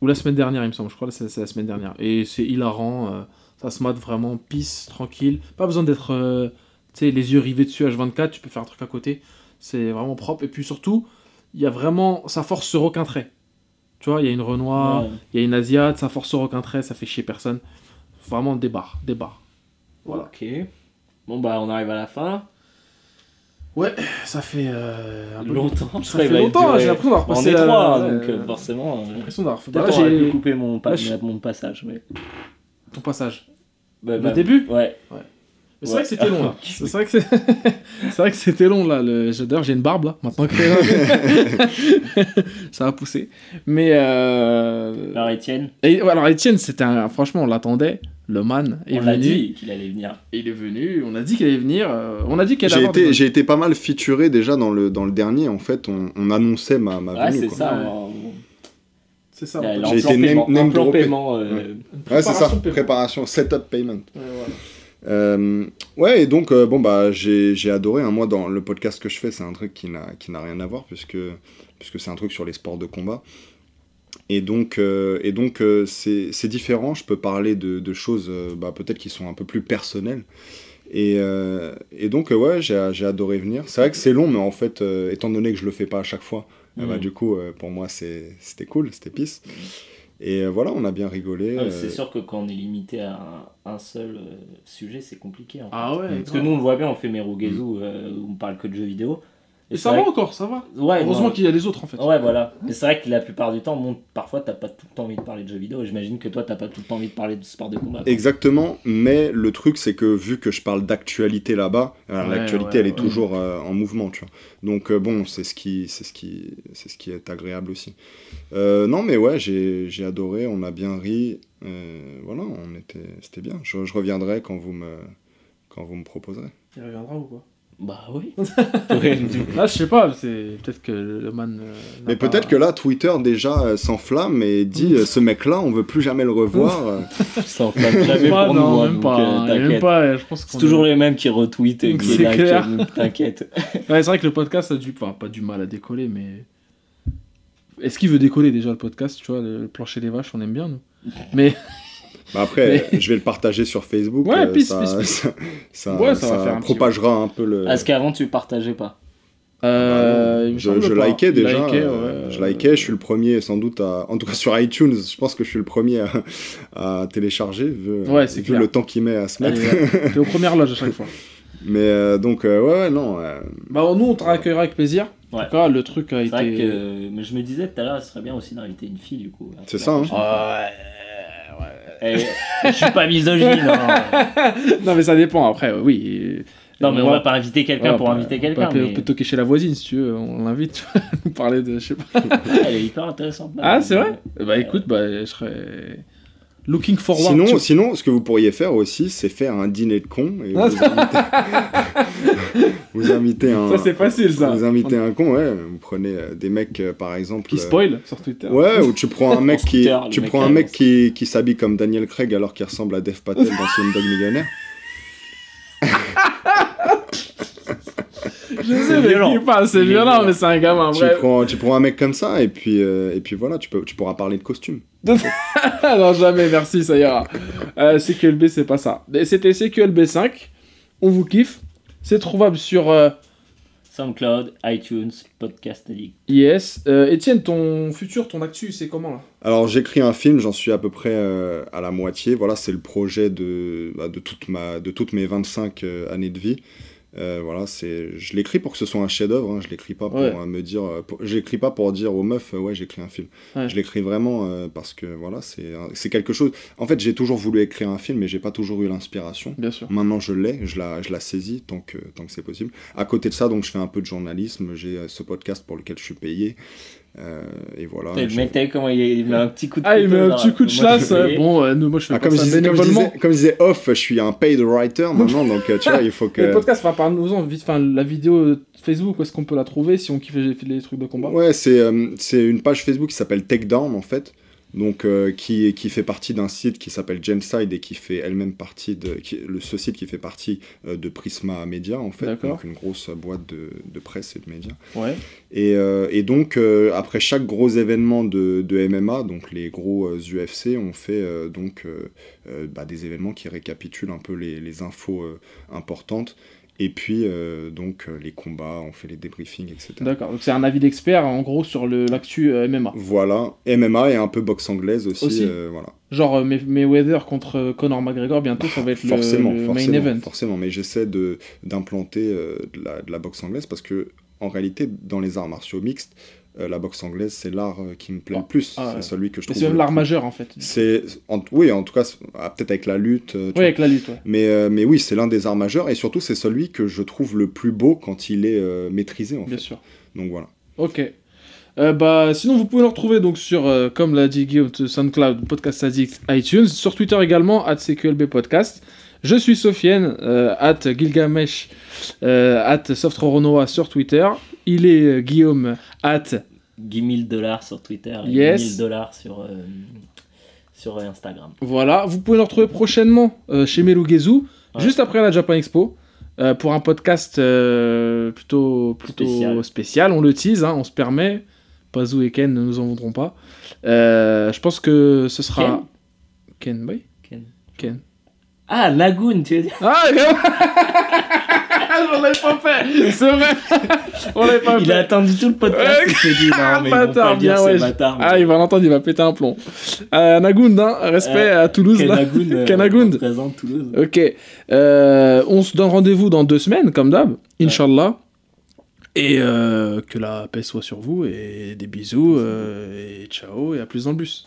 [SPEAKER 2] Ou la semaine dernière, il me semble, je crois que c'est la semaine dernière. Et c'est hilarant, euh, ça se mate vraiment peace, tranquille. Pas besoin d'être, tu sais, les yeux rivés dessus H24, tu peux faire un truc à côté. C'est vraiment propre. Et puis surtout, il y a vraiment, ça force sur aucun trait. Tu vois, il y a une Renoir,
[SPEAKER 3] Ouais.
[SPEAKER 2] il y a une Asiate, ça force sur aucun trait, ça fait chier personne. Vraiment des barres, des barres. Voilà.
[SPEAKER 3] Ok. Bon bah on arrive à la fin.
[SPEAKER 2] Ouais, ça fait euh, un peu
[SPEAKER 3] Longtemps.
[SPEAKER 2] Ça fait longtemps, j'ai l'impression d'avoir
[SPEAKER 3] On
[SPEAKER 2] passé
[SPEAKER 3] est
[SPEAKER 2] la-
[SPEAKER 3] trois,
[SPEAKER 2] la-
[SPEAKER 3] donc euh, forcément.
[SPEAKER 2] J'ai
[SPEAKER 3] euh,
[SPEAKER 2] l'impression d'avoir fait.
[SPEAKER 3] Peut-être
[SPEAKER 2] Bah,
[SPEAKER 3] on
[SPEAKER 2] j'ai
[SPEAKER 3] couper mon, pa-
[SPEAKER 2] Là, je-
[SPEAKER 3] mon passage. Mais...
[SPEAKER 2] ton passage.
[SPEAKER 3] Bah,
[SPEAKER 2] Le
[SPEAKER 3] bah,
[SPEAKER 2] début
[SPEAKER 3] Ouais.
[SPEAKER 2] Mais c'est
[SPEAKER 3] Ouais.
[SPEAKER 2] vrai que c'était long là. C'est vrai que c'est c'est vrai que c'était long là. Le... j'ai- D'ailleurs j'ai une barbe là. Maintenant que ça a poussé. Mais euh...
[SPEAKER 3] Alors Étienne,
[SPEAKER 2] Et, ouais, alors Étienne c'était un... franchement on l'attendait. Le man est
[SPEAKER 3] on l'a
[SPEAKER 2] venu.
[SPEAKER 3] dit qu'il allait venir.
[SPEAKER 2] Il est venu. On a dit qu'il allait venir. euh, On a dit qu'elle
[SPEAKER 4] J'ai
[SPEAKER 2] allait
[SPEAKER 4] été,
[SPEAKER 2] avoir
[SPEAKER 4] j'ai été pas mal featuré déjà dans le, dans le dernier. En fait, on, on annonçait ma, ma
[SPEAKER 3] Ouais,
[SPEAKER 4] venue.
[SPEAKER 3] c'est ça.
[SPEAKER 2] Ouais.
[SPEAKER 3] on-
[SPEAKER 2] C'est ça.
[SPEAKER 4] J'ai été name- name
[SPEAKER 3] paiement, euh,
[SPEAKER 4] Ouais, c'est ça.
[SPEAKER 2] préparation paiement.
[SPEAKER 4] Préparation, setup payment.
[SPEAKER 2] Ouais, voilà.
[SPEAKER 4] Euh, ouais, et donc, euh, bon, bah, j'ai j'ai adoré. hein. Moi, dans le podcast que je fais, c'est un truc qui n'a qui n'a rien à voir, puisque, puisque c'est un truc sur les sports de combat. Et donc, euh, et donc c'est c'est différent. Je peux parler de, de choses bah, peut-être qui sont un peu plus personnelles. Et, et donc, ouais, j'ai j'ai adoré venir. C'est vrai que c'est long, mais en fait, étant donné que je le fais pas à chaque fois, bah, du coup, pour moi, c'est- c'était cool, c'était pisse. Et euh, voilà, on a bien rigolé.
[SPEAKER 3] ah,
[SPEAKER 4] euh,
[SPEAKER 3] C'est sûr que quand on est limité à un, un seul euh, sujet, c'est compliqué. en fait.
[SPEAKER 2] Ah ouais.
[SPEAKER 3] Parce que nous, on le voit bien, on fait Merugezu, euh, où on parle que de jeux vidéo.
[SPEAKER 2] Et ça va encore, ça va.
[SPEAKER 3] Ouais,
[SPEAKER 2] Heureusement
[SPEAKER 3] non.
[SPEAKER 2] qu'il y a les autres en fait.
[SPEAKER 3] Ouais, voilà. Mais c'est vrai que la plupart du temps, bon, parfois, t'as pas tout le temps envie de parler de jeux vidéo. J'imagine que toi, t'as pas tout le temps envie de parler de sport de combat. quoi.
[SPEAKER 4] Exactement, mais le truc c'est que vu que je parle d'actualité là-bas,
[SPEAKER 2] Ouais,
[SPEAKER 4] l'actualité
[SPEAKER 2] ouais,
[SPEAKER 4] elle est
[SPEAKER 2] ouais.
[SPEAKER 4] toujours euh, en mouvement, tu vois. Donc euh, bon, c'est ce qui, c'est ce qui, c'est ce qui est agréable aussi. Euh, non mais ouais, j'ai, j'ai adoré, on a bien ri, euh, voilà, on était, c'était bien. Je, je reviendrai quand vous me, quand vous me proposerez.
[SPEAKER 2] Il reviendra ou quoi?
[SPEAKER 3] Bah oui.
[SPEAKER 2] Là, je sais pas. C'est peut-être que le man. euh,
[SPEAKER 4] Mais
[SPEAKER 2] pas-
[SPEAKER 4] peut-être que là, Twitter déjà euh, s'enflamme et dit euh, ce mec-là, on veut plus jamais le revoir. euh.
[SPEAKER 3] Ça enflamme jamais
[SPEAKER 2] Pas,
[SPEAKER 3] pour
[SPEAKER 2] non,
[SPEAKER 3] nous. hein,
[SPEAKER 2] même
[SPEAKER 3] donc,
[SPEAKER 2] pas.
[SPEAKER 3] euh,
[SPEAKER 2] hein, même
[SPEAKER 3] t'inquiète.
[SPEAKER 2] pas. Je pense qu'on
[SPEAKER 3] C'est toujours
[SPEAKER 2] est-
[SPEAKER 3] les mêmes qui retweetent et qui like, t'inquiète.
[SPEAKER 2] Ouais, c'est vrai que le podcast a du. Enfin, pas du mal à décoller, mais. Est-ce qu'il veut décoller déjà le podcast Tu vois, le plancher des vaches, on aime bien nous. Mais.
[SPEAKER 4] Bah après, je vais le partager sur Facebook.
[SPEAKER 2] Ouais,
[SPEAKER 4] euh,
[SPEAKER 2] pisse,
[SPEAKER 4] ça,
[SPEAKER 2] pisse, pisse.
[SPEAKER 4] ça, ça-
[SPEAKER 2] Ouais, ça va
[SPEAKER 4] ça
[SPEAKER 2] faire un petit-
[SPEAKER 4] propagera un peu le.
[SPEAKER 3] Est-ce qu'avant, tu partageais pas
[SPEAKER 2] Euh, me
[SPEAKER 4] je, likais déjà. euh,
[SPEAKER 2] ouais.
[SPEAKER 4] Je likais, je suis le premier sans doute à. En tout cas sur iTunes, je pense que je suis le premier à, à télécharger vu,
[SPEAKER 2] Ouais, c'est
[SPEAKER 4] vu
[SPEAKER 2] clair.
[SPEAKER 4] le temps qu'il met à se mettre.
[SPEAKER 2] T'es aux premières loges à chaque fois.
[SPEAKER 4] Mais euh, donc, euh, ouais, ouais, non. euh,
[SPEAKER 2] Bah, nous, on te accueillera avec plaisir. En
[SPEAKER 3] Ouais.
[SPEAKER 2] tout cas, le truc a été.
[SPEAKER 3] vrai que. euh, Mais je me disais tout à l'heure, ce serait bien aussi d'inviter une fille, du coup.
[SPEAKER 4] C'est ça, hein.
[SPEAKER 3] Eh, je suis pas misogyne. hein.
[SPEAKER 2] non, mais ça dépend. Après, oui.
[SPEAKER 3] Non, mais on
[SPEAKER 2] va-
[SPEAKER 3] va pas inviter quelqu'un
[SPEAKER 2] Ouais,
[SPEAKER 3] pour inviter
[SPEAKER 2] on peut
[SPEAKER 3] quelqu'un. mais-
[SPEAKER 2] On peut toquer chez la voisine si tu veux, on l'invite, nous parler de. Je sais pas.
[SPEAKER 3] Elle est hyper intéressante.
[SPEAKER 2] Ah, c'est vrai Bah écoute, bah je serais. Looking forward.
[SPEAKER 4] Sinon,
[SPEAKER 2] to-
[SPEAKER 4] sinon, ce que vous pourriez faire aussi, c'est faire un dîner de et
[SPEAKER 2] Ah,
[SPEAKER 4] vous invitez, vous invitez un.
[SPEAKER 2] Ça, c'est facile, ça.
[SPEAKER 4] Vous invitez un con, ouais. Vous prenez euh, des mecs, euh, par exemple.
[SPEAKER 2] Qui
[SPEAKER 4] euh,
[SPEAKER 2] spoil sur Twitter.
[SPEAKER 4] Ouais, ou tu prends un mec qui, tu
[SPEAKER 3] mec
[SPEAKER 4] prends
[SPEAKER 3] qui
[SPEAKER 4] un mec qui, qui s'habille comme Daniel Craig alors qu'il ressemble à Dev Patel dans Slumdog Millionnaire.
[SPEAKER 2] Je sais, mais
[SPEAKER 3] violent.
[SPEAKER 2] qui parle, c'est
[SPEAKER 3] Il est
[SPEAKER 2] violent,
[SPEAKER 3] violent.
[SPEAKER 2] mais c'est un gamin,
[SPEAKER 4] tu,
[SPEAKER 2] bref.
[SPEAKER 4] prends, tu prends un mec comme ça et puis, euh, et puis voilà, tu, peux, tu pourras parler de costume.
[SPEAKER 2] non, jamais, merci, ça ira. Euh, CQLB, c'est pas ça. C'était CQLB 5. On vous kiffe. C'est trouvable sur euh,
[SPEAKER 3] SoundCloud, iTunes, Podcast Addict.
[SPEAKER 2] Yes. Euh, Étienne, ton futur, ton actu, c'est comment là?
[SPEAKER 4] Alors j'écris un film, j'en suis à peu près euh, à la moitié. Voilà, c'est le projet de, bah, de, toute ma, de toutes mes 25 euh, années de vie. Euh, voilà, c'est, je l'écris pour que ce soit un chef-d'œuvre. Hein. Je l'écris pas pour
[SPEAKER 2] Ouais.
[SPEAKER 4] euh, me dire, euh, pour- l'écris pas pour dire aux meufs, ouais, j'écris un film.
[SPEAKER 2] Ouais.
[SPEAKER 4] Je l'écris vraiment euh, parce que voilà, c'est, quelque chose. En fait, j'ai toujours voulu écrire un film, mais j'ai pas toujours eu l'inspiration.
[SPEAKER 2] Bien sûr.
[SPEAKER 4] Maintenant, je l'ai, je la, je la saisis tant que, tant que c'est possible. À côté de ça, donc, je fais un peu de journalisme. J'ai ce podcast pour lequel je suis payé. Euh, et voilà.
[SPEAKER 3] Le
[SPEAKER 4] je-
[SPEAKER 3] mec, t'as vu comment il, il met un petit coup de
[SPEAKER 2] Ah, il met un petit coup de chasse. Bon, euh, nous, moi, je fais
[SPEAKER 4] Ah,
[SPEAKER 2] pas
[SPEAKER 4] comme, je
[SPEAKER 2] ça
[SPEAKER 4] disais, comme, je disais, comme je disais off, je suis un paid writer maintenant, donc euh, tu vois, il faut
[SPEAKER 2] Le
[SPEAKER 4] que.
[SPEAKER 2] podcast, enfin, parle-nous-en vite. Enfin, la vidéo Facebook, où est-ce qu'on peut la trouver si on kiffe les, les trucs de combat?
[SPEAKER 4] Ouais, c'est euh, c'est une page Facebook qui s'appelle Takedown en fait, donc euh, qui, qui fait partie d'un site qui s'appelle Genside et qui fait elle-même partie de. Qui, le, ce site qui fait partie euh, de Prisma Media en fait, donc une grosse boîte de, de presse et de médias.
[SPEAKER 2] Ouais.
[SPEAKER 4] Et, euh, et donc, après chaque gros événement de, de MMA, donc les gros UFC, on fait donc bah, des événements qui récapitulent un peu les, les infos importantes. Et puis, euh, donc, euh, les combats, on fait les débriefings, etc.
[SPEAKER 2] D'accord. Donc, c'est un avis d'expert, en gros, sur l'actu euh, MMA.
[SPEAKER 4] Voilà, MMA et un peu boxe anglaise aussi.
[SPEAKER 2] Aussi.
[SPEAKER 4] euh, voilà.
[SPEAKER 2] Genre, May- Mayweather contre Conor McGregor, bientôt, ça va être le-
[SPEAKER 4] forcément,
[SPEAKER 2] le,
[SPEAKER 4] forcément,
[SPEAKER 2] main event.
[SPEAKER 4] forcément. Mais j'essaie de d'implanter euh, de, la, de la boxe anglaise parce que, en réalité, dans les arts martiaux mixtes, euh, la boxe anglaise, c'est l'art euh, qui me plaît
[SPEAKER 2] Ah.
[SPEAKER 4] le plus.
[SPEAKER 2] Ah,
[SPEAKER 4] c'est celui que je trouve.
[SPEAKER 2] c'est l'art majeur, en fait.
[SPEAKER 4] C'est, en- oui, en tout cas, ah, peut-être avec la lutte. euh,
[SPEAKER 2] Oui,
[SPEAKER 4] vois.
[SPEAKER 2] avec la lutte, ouais.
[SPEAKER 4] Mais, euh, mais oui, c'est l'un des arts majeurs et surtout, c'est celui que je trouve le plus beau quand il est euh, maîtrisé, en
[SPEAKER 2] Bien
[SPEAKER 4] fait.
[SPEAKER 2] sûr.
[SPEAKER 4] Donc voilà.
[SPEAKER 2] Ok. Bah, sinon, vous pouvez nous retrouver donc sur, comme l'a dit Guillaume, SoundCloud, Podcast Addict, iTunes, sur Twitter également, at CQLB Podcast. Je suis Sofiane, euh, at Gilgamesh, euh, at Softroronoa sur Twitter. Il est euh, Guillaume, at
[SPEAKER 3] 10 000 dollars sur Twitter et
[SPEAKER 2] Yes.
[SPEAKER 3] 10 000 dollars sur, euh, sur Instagram.
[SPEAKER 2] Voilà, vous pouvez nous retrouver prochainement euh, chez Melugezu,
[SPEAKER 3] Ouais.
[SPEAKER 2] juste après la Japan Expo, euh, pour un podcast euh, plutôt, plutôt spécial.
[SPEAKER 3] Spécial.
[SPEAKER 2] On le tease, hein, on se permet. Pazou et Ken ne nous en voudront pas. Euh, je pense que ce sera. Ken, oui
[SPEAKER 3] Ken.
[SPEAKER 2] Ken.
[SPEAKER 3] Ah, Nagoon, tu veux dire
[SPEAKER 2] Ah, on l'avait pas fait C'est vrai On l'avait pas
[SPEAKER 3] Il
[SPEAKER 2] fait
[SPEAKER 3] a attendu tout le podcast, il s'est dit non, mais ils vont
[SPEAKER 2] Bâtard,
[SPEAKER 3] dire,
[SPEAKER 2] bien,
[SPEAKER 3] c'est
[SPEAKER 2] ouais.
[SPEAKER 3] bâtard.
[SPEAKER 2] Ah, il va l'entendre, il va péter un plomb. Euh, Nagound, hein, respect
[SPEAKER 3] Euh,
[SPEAKER 2] à Toulouse. là.
[SPEAKER 3] Kenagoon, euh, représente Toulouse.
[SPEAKER 2] Ok. Euh, on se donne rendez-vous dans deux semaines, comme d'hab, Inch'Allah. Et euh, que la paix soit sur vous, et des bisous, euh, et ciao, et à plus dans le bus.